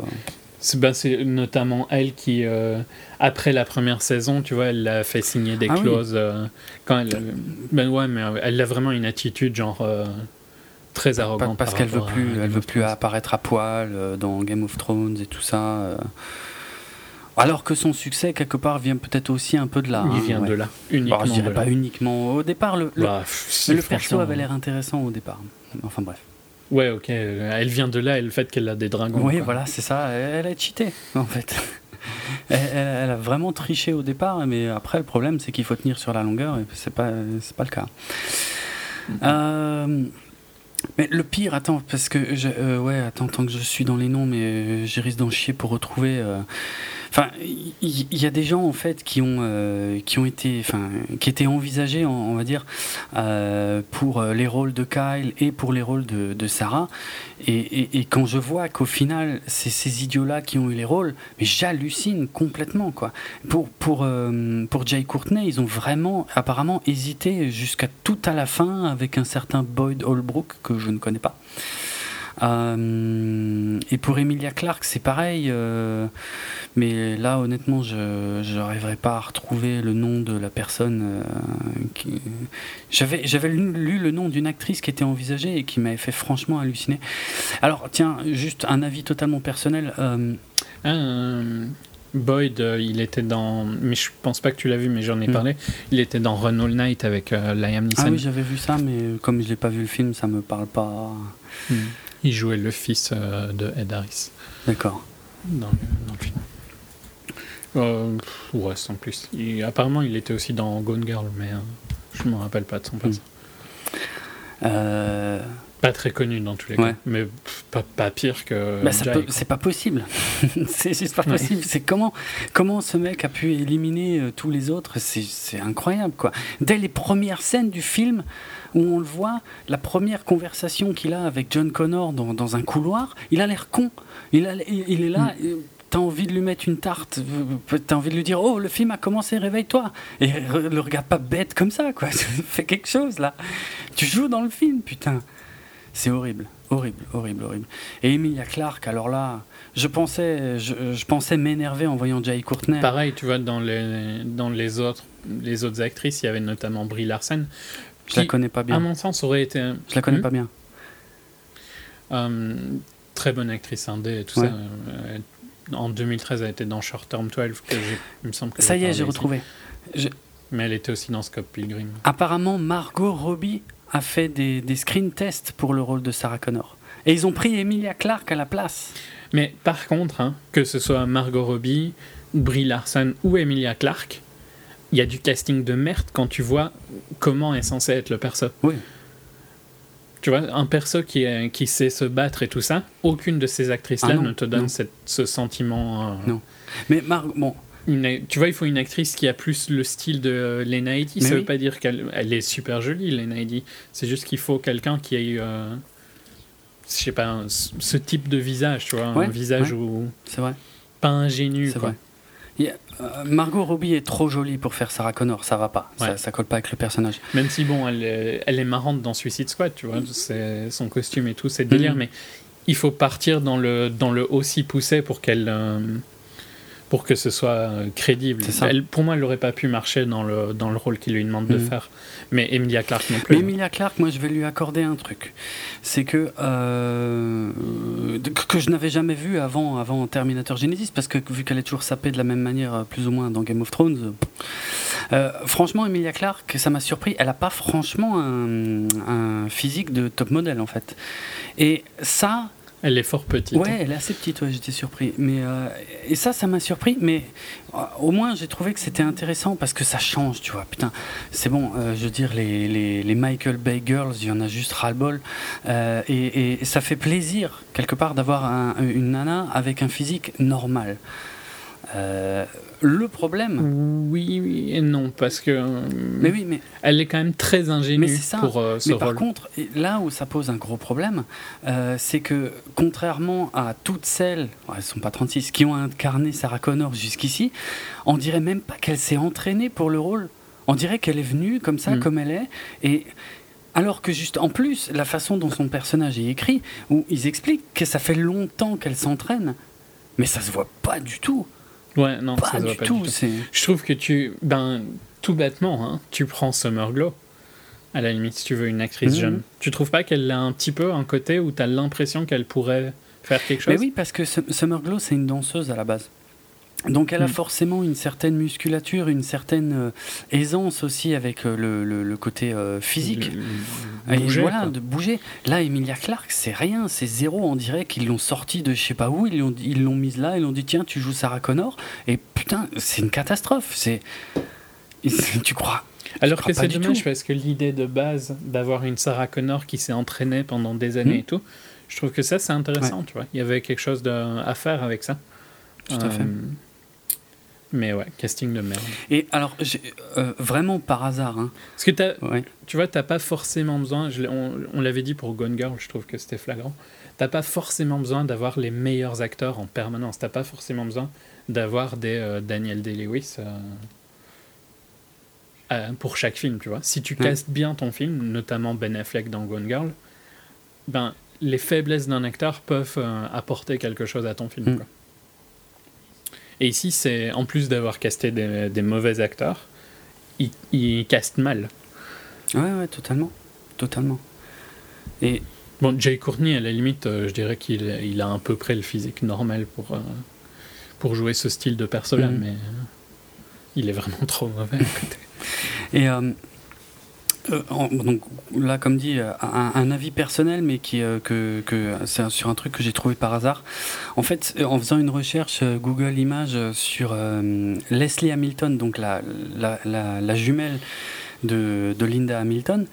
C'est bah, c'est notamment elle qui, euh, après la première saison, tu vois, elle a fait signer des Ah oui. clauses. euh, quand elle, ben ouais, mais euh, elle a vraiment une attitude genre euh, très arrogante. parce par qu'elle veut plus, elle veut plus apparaître à poil euh, dans Game of Thrones et tout ça. euh. Alors que son succès quelque part vient peut-être aussi un peu de là. Il hein, vient ouais. de là, Bah, uniquement je dirais pas là. uniquement au départ. Le, le, Bah, pff, le perso avait l'air intéressant au départ. Enfin bref. Ouais, ok. euh, Elle vient de là et le fait qu'elle a des dragons. oui, quoi. voilà, c'est ça. Elle, a cheaté en fait. elle, a vraiment triché au départ, mais après le problème c'est qu'il faut tenir sur la longueur et c'est pas c'est pas le cas. Euh, mais le pire, attends, parce que je, euh, ouais, attends, tant que je suis dans les noms, mais euh, j'ai risque d'en chier pour retrouver. euh, Enfin, il y, a des gens en fait qui ont euh, qui ont été, enfin, qui étaient envisagés, on, va dire, euh, pour euh, les rôles de Kyle et pour les rôles de, Sarah. Et, quand je vois qu'au final, c'est ces idiots-là qui ont eu les rôles, mais j'hallucine complètement, quoi. Pour pour pour Jay Courtney, ils ont vraiment, apparemment, hésité jusqu'à tout à la fin avec un certain Boyd Holbrook que je ne connais pas. Euh, et pour Emilia Clarke, c'est pareil. euh, mais là, honnêtement, je n'arriverai pas à retrouver le nom de la personne. euh, qui... J'avais j'avais lu, le nom d'une actrice qui était envisagée et qui m'avait fait franchement halluciner. Alors, tiens, juste un avis totalement personnel. Boyd, euh, il était dans. Mais je pense pas que tu l'as vu, mais j'en ai Hmm. parlé. Il était dans Run All Night avec euh, Liam Neeson. Ah oui, j'avais vu ça, mais comme je l'ai pas vu le film, ça me parle pas. Hmm. Il jouait le fils euh, de Ed Harris D'accord. dans le, dans le film. Euh, ouais, sans plus. Il- apparemment, il était aussi dans Gone Girl, mais euh, je me rappelle pas de son passé. Euh, Pas très connu dans tous les Ouais. cas, mais pff, pas, pas pire que. Bah, c'est pas possible. c'est juste pas Ouais. possible. C'est comment, comment ce mec a pu éliminer euh, tous les autres? C'est c'est incroyable, quoi. Dès les premières scènes du film où on le voit, la première conversation qu'il a avec John Connor dans, dans un couloir, il a l'air con. Il, a- il- il est là. euh, T'as envie de lui mettre une tarte, euh, t'as envie de lui dire Oh, le film a commencé, réveille-toi. Et re- le regarde pas bête comme ça, quoi. Fais quelque chose là. Tu joues dans le film, putain. C'est horrible, horrible, horrible, horrible. Et Emilia Clarke, alors là, je pensais, je, je pensais m'énerver en voyant Jay Courtney. Pareil, tu vois, dans les, dans les, autres, les autres actrices, il y avait notamment Brie Larson. Je la connais pas À bien. mon sens, aurait été. Je la connais Hmm? pas bien. Euh, très bonne actrice indé et tout Ouais. ça. Euh, en 2013, elle était dans Short Term 12, que j'ai- il me semble que Ça y est, j'ai retrouvé. Mais elle était aussi dans Scott Pilgrim. Apparemment, Margot Robbie a fait des, des screen tests pour le rôle de Sarah Connor. Et ils ont pris Emilia Clarke à la place. Mais par contre, hein, que ce soit Margot Robbie, Brie Larson ou Emilia Clarke, il y a du casting de merde quand tu vois comment est censé être le perso. Oui. Tu vois, un perso qui, est- qui sait se battre et tout ça, aucune de ces actrices-là Ah ne te donne cette- ce sentiment. euh, Non. Mais Mar- bon, une, tu vois, il faut une actrice qui a plus le style de Lena Headey. Ça oui. veut pas dire qu'elle elle est super jolie, Lena Headey. C'est juste qu'il faut quelqu'un qui ait, euh, je sais pas, un- ce type de visage, tu vois, Ouais, un visage ouais. où C'est vrai. pas ingénu. C'est vrai. Euh, Margot Robbie est trop jolie pour faire Sarah Connor, ça va pas, ça, Ouais. ça colle pas avec le personnage. Même si bon, elle est, elle est marrante dans Suicide Squad, tu vois, son costume et tout, c'est délire, Mhm. mais il faut partir dans le dans le aussi poussé pour qu'elle euh, pour que ce soit euh, crédible. Elle, pour moi, elle n'aurait pas pu marcher dans le dans le rôle qu'il lui demande de Mhm. faire. Mais Emilia Clarke non plus. Mais Emilia Clarke, moi je vais lui accorder un truc. C'est que, euh, que que je n'avais jamais vu avant, avant Terminator Genesis, parce que vu qu'elle est toujours sapée de la même manière, euh, plus ou moins dans Game of Thrones. euh, franchement, Emilia Clarke, ça m'a surpris. Elle n'a pas franchement un, un physique de top modèle en fait. Et ça, Elle est fort petite. Ouais, elle est assez petite, ouais, j'étais surpris. Mais, euh, et ça, ça m'a surpris, mais euh, au moins j'ai trouvé que c'était intéressant parce que ça change, tu vois. Putain, c'est bon, euh, je veux dire, les, les, les Michael Bay Girls, il y en a juste ras-le-bol. Et, et ça fait plaisir, quelque part, d'avoir un- une nana avec un physique normal. Le problème. Oui, et non, parce que euh, Mais oui, mais elle est quand même très ingénue Mais c'est ça. pour euh, ce Mais par contre, là où ça pose un gros problème, euh, c'est que contrairement à toutes celles, elles sont pas 36, qui ont incarné Sarah Connor jusqu'ici, on dirait même pas qu'elle s'est entraînée pour le rôle. On dirait qu'elle est venue comme ça, Mm. comme elle est, et alors que juste en plus, la façon dont son personnage est écrit, où ils expliquent que ça fait longtemps qu'elle s'entraîne, mais ça se voit pas du tout, Ouais, non, ça pas se voit du pas tout. du tout. Je trouve que tu. Ben, tout bêtement, hein, tu prends Summer Glow, à la limite, si tu veux une actrice Mhm. jeune. Tu trouves pas qu'elle a un petit peu un côté où tu as l'impression qu'elle pourrait faire quelque chose Mais oui, parce que Sum- Summer Glow, c'est une danseuse à la base. Donc elle a Mm. forcément une certaine musculature, une certaine euh, aisance aussi avec euh, le, le- le côté euh, physique. Le- le- Et bouger, voilà, quoi. de bouger. Là, Emilia Clarke, c'est rien, c'est zéro. On dirait qu'ils l'ont sorti de je sais pas où, ils l'ont ils l'ont mise là, ils l'ont dit tiens, tu joues Sarah Connor. Et putain, c'est une catastrophe. C'est tu crois Alors que pas c'est du dommage tout. parce que l'idée de base d'avoir une Sarah Connor qui s'est entraînée pendant des années et tout, je trouve que ça c'est intéressant, tu vois. Il y avait quelque chose de, à faire avec ça. Tout à fait. Mais ouais, casting de merde. Et alors, euh, vraiment par hasard, hein, Parce que t'as, ouais. tu vois, t'as pas forcément besoin, je on, on l'avait dit pour Gone Girl, je trouve que c'était flagrant, t'as pas forcément besoin d'avoir les meilleurs acteurs en permanence, t'as pas forcément besoin d'avoir des euh, Daniel Day-Lewis euh, pour chaque film, tu vois. Si tu Ouais. castes bien ton film, notamment Ben Affleck dans Gone Girl, ben, les faiblesses d'un acteur peuvent apporter quelque chose à ton film. Mm. quoi. Et ici, c'est en plus d'avoir casté des, des mauvais acteurs, ils, ils castent mal. ouais, ouais, totalement, totalement. Et Bon, Jay Courtney, à la limite, euh, je dirais qu'il il a à peu près le physique normal pour, euh, pour jouer ce style de perso-là, Mhm. mais euh, il est vraiment trop mauvais à côté. Et euh, donc là, comme dit, euh, un, avis personnel, mais qui euh, que, que c'est sur un truc que j'ai trouvé par hasard. En fait, en faisant une recherche Google Images sur Leslie Hamilton, donc la, la, la- la jumelle de, de Linda Hamilton.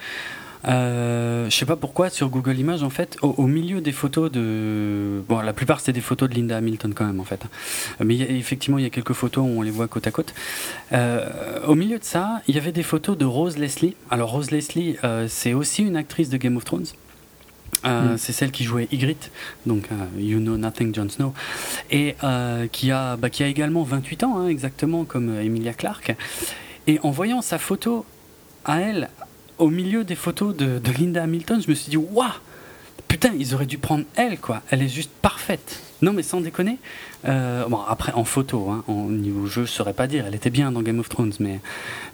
Euh, je sais pas pourquoi sur Google Images en fait au, au milieu des photos de bon la plupart c'était des photos de Linda Hamilton quand même en fait mais il y a- effectivement il y a quelques photos où on les voit côte à côte euh, au milieu de ça, il y avait des photos de Rose Leslie. Alors Rose Leslie, euh, c'est aussi une actrice de Game of Thrones. Euh, Mm. C'est celle qui jouait Ygritte, donc euh, You Know Nothing, Jon Snow, et euh, qui, a, bah, qui a également 28 ans, hein, exactement comme Emilia Clarke. Et en voyant sa photo à elle, au milieu des photos de, Linda Hamilton, je me suis dit, waouh, putain, ils auraient dû prendre elle, quoi. Elle est juste parfaite. Non, mais sans déconner. Euh, bon, après, en photo, hein, en niveau jeu, je saurais pas dire. Elle était bien dans Game of Thrones, mais,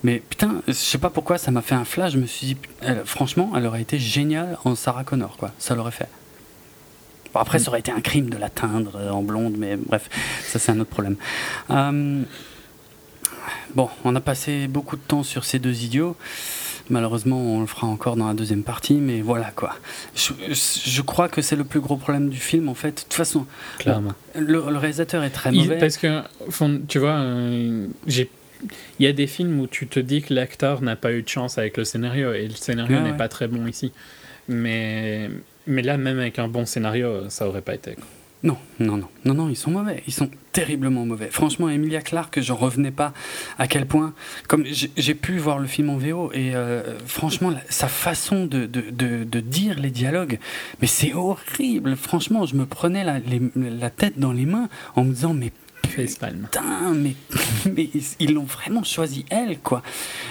mais putain, je sais pas pourquoi, ça m'a fait un flash. Je me suis dit, franchement, elle aurait été géniale en Sarah Connor, quoi. Ça l'aurait fait. Bon, après, ça aurait été un crime de l'atteindre en blonde, mais bref, ça c'est un autre problème. Euh, bon, on a passé beaucoup de temps sur ces deux idiots. Malheureusement, on le fera encore dans la deuxième partie, mais voilà quoi. Je, je crois que c'est le plus gros problème du film en fait. De toute façon, Clairement. le, le réalisateur est très Il- mauvais. parce que, tu vois, euh, j'ai. Il y a des films où tu te dis que l'acteur n'a pas eu de chance avec le scénario et le scénario Ouais, n'est ouais. pas très bon ici. Mais, mais là, même avec un bon scénario, ça aurait pas été. quoi. Non, non, non, non, non, ils sont mauvais, ils sont terriblement mauvais. Franchement, Emilia Clarke, j'en revenais pas à quel point, comme j'ai pu voir le film en VO, et euh, franchement, sa façon de, de, de, dire les dialogues, mais c'est horrible. Franchement, je me prenais la, la tête dans les mains en me disant, mais Putain, mais, mais ils l'ont vraiment choisi elle, quoi.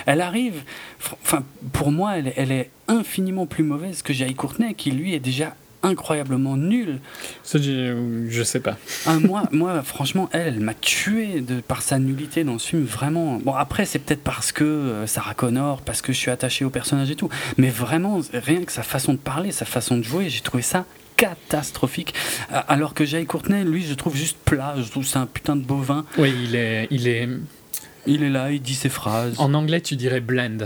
Elle arrive, enfin, pour moi, elle, elle est infiniment plus mauvaise que Jai Courtenay, qui lui est déjà incroyablement nul. Ça, je, je sais pas. Ah, moi, moi, franchement, elle, elle m'a tué de, par sa nullité dans ce film, vraiment. Bon, après, c'est peut-être parce que euh, Sarah Connor, parce que je suis attaché au personnage et tout. Mais vraiment, rien que sa façon de parler, sa façon de jouer, j'ai trouvé ça catastrophique. Alors que Jay Courtenay, lui, je trouve juste plat. Je trouve c'est un putain de bovin. Oui, il est, il est. Il est là, il dit ses phrases. En anglais, tu dirais blend.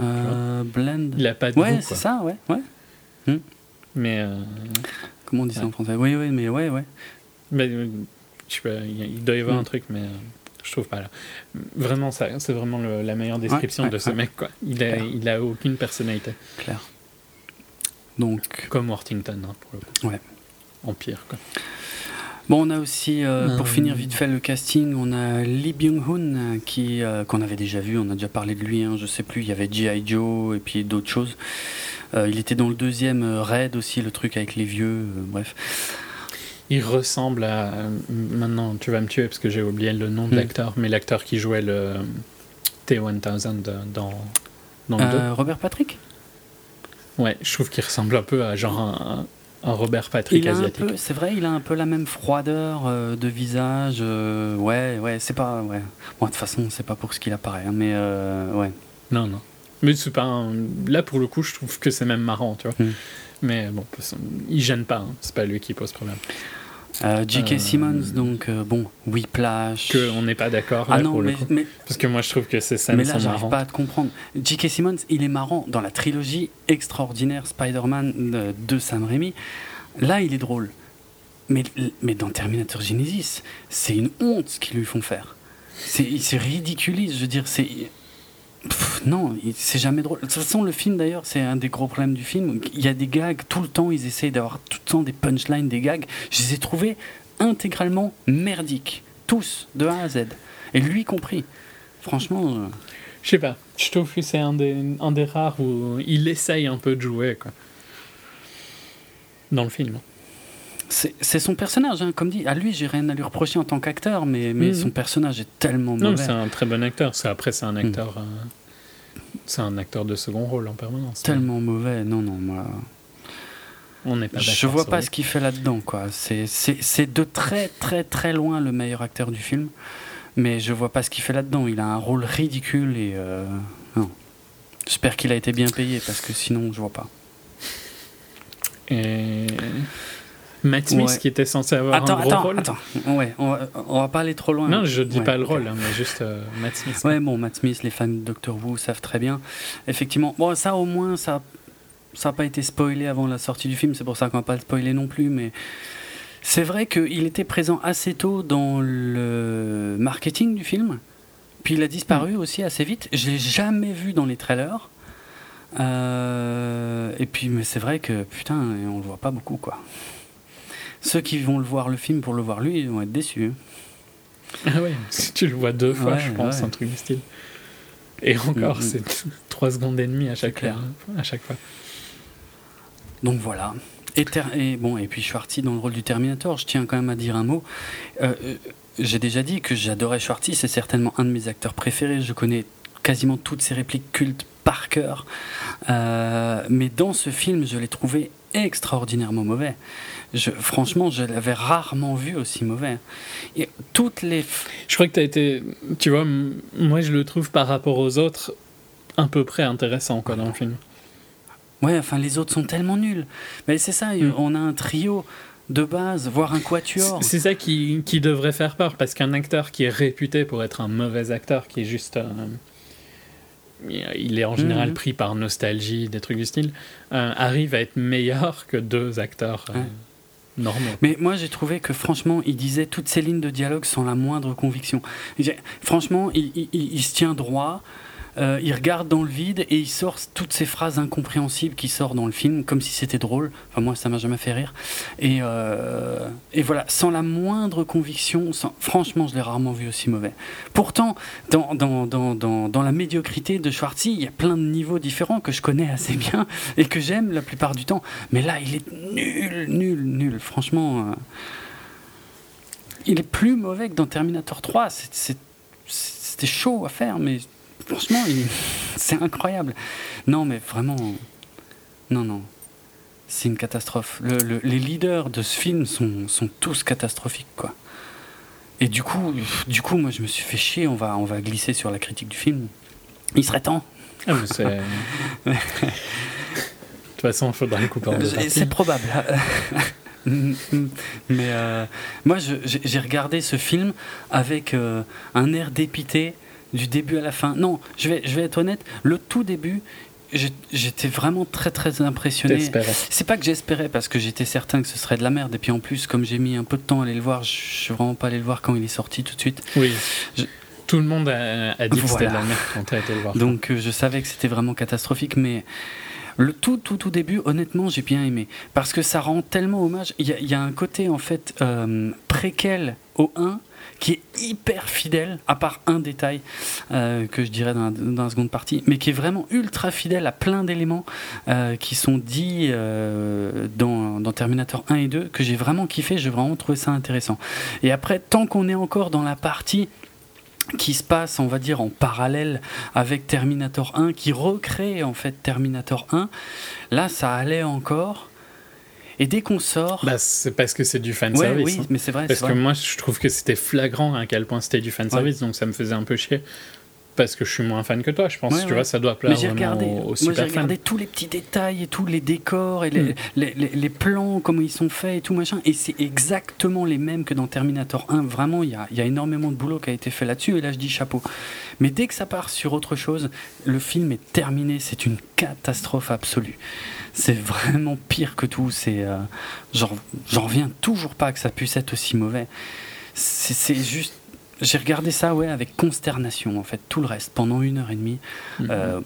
Euh, blend. Il a pas de Ouais, c'est ça, ouais, ouais. Hmm. Mais. Euh, Comment on dit ça en français? Oui, oui, mais ouais, ouais. Mais, euh, je sais pas, il doit y avoir un truc, mais euh, je trouve pas là. Vraiment, ça, c'est vraiment la meilleure description de ce mec, quoi. Il a, il a aucune personnalité. Claire. Donc. Comme Worthington, hein, pour le coup. Ouais. En pire, quoi. Bon, on a aussi, pour finir vite fait le casting, on a Lee Byung-hun, qui, qu'on avait déjà vu, on a déjà parlé de lui, hein, je sais plus, il y avait G.I. Joe et puis d'autres choses. Euh, il était dans le deuxième euh, Raid aussi, le truc avec les vieux, euh, bref. Il ressemble à. Maintenant, tu vas me tuer parce que j'ai oublié le nom de hmm. l'acteur, mais l'acteur qui jouait le T-1000 dans, dans le 2. Robert Patrick? Ouais, je trouve qu'il ressemble un peu à genre un, Robert Patrick asiatique. C'est vrai, il a un peu la même froideur de visage. ouais, ouais, c'est pas. Ouais. Bon, de toute façon, c'est pas pour ce qu'il apparaît, hein, mais ouais. Non, non. Mais c'est pas là pour le coup, je trouve que c'est même marrant, tu vois. Hmm. Mais bon, il gêne pas, hein. c'est pas lui qui pose problème. Euh, J.K. Euh, Simmons, donc euh, bon, Whiplash. Que on n'est pas d'accord. Ah non, mais, Parce que moi je trouve que c'est ça Mais là, j'arrive pas à te comprendre. J.K. Simmons, il est marrant dans la trilogie extraordinaire Spider-Man de, Sam Raimi. Là, il est drôle. Mais, mais dans Terminator Genesis, c'est une honte ce qu'ils lui font faire. C'est ridiculise, je veux dire, c'est non, c'est jamais drôle. De toute façon, le film d'ailleurs, c'est un des gros problèmes du film. Il y a des gags, tout le temps, ils essayent d'avoir tout le temps des punchlines, des gags. Je les ai trouvés intégralement merdiques. Tous, de A à Z. Et lui compris. Franchement. Euh, Je sais pas. Je trouve que c'est un des, un des rares où il essaye un peu de jouer, quoi. Dans le film. C'est son personnage, hein, comme dit. À lui, j'ai rien à lui reprocher en tant qu'acteur, mais, mais mhm. son personnage est tellement mauvais. Non, c'est un très bon acteur. Après, c'est un mhm. acteur. Euh, c'est un acteur de second rôle en permanence. Tellement mauvais. Non, non, moi. On n'est pas Je vois pas ce qu'il fait là-dedans, quoi. C'est de très, très, très loin le meilleur acteur du film, mais je vois pas ce qu'il fait là-dedans. Il a un rôle ridicule et. Euh, J'espère qu'il a été bien payé parce que sinon, je vois pas. Et. Matt Smith qui était censé avoir un gros rôle. Attends, ouais, on va, on va pas aller trop loin. Non, je dis pas le rôle, hein, mais juste euh, Matt Smith. Ouais, bon, Matt Smith, les fans de Doctor Who savent très bien. Effectivement, bon, ça au moins, ça ça n'a pas été spoilé avant la sortie du film, c'est pour ça qu'on va pas le spoiler non plus, mais c'est vrai qu'il était présent assez tôt dans le marketing du film, puis il a disparu mm. aussi assez vite. Je l'ai jamais vu dans les trailers. Euh, et puis, mais c'est vrai que putain, on le voit pas beaucoup, quoi ceux qui vont le voir le film pour le voir lui, ils vont être déçus. Hein. Ah oui, si tu le vois deux fois, je pense, un truc du style. Et encore, c'est 3 secondes et demie à chaque, à chaque fois. Donc voilà. Et, et, bon, et puis Schwarty dans le rôle du Terminator, je tiens quand même à dire un mot. Euh, euh, j'ai déjà dit que j'adorais Schwarty, c'est certainement un de mes acteurs préférés. Je connais quasiment toutes ses répliques cultes par cœur. Euh, mais dans ce film, je l'ai trouvé extraordinairement mauvais. Je, franchement, je l'avais rarement vu aussi mauvais. Et toutes les. Je crois que tu as été. Tu vois, moi je le trouve par rapport aux autres à peu près intéressant quoi, dans le film. Ouais, enfin les autres sont tellement nuls. Mais c'est ça, mm. on a un trio de base, voire un quatuor. C'est ça qui, qui, devrait faire peur, parce qu'un acteur qui est réputé pour être un mauvais acteur, qui est juste. Euh, il est en général mm. pris par nostalgie, des trucs du style, euh, arrive à être meilleur que deux acteurs. Euh, mais moi, j'ai trouvé que franchement, il disait toutes ces lignes de dialogue sans la moindre conviction. Franchement, il, se tient droit. Euh, il regarde dans le vide et il sort toutes ces phrases incompréhensibles qui sortent dans le film, comme si c'était drôle. Enfin, moi, ça m'a jamais fait rire. Et, euh, et voilà, sans la moindre conviction, franchement, je l'ai rarement vu aussi mauvais. Pourtant, dans, dans, dans, dans, dans la médiocrité de Schwarzy, il y a plein de niveaux différents que je connais assez bien et que j'aime la plupart du temps. Mais là, il est nul, nul, nul. Franchement, euh, il est plus mauvais que dans Terminator 3. C'était chaud à faire, mais franchement, c'est incroyable. Non, mais vraiment, non, non. C'est une catastrophe. les leaders de ce film sont, sont tous catastrophiques, quoi. Et du coup, du coup, moi, je me suis fait chier. On va, on va glisser sur la critique du film. Il serait temps. Ah, de toute façon, il faudra le couper en deux C'est probable. Mais euh, moi, j'ai regardé ce film avec euh, un air dépité du début à la fin. Non, je vais, je vais être honnête, le tout début, j'étais vraiment très très impressionné. C'est pas que j'espérais parce que j'étais certain que ce serait de la merde. Et puis en plus, comme j'ai mis un peu de temps à aller le voir, je suis vraiment pas allé le voir quand il est sorti tout de suite. Oui. Tout le monde a, dit que c'était de la merde quand tu as été le voir. Donc euh, je savais que c'était vraiment catastrophique, mais le tout, tout, tout début, honnêtement, j'ai bien aimé. Parce que ça rend tellement hommage. Il y, a un côté, en fait, euh, préquel au 1 qui est hyper fidèle, à part un détail euh, que je dirais dans la, seconde partie, mais qui est vraiment ultra fidèle à plein d'éléments euh, qui sont dits dans, dans, Terminator 1 et 2, que j'ai vraiment kiffé, j'ai vraiment trouvé ça intéressant. Et après, tant qu'on est encore dans la partie qui se passe, on va dire, en parallèle avec Terminator 1, qui recrée en fait Terminator 1. Là, ça allait encore. Et dès qu'on sort. Bah, c'est parce que c'est du fanservice. oui, hein. mais c'est vrai. Parce que moi, je trouve que c'était flagrant à quel point c'était du fanservice, donc ça me faisait un peu chier parce que je suis moins fan que toi, je pense. tu vois, ça doit plaire j'ai regardé, aux, Moi, j'ai regardé tous les petits détails et tous les décors et hmm. les, les, les, plans, comment ils sont faits et tout machin. Et c'est exactement les mêmes que dans Terminator 1. Vraiment, il y a, y a, énormément de boulot qui a été fait là-dessus. Et là, je dis chapeau. Mais dès que ça part sur autre chose, le film est terminé. C'est une catastrophe absolue. C'est vraiment pire que tout. C'est, euh, j'en reviens toujours pas que ça puisse être aussi mauvais. C'est juste j'ai regardé ça ouais avec consternation en fait tout le reste pendant une heure et demie. Mhm. Euh,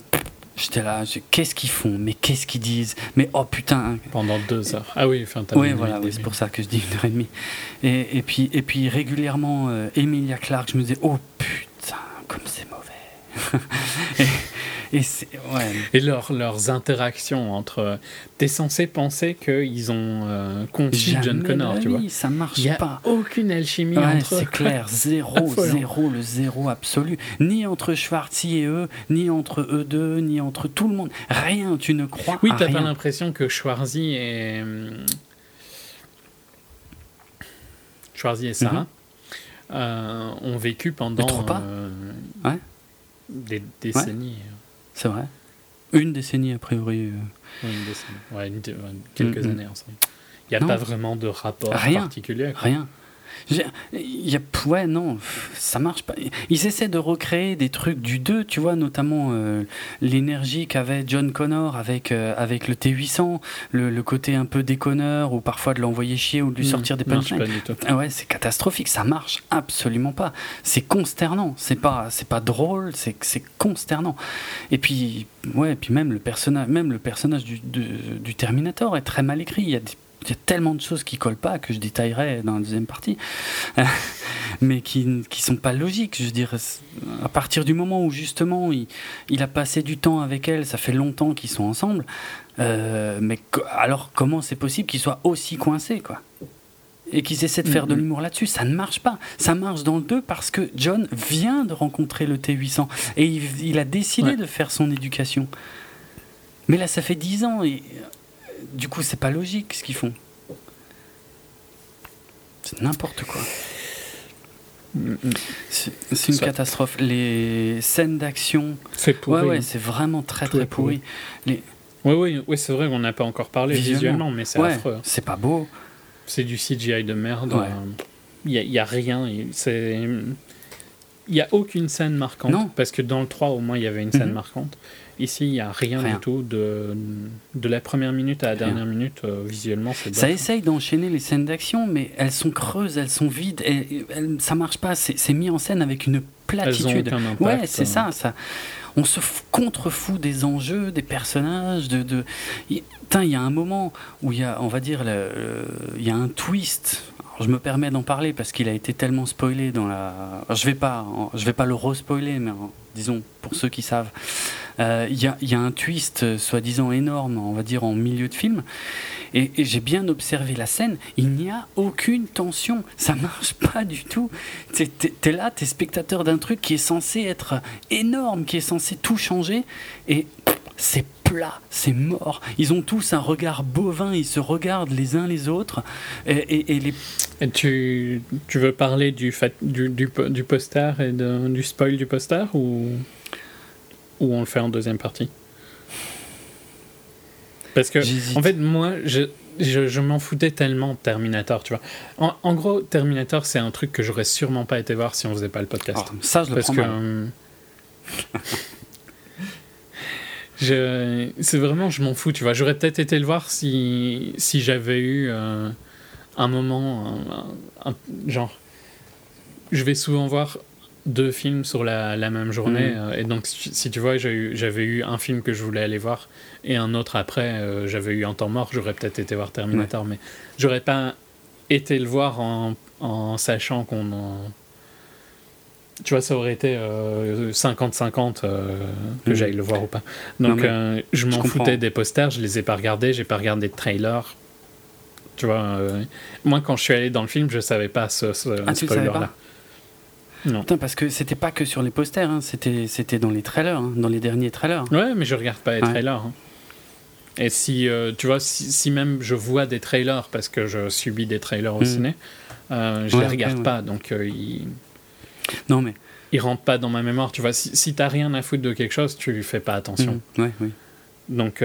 j'étais là, qu'est-ce qu'ils font? Mais qu'est-ce qu'ils disent? Mais oh putain Pendant deux heures. Ah oui, enfin, Oui, voilà, oui, c'est pour ça que je dis une heure et demie. Et, et puis, et puis régulièrement, euh, Emilia Clarke, je me disais, oh putain, comme c'est mauvais. et, et, ouais. et leurs interactions entre. T'es censé penser qu'ils ont euh, John Connor, tu vois. ça marche Il y a pas. Aucune alchimie ouais, entre C'est clair, zéro, zéro, le zéro absolu. Ni entre Schwarzy et eux, ni entre eux deux, ni entre tout le monde. Rien, tu ne crois oui, t'as pas l'impression que Schwarzy et. Hum, Schwarzy et Sarah. Mhm. Euh, ont vécu pendant euh, ouais. des décennies. C'est vrai. Une décennie, a priori. Euh. une décennie. Ouais, quelques mm, mm. années ensemble. Il n'y a pas vraiment de rapport rien, particulier. Rien. Y a, ouais, non, ça marche pas. Ils essaient de recréer des trucs du 2, tu vois, notamment euh, l'énergie qu'avait John Connor avec, euh, avec le T800, le, côté un peu déconneur, ou parfois de l'envoyer chier ou de lui mm, sortir des punchlines. Ah ouais, c'est catastrophique, ça marche absolument pas. C'est consternant, c'est pas, c'est pas drôle, c'est, c'est consternant. Et puis, ouais, puis même le personnage, même le personnage du, du Terminator est très mal écrit. Il y a des il y a tellement de choses qui collent pas que je détaillerai dans la deuxième partie, mais qui ne sont pas logiques. Je veux dire, à partir du moment où justement il, il a passé du temps avec elle, ça fait longtemps qu'ils sont ensemble, euh, mais alors comment c'est possible qu'ils soient aussi coincés, quoi? Et qu'ils essaient de faire de l'humour là-dessus. Ça ne marche pas. Ça marche dans le 2 parce que John vient de rencontrer le T800 et il, a décidé de faire son éducation. Mais là, ça fait 10 ans et du coup, c'est pas logique ce qu'ils font. C'est n'importe quoi. C'est une catastrophe. Les scènes d'action. C'est pourri. Ouais, ouais, c'est vraiment très très pourri. Les... Oui, oui, oui c'est vrai qu'on n'a pas encore parlé visuellement, mais c'est affreux. C'est pas beau. C'est du CGI de merde. Il n'y a, a, rien. Il n'y a aucune scène marquante. Non. Parce que dans le 3, au moins, il y avait une scène Mhm. marquante. Ici, il n'y a rien, Rien. du tout. De, de la première minute à la dernière minute, euh, visuellement, c'est Ça essaye d'enchaîner les scènes d'action, mais elles sont creuses, elles sont vides, et, elles- ça marche pas. C'est mis en scène avec une Elles ont platitude. impact. Ouais, c'est euh. ça, ça. On se contrefout des enjeux, des personnages, de. de... Il y a un moment où il y a, on va dire, le- le- il y a un twist. Je me permets d'en parler parce qu'il a été tellement spoilé dans la. Alors, je vais pas, je vais pas le re-spoiler, mais disons pour ceux qui savent, il il y a un twist euh, soi-disant énorme, on va dire en milieu de film. Et, j'ai bien observé la scène, il n'y a aucune tension, ça marche pas du tout. T'es t'es- t'es là, t'es spectateur d'un truc qui est censé être énorme, qui est censé tout changer, et c'est plat, c'est mort. Ils ont tous un regard bovin, ils se regardent les uns les autres, et, les... Tu, veux parler du, du, du, po- du poster et du spoil du poster ou, ou on le fait en deuxième partie Parce que, en fait, moi, je, je, je m'en foutais tellement de Terminator, tu vois. En, en gros, Terminator, c'est un truc que j'aurais sûrement pas été voir si on faisait pas le podcast. Alors, ça, je le Parce prends que. mal. euh, c'est vraiment, je m'en fous, tu vois. J'aurais peut-être été le voir si, si j'avais eu euh, un moment, un- un- genre, je vais souvent voir deux films sur la, la même journée, Mhm. euh, et donc si, tu vois, eu- j'avais eu un film que je voulais aller voir et un autre après, euh, j'avais eu un temps mort, j'aurais peut-être été voir Terminator, mais j'aurais pas été le voir en, en sachant qu'on en tu vois, ça aurait été euh, 50-50 euh, que Mhm. j'aille le voir ou pas. Donc, je m'en foutais des posters, je les ai pas regardés, j'ai pas regardé de trailer. Tu vois, moi, quand je suis allé dans le film, je savais pas ce, ce Ah, spoiler-là. Non. Putain, parce que c'était pas que sur les posters, hein, c'était c'était dans les trailers, hein, dans les derniers trailers. Ouais, mais je regarde pas les Ouais. trailers. hein. Et si, euh, tu vois, si, si même je vois des trailers, parce que je subis des trailers au Mhm. ciné, euh, je Ouais, les regarde ouais. pas, donc euh, ils, Non, mais. ils rentrent pas dans ma mémoire. Tu vois, si, si t'as rien à foutre de quelque chose, tu fais pas attention. Mhm. Ouais, oui. Donc,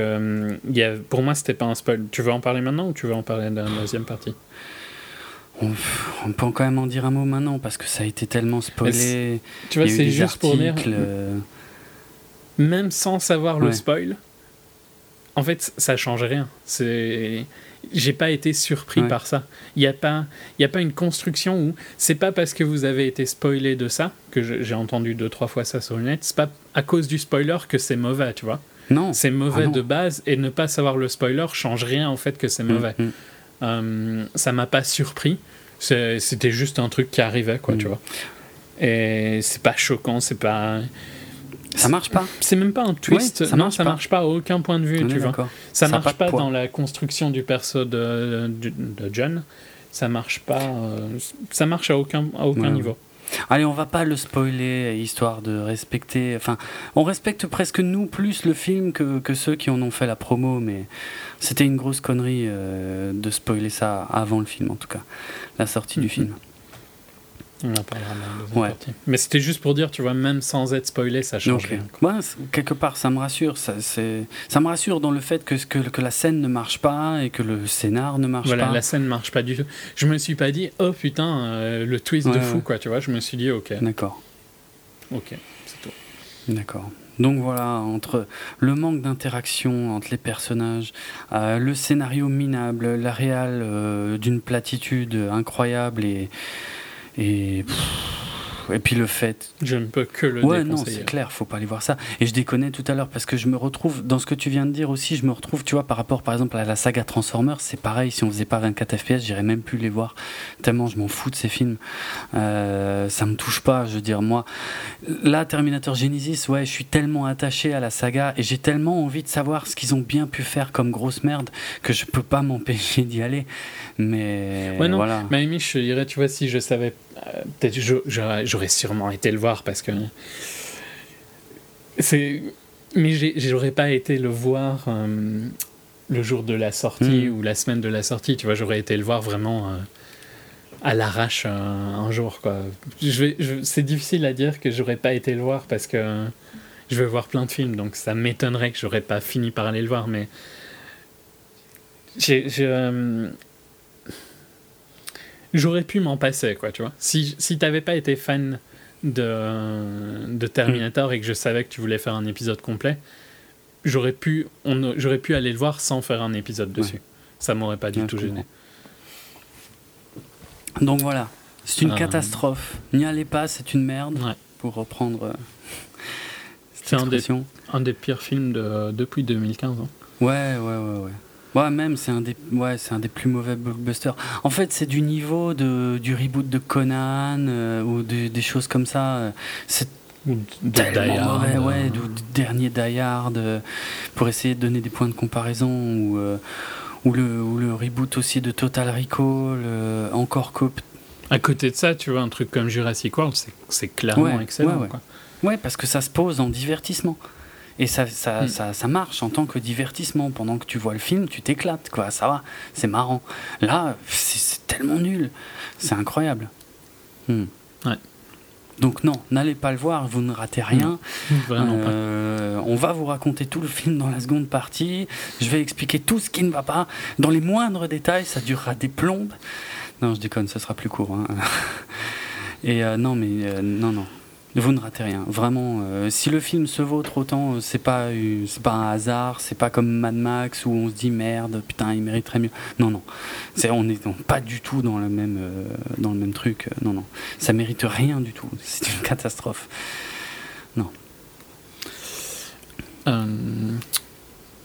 y a, pour moi, c'était pas un spoil. Tu veux en parler maintenant ou tu veux en parler dans la deuxième partie? On, on peut quand même en dire un mot maintenant parce que ça a été tellement spoilé. Tu vois, c'est juste pour dire, euh, même sans savoir le spoil, en fait, ça change rien. C'est, j'ai pas été surpris Ouais. par ça. Il y a pas, il y a pas une construction où c'est pas parce que vous avez été spoilé de ça que j'ai entendu deux trois fois ça sur le net. C'est pas à cause du spoiler que c'est mauvais, tu vois. Non. C'est mauvais Ah non. de base et ne pas savoir le spoiler change rien au fait que c'est mauvais. Mhm. Euh, ça m'a pas surpris. C'était juste un truc qui arrivait, quoi, Mm. tu vois. Et c'est pas choquant, c'est pas. Ça marche pas. C'est même pas un twist. Ouais, ça non, marche ça pas. marche pas à aucun point de vue, On tu vois. Ça Ça marche pas dans la construction du perso de, de, de John. Ça marche pas. euh, ça marche à aucun, à aucun Ouais, niveau. Allez, on va pas le spoiler, histoire de respecter. Enfin, on respecte presque nous plus le film que, que ceux qui en ont fait la promo, mais c'était une grosse connerie euh, de spoiler ça avant le film, en tout cas, la sortie du Mhm. film. On en parlera dans Ouais. partie. Mais c'était juste pour dire, tu vois, même sans être spoilé, ça change Ok. rien. Quelque part, ça me rassure. Ça, ça me rassure dans le fait que, que, que la scène ne marche pas et que le scénar ne marche Voilà, pas. la scène marche pas du tout. Je me suis pas dit, oh putain, euh, le twist de Ouais, fou, ouais. quoi, tu vois. Je me suis dit, ok, D'accord. ok, c'est tout. D'accord. Donc voilà, entre le manque d'interaction entre les personnages, euh, le scénario minable, la réal euh, d'une platitude incroyable et et, pff, et puis le fait Je ne peux que le ouais non c'est clair faut pas aller voir ça. Et je déconnais tout à l'heure parce que je me retrouve dans ce que tu viens de dire aussi je me retrouve tu vois par rapport par exemple à la saga Transformers c'est pareil si on faisait pas 24 fps j'irais même plus les voir. Tellement je m'en fous de ces films. Euh, ça me touche pas je veux dire moi là Terminator Genesis ouais je suis tellement attaché à la saga et j'ai tellement envie de savoir ce qu'ils ont bien pu faire comme grosse merde que je peux pas m'empêcher d'y aller. Mais Ouais, non, voilà. Mais limite, je dirais, tu vois, si je savais, euh, peut-être je- j'aurais sûrement été le voir parce que c'est, mais j'aurais pas été le voir euh, le jour de la sortie Mm. ou la semaine de la sortie. Tu vois, j'aurais été le voir vraiment euh, à l'arrache euh, un jour, quoi. Je je- c'est difficile à dire que j'aurais pas été le voir parce que je vais voir plein de films, donc ça m'étonnerait que j'aurais pas fini par aller le voir, mais euh, j'aurais pu m'en passer, quoi, tu vois. Si, si t'avais pas été fan de, de Terminator et que je savais que tu voulais faire un épisode complet, j'aurais pu, on, j'aurais pu aller le voir sans faire un épisode dessus. Ça m'aurait pas du tout gêné. Donc voilà, c'est une euh. catastrophe. N'y allez pas, c'est une merde. Pour reprendre euh, c'est un des, un des pires films de, depuis 2015. Hein. Ouais, ouais, ouais, ouais. Ouais, même, c'est un, des, ouais, c'est un des plus mauvais blockbusters. En fait, c'est du niveau de, du reboot de Conan euh, ou des choses comme ça. C'est tellement mauvais, ouais, du, dernier Die Hard, pour essayer de donner des points de comparaison. Ou, ou, le, ou le reboot aussi de Total Recall, encore Cop à côté de ça, tu vois, un truc comme Jurassic World, c'est clairement excellent. Ouais, ouais. parce que ça se pose en divertissement. Et ça, ça, hmm. ça, ça, marche en tant que divertissement. Pendant que tu vois le film, tu t'éclates, quoi. Ça va, c'est marrant. Là, c'est tellement nul. C'est incroyable. Hmm. Ouais. Donc non, n'allez pas le voir, vous ne ratez rien. Euh, on va vous raconter tout le film dans la seconde partie. Je vais expliquer tout ce qui ne va pas dans les moindres détails. Ça durera des plombes. Non, je déconne, ça sera plus court. Hein. Et euh, non, mais euh, non, non. Vous ne ratez rien. Vraiment, euh, si le film se vautre autant, c'est pas, c'est pas un hasard, c'est pas comme Mad Max où on se dit merde, putain, il mériterait mieux. Non, non. C'est, on n'est pas du tout dans le même, dans le même truc. Non, non. Ça mérite rien du tout. C'est une catastrophe. Non.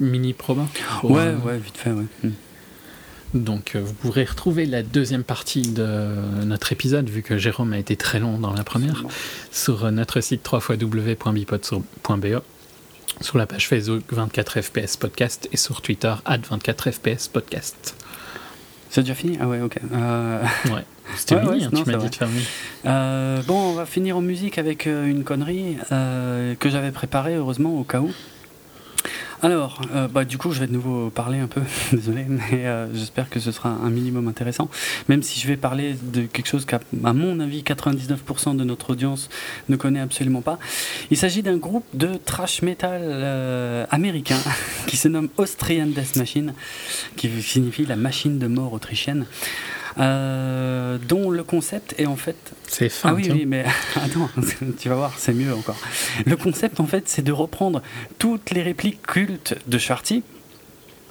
mini proba Ouais, ouais, vite fait, ouais. Hmm. Donc euh, vous pourrez retrouver la deuxième partie de notre épisode, vu que Jérôme a été très long dans la première, sur notre site www.bipod.be, sur la page Facebook 24fps podcast et sur Twitter 24fps podcast. C'est déjà fini? Ah ouais, ok. Euh... Ouais, c'était fini, hein, tu m'as dit de fermer. Euh, bon, on va finir en musique avec euh, une connerie que j'avais préparée, heureusement, au cas où. Alors, euh, bah, du coup, je vais de nouveau parler un peu, désolé, mais euh, j'espère que ce sera un minimum intéressant, même si je vais parler de quelque chose qu'à mon avis 99% de notre audience ne connaît absolument pas. Il s'agit d'un groupe de trash metal euh, américain qui se nomme Austrian Death Machine, qui signifie la machine de mort autrichienne. Euh, dont le concept est en fait. C'est fin. Ah oui, oui, mais attends, tu vas voir, c'est mieux encore. Le concept en fait, c'est de reprendre toutes les répliques cultes de Charty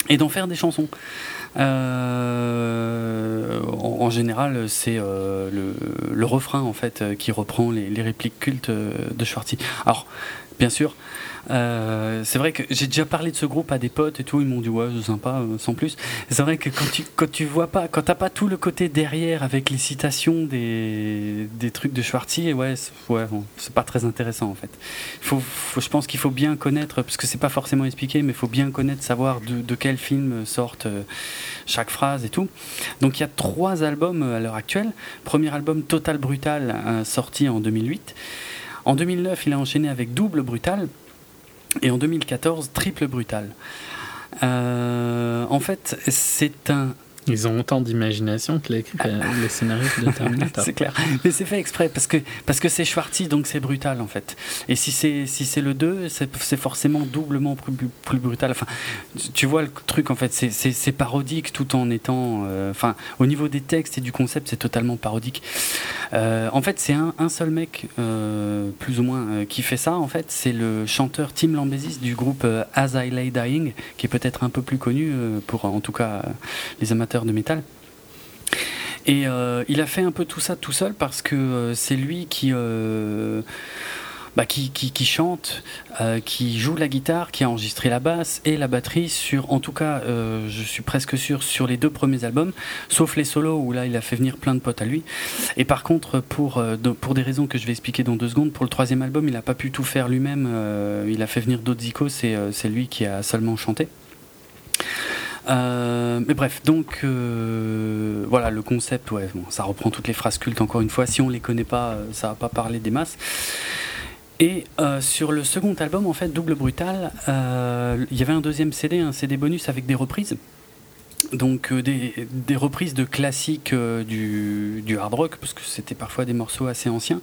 et d'en faire des chansons. Euh, en, général, c'est euh, le, refrain en fait qui reprend les, les répliques cultes de Schwarty. Alors, bien sûr, euh, c'est vrai que j'ai déjà parlé de ce groupe à des potes et tout, ils m'ont dit ouais c'est sympa euh, sans plus. C'est vrai que quand tu quand vois pas, quand t'as pas tout le côté derrière avec les citations des, des trucs de Schwartzy, ouais c'est, ouais pas très intéressant en fait. Faut, je pense qu'il faut bien connaître parce que c'est pas forcément expliqué, mais il faut bien connaître, savoir de, de quel film sortent euh, chaque phrase et tout. Donc il y a trois albums à l'heure actuelle. Premier album Total Brutal sorti en 2008. En 2009, il a enchaîné avec Double Brutal. Et en 2014, Triple Brutal. Euh, en fait, c'est un ils ont autant d'imagination que les, les scénaristes de Terminator. c'est clair. Mais c'est fait exprès parce que parce que c'est Schwartzy donc c'est brutal en fait. Et si c'est si c'est le 2, c'est forcément doublement plus, brutal. Enfin, tu vois le truc en fait, c'est parodique tout en étant euh, enfin au niveau des textes et du concept, c'est totalement parodique. Euh, en fait, c'est un, un, seul mec euh, plus ou moins qui fait ça en fait, c'est le chanteur Tim Lambesis du groupe As I Lay Dying qui est peut-être un peu plus connu pour en tout cas les amateurs de métal. Et euh, il a fait un peu tout ça tout seul parce que euh, c'est lui qui, euh, bah, qui, chante, qui joue la guitare, qui a enregistré la basse et la batterie sur, en tout cas, je suis presque sûr, sur les deux premiers albums, sauf les solos où là il a fait venir plein de potes à lui. Et par contre, pour, pour des raisons que je vais expliquer dans deux secondes, pour le troisième album, il n'a pas pu tout faire lui-même. il a fait venir d'autres icos, c'est lui qui a seulement chanté. Euh, mais bref, donc euh, voilà le concept, ouais, ça reprend toutes les phrases cultes encore une fois. Si on les connaît pas, euh, ça va pas parler des masses. Et sur le second album, en fait, Double Brutal, il y avait un deuxième CD, un CD bonus avec des reprises. Donc euh, des, reprises de classiques euh, du, hard rock, parce que c'était parfois des morceaux assez anciens,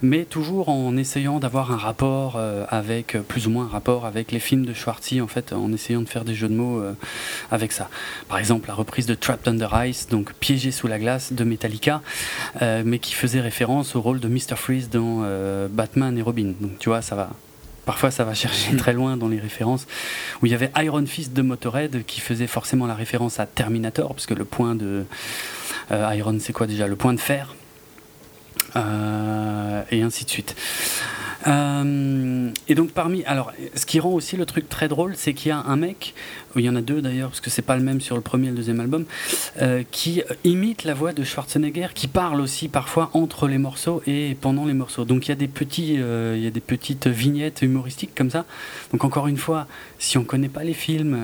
mais toujours en essayant d'avoir un rapport euh, avec, plus ou moins un rapport avec les films de Schwartzy, en fait, en essayant de faire des jeux de mots avec ça. Par exemple, la reprise de Trapped Under Ice, donc Piégé sous la glace de Metallica, mais qui faisait référence au rôle de Mr. Freeze dans Batman et Robin. Donc tu vois, ça va, Parfois, ça va chercher très loin dans les références. Où il y avait Iron Fist de Motorhead qui faisait forcément la référence à Terminator, parce que le point de euh, Iron, c'est quoi déjà? Le point de fer. Euh, et ainsi de suite. Euh, et donc parmi, alors, ce qui rend aussi le truc très drôle, c'est qu'il y a un mec, il y en a deux d'ailleurs, parce que c'est pas le même sur le premier et le deuxième album, euh, qui imite la voix de Schwarzenegger, qui parle aussi parfois entre les morceaux et pendant les morceaux. Donc il y a des petits, euh, il y a des petites vignettes humoristiques comme ça. Donc encore une fois, si on connaît pas les films,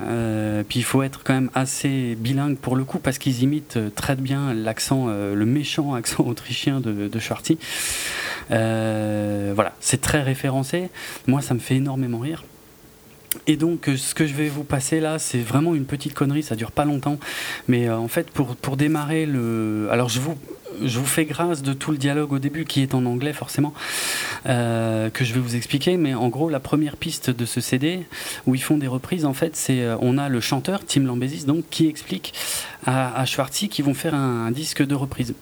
puis il faut être quand même assez bilingue pour le coup, parce qu'ils imitent très bien l'accent, le méchant accent autrichien de, de voilà, c'est très référencé. Moi, ça me fait énormément rire. Et donc, euh, ce que je vais vous passer là, c'est vraiment une petite connerie, ça dure pas longtemps. Mais euh, en fait, pour, pour démarrer le. Alors, je vous, je vous fais grâce de tout le dialogue au début, qui est en anglais forcément, euh, que je vais vous expliquer. Mais en gros, la première piste de ce CD, où ils font des reprises, en fait, c'est. On a le chanteur, Tim Lambesis, donc, qui explique à, à Schwartzy qu'ils vont faire un disque de reprise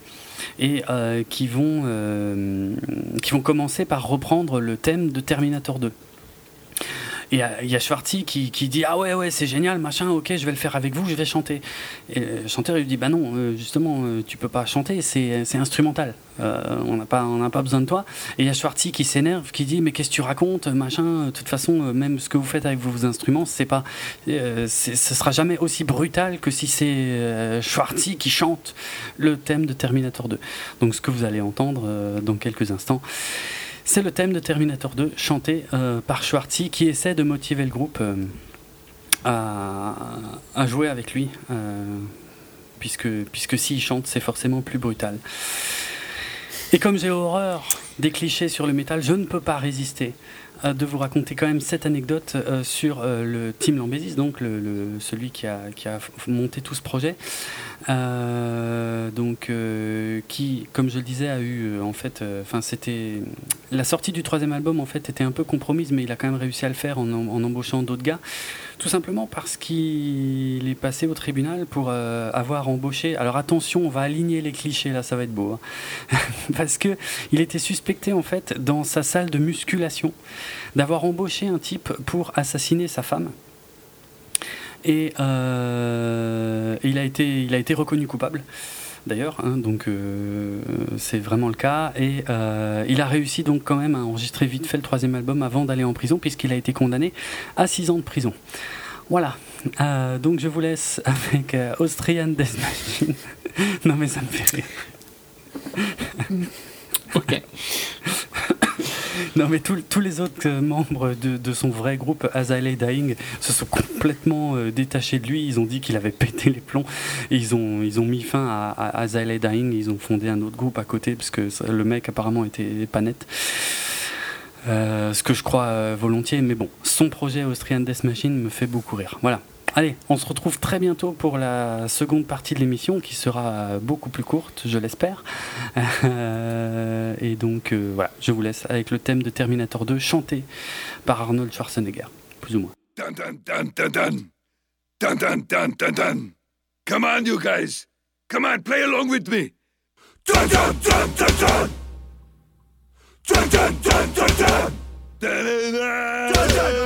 et euh, qui, vont, euh, qui vont commencer par reprendre le thème de Terminator 2. Et euh, il y a Schwartzy qui, qui, dit Ah ouais, ouais, c'est génial, machin, ok, je vais le faire avec vous, je vais chanter. Et le chanteur, lui dit Bah non, justement, tu peux pas chanter, c'est instrumental. on n'a pas, pas besoin de toi. Et il y a Schwartzy qui s'énerve, qui dit Mais qu'est-ce que tu racontes, machin De toute façon, même ce que vous faites avec vos instruments, c'est pas, ce sera jamais aussi brutal que si c'est Schwartzy qui chante le thème de Terminator 2. Donc, ce que vous allez entendre dans quelques instants. C'est le thème de Terminator 2 chanté euh, par Schwartzy qui essaie de motiver le groupe euh, à, jouer avec lui, euh, puisque, puisque s'il chante, c'est forcément plus brutal. Et comme j'ai horreur des clichés sur le métal, je ne peux pas résister de vous raconter quand même cette anecdote sur le Team Lambesis, donc celui qui a, qui a, monté tout ce projet. Euh, donc, euh, qui, comme je le disais, a eu euh, en fait, enfin, c'était la sortie du troisième album en fait était un peu compromise, mais il a quand même réussi à le faire en, embauchant d'autres gars, tout simplement parce qu'il est passé au tribunal pour avoir embauché. Alors attention, on va aligner les clichés là, ça va être beau, hein. parce que il était suspecté en fait dans sa salle de musculation d'avoir embauché un type pour assassiner sa femme. Et euh, il, a été, il a été reconnu coupable d'ailleurs, hein, donc euh, c'est vraiment le cas. Et euh, il a réussi donc quand même à enregistrer vite fait le troisième album avant d'aller en prison, puisqu'il a été condamné à six ans de prison. Voilà, donc je vous laisse avec Austrian Death Machine. non mais ça me fait rire. ok. non, mais tous les autres euh, membres de, son vrai groupe, Azalea Dying, se sont complètement euh, détachés de lui. Ils ont dit qu'il avait pété les plombs. Et ils ont, ils ont mis fin à, à Dying. Ils ont fondé un autre groupe à côté, parce que le mec apparemment était pas net. Euh, ce que je crois volontiers, mais bon, son projet Austrian Death Machine me fait beaucoup rire. Voilà. Allez, on se retrouve très bientôt pour la seconde partie de l'émission qui sera beaucoup plus courte, je l'espère. Euh, et donc euh, voilà, je vous laisse avec le thème de Terminator 2 chanté par Arnold Schwarzenegger, plus ou moins. Come on, you guys. Come on, play along with me. Dun, dun, dun, dun,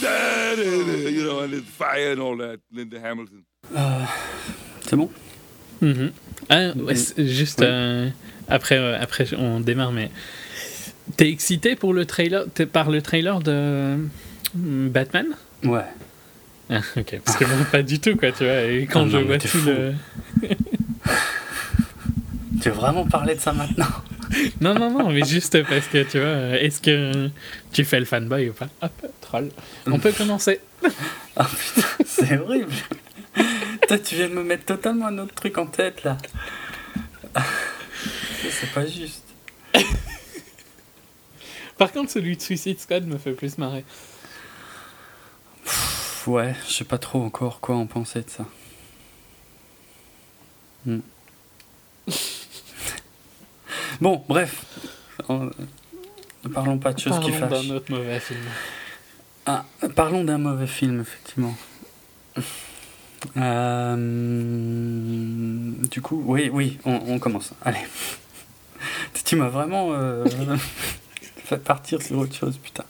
dun. you know, and it's fire and all that, Linda Hamilton. Euh, c'est bon? Mm -hmm. ah, ouais, Juste oui. euh, après, euh, après, on démarre, mais t'es excité pour le trailer, par le trailer de mm, Batman? Ouais. Ah, ok, parce que moi, pas du tout, quoi, tu vois. Et quand ah, je non, vois tout fou. le. tu veux vraiment parler de ça maintenant? Non, non, non, mais juste parce que tu vois, est-ce que tu fais le fanboy ou pas? Hop, troll. On peut commencer. Ah putain, c'est horrible. Toi, tu viens de me mettre totalement un autre truc en tête là. C'est pas juste. Par contre, celui de Suicide Squad me fait plus marrer. ouais, je sais pas trop encore quoi en penser de ça. Hmm. bon, bref. Ne parlons pas de choses qui fâchent. Parlons d'un autre mauvais film. Ah, parlons d'un mauvais film, effectivement. Euh, du coup, oui, oui, on, commence. Allez. Tu m'as vraiment euh, fait partir sur autre chose, putain.